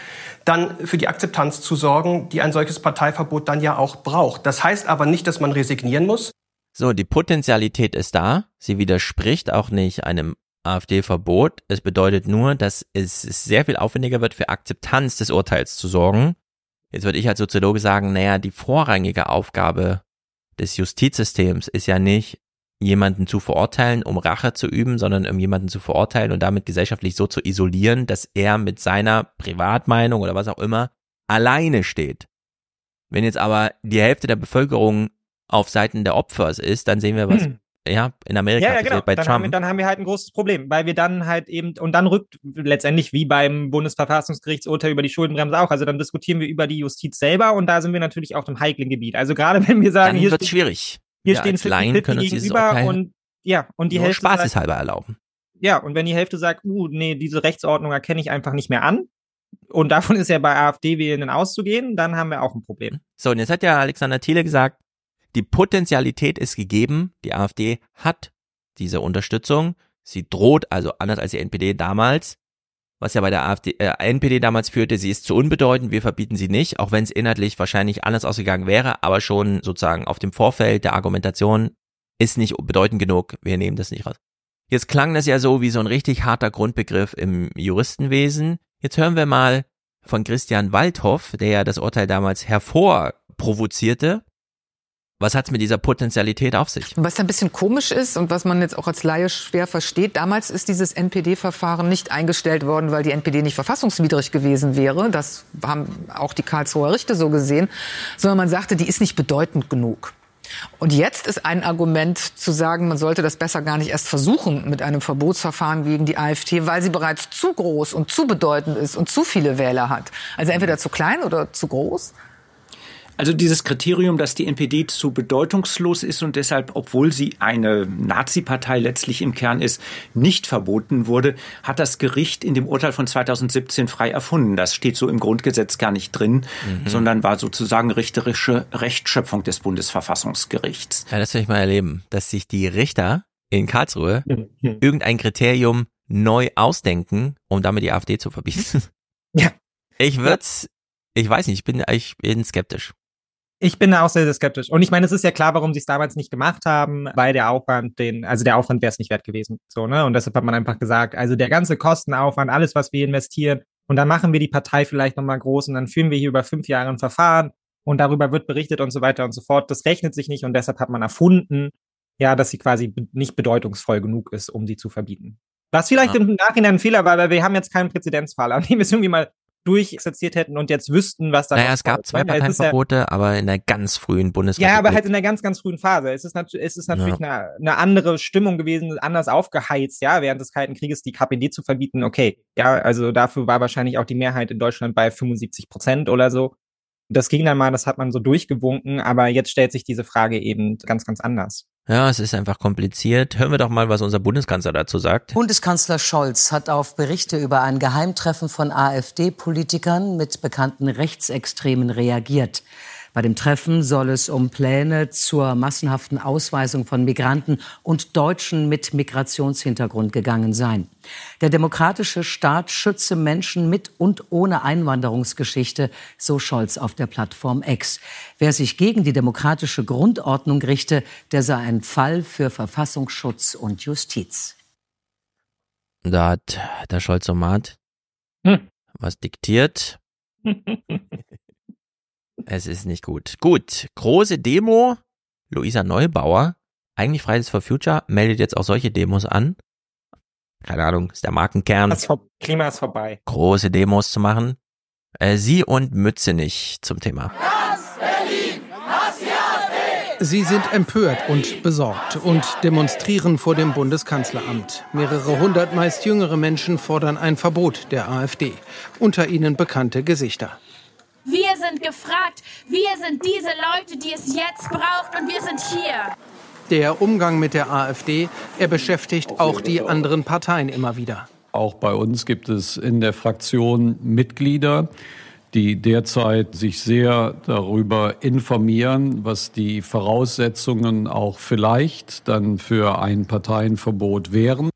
dann für die Akzeptanz zu sorgen, die ein solches Parteiverbot dann ja auch braucht. Das heißt aber nicht, dass man resignieren muss. So, die Potenzialität ist da. Sie widerspricht auch nicht einem AfD-Verbot. Es bedeutet nur, dass es sehr viel aufwendiger wird, für Akzeptanz des Urteils zu sorgen Jetzt würde ich als Soziologe sagen, naja, die vorrangige Aufgabe des Justizsystems ist ja nicht, jemanden zu verurteilen, um Rache zu üben, sondern um jemanden zu verurteilen und damit gesellschaftlich so zu isolieren, dass er mit seiner Privatmeinung oder was auch immer alleine steht. Wenn jetzt aber die Hälfte der Bevölkerung auf Seiten der Opfers ist, dann sehen wir, was hm <clears throat> ja, in Amerika ja, ja, genau. bei dann Trump. Haben wir, dann haben wir halt ein großes Problem, weil wir dann halt eben, und dann rückt letztendlich wie beim Bundesverfassungsgerichtsurteil über die Schuldenbremse auch, also dann diskutieren wir über die Justiz selber und da sind wir natürlich auf dem heiklen Gebiet. Also gerade <laughs> wenn wir sagen, dann hier wird schwierig. Hier ja, stehen Laien können gegenüber und ja, und die Hälfte spaßeshalber erlauben. Ja, und wenn die Hälfte sagt, uh, nee, diese Rechtsordnung erkenne ich einfach nicht mehr an, und davon ist ja bei AfD-Wählenden auszugehen, dann haben wir auch ein Problem. So, und jetzt hat ja Alexander Thiele gesagt, die Potenzialität ist gegeben, die AfD hat diese Unterstützung. Sie droht, also anders als die NPD damals, was ja bei der AfD, äh, NPD damals führte, sie ist zu unbedeutend, wir verbieten sie nicht, auch wenn es inhaltlich wahrscheinlich anders ausgegangen wäre, aber schon sozusagen auf dem Vorfeld der Argumentation ist nicht bedeutend genug, wir nehmen das nicht raus. Jetzt klang das ja so wie so ein richtig harter Grundbegriff im Juristenwesen. Jetzt hören wir mal von Christian Waldhoff, der ja das Urteil damals hervorprovozierte Was hat's mit dieser Potenzialität auf sich? Was ein bisschen komisch ist und was man jetzt auch als Laie schwer versteht, damals ist dieses NPD-Verfahren nicht eingestellt worden, weil die NPD nicht verfassungswidrig gewesen wäre. Das haben auch die Karlsruher Richter so gesehen, sondern man sagte, die ist nicht bedeutend genug. Und jetzt ist ein Argument zu sagen, man sollte das besser gar nicht erst versuchen mit einem Verbotsverfahren gegen die AfD, weil sie bereits zu groß und zu bedeutend ist und zu viele Wähler hat. Also entweder zu klein oder zu groß. Also dieses Kriterium, dass die NPD zu bedeutungslos ist und deshalb, obwohl sie eine Nazi-Partei letztlich im Kern ist, nicht verboten wurde, hat das Gericht in dem Urteil von 2017 frei erfunden. Das steht so im Grundgesetz gar nicht drin, mhm. sondern war sozusagen richterische Rechtsschöpfung des Bundesverfassungsgerichts. Ja, das will ich mal erleben, dass sich die Richter in Karlsruhe irgendein Kriterium neu ausdenken, um damit die AfD zu verbieten. Ja. Ich würde ich weiß nicht, ich bin, ich bin skeptisch. Ich bin da auch sehr, sehr skeptisch. Und ich meine, es ist ja klar, warum sie es damals nicht gemacht haben, weil der Aufwand, den, also der Aufwand wäre es nicht wert gewesen. So, ne? Und deshalb hat man einfach gesagt, also der ganze Kostenaufwand, alles, was wir investieren, und dann machen wir die Partei vielleicht nochmal groß und dann führen wir hier über fünf Jahre ein Verfahren und darüber wird berichtet und so weiter und so fort. Das rechnet sich nicht und deshalb hat man erfunden, ja, dass sie quasi nicht bedeutungsvoll genug ist, um sie zu verbieten. Was vielleicht ja. im Nachhinein ein Fehler war, weil wir haben jetzt keinen Präzedenzfall, an <laughs> dem es irgendwie mal durchexerziert hätten und jetzt wüssten, was da Naja, es gab zwei Parteiverbote, ja, aber in der ganz frühen Bundesrepublik. Ja, aber halt in der ganz, ganz frühen Phase. Es ist, nat es ist natürlich ja. eine, eine andere Stimmung gewesen, anders aufgeheizt, ja, während des Kalten Krieges die KPD zu verbieten, okay. Ja, also dafür war wahrscheinlich auch die Mehrheit in Deutschland bei 75 Prozent oder so. Das ging dann mal, das hat man so durchgewunken, aber jetzt stellt sich diese Frage eben ganz, ganz anders. Ja, es ist einfach kompliziert. Hören wir doch mal, was unser Bundeskanzler dazu sagt. Bundeskanzler Scholz hat auf Berichte über ein Geheimtreffen von AfD-Politikern mit bekannten Rechtsextremen reagiert. Bei dem Treffen soll es um Pläne zur massenhaften Ausweisung von Migranten und Deutschen mit Migrationshintergrund gegangen sein. Der demokratische Staat schütze Menschen mit und ohne Einwanderungsgeschichte, so Scholz auf der Plattform X. Wer sich gegen die demokratische Grundordnung richte, der sei ein Fall für Verfassungsschutz und Justiz. Da hat der Scholz-Omat hm. was diktiert. <laughs> Es ist nicht gut. Gut, große Demo. Luisa Neubauer, eigentlich Fridays for Future, meldet jetzt auch solche Demos an. Keine Ahnung, ist der Markenkern. Das Klima ist vorbei. Große Demos zu machen. Äh, sie und Mütze nicht zum Thema. Sie sind empört und besorgt und demonstrieren vor dem Bundeskanzleramt. Mehrere hundert meist jüngere Menschen fordern ein Verbot der AfD. Unter ihnen bekannte Gesichter. Wir sind gefragt. Wir sind diese Leute, die es jetzt braucht und wir sind hier. Der Umgang mit der AfD, er beschäftigt auch die anderen Parteien immer wieder. Auch bei uns gibt es in der Fraktion Mitglieder, die derzeit sich sehr darüber informieren, was die Voraussetzungen auch vielleicht dann für ein Parteienverbot wären.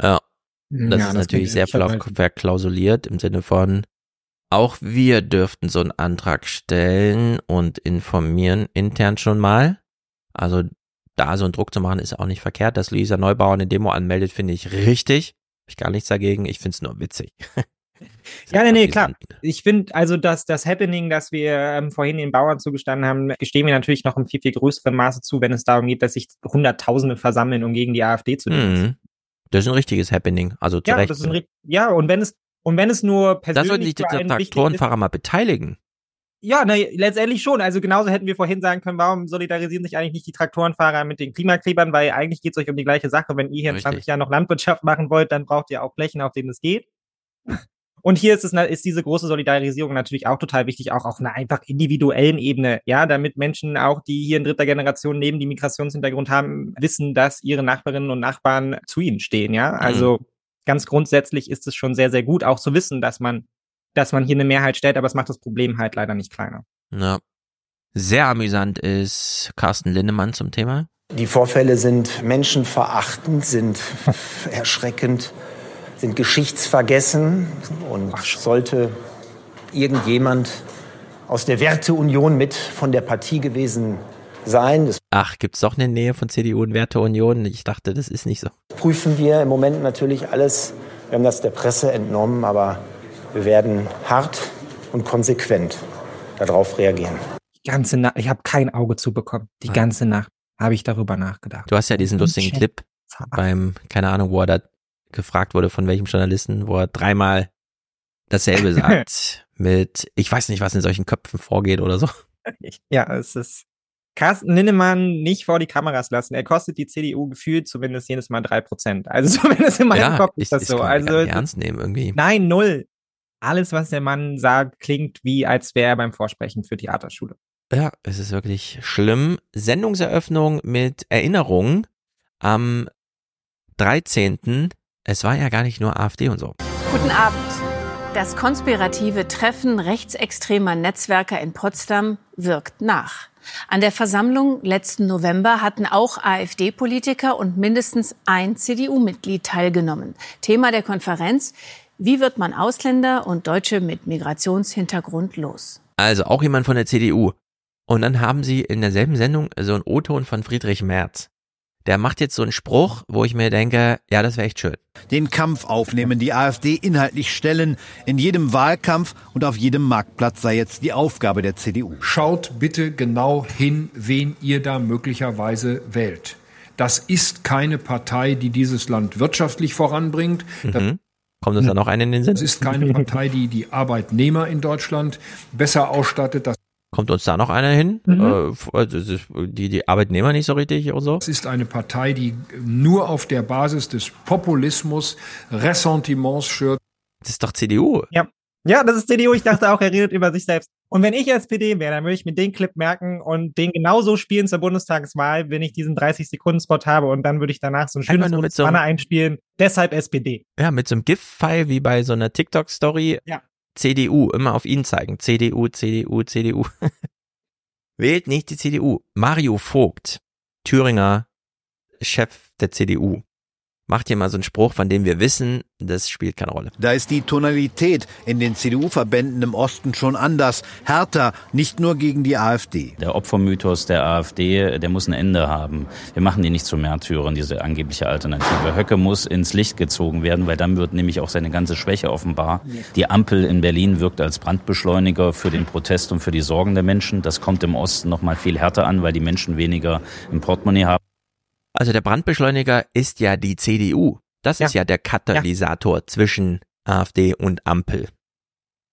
Ja, das ja, ist das natürlich sehr verklausuliert im Sinne von, auch wir dürften so einen Antrag stellen und informieren intern schon mal. Also da so einen Druck zu machen, ist auch nicht verkehrt. Dass Luisa Neubauer eine Demo anmeldet, finde ich richtig. Hab ich gar nichts dagegen. Ich finde es nur witzig. <laughs> ja, nee, nee, klar. Ich finde also, dass das Happening, das wir ähm, vorhin den Bauern zugestanden haben, gestehen wir natürlich noch im viel, viel größeren Maße zu, wenn es darum geht, dass sich Hunderttausende versammeln, um gegen die AfD zu demonstrieren. Mhm. Das ist ein richtiges Happening. Also zu ja, Recht. Das ist ein, ja, und wenn es und wenn es nur persönlich. Da sollten sich die Traktorenfahrer mal beteiligen. Ja, na, letztendlich schon. Also genauso hätten wir vorhin sagen können, warum solidarisieren sich eigentlich nicht die Traktorenfahrer mit den Klimaklebern, weil eigentlich geht es euch um die gleiche Sache. Wenn ihr hier in 20 Jahren noch Landwirtschaft machen wollt, dann braucht ihr auch Flächen, auf denen es geht. Und hier ist es ist diese große Solidarisierung natürlich auch total wichtig, auch auf einer einfach individuellen Ebene, ja, damit Menschen auch, die hier in dritter Generation neben die Migrationshintergrund haben, wissen, dass ihre Nachbarinnen und Nachbarn zu ihnen stehen, ja. Also mhm ganz grundsätzlich ist es schon sehr, sehr gut, auch zu wissen, dass man, dass man hier eine Mehrheit stellt, aber es macht das Problem halt leider nicht kleiner. Ja. Sehr amüsant ist Carsten Lindemann zum Thema. Die Vorfälle sind menschenverachtend, sind <laughs> erschreckend, sind geschichtsvergessen und sollte irgendjemand aus der Werteunion mit von der Partie gewesen sein. Das Ach, gibt's doch eine Nähe von CDU und Werteunion? Ich dachte, das ist nicht so. Prüfen wir im Moment natürlich alles. Wir haben das der Presse entnommen, aber wir werden hart und konsequent darauf reagieren. ganze Nacht, ich habe kein Auge zubekommen. Die Nein. ganze Nacht habe ich darüber nachgedacht. Du hast ja diesen lustigen Shit. Clip beim, keine Ahnung, wo er da gefragt wurde von welchem Journalisten, wo er dreimal dasselbe <laughs> sagt mit, ich weiß nicht, was in solchen Köpfen vorgeht oder so. Ja, es ist Carsten Linnemann nicht vor die Kameras lassen. Er kostet die CDU gefühlt zumindest jedes Mal drei Prozent. <laughs> Also zumindest in meinem ja, Kopf ich, ist das ich so. kann Also nicht ernst nehmen irgendwie. nein, null. Alles, was der Mann sagt, klingt wie, als wäre er beim Vorsprechen für Theaterschule. Ja, es ist wirklich schlimm. Sendungseröffnung mit Erinnerung am 13. Es war ja gar nicht nur AfD und so. Guten Abend. Das konspirative Treffen rechtsextremer Netzwerker in Potsdam wirkt nach. An der Versammlung letzten November hatten auch AfD-Politiker und mindestens ein CDU-Mitglied teilgenommen. Thema der Konferenz, wie wird man Ausländer und Deutsche mit Migrationshintergrund los? Also auch jemand von der CDU. Und dann haben sie in derselben Sendung so einen O-Ton von Friedrich Merz. Der macht jetzt so einen Spruch, wo ich mir denke, ja, das wäre echt schön. Den Kampf aufnehmen, die AfD inhaltlich stellen. In jedem Wahlkampf und auf jedem Marktplatz sei jetzt die Aufgabe der CDU. Schaut bitte genau hin, wen ihr da möglicherweise wählt. Das ist keine Partei, die dieses Land wirtschaftlich voranbringt. Mhm. Kommt uns da noch eine in den Sinn? das ist keine Partei, die die Arbeitnehmer in Deutschland besser ausstattet. Das Kommt uns da noch einer hin? Äh, f- also die, die Arbeitnehmer nicht so richtig und so? ist eine Partei, die nur auf der Basis des Populismus Ressentiments schürt. Das ist doch CDU. Ja. Ja, das ist CDU. Ich dachte auch, er redet über sich selbst. Und wenn ich SPD wäre, dann würde ich mir den Clip merken und den genauso spielen zur Bundestagswahl, wenn ich diesen 30-Sekunden-Spot habe und dann würde ich danach so ein schönes mit so Banner einspielen. Deshalb SPD. Ja, mit so einem GIF-File wie bei so einer TikTok-Story. Ja. CDU, immer auf ihn zeigen. CDU, CDU, CDU. <laughs> Wählt nicht die CDU. Mario Vogt, Thüringer Chef der CDU, macht hier mal so einen Spruch, von dem wir wissen, das spielt keine Rolle. Da ist die Tonalität in den CDU-Verbänden im Osten schon anders, härter, nicht nur gegen die AfD. Der Opfermythos der AfD, der muss ein Ende haben. Wir machen die nicht zu Märtyrern, diese angebliche Alternative. Höcke muss ins Licht gezogen werden, weil dann wird nämlich auch seine ganze Schwäche offenbar. Die Ampel in Berlin wirkt als Brandbeschleuniger für den Protest und für die Sorgen der Menschen. Das kommt im Osten noch mal viel härter an, weil die Menschen weniger im Portemonnaie haben. Also der Brandbeschleuniger ist ja die CDU. Das ist ja der Katalysator zwischen AfD und Ampel.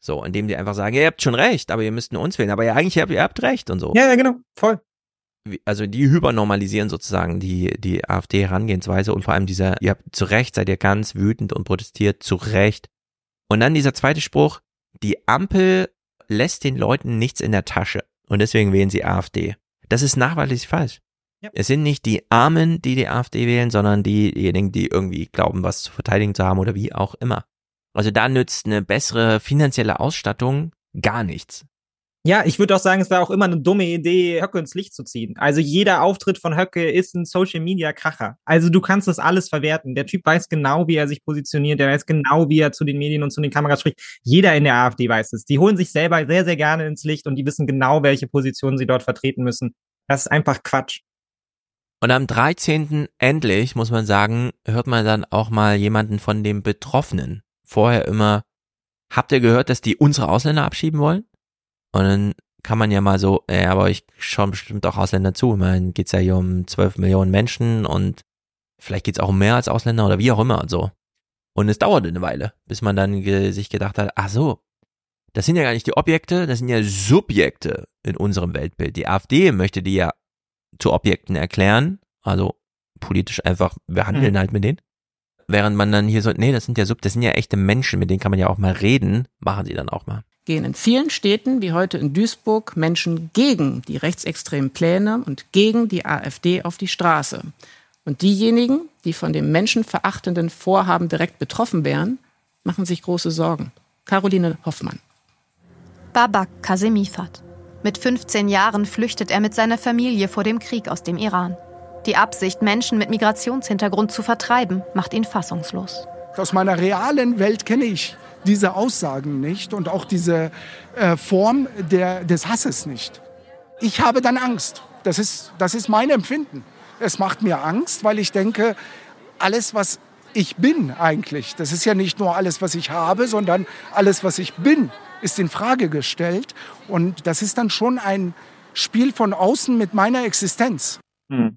So, indem die einfach sagen, ihr habt schon recht, aber ihr müsst nur uns wählen. Aber ja, eigentlich habt ihr habt recht und so. Ja, ja, genau. Voll. Also die hypernormalisieren sozusagen die, die AfD-Herangehensweise und vor allem dieser, ihr habt zu Recht, seid ihr ganz wütend und protestiert, zu Recht. Und dann dieser zweite Spruch, die Ampel lässt den Leuten nichts in der Tasche und deswegen wählen sie AfD. Das ist nachweislich falsch. Es sind nicht die Armen, die die AfD wählen, sondern diejenigen, die irgendwie glauben, was zu verteidigen zu haben oder wie auch immer. Also da nützt eine bessere finanzielle Ausstattung gar nichts. Ja, ich würde auch sagen, es war auch immer eine dumme Idee, Höcke ins Licht zu ziehen. Also jeder Auftritt von Höcke ist ein Social Media Kracher. Also du kannst das alles verwerten. Der Typ weiß genau, wie er sich positioniert, der weiß genau, wie er zu den Medien und zu den Kameras spricht. Jeder in der AfD weiß es. Die holen sich selber sehr, sehr gerne ins Licht und die wissen genau, welche Positionen sie dort vertreten müssen. Das ist einfach Quatsch. Und am 13. endlich, muss man sagen, hört man dann auch mal jemanden von dem Betroffenen. Vorher immer, habt ihr gehört, dass die unsere Ausländer abschieben wollen? Und dann kann man ja mal so, ja, aber ich schaue bestimmt auch Ausländer zu. Ich meine, geht's ja hier um 12 Millionen Menschen und vielleicht geht's auch um mehr als Ausländer oder wie auch immer und so. Und es dauerte eine Weile, bis man dann ge sich gedacht hat, ach so, das sind ja gar nicht die Objekte, das sind ja Subjekte in unserem Weltbild. Die AfD möchte die ja zu Objekten erklären, also politisch einfach, wir handeln Mhm. halt mit denen. Während man dann hier so, nee, das sind ja Sub, das sind ja echte Menschen, mit denen kann man ja auch mal reden, machen sie dann auch mal. gehen in vielen Städten, wie heute in Duisburg, Menschen gegen die rechtsextremen Pläne und gegen die AfD auf die Straße. Und diejenigen, die von dem menschenverachtenden Vorhaben direkt betroffen wären, machen sich große Sorgen. Caroline Hoffmann. Babak Kasemifat. Mit 15 Jahren flüchtet er mit seiner Familie vor dem Krieg aus dem Iran. Die Absicht, Menschen mit Migrationshintergrund zu vertreiben, macht ihn fassungslos. Aus meiner realen Welt kenne ich diese Aussagen nicht und auch diese äh, Form der, des Hasses nicht. Ich habe dann Angst. Das ist, das ist mein Empfinden. Es macht mir Angst, weil ich denke, alles, was ich bin eigentlich, das ist ja nicht nur alles, was ich habe, sondern alles, was ich bin, ist in Frage gestellt. Und das ist dann schon ein, spielt von außen mit meiner Existenz.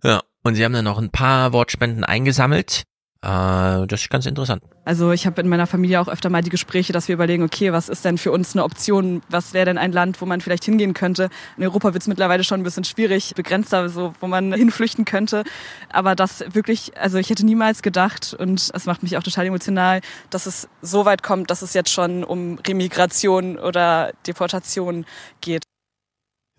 Ja, und sie haben dann noch ein paar Wortspenden eingesammelt. Äh, das ist ganz interessant. Also ich habe in meiner Familie auch öfter mal die Gespräche, dass wir überlegen, okay, was ist denn für uns eine Option? Was wäre denn ein Land, wo man vielleicht hingehen könnte? In Europa wird es mittlerweile schon ein bisschen schwierig, begrenzter, so, wo man <laughs> hinflüchten könnte. Aber das wirklich, also ich hätte niemals gedacht und es macht mich auch total emotional, dass es so weit kommt, dass es jetzt schon um Remigration oder Deportation geht.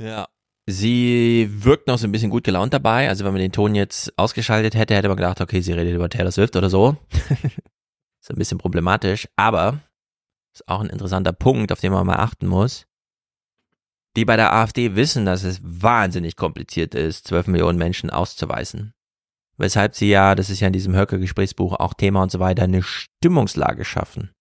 Ja. Sie wirkt noch so ein bisschen gut gelaunt dabei. Also wenn man den Ton jetzt ausgeschaltet hätte, hätte man gedacht, okay, sie redet über Taylor Swift oder so. <laughs> ist ein bisschen problematisch, aber ist auch ein interessanter Punkt, auf den man mal achten muss. Die bei der AfD wissen, dass es wahnsinnig kompliziert ist, 12 Millionen Menschen auszuweisen. Weshalb sie ja, das ist ja in diesem Höcke-Gesprächsbuch auch Thema und so weiter, eine Stimmungslage schaffen.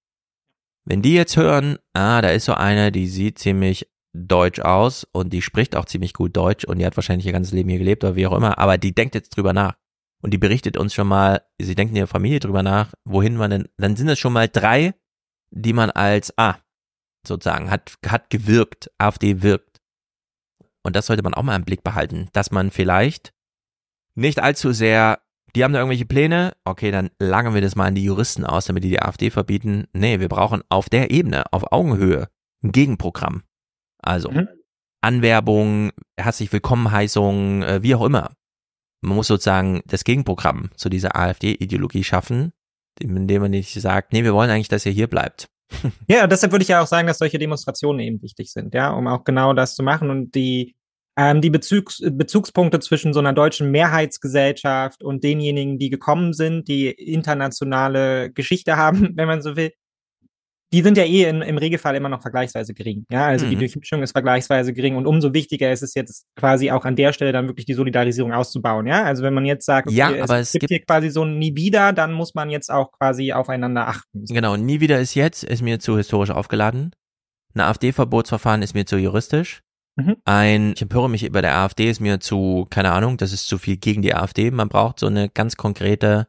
Wenn die jetzt hören, ah, da ist so eine, die sieht ziemlich deutsch aus und die spricht auch ziemlich gut Deutsch und die hat wahrscheinlich ihr ganzes Leben hier gelebt oder wie auch immer, aber die denkt jetzt drüber nach. Und die berichtet uns schon mal, sie denkt in ihrer Familie drüber nach, wohin man denn, dann sind es schon mal drei, die man als, ah, sozusagen, hat, hat gewirkt, AfD wirkt. Und das sollte man auch mal im Blick behalten, dass man vielleicht nicht allzu sehr, die haben da irgendwelche Pläne, okay, dann langen wir das mal an die Juristen aus, damit die die AfD verbieten. Nee, wir brauchen auf der Ebene, auf Augenhöhe, ein Gegenprogramm. Also mhm. Anwerbung, herzlich Willkommenheißung, äh, wie auch immer. Man muss sozusagen das Gegenprogramm zu dieser AfD-Ideologie schaffen, indem man nicht sagt, nee, wir wollen eigentlich, dass ihr hier bleibt. <laughs> Ja, deshalb würde ich ja auch sagen, dass solche Demonstrationen eben wichtig sind, ja, um auch genau das zu machen und die ähm, die Bezugs Bezugspunkte zwischen so einer deutschen Mehrheitsgesellschaft und denjenigen, die gekommen sind, die internationale Geschichte <laughs> haben, wenn man so will, die sind ja eh in, im Regelfall immer noch vergleichsweise gering. Ja, also mhm. die Durchmischung ist vergleichsweise gering und umso wichtiger ist es jetzt quasi auch an der Stelle dann wirklich die Solidarisierung auszubauen. Ja, also wenn man jetzt sagt, okay, ja, aber es, es gibt, gibt hier quasi so ein Nie wieder, dann muss man jetzt auch quasi aufeinander achten. Genau, Nie wieder ist jetzt, ist mir zu historisch aufgeladen. Ein AfD-Verbotsverfahren ist mir zu juristisch. Mhm. Ein, ich empöre mich über der AfD, ist mir zu, keine Ahnung, das ist zu viel gegen die AfD. Man braucht so eine ganz konkrete,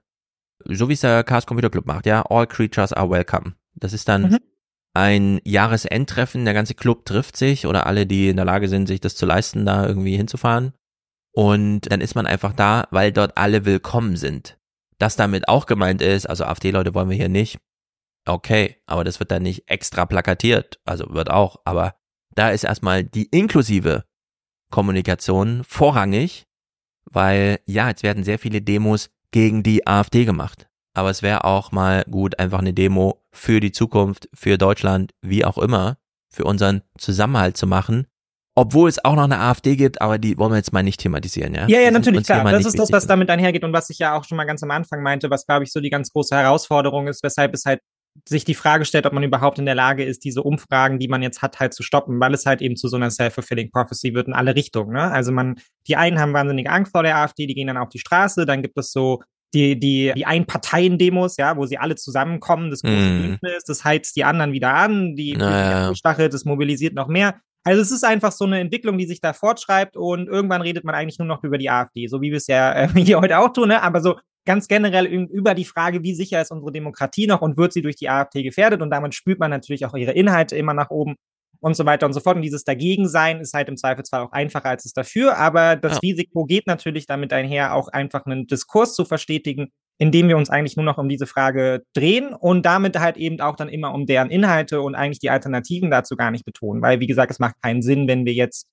so wie es der Chaos Computer Club macht, ja, all creatures are welcome. Das ist dann mhm. ein Jahresendtreffen, der ganze Club trifft sich oder alle, die in der Lage sind, sich das zu leisten, da irgendwie hinzufahren. Und dann ist man einfach da, weil dort alle willkommen sind. Das damit auch gemeint ist, also AfD-Leute wollen wir hier nicht. Okay, aber das wird dann nicht extra plakatiert, also wird auch, aber da ist erstmal die inklusive Kommunikation vorrangig, weil ja, jetzt werden sehr viele Demos gegen die AfD gemacht aber es wäre auch mal gut, einfach eine Demo für die Zukunft, für Deutschland, wie auch immer, für unseren Zusammenhalt zu machen. Obwohl es auch noch eine AfD gibt, aber die wollen wir jetzt mal nicht thematisieren, ja? Ja, ja, natürlich, klar. Das ist das, was damit einhergeht und was ich ja auch schon mal ganz am Anfang meinte, was, glaube ich, so die ganz große Herausforderung ist, weshalb es halt sich die Frage stellt, ob man überhaupt in der Lage ist, diese Umfragen, die man jetzt hat, halt zu stoppen, weil es halt eben zu so einer self-fulfilling prophecy wird in alle Richtungen. Ne? Also man, die einen haben wahnsinnige Angst vor der AfD, die gehen dann auf die Straße, dann gibt es so die, die, die Einparteien-Demos, ja, wo sie alle zusammenkommen, das große mm. Bündnis, das heizt die anderen wieder an, die, naja. die Stachel, das mobilisiert noch mehr. Also es ist einfach so eine Entwicklung, die sich da fortschreibt und irgendwann redet man eigentlich nur noch über die AfD, so wie wir es ja äh, <laughs> hier heute auch tun, ne? aber so ganz generell über die Frage, wie sicher ist unsere Demokratie noch und wird sie durch die AfD gefährdet und damit spürt man natürlich auch ihre Inhalte immer nach oben und so weiter und so fort. Und dieses Dagegensein ist halt im Zweifelsfall auch einfacher als es dafür. Aber das ja. Risiko geht natürlich damit einher, auch einfach einen Diskurs zu verstetigen, indem wir uns eigentlich nur noch um diese Frage drehen und damit halt eben auch dann immer um deren Inhalte und eigentlich die Alternativen dazu gar nicht betonen. Weil, wie gesagt, es macht keinen Sinn, wenn wir jetzt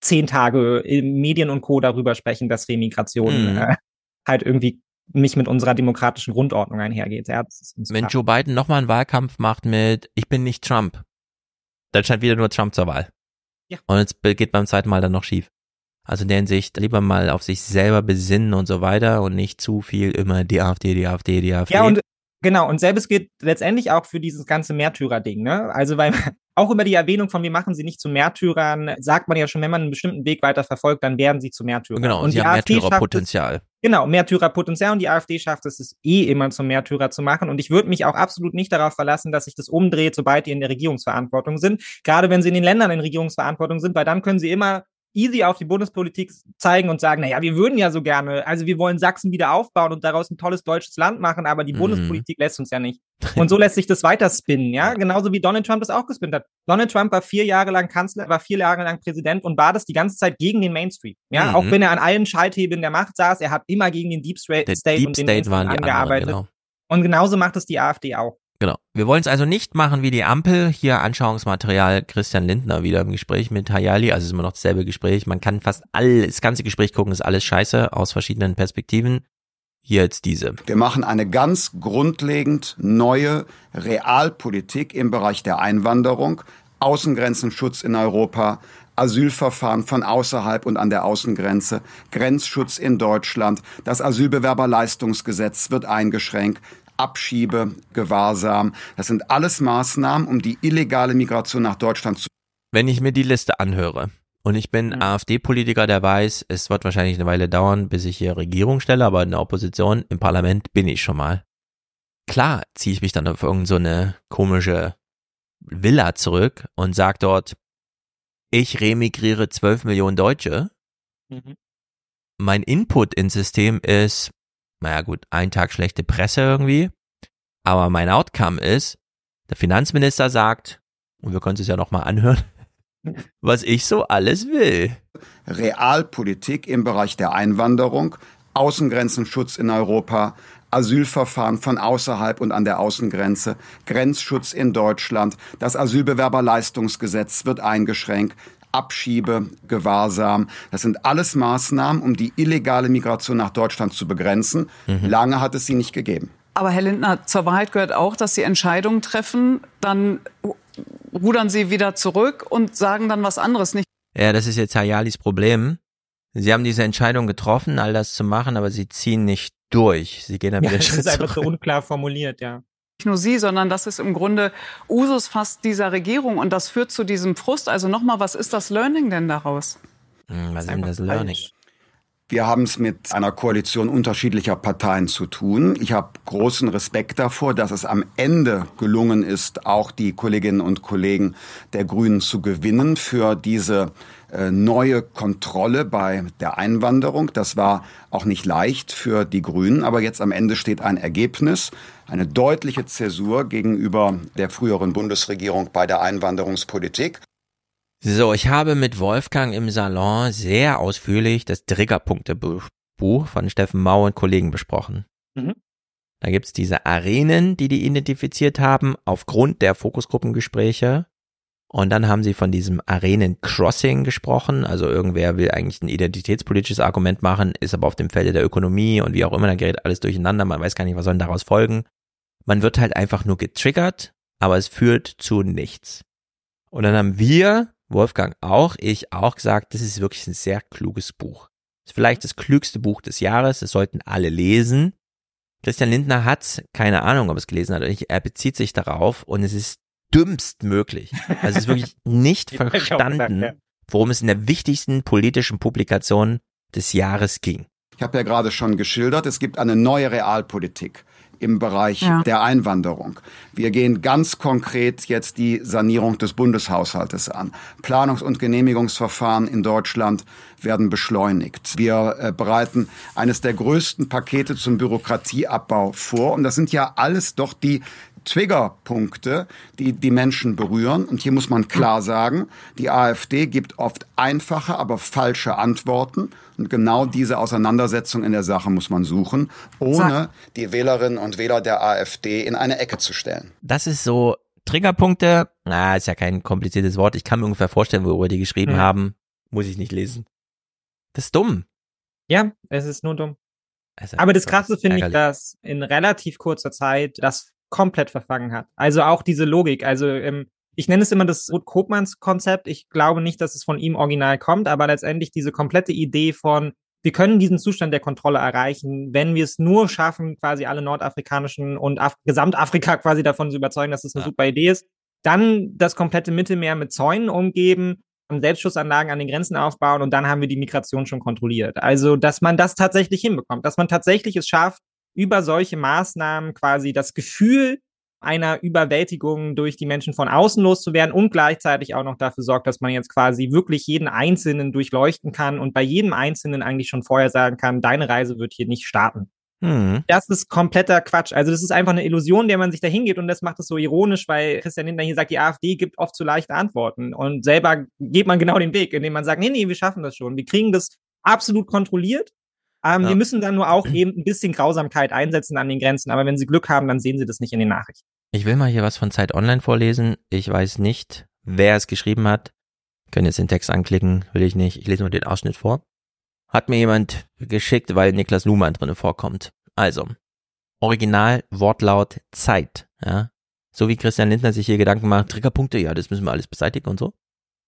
zehn Tage in Medien und Co. darüber sprechen, dass Remigration mhm. äh, halt irgendwie nicht mit unserer demokratischen Grundordnung einhergeht. Ja, Wenn Joe Biden nochmal einen Wahlkampf macht mit Ich bin nicht Trump, dann scheint wieder nur Trump zur Wahl. Ja. Und es geht beim zweiten Mal dann noch schief. Also in der Hinsicht lieber mal auf sich selber besinnen und so weiter und nicht zu viel immer die AfD, die AfD, die AfD. Ja, und genau, und selbes gilt letztendlich auch für dieses ganze Märtyrer-Ding, ne? Also weil <laughs> auch über die Erwähnung von wir machen sie nicht zu Märtyrern, sagt man ja schon, wenn man einen bestimmten Weg weiter verfolgt, dann werden sie zu Märtyrern. Genau, und sie haben Märtyrerpotenzial. Genau, Märtyrerpotenzial und die AfD schafft es, es eh immer zum Märtyrer zu machen. Und ich würde mich auch absolut nicht darauf verlassen, dass sich das umdreht, sobald die in der Regierungsverantwortung sind. Gerade wenn sie in den Ländern in Regierungsverantwortung sind, weil dann können sie immer easy auf die Bundespolitik zeigen und sagen, naja, wir würden ja so gerne, also wir wollen Sachsen wieder aufbauen und daraus ein tolles deutsches Land machen, aber die mhm. Bundespolitik lässt uns ja nicht. <laughs> Und so lässt sich das weiter spinnen, ja, genauso wie Donald Trump das auch gespinnt hat. Donald Trump war vier Jahre lang Kanzler, war vier Jahre lang Präsident und war das die ganze Zeit gegen den Mainstream. Ja, mhm. auch wenn er an allen Schalthebeln der Macht saß, er hat immer gegen den Deep State, Deep und den State angearbeitet. Anderen, genau. Und genauso macht es die AfD auch. Genau. Wir wollen es also nicht machen wie die Ampel. Hier Anschauungsmaterial Christian Lindner wieder im Gespräch mit Hayali. Also ist immer noch dasselbe Gespräch. Man kann fast alles, das ganze Gespräch gucken, ist alles scheiße aus verschiedenen Perspektiven. Hier jetzt diese. Wir machen eine ganz grundlegend neue Realpolitik im Bereich der Einwanderung, Außengrenzenschutz in Europa, Asylverfahren von außerhalb und an der Außengrenze, Grenzschutz in Deutschland, das Asylbewerberleistungsgesetz wird eingeschränkt, Abschiebe, Gewahrsam. Das sind alles Maßnahmen, um die illegale Migration nach Deutschland zu. Wenn ich mir die Liste anhöre und ich bin mhm. AfD-Politiker, der weiß, es wird wahrscheinlich eine Weile dauern, bis ich hier Regierung stelle, aber in der Opposition, im Parlament bin ich schon mal. Klar ziehe ich mich dann auf irgendeine so komische Villa zurück und sag dort, ich remigriere 12 Millionen Deutsche. Mhm. Mein Input ins System ist, naja gut, ein Tag schlechte Presse irgendwie. Aber mein Outcome ist, der Finanzminister sagt, und wir können es ja nochmal anhören, <laughs> was ich so alles will. Realpolitik im Bereich der Einwanderung, Außengrenzenschutz in Europa, Asylverfahren von außerhalb und an der Außengrenze, Grenzschutz in Deutschland, das Asylbewerberleistungsgesetz wird eingeschränkt, Abschiebe, Gewahrsam. Das sind alles Maßnahmen, um die illegale Migration nach Deutschland zu begrenzen. Mhm. Lange hat es sie nicht gegeben. Aber Herr Lindner, zur Wahrheit gehört auch, dass Sie Entscheidungen treffen, dann rudern Sie wieder zurück und sagen dann was anderes nicht. Ja, das ist jetzt Hayalis Problem. Sie haben diese Entscheidung getroffen, all das zu machen, aber sie ziehen nicht durch. Sie gehen dann wieder ja, Das <laughs> ist einfach so unklar formuliert, ja nicht nur Sie, sondern das ist im Grunde Usus fast dieser Regierung und das führt zu diesem Frust. Also nochmal, was ist das Learning denn daraus? Hm, was ist denn das Learning? Wir haben es mit einer Koalition unterschiedlicher Parteien zu tun. Ich habe großen Respekt davor, dass es am Ende gelungen ist, auch die Kolleginnen und Kollegen der Grünen zu gewinnen für diese äh, neue Kontrolle bei der Einwanderung. Das war auch nicht leicht für die Grünen, aber jetzt am Ende steht ein Ergebnis, eine deutliche Zäsur gegenüber der früheren Bundesregierung bei der Einwanderungspolitik. So, ich habe mit Wolfgang im Salon sehr ausführlich das Triggerpunkte-Buch von Steffen Mau und Kollegen besprochen. Mhm. Da gibt's diese Arenen, die die identifiziert haben, aufgrund der Fokusgruppengespräche. Und dann haben sie von diesem Arenen-Crossing gesprochen. Also irgendwer will eigentlich ein identitätspolitisches Argument machen, ist aber auf dem Felde der Ökonomie und wie auch immer, dann gerät alles durcheinander. Man weiß gar nicht, was soll daraus folgen. Man wird halt einfach nur getriggert, aber es führt zu nichts. Und dann haben wir, Wolfgang auch, ich auch gesagt, das ist wirklich ein sehr kluges Buch. Das ist vielleicht das klügste Buch des Jahres, das sollten alle lesen. Christian Lindner hat, keine Ahnung, ob es gelesen hat oder nicht, er bezieht sich darauf und es ist dümmst möglich. Also es ist wirklich nicht <laughs> verstanden, worum es in der wichtigsten politischen Publikation des Jahres ging. Ich habe ja gerade schon geschildert, es gibt eine neue Realpolitik im Bereich ja. der Einwanderung. Wir gehen ganz konkret jetzt die Sanierung des Bundeshaushaltes an. Planungs- und Genehmigungsverfahren in Deutschland werden beschleunigt. Wir äh, bereiten eines der größten Pakete zum Bürokratieabbau vor. Und das sind ja alles doch die Triggerpunkte, die die Menschen berühren. Und hier muss man klar sagen, die AfD gibt oft einfache, aber falsche Antworten. Und genau diese Auseinandersetzung in der Sache muss man suchen, ohne die Wählerinnen und Wähler der AfD in eine Ecke zu stellen. Das ist so Triggerpunkte. Na, ist ja kein kompliziertes Wort. Ich kann mir ungefähr vorstellen, worüber die geschrieben mhm. haben. Muss ich nicht lesen. Das ist dumm. Ja, es ist nur dumm. Also, Aber das Krasse finde ich, dass in relativ kurzer Zeit das komplett verfangen hat. Also auch diese Logik. Also ähm, ich nenne es immer das Ruth Kopmanns Konzept. Ich glaube nicht, dass es von ihm original kommt, aber letztendlich diese komplette Idee von, wir können diesen Zustand der Kontrolle erreichen, wenn wir es nur schaffen, quasi alle nordafrikanischen und Af Gesamtafrika <laughs> quasi davon zu überzeugen, dass es das eine ja. super Idee ist. Dann das komplette Mittelmeer mit Zäunen umgeben, Selbstschussanlagen an den Grenzen aufbauen und dann haben wir die Migration schon kontrolliert. Also, dass man das tatsächlich hinbekommt, dass man tatsächlich es schafft, über solche Maßnahmen quasi das Gefühl einer Überwältigung durch die Menschen von außen loszuwerden und gleichzeitig auch noch dafür sorgt, dass man jetzt quasi wirklich jeden Einzelnen durchleuchten kann und bei jedem Einzelnen eigentlich schon vorher sagen kann, deine Reise wird hier nicht starten. Hm. Das ist kompletter Quatsch. Also das ist einfach eine Illusion, der man sich da hingeht und das macht es so ironisch, weil Christian Lindner hier sagt, die AfD gibt oft zu leichte Antworten und selber geht man genau den Weg, indem man sagt, nee, nee, wir schaffen das schon. Wir kriegen das absolut kontrolliert. Ähm, Ja. Wir müssen dann nur auch <clears throat> eben ein bisschen Grausamkeit einsetzen an den Grenzen, aber wenn Sie Glück haben, dann sehen Sie das nicht in den Nachrichten. Ich will mal hier was von Zeit Online vorlesen. Ich weiß nicht, wer es geschrieben hat. Können jetzt den Text anklicken, will ich nicht. Ich lese mal den Ausschnitt vor. Hat mir jemand geschickt, weil Niklas Luhmann drinne vorkommt. Also, Original, Wortlaut, Zeit. Ja? So wie Christian Lindner sich hier Gedanken macht, Triggerpunkte, ja, das müssen wir alles beseitigen und so.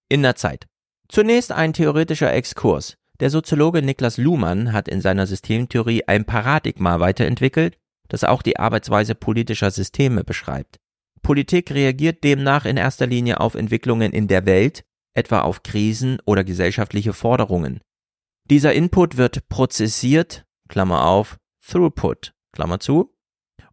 In der Zeit. Zunächst ein theoretischer Exkurs. Der Soziologe Niklas Luhmann hat in seiner Systemtheorie ein Paradigma weiterentwickelt, das auch die Arbeitsweise politischer Systeme beschreibt. Politik reagiert demnach in erster Linie auf Entwicklungen in der Welt, etwa auf Krisen oder gesellschaftliche Forderungen. Dieser Input wird prozessiert, Klammer auf, Throughput, Klammer zu,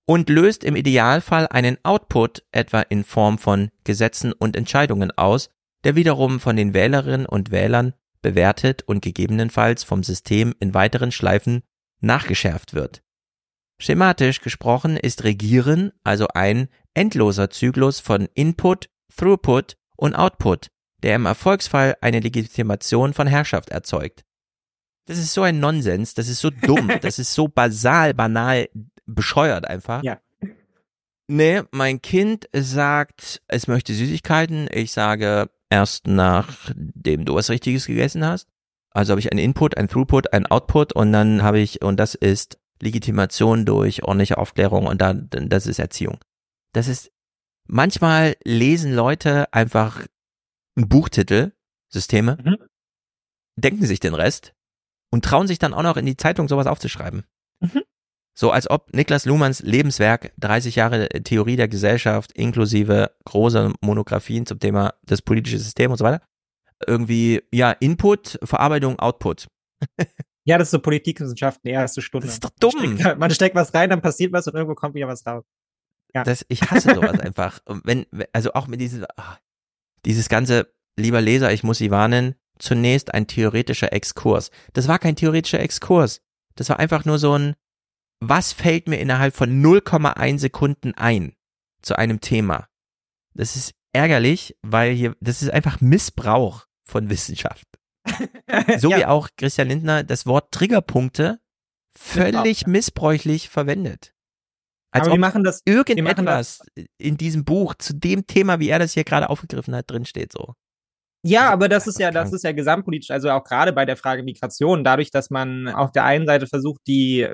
und löst im Idealfall einen Output, etwa in Form von Gesetzen und Entscheidungen aus, der wiederum von den Wählerinnen und Wählern bewertet und gegebenenfalls vom System in weiteren Schleifen nachgeschärft wird. Schematisch gesprochen ist Regieren also ein endloser Zyklus von Input, Throughput und Output, der im Erfolgsfall eine Legitimation von Herrschaft erzeugt. Das ist so ein Nonsens, das ist so dumm, <laughs> das ist so basal, banal, bescheuert einfach. Ja. Nee, mein Kind sagt, es möchte Süßigkeiten. Ich sage, erst nachdem du was Richtiges gegessen hast. Also habe ich einen Input, ein Throughput, ein Output und dann habe ich, und das ist Legitimation durch ordentliche Aufklärung und dann, das ist Erziehung. Das ist, manchmal lesen Leute einfach einen Buchtitel, Systeme, Mhm. denken sich den Rest und trauen sich dann auch noch in die Zeitung sowas aufzuschreiben. So als ob Niklas Luhmanns Lebenswerk 30 Jahre Theorie der Gesellschaft inklusive große Monographien zum Thema das politische System und so weiter irgendwie ja Input, Verarbeitung, Output. <laughs> Ja, das ist so Politikwissenschaften, erste Stunde. Das ist doch dumm. Man steckt, man steckt was rein, dann passiert was und irgendwo kommt wieder was raus. Ja. Das, ich hasse sowas <laughs> einfach. Wenn, also auch mit diesem, ah, dieses ganze, lieber Leser, ich muss Sie warnen, zunächst ein theoretischer Exkurs. Das war kein theoretischer Exkurs. Das war einfach nur so ein, was fällt mir innerhalb von 0,1 Sekunden ein zu einem Thema? Das ist ärgerlich, weil hier, das ist einfach Missbrauch von Wissenschaft. <laughs> So Ja. wie auch Christian Lindner das Wort Triggerpunkte völlig missbräuchlich verwendet. Als Aber wir ob machen das, wir machen irgendetwas in diesem Buch zu dem Thema, wie er das hier gerade aufgegriffen hat, drinsteht so. Ja, aber das ist ja, das ist ja gesamtpolitisch, also auch gerade bei der Frage Migration, dadurch, dass man auf der einen Seite versucht, die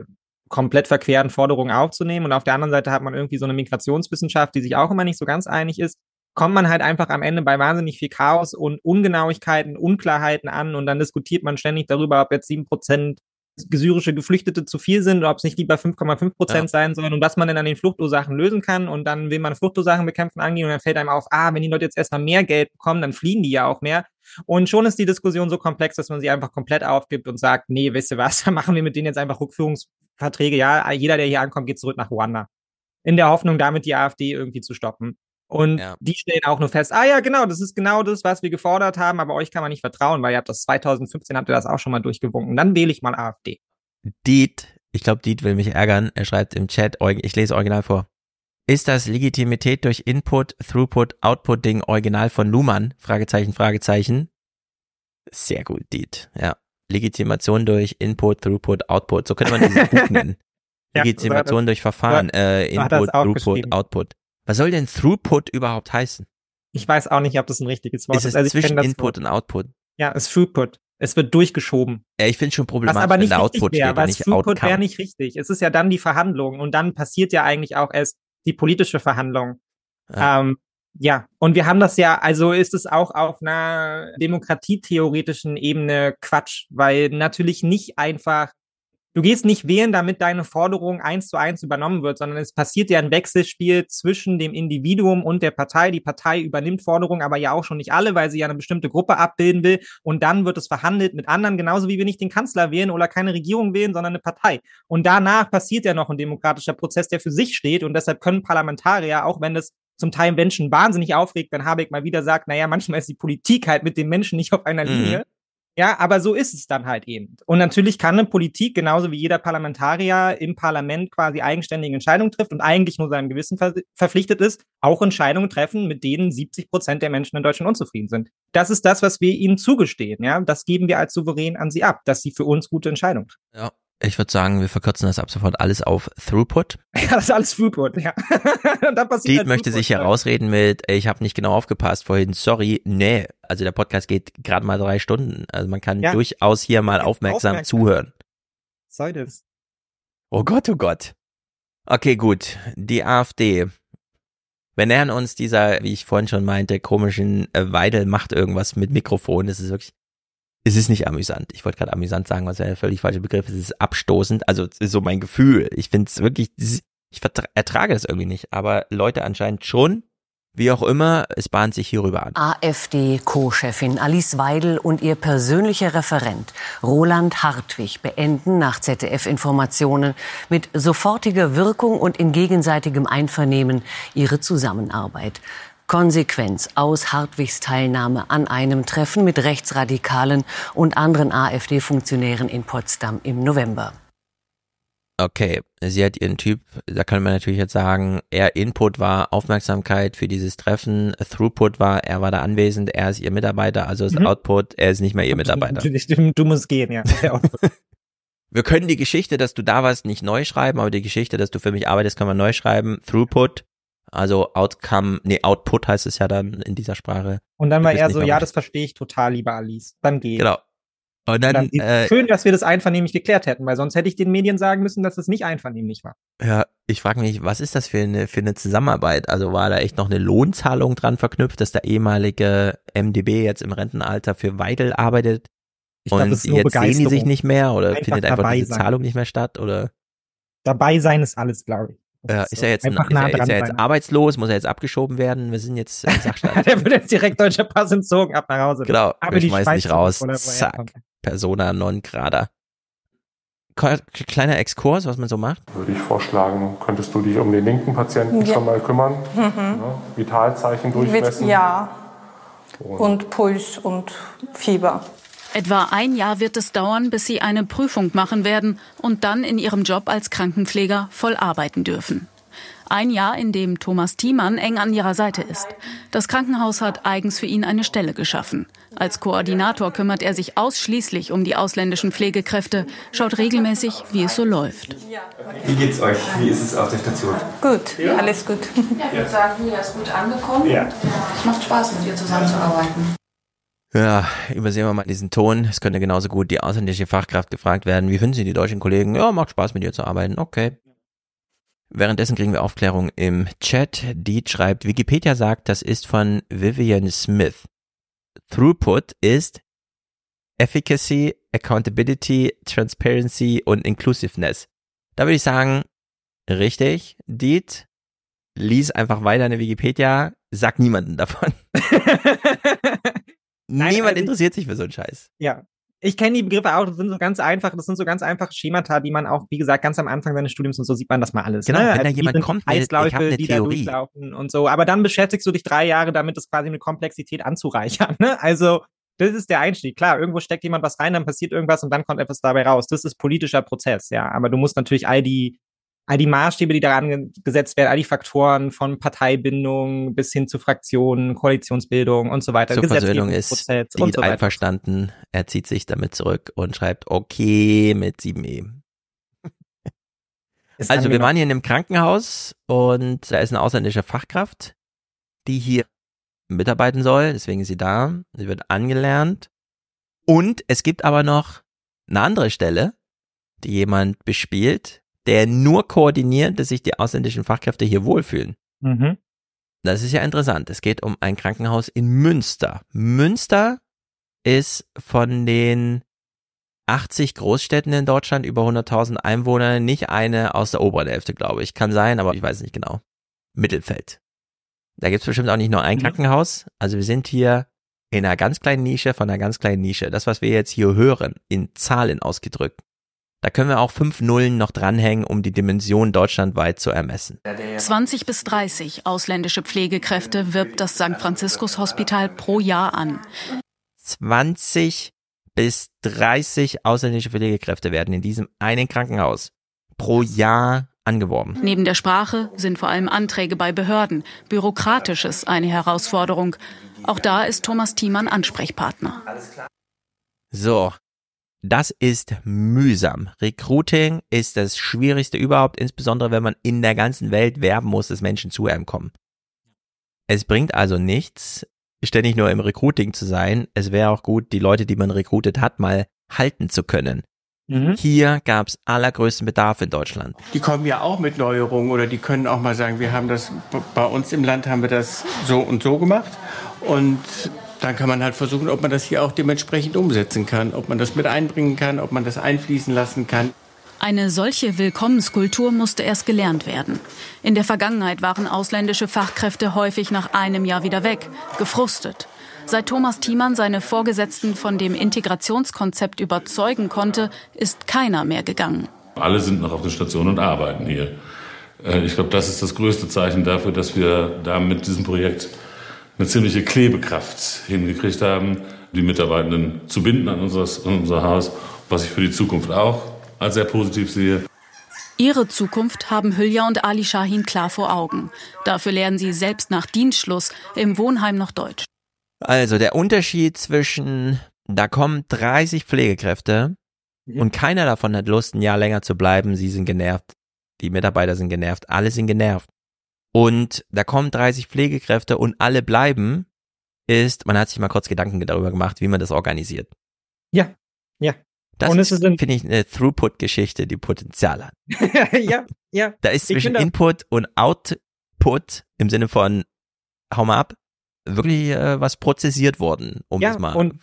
komplett verqueren Forderungen aufzunehmen. Und auf der anderen Seite hat man irgendwie so eine Migrationswissenschaft, die sich auch immer nicht so ganz einig ist, kommt man halt einfach am Ende bei wahnsinnig viel Chaos und Ungenauigkeiten, Unklarheiten an und dann diskutiert man ständig darüber, ob jetzt sieben Prozent syrische Geflüchtete zu viel sind oder ob es nicht lieber 5,5 Prozent Ja. sein sollen und was man denn an den Fluchtursachen lösen kann und dann will man Fluchtursachen bekämpfen angehen und dann fällt einem auf, ah, wenn die Leute jetzt erstmal mehr Geld bekommen, dann fliehen die ja auch mehr und schon ist die Diskussion so komplex, dass man sie einfach komplett aufgibt und sagt, nee, wisst ihr was, <laughs> dann machen wir mit denen jetzt einfach Rückführungsverträge, ja, jeder, der hier ankommt, geht zurück nach Ruanda. In der Hoffnung, damit die AfD irgendwie zu stoppen. Und Ja. die stellen auch nur fest, ah ja, genau, das ist genau das, was wir gefordert haben, aber euch kann man nicht vertrauen, weil ihr habt das 2015, habt ihr das auch schon mal durchgewunken. Dann wähle ich mal AfD. Diet, ich glaube, Diet will mich ärgern. Er schreibt im Chat, ich lese original vor. Ist das Legitimität durch Input, Throughput, Output Ding original von Luhmann? Fragezeichen, Fragezeichen. Sehr gut, Diet. Ja. Legitimation durch Input, Throughput, Output. So könnte man dieses Buch <laughs> nennen. Ja, Legitimation so hat durch Verfahren, so- äh, Input, Throughput. Output. Was soll denn Throughput überhaupt heißen? Ich weiß auch nicht, ob das ein richtiges Wort Ist ist. es Also ich kenn zwischen Input Wort. und Output? Ja, ist Throughput. Es wird durchgeschoben. Ja, ich finde schon Was problematisch, aber wenn nicht da richtig Output wäre, steht weil nicht Throughput wäre nicht richtig. Es ist ja dann die Verhandlung und dann passiert ja eigentlich auch erst die politische Verhandlung. Ja. Ähm, ja, und wir haben das ja, also ist es auch auf einer demokratietheoretischen Ebene Quatsch, weil natürlich nicht einfach du gehst nicht wählen, damit deine Forderung eins zu eins übernommen wird, sondern es passiert ja ein Wechselspiel zwischen dem Individuum und der Partei. Die Partei übernimmt Forderungen, aber ja auch schon nicht alle, weil sie ja eine bestimmte Gruppe abbilden will. Und dann wird es verhandelt mit anderen, genauso wie wir nicht den Kanzler wählen oder keine Regierung wählen, sondern eine Partei. Und danach passiert ja noch ein demokratischer Prozess, der für sich steht. Und deshalb können Parlamentarier, auch wenn das zum Teil Menschen wahnsinnig aufregt, wenn Habeck mal wieder sagt, naja, manchmal ist die Politik halt mit den Menschen nicht auf einer Mhm. Ja, aber so ist es dann halt eben. Und natürlich kann eine Politik, genauso wie jeder Parlamentarier im Parlament quasi eigenständige Entscheidungen trifft und eigentlich nur seinem Gewissen ver verpflichtet ist, auch Entscheidungen treffen, mit denen 70 Prozent der Menschen in Deutschland unzufrieden sind. Das ist das, was wir ihnen zugestehen. Ja, das geben wir als souverän an sie ab, dass sie für uns gute Entscheidungen treffen. Ja. Ich würde sagen, wir verkürzen das ab sofort alles auf Throughput. <laughs> Ja, das ist alles Throughput, ja. <laughs> Dann passiert Diet halt möchte sich herausreden mit, ich habe nicht genau aufgepasst vorhin, sorry, nee. Also der Podcast geht gerade mal drei Stunden. Also man kann Ja. durchaus hier mal <laughs> aufmerksam, aufmerksam. zuhören. Soll das? Oh Gott, oh Gott. Okay, gut. Die AfD. Wir nähern uns dieser, wie ich vorhin schon meinte, komischen äh, Weidel macht irgendwas mit Mikrofon. Es ist wirklich, es ist nicht amüsant. Ich wollte gerade amüsant sagen, was ja der völlig falsche Begriff ist. Es ist abstoßend. Also es ist so mein Gefühl. Ich finde es wirklich, ich ertrage das irgendwie nicht. Aber Leute anscheinend schon. Wie auch immer, es bahnt sich hierüber an. AfD-Co-Chefin Alice Weidel und ihr persönlicher Referent Roland Hartwig beenden nach ZDF-Informationen mit sofortiger Wirkung und in gegenseitigem Einvernehmen ihre Zusammenarbeit. Konsequenz aus Hartwigs Teilnahme an einem Treffen mit Rechtsradikalen und anderen AfD-Funktionären in Potsdam im November. Okay, sie hat ihren Typ, da kann man natürlich jetzt sagen, er Input war Aufmerksamkeit für dieses Treffen, Throughput war, er war da anwesend, er ist ihr Mitarbeiter, also ist Mhm. Output, er ist nicht mehr ihr Mitarbeiter. Natürlich, du, du musst gehen, ja. <laughs> Ja. Wir können die Geschichte, dass du da warst, nicht neu schreiben, aber die Geschichte, dass du für mich arbeitest, können wir neu schreiben. Throughput, also Outcome, nee, Output heißt es ja dann in dieser Sprache. Und dann war er so, ja, das verstehe ich total, lieber Alice. Dann geh. Genau. Und dann, Dann, äh, schön, dass wir das einvernehmlich geklärt hätten, weil sonst hätte ich den Medien sagen müssen, dass es nicht einvernehmlich war. Ja, ich frage mich, was ist das für eine, für eine Zusammenarbeit? Also war da echt noch eine Lohnzahlung dran verknüpft, dass der ehemalige MDB jetzt im Rentenalter für Weidel arbeitet? Ich glaub, und das ist nur jetzt sehen die sich nicht mehr oder Einfach findet einfach diese sein. Zahlung nicht mehr statt? Oder Dabei sein ist alles, glaube ich. Ja, ist so. er jetzt, ein, Einfach ist nah er, ist er jetzt arbeitslos? Muss er jetzt abgeschoben werden? Wir sind jetzt im <laughs> Sachstand. Der wird jetzt direkt deutscher Pass entzogen, ab nach Hause. genau, Aber wir schmeißen dich raus. Zack. Persona non grata. Ko- Kleiner Exkurs, was man so macht. Würde ich vorschlagen, könntest du dich um den linken Patienten Ja. schon mal kümmern? Mhm. Ja, Vitalzeichen durchmessen. ja. Und Puls und Fieber. Etwa ein Jahr wird es dauern, bis sie eine Prüfung machen werden und dann in ihrem Job als Krankenpfleger voll arbeiten dürfen. Ein Jahr, in dem Thomas Thiemann eng an ihrer Seite ist. Das Krankenhaus hat eigens für ihn eine Stelle geschaffen. Als Koordinator kümmert er sich ausschließlich um die ausländischen Pflegekräfte, schaut regelmäßig, wie es so läuft. Wie geht's euch? Wie ist es auf der Station? Gut, alles gut. Ja, ich würde sagen, Mia ist gut angekommen. Ja. Es macht Spaß, mit ihr zusammenzuarbeiten. Ja, übersehen wir mal diesen Ton. Es könnte genauso gut die ausländische Fachkraft gefragt werden. Wie finden Sie die deutschen Kollegen? Ja, macht Spaß mit ihr zu arbeiten. Okay. Währenddessen kriegen wir Aufklärung im Chat. Die schreibt, Wikipedia sagt, das ist von Vivian Smith. Throughput ist Efficacy, Accountability, Transparency und Inclusiveness. Da würde ich sagen, richtig, Diet, lies einfach weiter in der Wikipedia, sag niemanden davon. <laughs> Niemand also interessiert sich für so einen Scheiß. Ja. Ich kenne die Begriffe auch, das sind so ganz einfach, das sind so ganz einfache Schemata, die man auch, wie gesagt, ganz am Anfang seines Studiums und so sieht man das mal alles. Genau, ne? wenn da Also, wie jemand kommt mit, ich Eisläufe, hab eine die da Theorie. durchlaufen und so. Aber dann beschäftigst du dich drei Jahre damit, das quasi eine Komplexität anzureichern. Ne? Also, das ist der Einstieg. Klar, irgendwo steckt jemand was rein, dann passiert irgendwas und dann kommt etwas dabei raus. Das ist politischer Prozess, ja. Aber du musst natürlich all die, all die Maßstäbe, die daran ge- gesetzt werden, all die Faktoren von Parteibindung bis hin zu Fraktionen, Koalitionsbildung und so weiter. Zur Versöhnung ist und Diet so einverstanden. Er zieht sich damit zurück und schreibt okay mit 7e. <laughs> Ist Also wir waren hier in einem Krankenhaus und da ist eine ausländische Fachkraft, die hier mitarbeiten soll, deswegen ist sie da. Sie wird angelernt. Und es gibt aber noch eine andere Stelle, die jemand bespielt, der nur koordiniert, dass sich die ausländischen Fachkräfte hier wohlfühlen. Mhm. Das ist ja interessant. Es geht um ein Krankenhaus in Münster. Münster ist von den 80 Großstädten in Deutschland, über 100.000 Einwohner, nicht eine aus der oberen Hälfte, glaube ich. Kann sein, aber ich weiß nicht genau. Mittelfeld. Da gibt's bestimmt auch nicht nur ein Mhm. Krankenhaus. Also wir sind hier in einer ganz kleinen Nische von einer ganz kleinen Nische. Das, was wir jetzt hier hören, in Zahlen ausgedrückt, da können wir auch fünf Nullen noch dranhängen, um die Dimension deutschlandweit zu ermessen. 20 bis 30 ausländische Pflegekräfte wirbt das St. Franziskus Hospital pro Jahr an. 20 bis 30 ausländische Pflegekräfte werden in diesem einen Krankenhaus pro Jahr angeworben. Neben der Sprache sind vor allem Anträge bei Behörden, Bürokratisches eine Herausforderung. Auch da ist Thomas Thiemann Ansprechpartner. So, das ist mühsam. Recruiting ist das Schwierigste überhaupt, insbesondere wenn man in der ganzen Welt werben muss, dass Menschen zu einem kommen. Es bringt also nichts, ständig nur im Recruiting zu sein. Es wäre auch gut, die Leute, die man recruitet hat, mal halten zu können. Hier gab es allergrößten Bedarf in Deutschland. Die kommen ja auch mit Neuerungen oder die können auch mal sagen, wir haben das bei uns im Land haben wir das so und so gemacht und dann kann man halt versuchen, ob man das hier auch dementsprechend umsetzen kann, ob man das mit einbringen kann, ob man das einfließen lassen kann. Eine solche Willkommenskultur musste erst gelernt werden. In der Vergangenheit waren ausländische Fachkräfte häufig nach einem Jahr wieder weg, gefrustet. Seit Thomas Thiemann seine Vorgesetzten von dem Integrationskonzept überzeugen konnte, ist keiner mehr gegangen. Alle sind noch auf der Station und arbeiten hier. Äh, Ich glaube, das ist das größte Zeichen dafür, dass wir da mit diesem Projekt eine ziemliche Klebekraft hingekriegt haben, die Mitarbeitenden zu binden an, unseres, an unser Haus, was ich für die Zukunft auch als sehr positiv sehe. Ihre Zukunft haben Hülya und Ali Shahin klar vor Augen. Dafür lernen sie selbst nach Dienstschluss im Wohnheim noch Deutsch. Also der Unterschied zwischen, da kommen 30 Pflegekräfte und keiner davon hat Lust, ein Jahr länger zu bleiben. Sie sind genervt. Die Mitarbeiter sind genervt. Alle sind genervt. Und da kommen 30 Pflegekräfte und alle bleiben, ist, man hat sich mal kurz Gedanken darüber gemacht, wie man das organisiert. Ja, ja. Das Und ist, es ist ein- finde ich, eine Throughput-Geschichte, die Potenzial hat. <laughs> ja, ja. Da ist zwischen Input und Output im Sinne von hau mal ab, wirklich äh, was prozessiert worden, um ja, es mal. Und,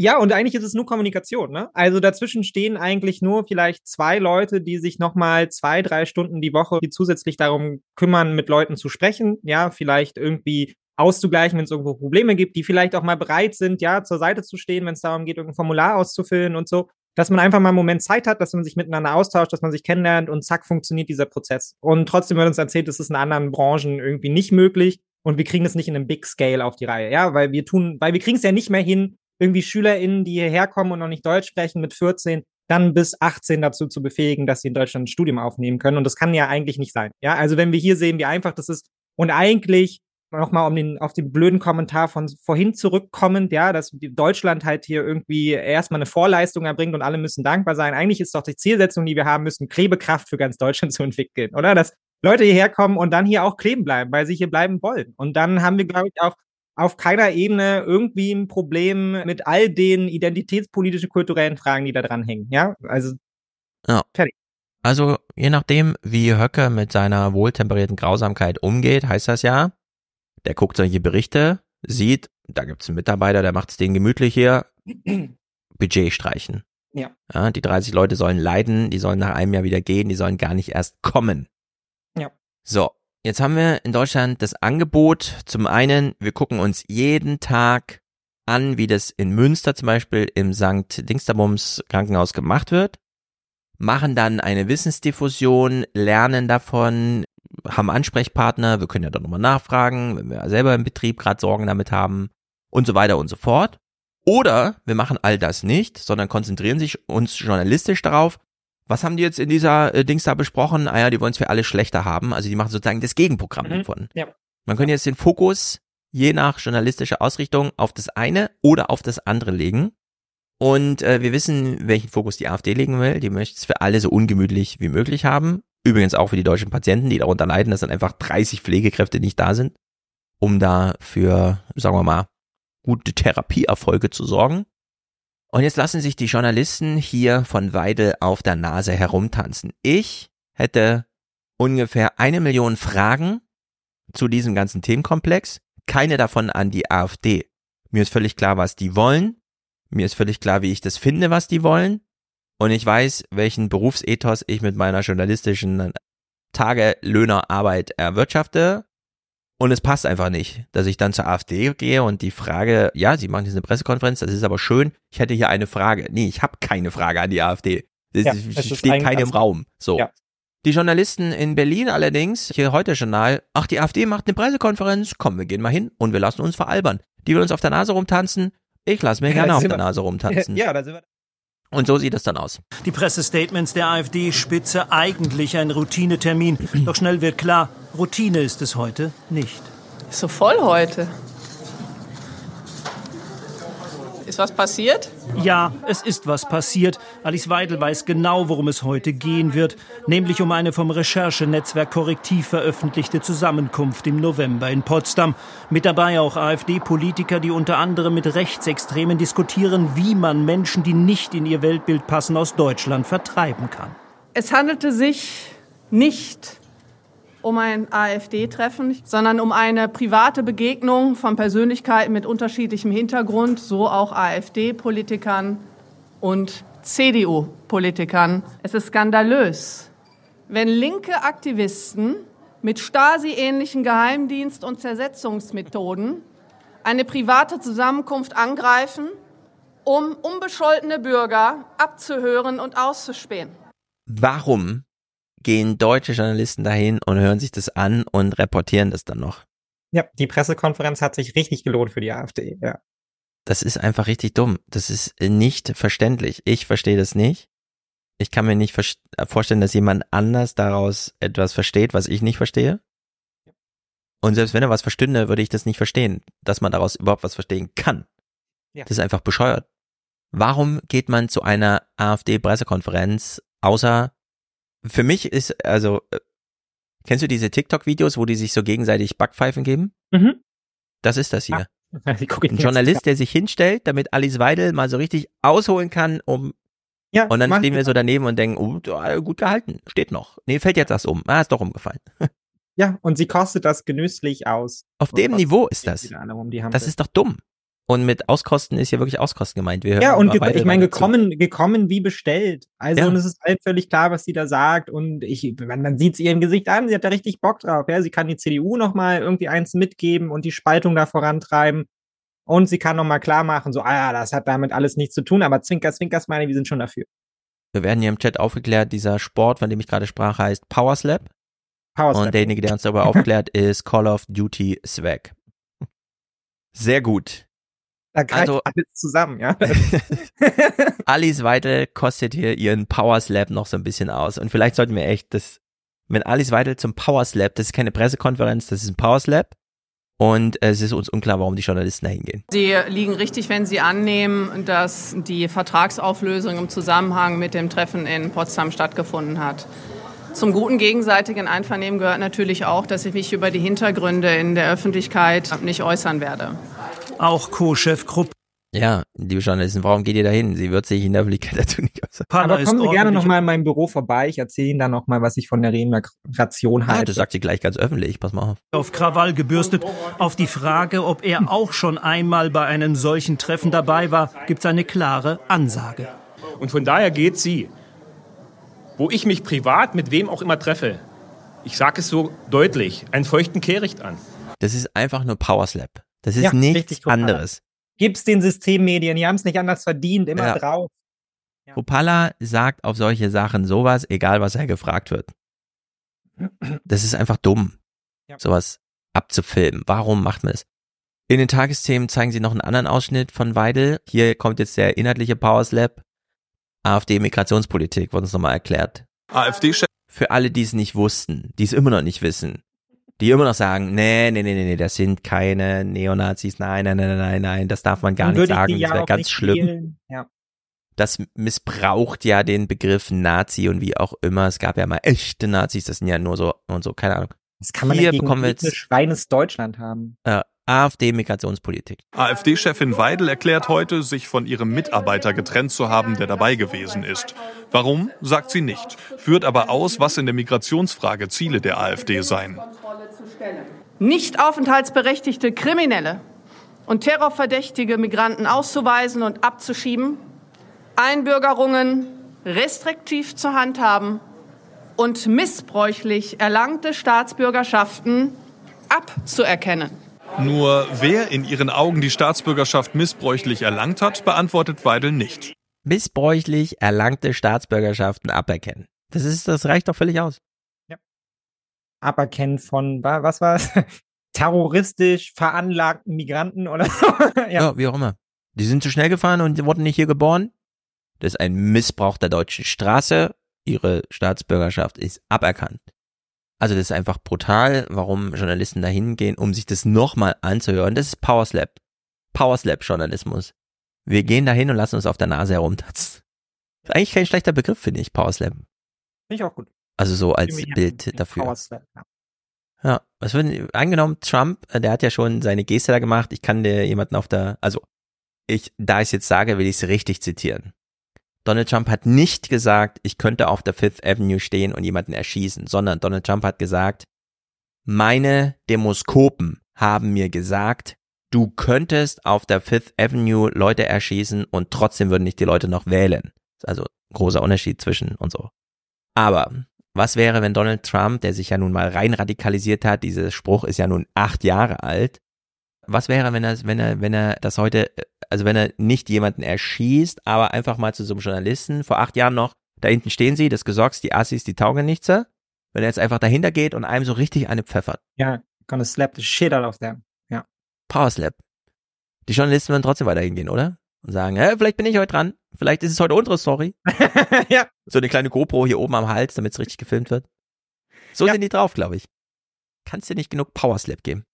ja, und eigentlich ist es nur Kommunikation, ne? Also dazwischen stehen eigentlich nur vielleicht zwei Leute, die sich nochmal zwei, drei Stunden die Woche die zusätzlich darum kümmern, mit Leuten zu sprechen, ja, vielleicht irgendwie auszugleichen, wenn es irgendwo Probleme gibt, die vielleicht auch mal bereit sind, ja, zur Seite zu stehen, wenn es darum geht, irgendein Formular auszufüllen und so. Dass man einfach mal einen Moment Zeit hat, dass man sich miteinander austauscht, dass man sich kennenlernt und zack, funktioniert dieser Prozess. Und trotzdem wird uns erzählt, das ist in anderen Branchen irgendwie nicht möglich und wir kriegen es nicht in einem Big Scale auf die Reihe, ja, weil wir tun, weil wir kriegen es ja nicht mehr hin, irgendwie SchülerInnen, die hierher kommen und noch nicht Deutsch sprechen mit 14, dann bis 18 dazu zu befähigen, dass sie in Deutschland ein Studium aufnehmen können. Und das kann ja eigentlich nicht sein. Ja, also wenn wir hier sehen, wie einfach das ist und eigentlich nochmal um den, auf den blöden Kommentar von vorhin zurückkommend, ja, dass Deutschland halt hier irgendwie erstmal eine Vorleistung erbringt und alle müssen dankbar sein. Eigentlich ist doch die Zielsetzung, die wir haben müssen, Klebekraft für ganz Deutschland <laughs> zu entwickeln, oder? Dass Leute hierher kommen und dann hier auch kleben bleiben, weil sie hier bleiben wollen. Und dann haben wir, glaube ich, auch auf keiner Ebene irgendwie ein Problem mit all den identitätspolitischen, kulturellen Fragen, die da dran hängen. Ja, also Ja. fertig. Also je nachdem, wie Höcke mit seiner wohltemperierten Grausamkeit umgeht, heißt das ja, der guckt solche Berichte, sieht, da gibt's einen Mitarbeiter, der macht es denen gemütlich hier, <clears throat> Budget streichen. Ja. Ja, die 30 Leute sollen leiden, die sollen nach einem Jahr wieder gehen, die sollen gar nicht erst kommen. Ja. So, jetzt haben wir in Deutschland das Angebot. Zum einen, wir gucken uns jeden Tag an, wie das in Münster zum Beispiel im St. Dingsterbums Krankenhaus gemacht wird, machen dann eine Wissensdiffusion, lernen davon, haben Ansprechpartner, wir können ja dann nochmal nachfragen, wenn wir selber im Betrieb gerade Sorgen damit haben und so weiter und so fort. Oder wir machen all das nicht, sondern konzentrieren sich uns journalistisch darauf, was haben die jetzt in dieser äh, Dings da besprochen? Ah ja, die wollen es für alle schlechter haben. Also die machen sozusagen das Gegenprogramm Mhm. davon. Ja. Man könnte jetzt den Fokus je nach journalistischer Ausrichtung auf das eine oder auf das andere legen. Und äh, wir wissen, welchen Fokus die AfD legen will. Die möchte es für alle so ungemütlich wie möglich haben. Übrigens auch für die deutschen Patienten, die darunter leiden, dass dann einfach 30 Pflegekräfte nicht da sind, um da für, sagen wir mal, gute Therapieerfolge zu sorgen. Und jetzt lassen sich die Journalisten hier von Weidel auf der Nase herumtanzen. Ich hätte ungefähr eine Million Fragen zu diesem ganzen Themenkomplex, keine davon an die AfD. Mir ist völlig klar, was die wollen. Mir ist völlig klar, wie ich das finde, was die wollen. Und ich weiß, welchen Berufsethos ich mit meiner journalistischen Tagelöhnerarbeit erwirtschafte. Und es passt einfach nicht, dass ich dann zur AfD gehe und die Frage, ja, sie machen jetzt eine Pressekonferenz, das ist aber schön, ich hätte hier eine Frage. Nee, ich habe keine Frage an die AfD. Ja, es ist steht keine im. Raum. So. Ja. Die Journalisten in Berlin allerdings, hier heute Journal, ach, die AfD macht eine Pressekonferenz, komm, wir gehen mal hin und wir lassen uns veralbern. Die will uns auf der Nase rumtanzen, ich lasse mir gerne Da auf der Nase rumtanzen. <laughs> Ja, da sind wir. Und so sieht es dann aus. Die Pressestatements der AfD-Spitze eigentlich ein Routinetermin. Doch schnell wird klar, Routine ist es heute nicht. Ist so voll heute. Ist was passiert? Ja, es ist was passiert. Alice Weidel weiß genau, worum es heute gehen wird. Nämlich um eine vom Recherchenetzwerk Korrektiv veröffentlichte Zusammenkunft im November in Potsdam. Mit dabei auch AfD-Politiker, die unter anderem mit Rechtsextremen diskutieren, wie man Menschen, die nicht in ihr Weltbild passen, aus Deutschland vertreiben kann. Es handelte sich nicht um ein AfD-Treffen, sondern um eine private Begegnung von Persönlichkeiten mit unterschiedlichem Hintergrund, so auch AfD-Politikern und CDU-Politikern. Es ist skandalös, wenn linke Aktivisten mit Stasi-ähnlichen Geheimdienst- und Zersetzungsmethoden eine private Zusammenkunft angreifen, um unbescholtene Bürger abzuhören und auszuspähen. Warum gehen deutsche Journalisten dahin und hören sich das an und reportieren das dann noch? Ja, die Pressekonferenz hat sich richtig gelohnt für die AfD, ja. Das ist einfach richtig dumm. Das ist nicht verständlich. Ich verstehe das nicht. Ich kann mir nicht vers- vorstellen, dass jemand anders daraus etwas versteht, was ich nicht verstehe. Und selbst wenn er was verstünde, würde ich das nicht verstehen, dass man daraus überhaupt was verstehen kann. Ja. Das ist einfach bescheuert. Warum geht man zu einer AfD-Pressekonferenz, außer für mich ist, also, äh, kennst du diese TikTok-Videos, wo die sich so gegenseitig Backpfeifen geben? Mhm. Das ist das hier. <laughs> Ich Ein Journalist, der sich hinstellt, damit Alice Weidel mal so richtig ausholen kann, um Ja, und dann stehen wir so daneben und denken, oh, gut gehalten, steht noch. Nee, fällt jetzt das um. Ah, ist doch umgefallen. <laughs> Ja, und sie kostet das genüsslich aus. Auf dem Niveau ist das. Das ist doch dumm. Und mit Auskosten ist ja wirklich Auskosten gemeint. Wir Ja, hören und ge Weidel ich meine, zu. gekommen, gekommen wie bestellt. Also, Ja. und es ist allen völlig klar, was sie da sagt. Und ich, man, man sieht es ihrem Gesicht an, sie hat da richtig Bock drauf. Ja, sie kann die CDU nochmal irgendwie eins mitgeben und die Spaltung da vorantreiben. Und sie kann nochmal klar machen, so, ah ja, das hat damit alles nichts zu tun, aber Zwinker, Zwinker, Smiley, wir sind schon dafür. Wir werden hier im Chat aufgeklärt, dieser Sport, von dem ich gerade sprach, heißt Power Slap. Power Slap. Und derjenige, der uns darüber aufklärt, <laughs> ist Call of Duty Swag. Sehr gut. Da greift Also- alles zusammen, ja. <laughs> Alice Weidel kostet hier ihren Power Slap noch so ein bisschen aus. Und vielleicht sollten wir echt das, wenn Alice Weidel zum Power Slap, das ist keine Pressekonferenz, das ist ein Power Slap. Und es ist uns unklar, warum die Journalisten da hingehen. Sie liegen richtig, wenn Sie annehmen, dass die Vertragsauflösung im Zusammenhang mit dem Treffen in Potsdam stattgefunden hat. Zum guten gegenseitigen Einvernehmen gehört natürlich auch, dass ich mich über die Hintergründe in der Öffentlichkeit nicht äußern werde. Auch Co-Chef Krupp Ja, liebe Journalisten, warum geht ihr da hin? Sie wird sich in der Öffentlichkeit <laughs> dazu nicht äußern. Aber kommen Sie gerne nochmal in meinem Büro vorbei. Ich erzähle Ihnen dann nochmal, was ich von der Remigration halte. das sagt sie gleich ganz öffentlich, pass mal auf. auf Krawall gebürstet. Auf die Frage, ob er auch schon einmal bei einem solchen Treffen dabei war, gibt es eine klare Ansage. Und von daher geht sie, wo ich mich privat mit wem auch immer treffe, ich sage es so deutlich, einen feuchten Kehricht an. Das ist einfach nur Power Slap. Das ist Ja, nichts anderes. Gib's den Systemmedien, die haben es nicht anders verdient, immer Ja. drauf. Popala sagt auf solche Sachen sowas, egal was er gefragt wird. Das ist einfach dumm, sowas abzufilmen. Warum macht man das? In den Tagesthemen zeigen sie noch einen anderen Ausschnitt von Weidel. Hier kommt jetzt der inhaltliche Power Slap. AfD-Migrationspolitik, wurde uns nochmal erklärt. AfD-Chef Für alle, die es nicht wussten, die es immer noch nicht wissen, die immer noch sagen, nee, nee, nee, nee, nee, das sind keine Neonazis, nein, nein, nein, nein, nein, das darf man gar nicht sagen, das ja wäre ganz schlimm. Ja. Das missbraucht ja den Begriff Nazi und wie auch immer. Es gab ja mal echte Nazis, das sind ja nur so und so, keine Ahnung. Das kann man Hier ja bekommen wir jetzt reines Deutschland haben. äh, AfD-Migrationspolitik. AfD-Chefin Weidel erklärt heute, sich von ihrem Mitarbeiter getrennt zu haben, der dabei gewesen ist. Warum, sagt sie nicht, führt aber aus, was in der Migrationsfrage Ziele der AfD seien. Nicht aufenthaltsberechtigte Kriminelle und terrorverdächtige Migranten auszuweisen und abzuschieben, Einbürgerungen restriktiv zu handhaben und missbräuchlich erlangte Staatsbürgerschaften abzuerkennen. Nur wer in ihren Augen die Staatsbürgerschaft missbräuchlich erlangt hat, beantwortet Weidel nicht. Missbräuchlich erlangte Staatsbürgerschaften aberkennen. Das ist, das reicht doch völlig aus. Aberkennen von, wa- was war es? <laughs> Terroristisch veranlagten Migranten oder so. <laughs> Ja. ja. wie auch immer. Die sind zu schnell gefahren und wurden nicht hier geboren. Das ist ein Missbrauch der deutschen Straße. Ihre Staatsbürgerschaft ist aberkannt. Also das ist einfach brutal, warum Journalisten da hingehen, um sich das nochmal anzuhören. Das ist Powerslap. Powerslap-Journalismus. Wir gehen da hin und lassen uns auf der Nase herumtatzen. Ist eigentlich kein schlechter Begriff, finde ich, Powerslap. Finde ich auch gut. Also so als. Bild dafür. Ja. Was würden, angenommen, Trump, äh, der hat ja schon seine Geste da gemacht, ich kann dir jemanden auf der, also, ich, da ich es jetzt sage, will ich es richtig zitieren. Donald Trump hat nicht gesagt, ich könnte auf der Fifth Avenue stehen und jemanden erschießen, sondern Donald Trump hat gesagt, meine Demoskopen haben mir gesagt, du könntest auf der Fifth Avenue Leute erschießen und trotzdem würden nicht die Leute noch wählen. Also großer Unterschied zwischen und so. Aber was wäre, wenn Donald Trump, der sich ja nun mal rein radikalisiert hat, dieser Spruch ist ja nun acht Jahre alt, was wäre, wenn er, wenn er, wenn er das heute, also wenn er nicht jemanden erschießt, aber einfach mal zu so einem Journalisten, vor acht Jahren noch, da hinten stehen sie, das Gesocks, die Assis, die taugen nichts, wenn er jetzt einfach dahinter geht und einem so richtig eine pfeffert. Ja, gonna slap the shit out of them. Ja. Powerslap. Die Journalisten würden trotzdem weiter hingehen, oder? Und sagen, hä, vielleicht bin ich heute dran, vielleicht ist es heute unsere Story. <laughs> ja. So eine kleine GoPro hier oben am Hals, damit es richtig gefilmt wird. So sind die drauf, glaube ich. Kannst dir nicht genug Powerslap geben.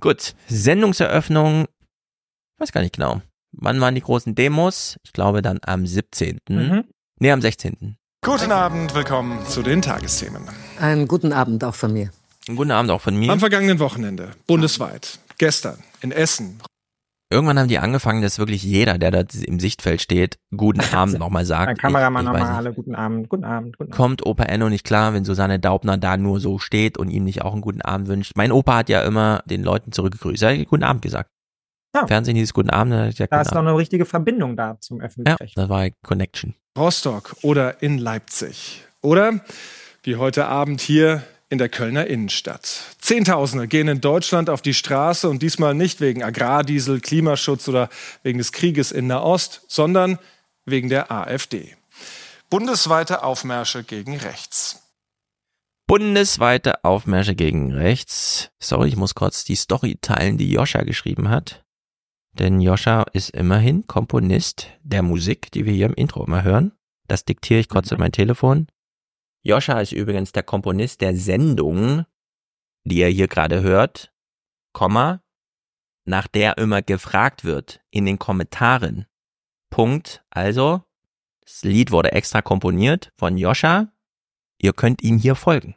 Gut, Sendungseröffnung, weiß gar nicht genau. Wann waren die großen Demos? Ich glaube dann am 17. Mhm. Nee, am 16. Guten Abend, willkommen zu den Tagesthemen. Einen guten Abend auch von mir. Einen guten Abend auch von mir. Am vergangenen Wochenende, bundesweit, gestern in Essen, Irgendwann haben die angefangen, dass wirklich jeder, der da im Sichtfeld steht, guten <laughs> Abend nochmal sagt. Mein Kameramann nochmal alle guten Abend, guten Abend, guten Abend. Kommt Opa Enno nicht klar, wenn Susanne Daubner da nur so steht und ihm nicht auch einen guten Abend wünscht? Mein Opa hat ja immer den Leuten zurückgegrüßt. Er hat guten Abend gesagt. Ja. Fernsehen hieß guten Abend, Da guten ist noch eine richtige Verbindung da zum Ja, öffentlich das war Connection. Rostock oder in Leipzig. Oder wie heute Abend hier in der Kölner Innenstadt. Zehntausende gehen in Deutschland auf die Straße und diesmal nicht wegen Agrardiesel, Klimaschutz oder wegen des Krieges in Nahost, sondern wegen der AfD. Bundesweite Aufmärsche gegen rechts. Bundesweite Aufmärsche gegen rechts. Sorry, ich muss kurz die Story teilen, die Joscha geschrieben hat. Denn Joscha ist immerhin Komponist der Musik, die wir hier im Intro immer hören. Das diktiere ich kurz in mein Telefon. Joscha ist übrigens der Komponist der Sendung, die ihr hier gerade hört, Komma, nach der immer gefragt wird in den Kommentaren. Punkt. Also, das Lied wurde extra komponiert von Joscha. Ihr könnt ihm hier folgen.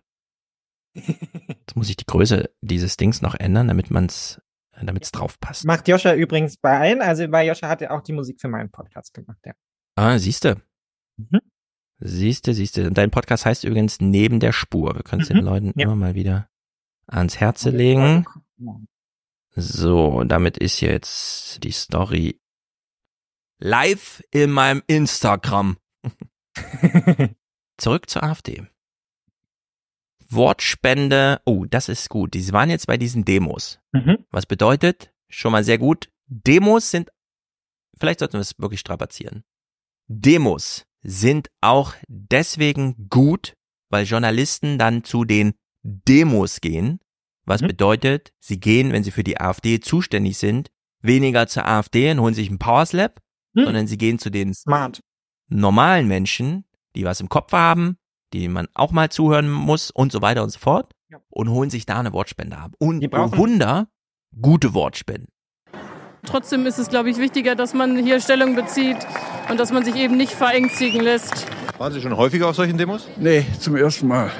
<laughs> Jetzt muss ich die Größe dieses Dings noch ändern, damit man's, damit es drauf passt. Macht Joscha übrigens bei allen, also bei Joscha hat er auch die Musik für meinen Podcast gemacht, ja. Ah, siehste. Mhm. Siehste, siehste. Und dein Podcast heißt übrigens Neben der Spur. Wir können es den Mhm, Leuten ja. immer mal wieder ans Herze legen. So, damit ist jetzt die Story live in meinem Instagram. <laughs> Zurück zur AfD. Wortspende, oh, das ist gut. Die waren jetzt bei diesen Demos. Mhm. Was bedeutet, schon mal sehr gut, Demos sind, vielleicht sollten wir es wirklich strapazieren. Demos sind auch deswegen gut, weil Journalisten dann zu den Demos gehen, was bedeutet, sie gehen, wenn sie für die AfD zuständig sind, weniger zur AfD und holen sich einen Powerslap, sondern sie gehen zu den Smart. normalen Menschen, die was im Kopf haben, die man auch mal zuhören muss und so weiter und so fort und holen sich da eine Wortspende ab. Und Wunder, gute Wortspenden. Trotzdem ist es, glaube ich, wichtiger, dass man hier Stellung bezieht und dass man sich eben nicht verängstigen lässt. Waren Sie schon häufiger auf solchen Demos? Nee, zum ersten Mal.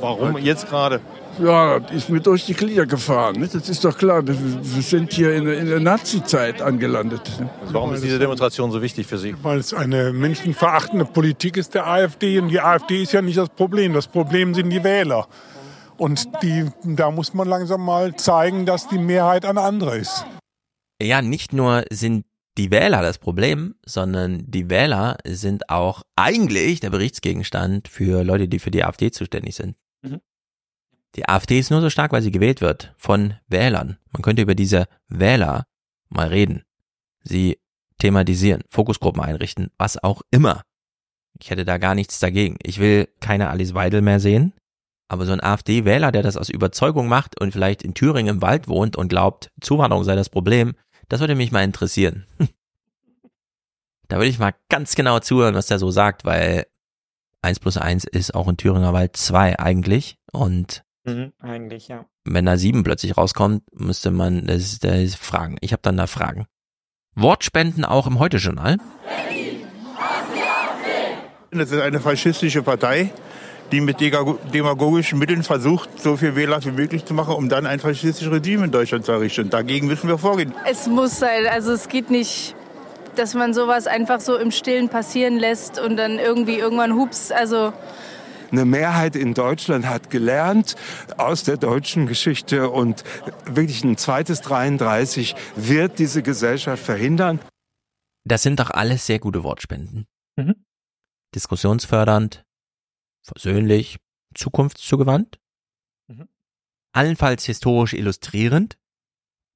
Warum jetzt gerade? Ja, das ist mir durch die Glieder gefahren. ne? Das ist doch klar. Wir wir sind hier in der, in der Nazi-Zeit angelandet. ne? Warum ist diese Demonstration so wichtig für Sie? Weil es eine menschenverachtende Politik ist der AfD. Und die AfD ist ja nicht das Problem. Das Problem sind die Wähler. Und die, da muss man langsam mal zeigen, dass die Mehrheit eine andere ist. Ja, nicht nur sind die Wähler das Problem, sondern die Wähler sind auch eigentlich der Berichtsgegenstand für Leute, die für die AfD zuständig sind. Mhm. Die AfD ist nur so stark, weil sie gewählt wird von Wählern. Man könnte über diese Wähler mal reden. Sie thematisieren, Fokusgruppen einrichten, was auch immer. Ich hätte da gar nichts dagegen. Ich will keine Alice Weidel mehr sehen. Aber so ein AfD-Wähler, der das aus Überzeugung macht und vielleicht in Thüringen im Wald wohnt und glaubt, Zuwanderung sei das Problem, das würde mich mal interessieren. <laughs> da würde ich mal ganz genau zuhören, was der so sagt, weil eins plus eins ist auch in Thüringer Wald zwei eigentlich. Und Mhm, eigentlich, ja. wenn da sieben plötzlich rauskommt, müsste man das, das fragen. Ich habe dann da Fragen. Wortspenden auch im Heute-Journal. Das ist eine faschistische Partei, die mit demagogischen Mitteln versucht, so viel Wähler wie möglich zu machen, um dann ein faschistisches Regime in Deutschland zu errichten. Dagegen müssen wir vorgehen. Es muss sein, also es geht nicht, dass man sowas einfach so im Stillen passieren lässt und dann irgendwie irgendwann hups, also Eine Mehrheit in Deutschland hat gelernt aus der deutschen Geschichte und wirklich ein zweites 33 wird diese Gesellschaft verhindern. Das sind doch alles sehr gute Wortspenden. Mhm. Diskussionsfördernd, versöhnlich, zukunftszugewandt, Mhm. allenfalls historisch illustrierend,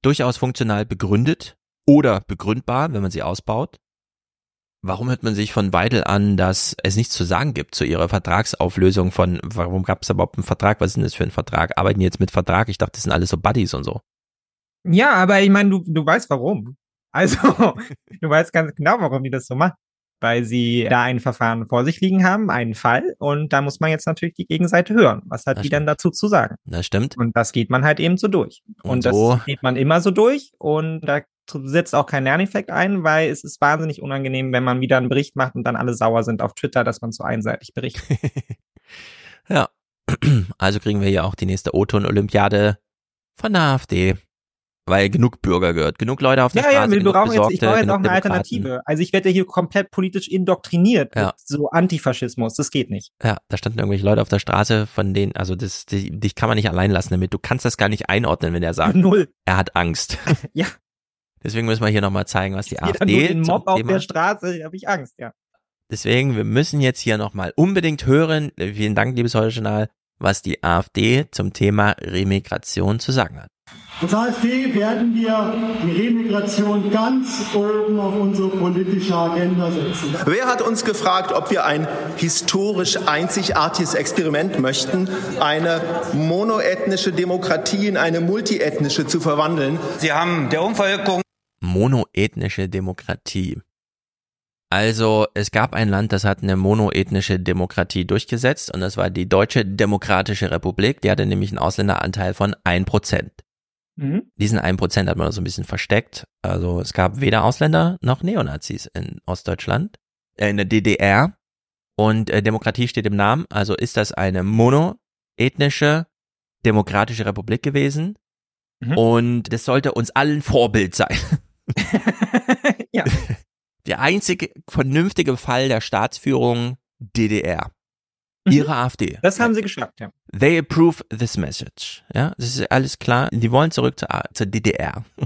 durchaus funktional begründet oder begründbar, wenn man sie ausbaut. Warum hört man sich von Weidel an, dass es nichts zu sagen gibt zu ihrer Vertragsauflösung von, warum gab es überhaupt einen Vertrag? Was ist denn das für ein Vertrag? Arbeiten die jetzt mit Vertrag? Ich dachte, das sind alles so Buddies und so. Ja, aber ich meine, du, du weißt warum. Also, <laughs> du weißt ganz genau, warum die das so machen. Weil sie da ein Verfahren vor sich liegen haben, einen Fall, und da muss man jetzt natürlich die Gegenseite hören. Was hat Das die denn dazu zu sagen? Das stimmt. Und das geht man halt eben so durch. Und, Und das so- geht man immer so durch und da setzt auch kein Lerneffekt ein, weil es ist wahnsinnig unangenehm, wenn man wieder einen Bericht macht und dann alle sauer sind auf Twitter, dass man so einseitig berichtet. <laughs> Ja. <clears throat> Also kriegen wir hier auch die nächste O-Ton-Olympiade von der AfD. Weil genug Bürger gehört, genug Leute auf der Ja, ja, Straße, wir brauchen jetzt, ich brauche jetzt auch eine Demokraten. Alternative. Also ich werde ja hier komplett politisch indoktriniert Ja. mit so Antifaschismus. Das geht nicht. Ja, da standen irgendwelche Leute auf der Straße, von denen, also das, die, dich kann man nicht allein lassen damit. Du kannst das gar nicht einordnen, wenn er sagt, <laughs> Null. er hat Angst. <laughs> Ja. Deswegen müssen wir hier nochmal zeigen, was die Jeder nur AfD den Mob auf der Straße, habe ich Angst, ja. Deswegen, wir müssen jetzt hier nochmal unbedingt hören, vielen Dank, liebes Heute-Journal, was die AfD zum Thema Remigration zu sagen hat. Als AfD werden wir die Remigration ganz oben auf unsere politische Agenda setzen. Wer hat uns gefragt, ob wir ein historisch einzigartiges Experiment möchten, eine monoethnische Demokratie in eine multiethnische zu verwandeln? Sie haben der Umvolkung monoethnische Demokratie. Also es gab ein Land, das hat eine monoethnische Demokratie durchgesetzt und das war die Deutsche Demokratische Republik. Die hatte nämlich einen Ausländeranteil von 1%. Mhm. Diesen 1% hat man so ein bisschen versteckt. Also es gab weder Ausländer noch Neonazis in Ostdeutschland, äh, in der DDR. Und äh, Demokratie steht im Namen, also ist das eine monoethnische demokratische Republik gewesen. Und das sollte uns allen Vorbild sein. <laughs> ja. <laughs> Der einzige vernünftige Fall der Staatsführung DDR. Ihre AfD. Das haben sie geschafft, ja. They approve this message. Ja, das ist alles klar. Die wollen zurück zur, zur DDR. <laughs>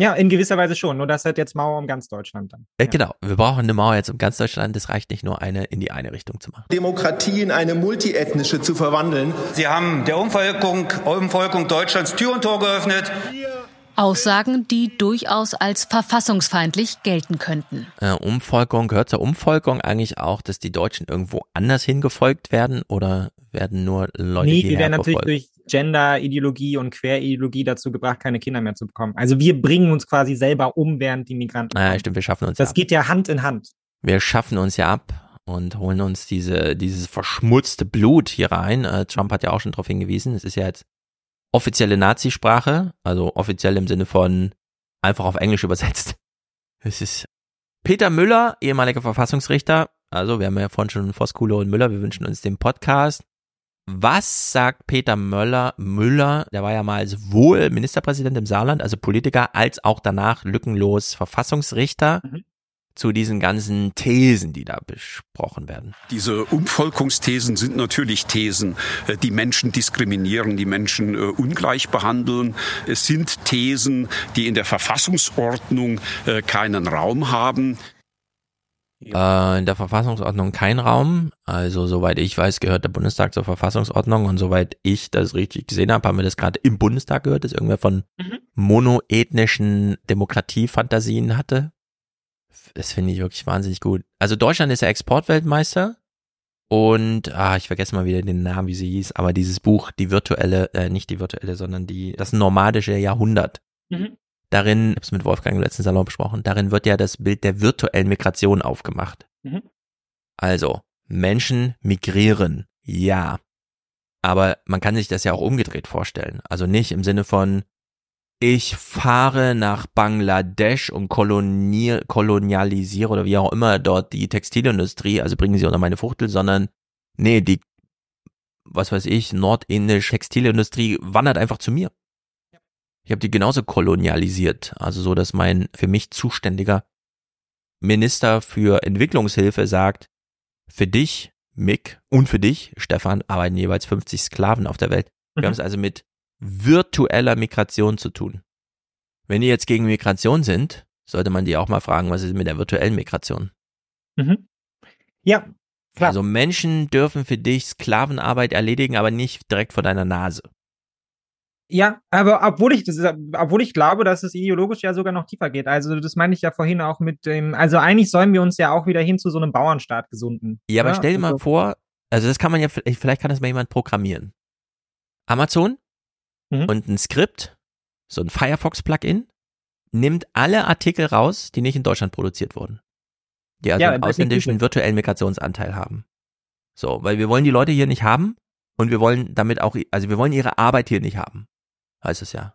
Ja, in gewisser Weise schon. Nur das hat jetzt Mauer um ganz Deutschland dann. Äh, Genau. Wir brauchen eine Mauer jetzt um ganz Deutschland. Das reicht nicht nur eine in die eine Richtung zu machen. Demokratie in eine multiethnische zu verwandeln. Sie haben der Umvolkung, Umvolkung Deutschlands Tür und Tor geöffnet. Aussagen, die durchaus als verfassungsfeindlich gelten könnten. Äh, Umvolkung, gehört zur Umvolkung eigentlich auch, dass die Deutschen irgendwo anders hingefolgt werden oder werden nur Leute, nee, die wir werden natürlich durch Gender-Ideologie und Quer-Ideologie dazu gebracht, keine Kinder mehr zu bekommen. Also wir bringen uns quasi selber um, während die Migranten Naja, stimmt, wir schaffen uns Das ja ab. geht ja Hand in Hand. Wir schaffen uns ja ab und holen uns diese, dieses verschmutzte Blut hier rein. Äh, Trump hat ja auch schon darauf hingewiesen. Es ist ja jetzt offizielle Nazisprache, also offiziell im Sinne von einfach auf Englisch <laughs> übersetzt. Es ist Peter Müller, ehemaliger Verfassungsrichter. Also wir haben ja vorhin schon Voskuhle und Müller. Wir wünschen uns den Podcast. Was sagt Peter Möller, Müller, der war ja mal sowohl Ministerpräsident im Saarland, also Politiker, als auch danach lückenlos Verfassungsrichter zu diesen ganzen Thesen, die da besprochen werden? Diese Umvolkungsthesen sind natürlich Thesen, äh, die Menschen diskriminieren, die Menschen äh, ungleich behandeln. Es sind Thesen, die in der Verfassungsordnung äh, keinen Raum haben. Äh, in der Verfassungsordnung kein Raum. Also soweit ich weiß, gehört der Bundestag zur Verfassungsordnung und soweit ich das richtig gesehen habe, haben wir das gerade im Bundestag gehört, dass irgendwer von Mhm. monoethnischen Demokratiefantasien hatte. Das finde ich wirklich wahnsinnig gut. Also Deutschland ist ja Exportweltmeister und ah, ich vergesse mal wieder den Namen, wie sie hieß, aber dieses Buch, die virtuelle, äh, nicht die virtuelle, sondern die das nomadische Jahrhundert. Mhm. Darin, ich habe es mit Wolfgang im letzten Salon besprochen, darin wird ja das Bild der virtuellen Migration aufgemacht. Mhm. Also, Menschen migrieren, ja. Aber man kann sich das ja auch umgedreht vorstellen. Also nicht im Sinne von, ich fahre nach Bangladesch und kolonier, kolonialisiere oder wie auch immer dort die Textilindustrie, also bringen sie unter meine Fuchtel, sondern nee, die, was weiß ich, nordindische Textilindustrie wandert einfach zu mir. Ich habe die genauso kolonialisiert, also so, dass mein für mich zuständiger Minister für Entwicklungshilfe sagt, für dich, Mick, und für dich, Stefan, arbeiten jeweils 50 Sklaven auf der Welt. Wir Mhm. haben es also mit virtueller Migration zu tun. Wenn die jetzt gegen Migration sind, sollte man die auch mal fragen, was ist mit der virtuellen Migration? Mhm. Ja, klar. Also Menschen dürfen für dich Sklavenarbeit erledigen, aber nicht direkt vor deiner Nase. Ja, aber obwohl ich das, obwohl ich glaube, dass es ideologisch ja sogar noch tiefer geht. Also das meine ich ja vorhin auch mit dem, also eigentlich sollen wir uns ja auch wieder hin zu so einem Bauernstaat gesunden. Ja, aber ne? stell dir mal Also- vor, also das kann man ja, vielleicht kann das mal jemand programmieren. Amazon Mhm. und ein Skript, so ein Firefox-Plugin, nimmt alle Artikel raus, die nicht in Deutschland produziert wurden. Die also Ja, einen ausländischen virtuellen Migrationsanteil haben. So, weil wir wollen die Leute hier nicht haben und wir wollen damit auch, also wir wollen ihre Arbeit hier nicht haben. Heißt es ja.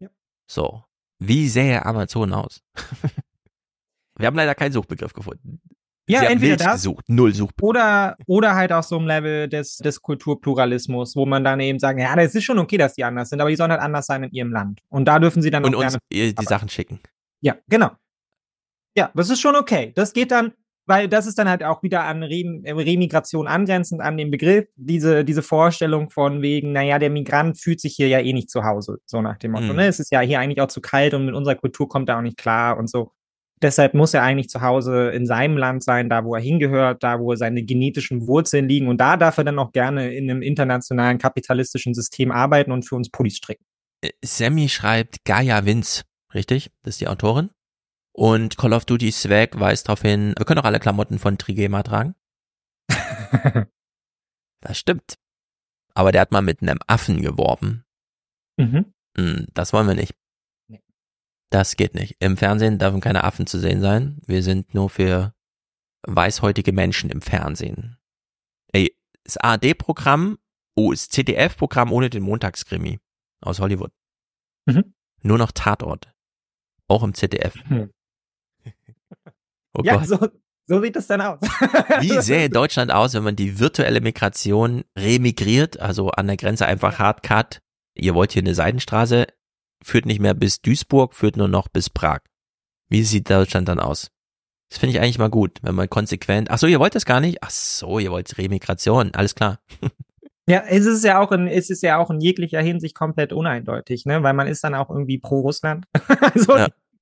Ja. So. Wie sähe Amazon aus? <laughs> wir haben leider keinen Suchbegriff gefunden. Ja, Sie entweder das gesucht, null Suchbegriff. oder oder halt auf so einem Level des des Kulturpluralismus, wo man dann eben sagen, ja, das ist schon okay, dass die anders sind, aber die sollen halt anders sein in ihrem Land. Und da dürfen sie dann Und auch uns gerne die Sachen schicken. Ja, genau. Ja, das ist schon okay. Das geht dann, weil das ist dann halt auch wieder an Re Remigration angrenzend an den Begriff, diese, diese Vorstellung von wegen, naja, der Migrant fühlt sich hier ja eh nicht zu Hause, so nach dem Motto. Mhm. Ne? Es ist ja hier eigentlich auch zu kalt und mit unserer Kultur kommt er auch nicht klar und so. Deshalb muss er eigentlich zu Hause in seinem Land sein, da wo er hingehört, da wo seine genetischen Wurzeln liegen. Und da darf er dann auch gerne in einem internationalen kapitalistischen System arbeiten und für uns Pullis stricken. Äh, Sammy schreibt Gaia Vince, richtig? Das ist die Autorin. Und Call of Duty Swag weist darauf hin, wir können auch alle Klamotten von Trigema tragen. <laughs> das stimmt. Aber der hat mal mit einem Affen geworben. Mhm. Hm, Das wollen wir nicht. Das geht nicht. Im Fernsehen dürfen keine Affen zu sehen sein. Wir sind nur für weißhäutige Menschen im Fernsehen. Ey, das ARD-Programm, oh, das ZDF-Programm ohne den Montagskrimi aus Hollywood. Mhm. Nur noch Tatort. Auch im ZDF. <laughs> Hm. Oh ja, Gott. so, so sieht es dann aus. <laughs> Wie sähe <laughs> Deutschland aus, wenn man die virtuelle Migration remigriert, also an der Grenze einfach hard cut, ihr wollt hier eine Seidenstraße, führt nicht mehr bis Duisburg, führt nur noch bis Prag. Wie sieht Deutschland dann aus? Das finde ich eigentlich mal gut, wenn man konsequent, ach so, ihr wollt das gar nicht? Ach so, ihr wollt Remigration, alles klar. <laughs> Ja, es ist ja auch in, es ist ja auch in jeglicher Hinsicht komplett uneindeutig, ne, weil man ist dann auch irgendwie pro Russland. <laughs> also,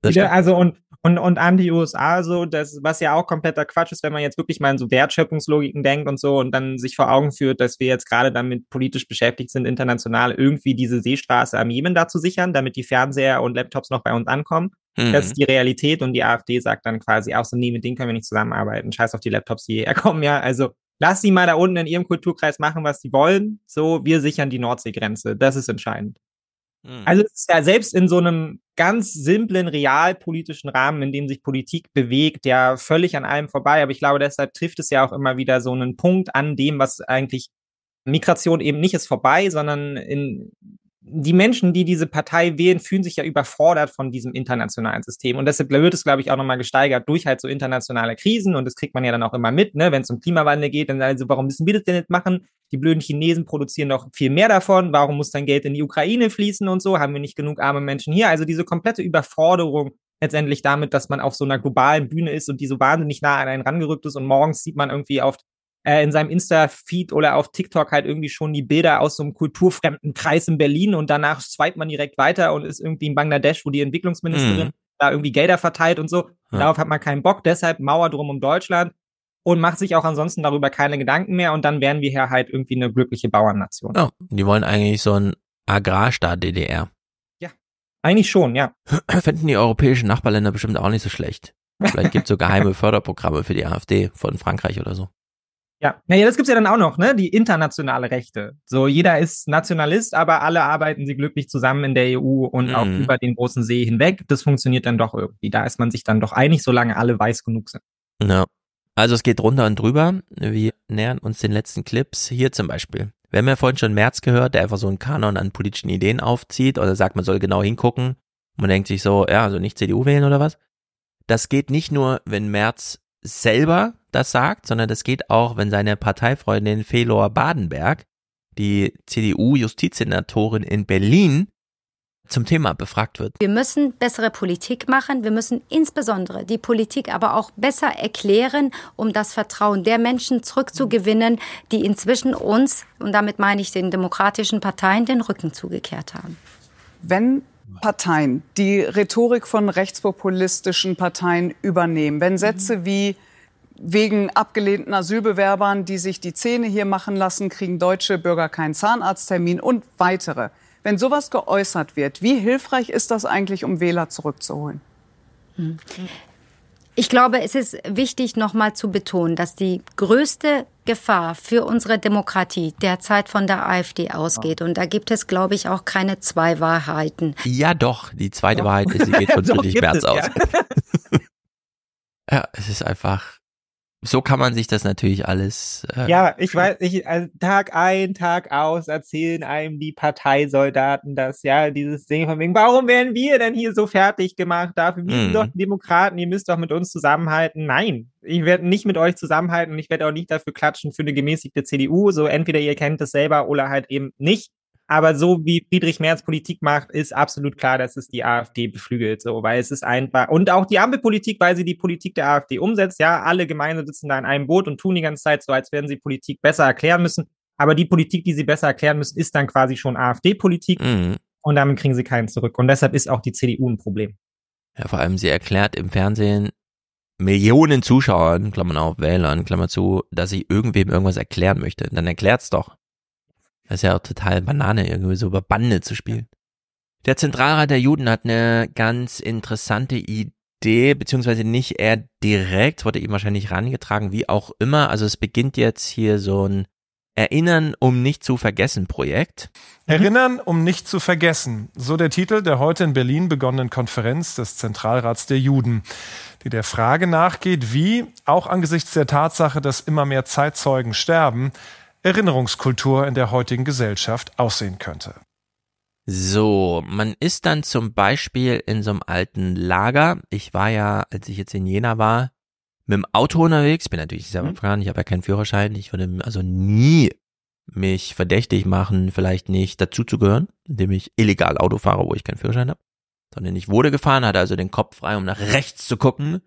Ja, also und und und anti-USA so, das was ja auch kompletter Quatsch ist, wenn man jetzt wirklich mal in so Wertschöpfungslogiken denkt und so und dann sich vor Augen führt, dass wir jetzt gerade damit politisch beschäftigt sind, international irgendwie diese Seestraße am Jemen da zu sichern, damit die Fernseher und Laptops noch bei uns ankommen. Mhm. Das ist die Realität und die AfD sagt dann quasi auch so, nee, mit denen können wir nicht zusammenarbeiten. Scheiß auf die Laptops, die hierher <laughs> kommen, ja. Also lass sie mal da unten in ihrem Kulturkreis machen, was sie wollen. So, wir sichern die Nordseegrenze. Das ist entscheidend. Mhm. Also es ist ja selbst in so einem ganz simplen realpolitischen Rahmen, in dem sich Politik bewegt, ja völlig an allem vorbei. Aber ich glaube, deshalb trifft es ja auch immer wieder so einen Punkt an dem, was eigentlich Migration eben nicht ist vorbei, sondern in die Menschen, die diese Partei wählen, fühlen sich ja überfordert von diesem internationalen System. Und deshalb wird es, glaube ich, auch nochmal gesteigert durch halt so internationale Krisen. Und das kriegt man ja dann auch immer mit, ne? wenn es um Klimawandel geht. Dann also, warum müssen wir das denn nicht machen? Die blöden Chinesen produzieren doch viel mehr davon. Warum muss dann Geld in die Ukraine fließen und so? Haben wir nicht genug arme Menschen hier? Also diese komplette Überforderung letztendlich damit, dass man auf so einer globalen Bühne ist und die so wahnsinnig nah an einen rangerückt ist und morgens sieht man irgendwie auf äh, in seinem Insta-Feed oder auf TikTok halt irgendwie schon die Bilder aus so einem kulturfremden Kreis in Berlin und danach swipet man direkt weiter und ist irgendwie in Bangladesch, wo die Entwicklungsministerin Mhm. da irgendwie Gelder verteilt und so. Ja. Darauf hat man keinen Bock, deshalb Mauer drum um Deutschland und macht sich auch ansonsten darüber keine Gedanken mehr und dann wären wir hier halt irgendwie eine glückliche Bauernnation. Ja, die wollen eigentlich so ein Agrarstaat DDR. Eigentlich schon, ja. <clears throat> Fänden die europäischen Nachbarländer bestimmt auch nicht so schlecht. Vielleicht gibt es so geheime <laughs> Förderprogramme für die AfD von Frankreich oder so. Ja, naja, das gibt's ja dann auch noch, ne? Die internationale Rechte. So, jeder ist Nationalist, aber alle arbeiten sie glücklich zusammen in der EU und auch Mhm. über den großen See hinweg. Das funktioniert dann doch irgendwie. Da ist man sich dann doch einig, solange alle weiß genug sind. Ja. Also es geht runter und drüber. Wir nähern uns den letzten Clips. Hier zum Beispiel. Wir haben ja vorhin schon Merz gehört, der einfach so einen Kanon an politischen Ideen aufzieht oder sagt, man soll genau hingucken. Man denkt sich so, ja, also nicht CDU wählen oder was. Das geht nicht nur, wenn Merz selber das sagt, sondern das geht auch, wenn seine Parteifreundin Felor Badenberg, die CDU-Justizsenatorin in Berlin, zum Thema befragt wird. Wir müssen bessere Politik machen. Wir müssen insbesondere die Politik aber auch besser erklären, um das Vertrauen der Menschen zurückzugewinnen, die inzwischen uns, und damit meine ich den demokratischen Parteien, den Rücken zugekehrt haben. Wenn Parteien die Rhetorik von rechtspopulistischen Parteien übernehmen, wenn Sätze wie wegen abgelehnten Asylbewerbern, die sich die Zähne hier machen lassen, kriegen deutsche Bürger keinen Zahnarzttermin und weitere. Wenn sowas geäußert wird, wie hilfreich ist das eigentlich, um Wähler zurückzuholen? Ich glaube, es ist wichtig, nochmal zu betonen, dass die größte Gefahr für unsere Demokratie derzeit von der AfD ausgeht. Und da gibt es, glaube ich, auch keine zwei Wahrheiten. Ja, doch. Die zweite Wahrheit ist, sie geht von Friedrich Merz aus. ja. <laughs> Ja, es ist einfach. So kann man sich das natürlich alles. Äh, Ja, ich weiß, ich, also Tag ein, Tag aus erzählen einem die Parteisoldaten das, ja, dieses Ding von wegen, warum werden wir denn hier so fertig gemacht dafür? Wir Mhm. sind doch Demokraten, ihr müsst doch mit uns zusammenhalten. Nein, ich werde nicht mit euch zusammenhalten und ich werde auch nicht dafür klatschen für eine gemäßigte CDU. So entweder ihr kennt es selber oder halt eben nicht. Aber so wie Friedrich Merz Politik macht, ist absolut klar, dass es die AfD beflügelt, so, weil es ist einfach, und auch die Ampelpolitik, weil sie die Politik der AfD umsetzt, ja, alle Gemeinden sitzen da in einem Boot und tun die ganze Zeit so, als werden sie Politik besser erklären müssen. Aber die Politik, die sie besser erklären müssen, ist dann quasi schon AfD-Politik Mhm. und damit kriegen sie keinen zurück. Und deshalb ist auch die CDU ein Problem. Ja, vor allem sie erklärt im Fernsehen Millionen Zuschauern, Klammern auf, Wählern, Klammer zu, dass sie irgendwem irgendwas erklären möchte. Dann erklärt's doch. Das ist ja auch total Banane, irgendwie so über Bande zu spielen. Der Zentralrat der Juden hat eine ganz interessante Idee, beziehungsweise nicht er direkt, wurde ihm wahrscheinlich rangetragen, wie auch immer. Also es beginnt jetzt hier so ein Erinnern, um nicht zu vergessen Projekt. Erinnern, um nicht zu vergessen. So der Titel der heute in Berlin begonnenen Konferenz des Zentralrats der Juden, die der Frage nachgeht, wie, auch angesichts der Tatsache, dass immer mehr Zeitzeugen sterben, Erinnerungskultur in der heutigen Gesellschaft aussehen könnte. So, man ist dann zum Beispiel in so einem alten Lager. Ich war ja, als ich jetzt in Jena war, mit dem Auto unterwegs. Bin natürlich selber gefahren, ich habe ja keinen Führerschein. Ich würde also nie mich verdächtig machen, vielleicht nicht dazuzugehören, indem ich illegal Auto fahre, wo ich keinen Führerschein habe. Sondern ich wurde gefahren, hatte also den Kopf frei, um nach rechts zu gucken,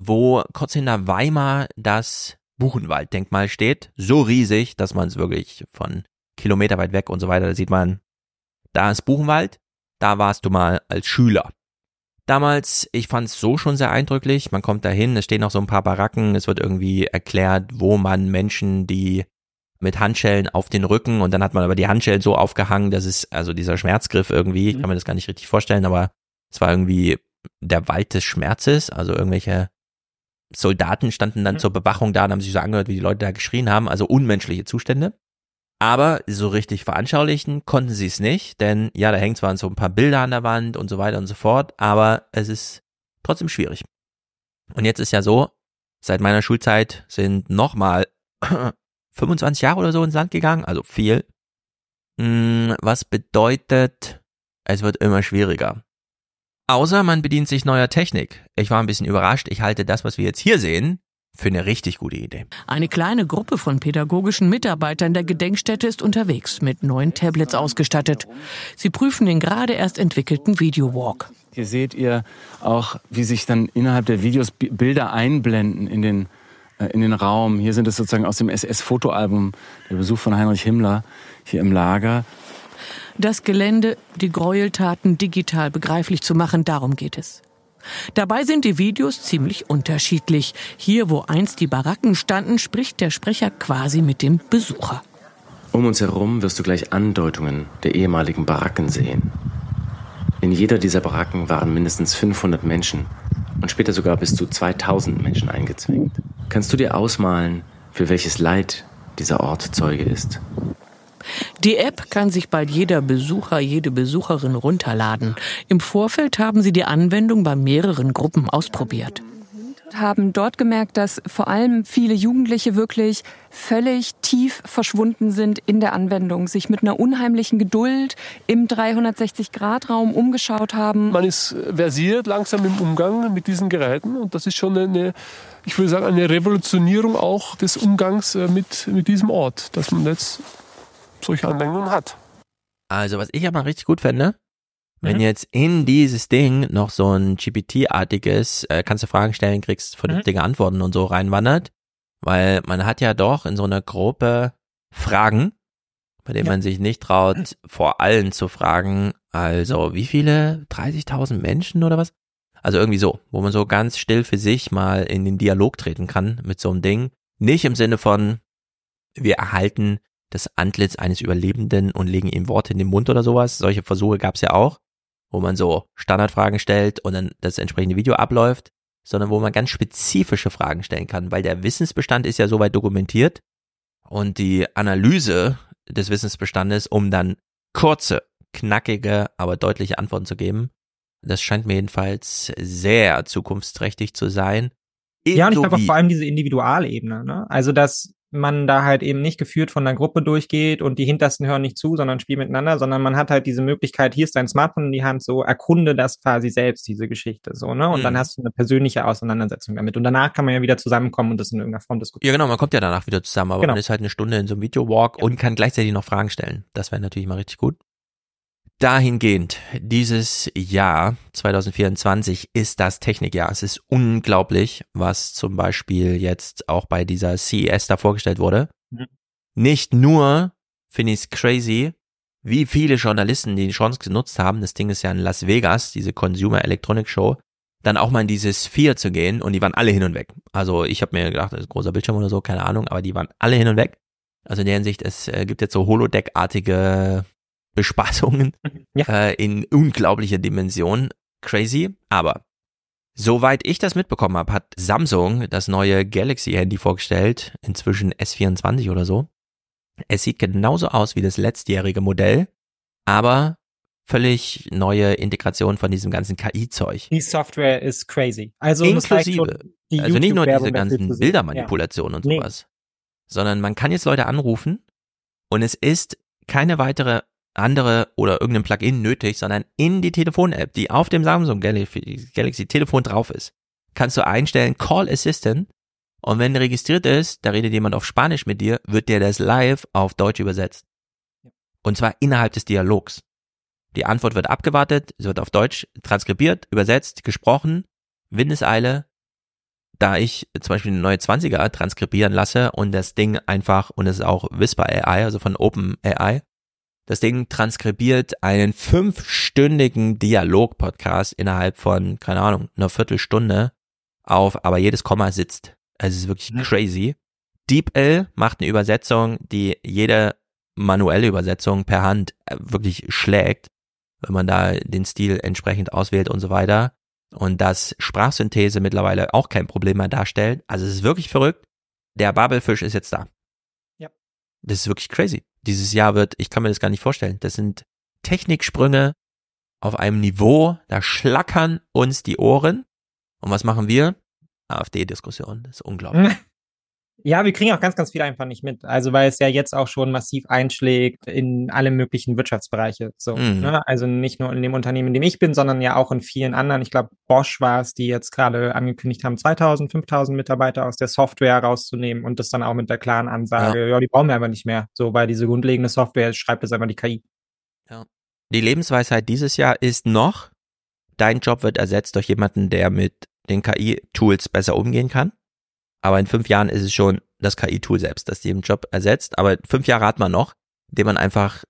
wo kurz hinter Weimar das Buchenwalddenkmal steht. So riesig, dass man es wirklich von Kilometer weit weg und so weiter, da sieht man, da ist Buchenwald, da warst du mal als Schüler. Damals, ich fand es so schon sehr eindrücklich. Man kommt dahin, es stehen noch so ein paar Baracken, es wird irgendwie erklärt, wo man Menschen, die mit Handschellen auf den Rücken und dann hat man aber die Handschellen so aufgehangen, dass es, also dieser Schmerzgriff irgendwie, ich kann mir das gar nicht richtig vorstellen, aber es war irgendwie der Wald des Schmerzes, also irgendwelche Soldaten standen dann zur Bewachung da und haben sich so angehört, wie die Leute da geschrien haben, also unmenschliche Zustände. Aber so richtig veranschaulichen konnten sie es nicht, denn ja, da hängen zwar so ein paar Bilder an der Wand und so weiter und so fort, aber es ist trotzdem schwierig. Und jetzt ist ja so, seit meiner Schulzeit sind nochmal 25 <clears throat> Jahre oder so ins Land gegangen, also viel. Mm, Was bedeutet, es wird immer schwieriger. Außer man bedient sich neuer Technik. Ich war ein bisschen überrascht. Ich halte das, was wir jetzt hier sehen, für eine richtig gute Idee. Eine kleine Gruppe von pädagogischen Mitarbeitern der Gedenkstätte ist unterwegs, mit neuen Tablets ausgestattet. Sie prüfen den gerade erst entwickelten Videowalk. Hier seht ihr auch, wie sich dann innerhalb der Videos Bilder einblenden in den, äh, in den Raum. Hier sind es sozusagen aus dem SS-Fotoalbum, der Besuch von Heinrich Himmler hier im Lager. Das Gelände, die Gräueltaten digital begreiflich zu machen, darum geht es. Dabei sind die Videos ziemlich unterschiedlich. Hier, wo einst die Baracken standen, spricht der Sprecher quasi mit dem Besucher. Um uns herum wirst du gleich Andeutungen der ehemaligen Baracken sehen. In jeder dieser Baracken waren mindestens 500 Menschen und später sogar bis zu 2000 Menschen eingezwängt. Kannst du dir ausmalen, für welches Leid dieser Ort Zeuge ist? Die App kann sich bald jeder Besucher, jede Besucherin runterladen. Im Vorfeld haben sie die Anwendung bei mehreren Gruppen ausprobiert haben dort gemerkt, dass vor allem viele Jugendliche wirklich völlig tief verschwunden sind in der Anwendung, sich mit einer unheimlichen Geduld im 360-Grad-Raum umgeschaut haben. Man ist versiert langsam im Umgang mit diesen Geräten und das ist schon eine, ich würde sagen, eine Revolutionierung auch des Umgangs äh, mit, mit diesem Ort, dass man jetzt solche Anwendungen hat. Also was ich aber richtig gut fände, wenn Mhm. jetzt in dieses Ding noch so ein GPT-artiges, äh, kannst du Fragen stellen, kriegst vernünftige Antworten und so reinwandert, weil man hat ja doch in so einer Gruppe Fragen, bei denen man sich nicht traut, <clears throat> vor allen zu fragen, also wie viele? 30.000 Menschen oder was? Also irgendwie so, wo man so ganz still für sich mal in den Dialog treten kann mit so einem Ding. Nicht im Sinne von, wir erhalten das Antlitz eines Überlebenden und legen ihm Worte in den Mund oder sowas. Solche Versuche gab es ja auch, wo man so Standardfragen stellt und dann das entsprechende Video abläuft, sondern wo man ganz spezifische Fragen stellen kann, weil der Wissensbestand ist ja soweit dokumentiert und die Analyse des Wissensbestandes, um dann kurze, knackige, aber deutliche Antworten zu geben, das scheint mir jedenfalls sehr zukunftsträchtig zu sein. Ja, und ich glaube auch vor allem diese Individualebene, ne? Also, dass man da halt eben nicht geführt von einer Gruppe durchgeht und die Hintersten hören nicht zu, sondern spielen miteinander, sondern man hat halt diese Möglichkeit, hier ist dein Smartphone in die Hand, so erkunde das quasi selbst, diese Geschichte, so, ne? Und dann Mhm. hast du eine persönliche Auseinandersetzung damit. Und danach kann man ja wieder zusammenkommen und das in irgendeiner Form diskutieren. Ja, genau, man kommt ja danach wieder zusammen, aber Genau. man ist halt eine Stunde in so einem Videowalk und kann gleichzeitig noch Fragen stellen. Das wäre natürlich mal richtig gut. Dahingehend, dieses Jahr 2024 ist das Technikjahr. Es ist unglaublich, was zum Beispiel jetzt auch bei dieser CES da vorgestellt wurde. Mhm. Nicht nur finde ich es crazy, wie viele Journalisten die Chance genutzt haben, das Ding ist ja in Las Vegas, diese Consumer Electronic Show, dann auch mal in diese Sphere zu gehen und die waren alle hin und weg. Also ich habe mir gedacht, das ist ein großer Bildschirm oder so, keine Ahnung, aber die waren alle hin und weg. Also in der Hinsicht, es äh, gibt jetzt so Holodeck-artige Bespaßungen <laughs> äh, in unglaublicher Dimension. Crazy, aber soweit ich das mitbekommen habe, hat Samsung das neue Galaxy-Handy vorgestellt, inzwischen S24 oder so. Es sieht genauso aus wie das letztjährige Modell, aber völlig neue Integration von diesem ganzen KI-Zeug. Die Software ist crazy. Also, Inklusive. also nicht nur diese ganzen. Bildermanipulationen und Nee. sowas, sondern man kann jetzt Leute anrufen und es ist keine weitere andere oder irgendein Plugin nötig, sondern in die Telefon-App, die auf dem Samsung Galaxy, Galaxy Telefon drauf ist, kannst du einstellen Call Assistant und wenn registriert ist, da redet jemand auf Spanisch mit dir, wird dir das live auf Deutsch übersetzt. Und zwar innerhalb des Dialogs. Die Antwort wird abgewartet, es wird auf Deutsch transkribiert, übersetzt, gesprochen, Windeseile, da ich zum Beispiel eine neue 20er transkribieren lasse und das Ding einfach, und es ist auch Whisper AI, also von Open AI, das Ding transkribiert einen fünfstündigen Dialog-Podcast innerhalb von, keine Ahnung, einer Viertelstunde auf, aber jedes Komma sitzt. Also es ist wirklich crazy. DeepL macht eine Übersetzung, die jede manuelle Übersetzung per Hand äh, wirklich schlägt, wenn man da den Stil entsprechend auswählt und so weiter. Und dass Sprachsynthese mittlerweile auch kein Problem mehr darstellt. Also es ist wirklich verrückt. Der Babelfisch ist jetzt da. Ja. Das ist wirklich crazy. Dieses Jahr wird, ich kann mir das gar nicht vorstellen. Das sind Techniksprünge auf einem Niveau, da schlackern uns die Ohren. Und was machen wir? AfD-Diskussion. Das ist unglaublich. <laughs> Ja, wir kriegen auch ganz, ganz viel einfach nicht mit. Also weil es ja jetzt auch schon massiv einschlägt in alle möglichen Wirtschaftsbereiche. So, Mhm. ne? Also nicht nur in dem Unternehmen, in dem ich bin, sondern ja auch in vielen anderen. Ich glaube, Bosch war es, die jetzt gerade angekündigt haben, 2000, 5000 Mitarbeiter aus der Software rauszunehmen und das dann auch mit der klaren Ansage, ja, die brauchen wir aber nicht mehr. So, weil diese grundlegende Software schreibt es einfach die KI. Die Lebensweisheit dieses Jahr ist noch, dein Job wird ersetzt durch jemanden, der mit den KI-Tools besser umgehen kann. Aber in fünf Jahren ist es schon das KI-Tool selbst, das den Job ersetzt. Aber fünf Jahre hat man noch, in dem man einfach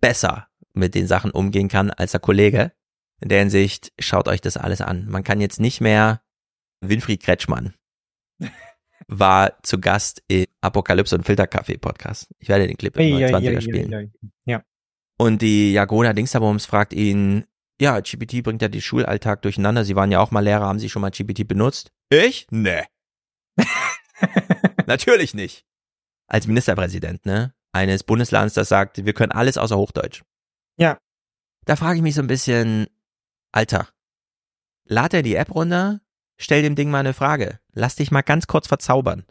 besser mit den Sachen umgehen kann als der Kollege. In der Hinsicht, schaut euch das alles an. Man kann jetzt nicht mehr Winfried Kretschmann <laughs> war zu Gast im Apokalypse und Filterkaffee Podcast. Ich werde den Clip im 29er spielen. Ja. Und die Jagona Dingsabums fragt ihn, ja, GPT bringt ja den Schulalltag durcheinander. Sie waren ja auch mal Lehrer, haben Sie schon mal GPT benutzt? Ich? Nee. <laughs> Natürlich nicht. Als Ministerpräsident, ne? Eines Bundeslands, das sagt, wir können alles außer Hochdeutsch. Ja. Da frage ich mich so ein bisschen, Alter, lad er die App runter, stell dem Ding mal eine Frage. Lass dich mal ganz kurz verzaubern.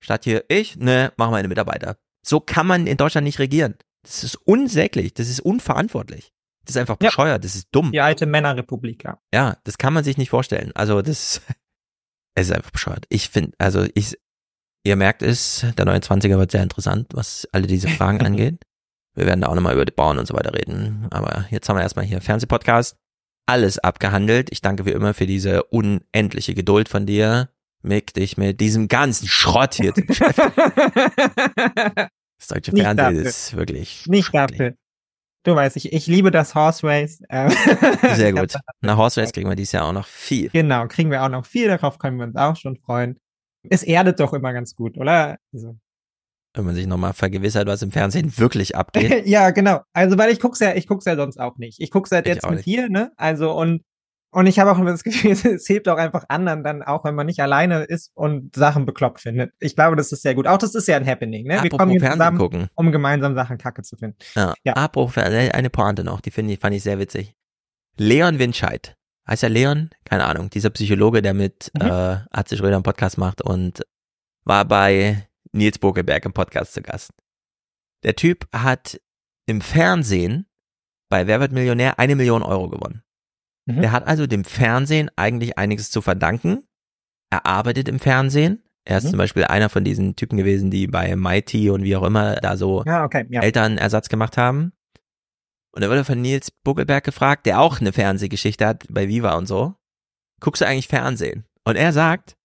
Statt hier, ich, ne, mach meine Mitarbeiter. So kann man in Deutschland nicht regieren. Das ist unsäglich, das ist unverantwortlich. Das ist einfach bescheuert, das ist dumm. Die alte Männerrepublik, ja. Ja, das kann man sich nicht vorstellen. Also das, <laughs> es ist einfach bescheuert. Ich finde, also ich, ihr merkt es, der 29er wird sehr interessant, was alle diese Fragen <laughs> angeht. Wir werden da auch nochmal über die Bauern und so weiter reden. Aber jetzt haben wir erstmal hier Fernsehpodcast. Alles abgehandelt. Ich danke wie immer für diese unendliche Geduld von dir, Mick, dich mit diesem ganzen Schrott hier zu beschäftigen. <laughs> Das deutsche Fernsehen ist wirklich Nicht dafür. Du weißt, ich, ich liebe das Horse Race. Ähm, sehr <laughs> gut. Nach Horse Race kriegen wir dieses Jahr auch noch viel. Genau, kriegen wir auch noch viel, darauf können wir uns auch schon freuen. Es erdet doch immer ganz gut, oder? Also. Wenn man sich nochmal vergewissert, was im Fernsehen wirklich abgeht. <laughs> ja, genau. Also, weil ich guck's ja, ich guck's ja sonst auch nicht. Ich guck's halt Ich jetzt mit dir, ne? Also, und, und ich habe auch immer das Gefühl, <laughs> es hilft auch einfach anderen dann auch, wenn man nicht alleine ist und Sachen bekloppt findet. Ich glaube, das ist sehr gut. Auch das ist ja ein Happening, ne? Wir Apropos kommen hier zusammen, gucken. um gemeinsam Sachen kacke zu finden. Ja. Abbruch, für- eine Pointe noch, die finde ich, fand ich sehr witzig. Leon Winscheid. Heißt er Leon? Keine Ahnung. Dieser Psychologe, der mit Mhm. äh, Atze Schröder einen Podcast macht und war bei Nils Bokelberg im Podcast zu Gast. Der Typ hat im Fernsehen bei Wer wird Millionär eine Million Euro gewonnen. Mhm. Der hat also dem Fernsehen eigentlich einiges zu verdanken. Er arbeitet im Fernsehen. Er ist Mhm. zum Beispiel einer von diesen Typen gewesen, die bei Mighty und wie auch immer da so Ja, okay, ja. Elternersatz gemacht haben. Und da wurde von Nils Buckelberg gefragt, der auch eine Fernsehgeschichte hat bei Viva und so. Guckst du eigentlich Fernsehen? Und er sagt,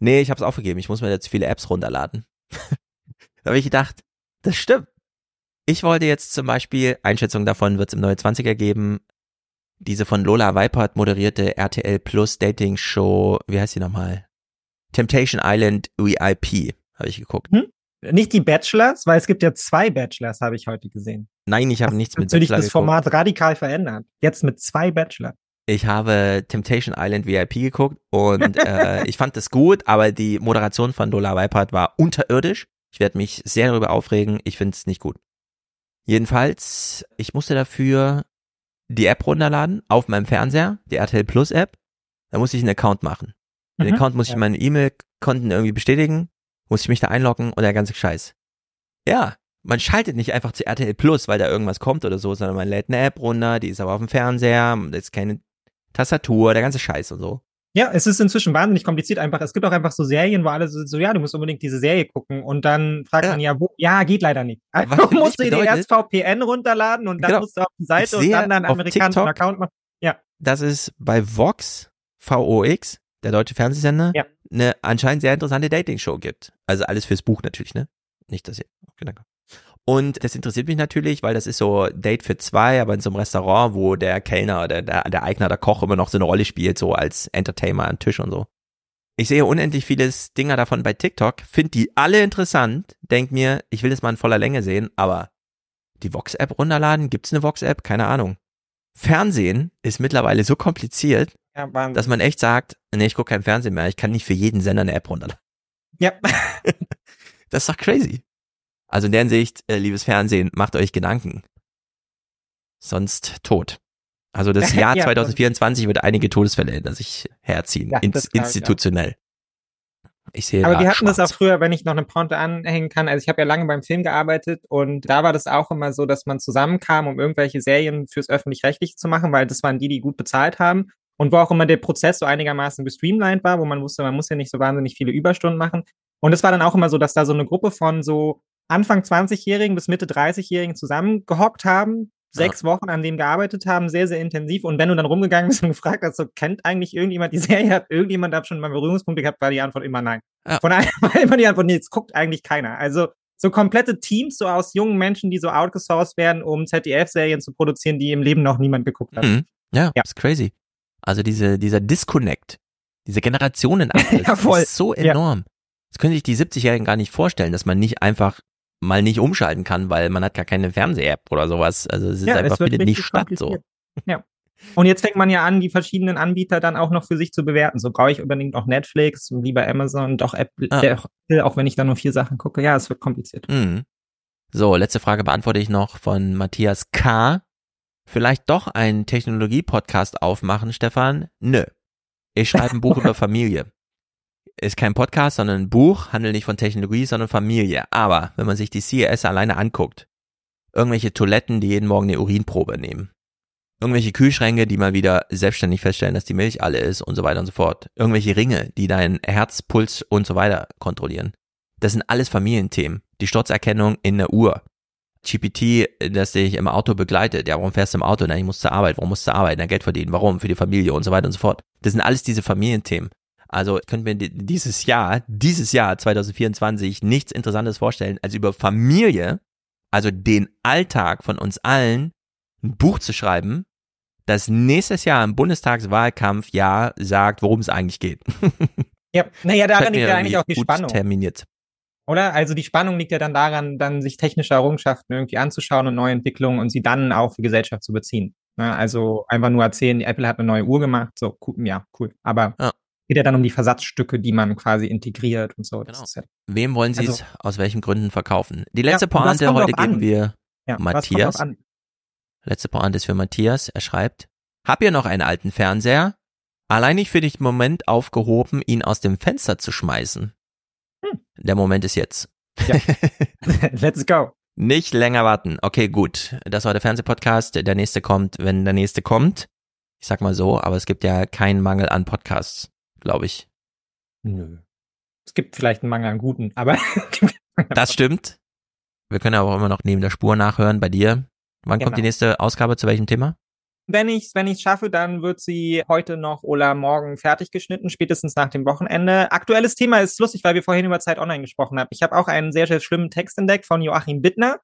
nee, ich hab's aufgegeben, ich muss mir jetzt viele Apps runterladen. <laughs> da habe ich gedacht, das stimmt. Ich wollte jetzt zum Beispiel, Einschätzung davon wird es im 29er geben, diese von Lola Weipert moderierte RTL Plus Dating Show, wie heißt die nochmal? Temptation Island VIP, habe ich geguckt. Hm? Nicht die Bachelors, weil es gibt ja zwei Bachelors, habe ich heute gesehen. Nein, ich habe nichts mit Natürlich Bachelor das geguckt. Format radikal verändert. Jetzt mit zwei Bachelor. Ich habe Temptation Island VIP geguckt und <laughs> äh, ich fand das gut, aber die Moderation von Lola Weipert war unterirdisch. Ich werde mich sehr darüber aufregen. Ich finde es nicht gut. Jedenfalls, ich musste dafür die App runterladen auf meinem Fernseher, die RTL Plus App. Da musste ich einen Account machen. Den Mhm. Account musste ich Ja. meine E-Mail-Konten irgendwie bestätigen, musste ich mich da einloggen und der ganze Scheiß. Ja, man schaltet nicht einfach zu RTL Plus, weil da irgendwas kommt oder so, sondern man lädt eine App runter, die ist aber auf dem Fernseher, da ist keine Tastatur, der ganze Scheiß und so. Ja, es ist inzwischen wahnsinnig kompliziert einfach. Es gibt auch einfach so Serien, wo alle so, so ja, du musst unbedingt diese Serie gucken und dann fragt man ja, wo, ja, geht leider nicht. Also Was musst du dir erst VPN runterladen und dann Genau. musst du auf die Seite und dann deinen amerikanischen TikTok- Account machen. Ja. dass es bei Vox, VOX, der deutsche Fernsehsender, Ja. eine anscheinend sehr interessante Dating-Show gibt. Also alles fürs Buch natürlich, ne? Nicht, dass ihr. Okay, danke. Und das interessiert mich natürlich, weil das ist so Date für zwei, aber in so einem Restaurant, wo der Kellner oder der, der Eigner, der Koch immer noch so eine Rolle spielt, so als Entertainer am Tisch und so. Ich sehe unendlich vieles Dinger davon bei TikTok, finde die alle interessant, denk mir, ich will das mal in voller Länge sehen, aber die Vox-App runterladen, gibt's eine Vox-App? Keine Ahnung. Fernsehen ist mittlerweile so kompliziert, Ja, dass man echt sagt, nee, ich gucke kein Fernsehen mehr, ich kann nicht für jeden Sender eine App runterladen. Ja. <laughs> Das ist doch crazy. Also in der Hinsicht, äh, liebes Fernsehen, macht euch Gedanken. Sonst tot. Also das <laughs> Jahr Ja, 2024 wird einige Todesfälle hinter sich herziehen, Ja, ins, das institutionell. Ich sehe Aber wir hatten das schwarz. auch früher, wenn ich noch eine Pointe anhängen kann. Also ich habe ja lange beim Film gearbeitet und da war das auch immer so, dass man zusammenkam, um irgendwelche Serien fürs öffentlich-rechtliche zu machen, weil das waren die, die gut bezahlt haben. Und wo auch immer der Prozess so einigermaßen gestreamlined war, wo man wusste, man muss ja nicht so wahnsinnig viele Überstunden machen. Und es war dann auch immer so, dass da so eine Gruppe von so Anfang 20-Jährigen bis Mitte 30-Jährigen zusammengehockt haben, sechs Wochen an dem gearbeitet haben, sehr, sehr intensiv. Und wenn du dann rumgegangen bist und <laughs> gefragt hast, so, kennt eigentlich irgendjemand die Serie, hat irgendjemand da schon mal Berührungspunkte gehabt, war die Antwort immer nein. Von daher <laughs> war immer die Antwort, nee, jetzt guckt eigentlich keiner. Also so komplette Teams so aus jungen Menschen, die so outgesourced werden, um ZDF-Serien zu produzieren, die im Leben noch niemand geguckt hat. Mhm. Ja, ist crazy. Also diese, dieser Disconnect, diese Generationen <laughs> Ja, ist so Ja. enorm. Das können sich die 70-Jährigen gar nicht vorstellen, dass man nicht einfach mal nicht umschalten kann, weil man hat gar keine Fernseh-App oder sowas. Also es ist einfach findet nicht statt so. Ja. Und jetzt fängt man ja an, die verschiedenen Anbieter dann auch noch für sich zu bewerten. So brauche ich unbedingt auch Netflix, lieber Amazon, doch Apple, Ah. äh, auch wenn ich da nur vier Sachen gucke. Ja, es wird kompliziert. Mhm. So, letzte Frage beantworte ich noch von Matthias K. Vielleicht doch einen Technologie-Podcast aufmachen, Stefan? Nö. Ich schreibe ein Buch <laughs> über Familie. Ist kein Podcast, sondern ein Buch, handelt nicht von Technologie, sondern Familie. Aber wenn man sich die CES alleine anguckt, irgendwelche Toiletten, die jeden Morgen eine Urinprobe nehmen, irgendwelche Kühlschränke, die mal wieder selbstständig feststellen, dass die Milch alle ist und so weiter und so fort, irgendwelche Ringe, die deinen Herz, Puls und so weiter kontrollieren. Das sind alles Familienthemen. Die Sturzerkennung in der Uhr. GPT, das dich im Auto begleitet. Ja, warum fährst du im Auto? Na, ich muss zur Arbeit. Warum musst du zur Arbeit? Na, Geld verdienen. Warum? Für die Familie und so weiter und so fort. Das sind alles diese Familienthemen. Also könnte mir di- dieses Jahr, dieses Jahr 2024 nichts Interessantes vorstellen, als über Familie, also den Alltag von uns allen, ein Buch zu schreiben, das nächstes Jahr im Bundestagswahlkampf ja sagt, worum es eigentlich geht. <laughs> Ja, naja, daran liegt ja eigentlich auch die Spannung. terminiert. Oder? Also die Spannung liegt ja dann daran, dann sich technische Errungenschaften irgendwie anzuschauen und neue Entwicklungen und sie dann auch für Gesellschaft zu beziehen. Ne? Also einfach nur erzählen, Apple hat eine neue Uhr gemacht, so ja, cool. Aber geht ja dann um die Versatzstücke, die man quasi integriert und so. Ist ja, Wem wollen Sie es Also- aus welchen Gründen verkaufen? Die letzte Ja, Pointe heute drauf an? geben wir Ja, Matthias. Letzte Pointe ist für Matthias. Er schreibt, hab ihr noch einen alten Fernseher? Allein nicht für den Moment aufgehoben, ihn aus dem Fenster zu schmeißen. Hm. Der Moment ist jetzt. <laughs> <laughs> Let's go. Nicht länger warten. Okay, gut. Das war der Fernsehpodcast. Der nächste kommt, wenn der nächste kommt. Ich sag mal so, aber es gibt ja keinen Mangel an Podcasts, glaube ich. Nö. Es gibt vielleicht einen Mangel an guten, aber <laughs> Das stimmt. Wir können aber auch immer noch neben der Spur nachhören bei dir. Wann kommt Genau. die nächste Ausgabe zu welchem Thema? wenn ich wenn ich schaffe, dann wird sie heute noch oder morgen fertig geschnitten, spätestens nach dem Wochenende. Aktuelles Thema ist lustig, weil wir vorhin über Zeit Online gesprochen haben. Ich habe auch einen sehr sehr schlimmen Text entdeckt von Joachim Bittner,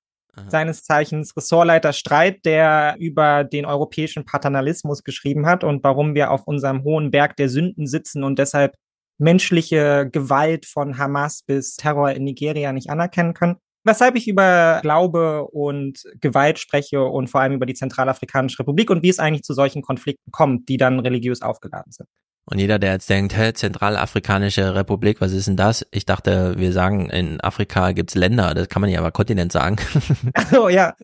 seines Zeichens Ressortleiter Streit, der über den europäischen Paternalismus geschrieben hat und warum wir auf unserem hohen Berg der Sünden sitzen und deshalb menschliche Gewalt von Hamas bis Terror in Nigeria nicht anerkennen können. Weshalb ich über Glaube und Gewalt spreche und vor allem über die Zentralafrikanische Republik und wie es eigentlich zu solchen Konflikten kommt, die dann religiös aufgeladen sind. Und jeder, der jetzt denkt, hä, Zentralafrikanische Republik, was ist denn das? Ich dachte, wir sagen, in Afrika gibt's Länder, das kann man nicht aber Kontinent sagen. <laughs> Oh ja.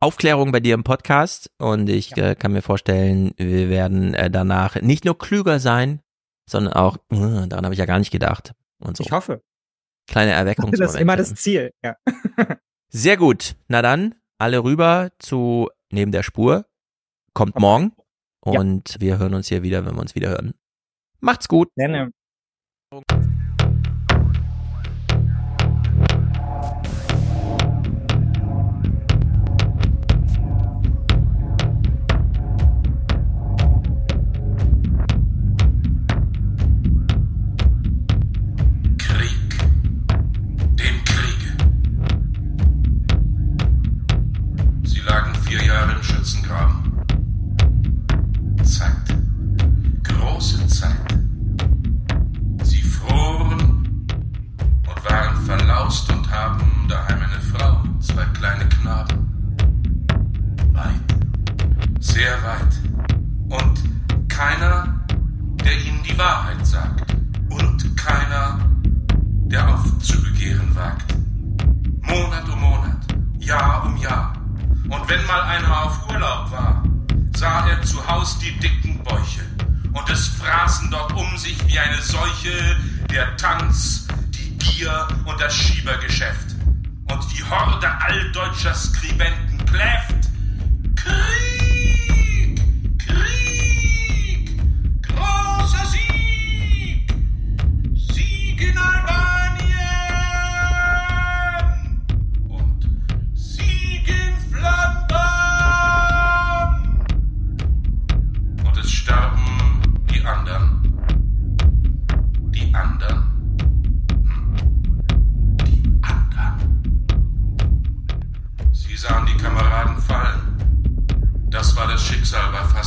Aufklärung bei dir im Podcast und ich äh, kann mir vorstellen, wir werden äh, danach nicht nur klüger sein, sondern auch, äh, daran habe ich ja gar nicht gedacht. Und so. Ich hoffe. Kleine <laughs> Das Erweckungsmomente. ist immer das Ziel. Ja. <laughs> Sehr gut. Na dann, alle rüber zu neben der Spur. Kommt morgen. Und wir hören uns hier wieder, wenn wir uns wieder hören. Macht's gut. Gerne. lagen vier Jahre im Schützengraben. Zeit. Große Zeit. Sie froren und waren verlaust und haben daheim eine Frau, zwei kleine Knaben. Weit. Sehr weit. Und keiner, der ihnen die Wahrheit sagt. Und keiner, der aufzubegehren wagt. Monat um Monat, Jahr um Jahr. Und wenn mal einer auf Urlaub war, sah er zu Haus die dicken Bäuche und es fraßen dort um sich wie eine Seuche der Tanz, die Gier und das Schiebergeschäft. Und die Horde altdeutscher Skribenten kläfft Krieg, Krieg, großer Sieg, Sieg in Albanien. サーバー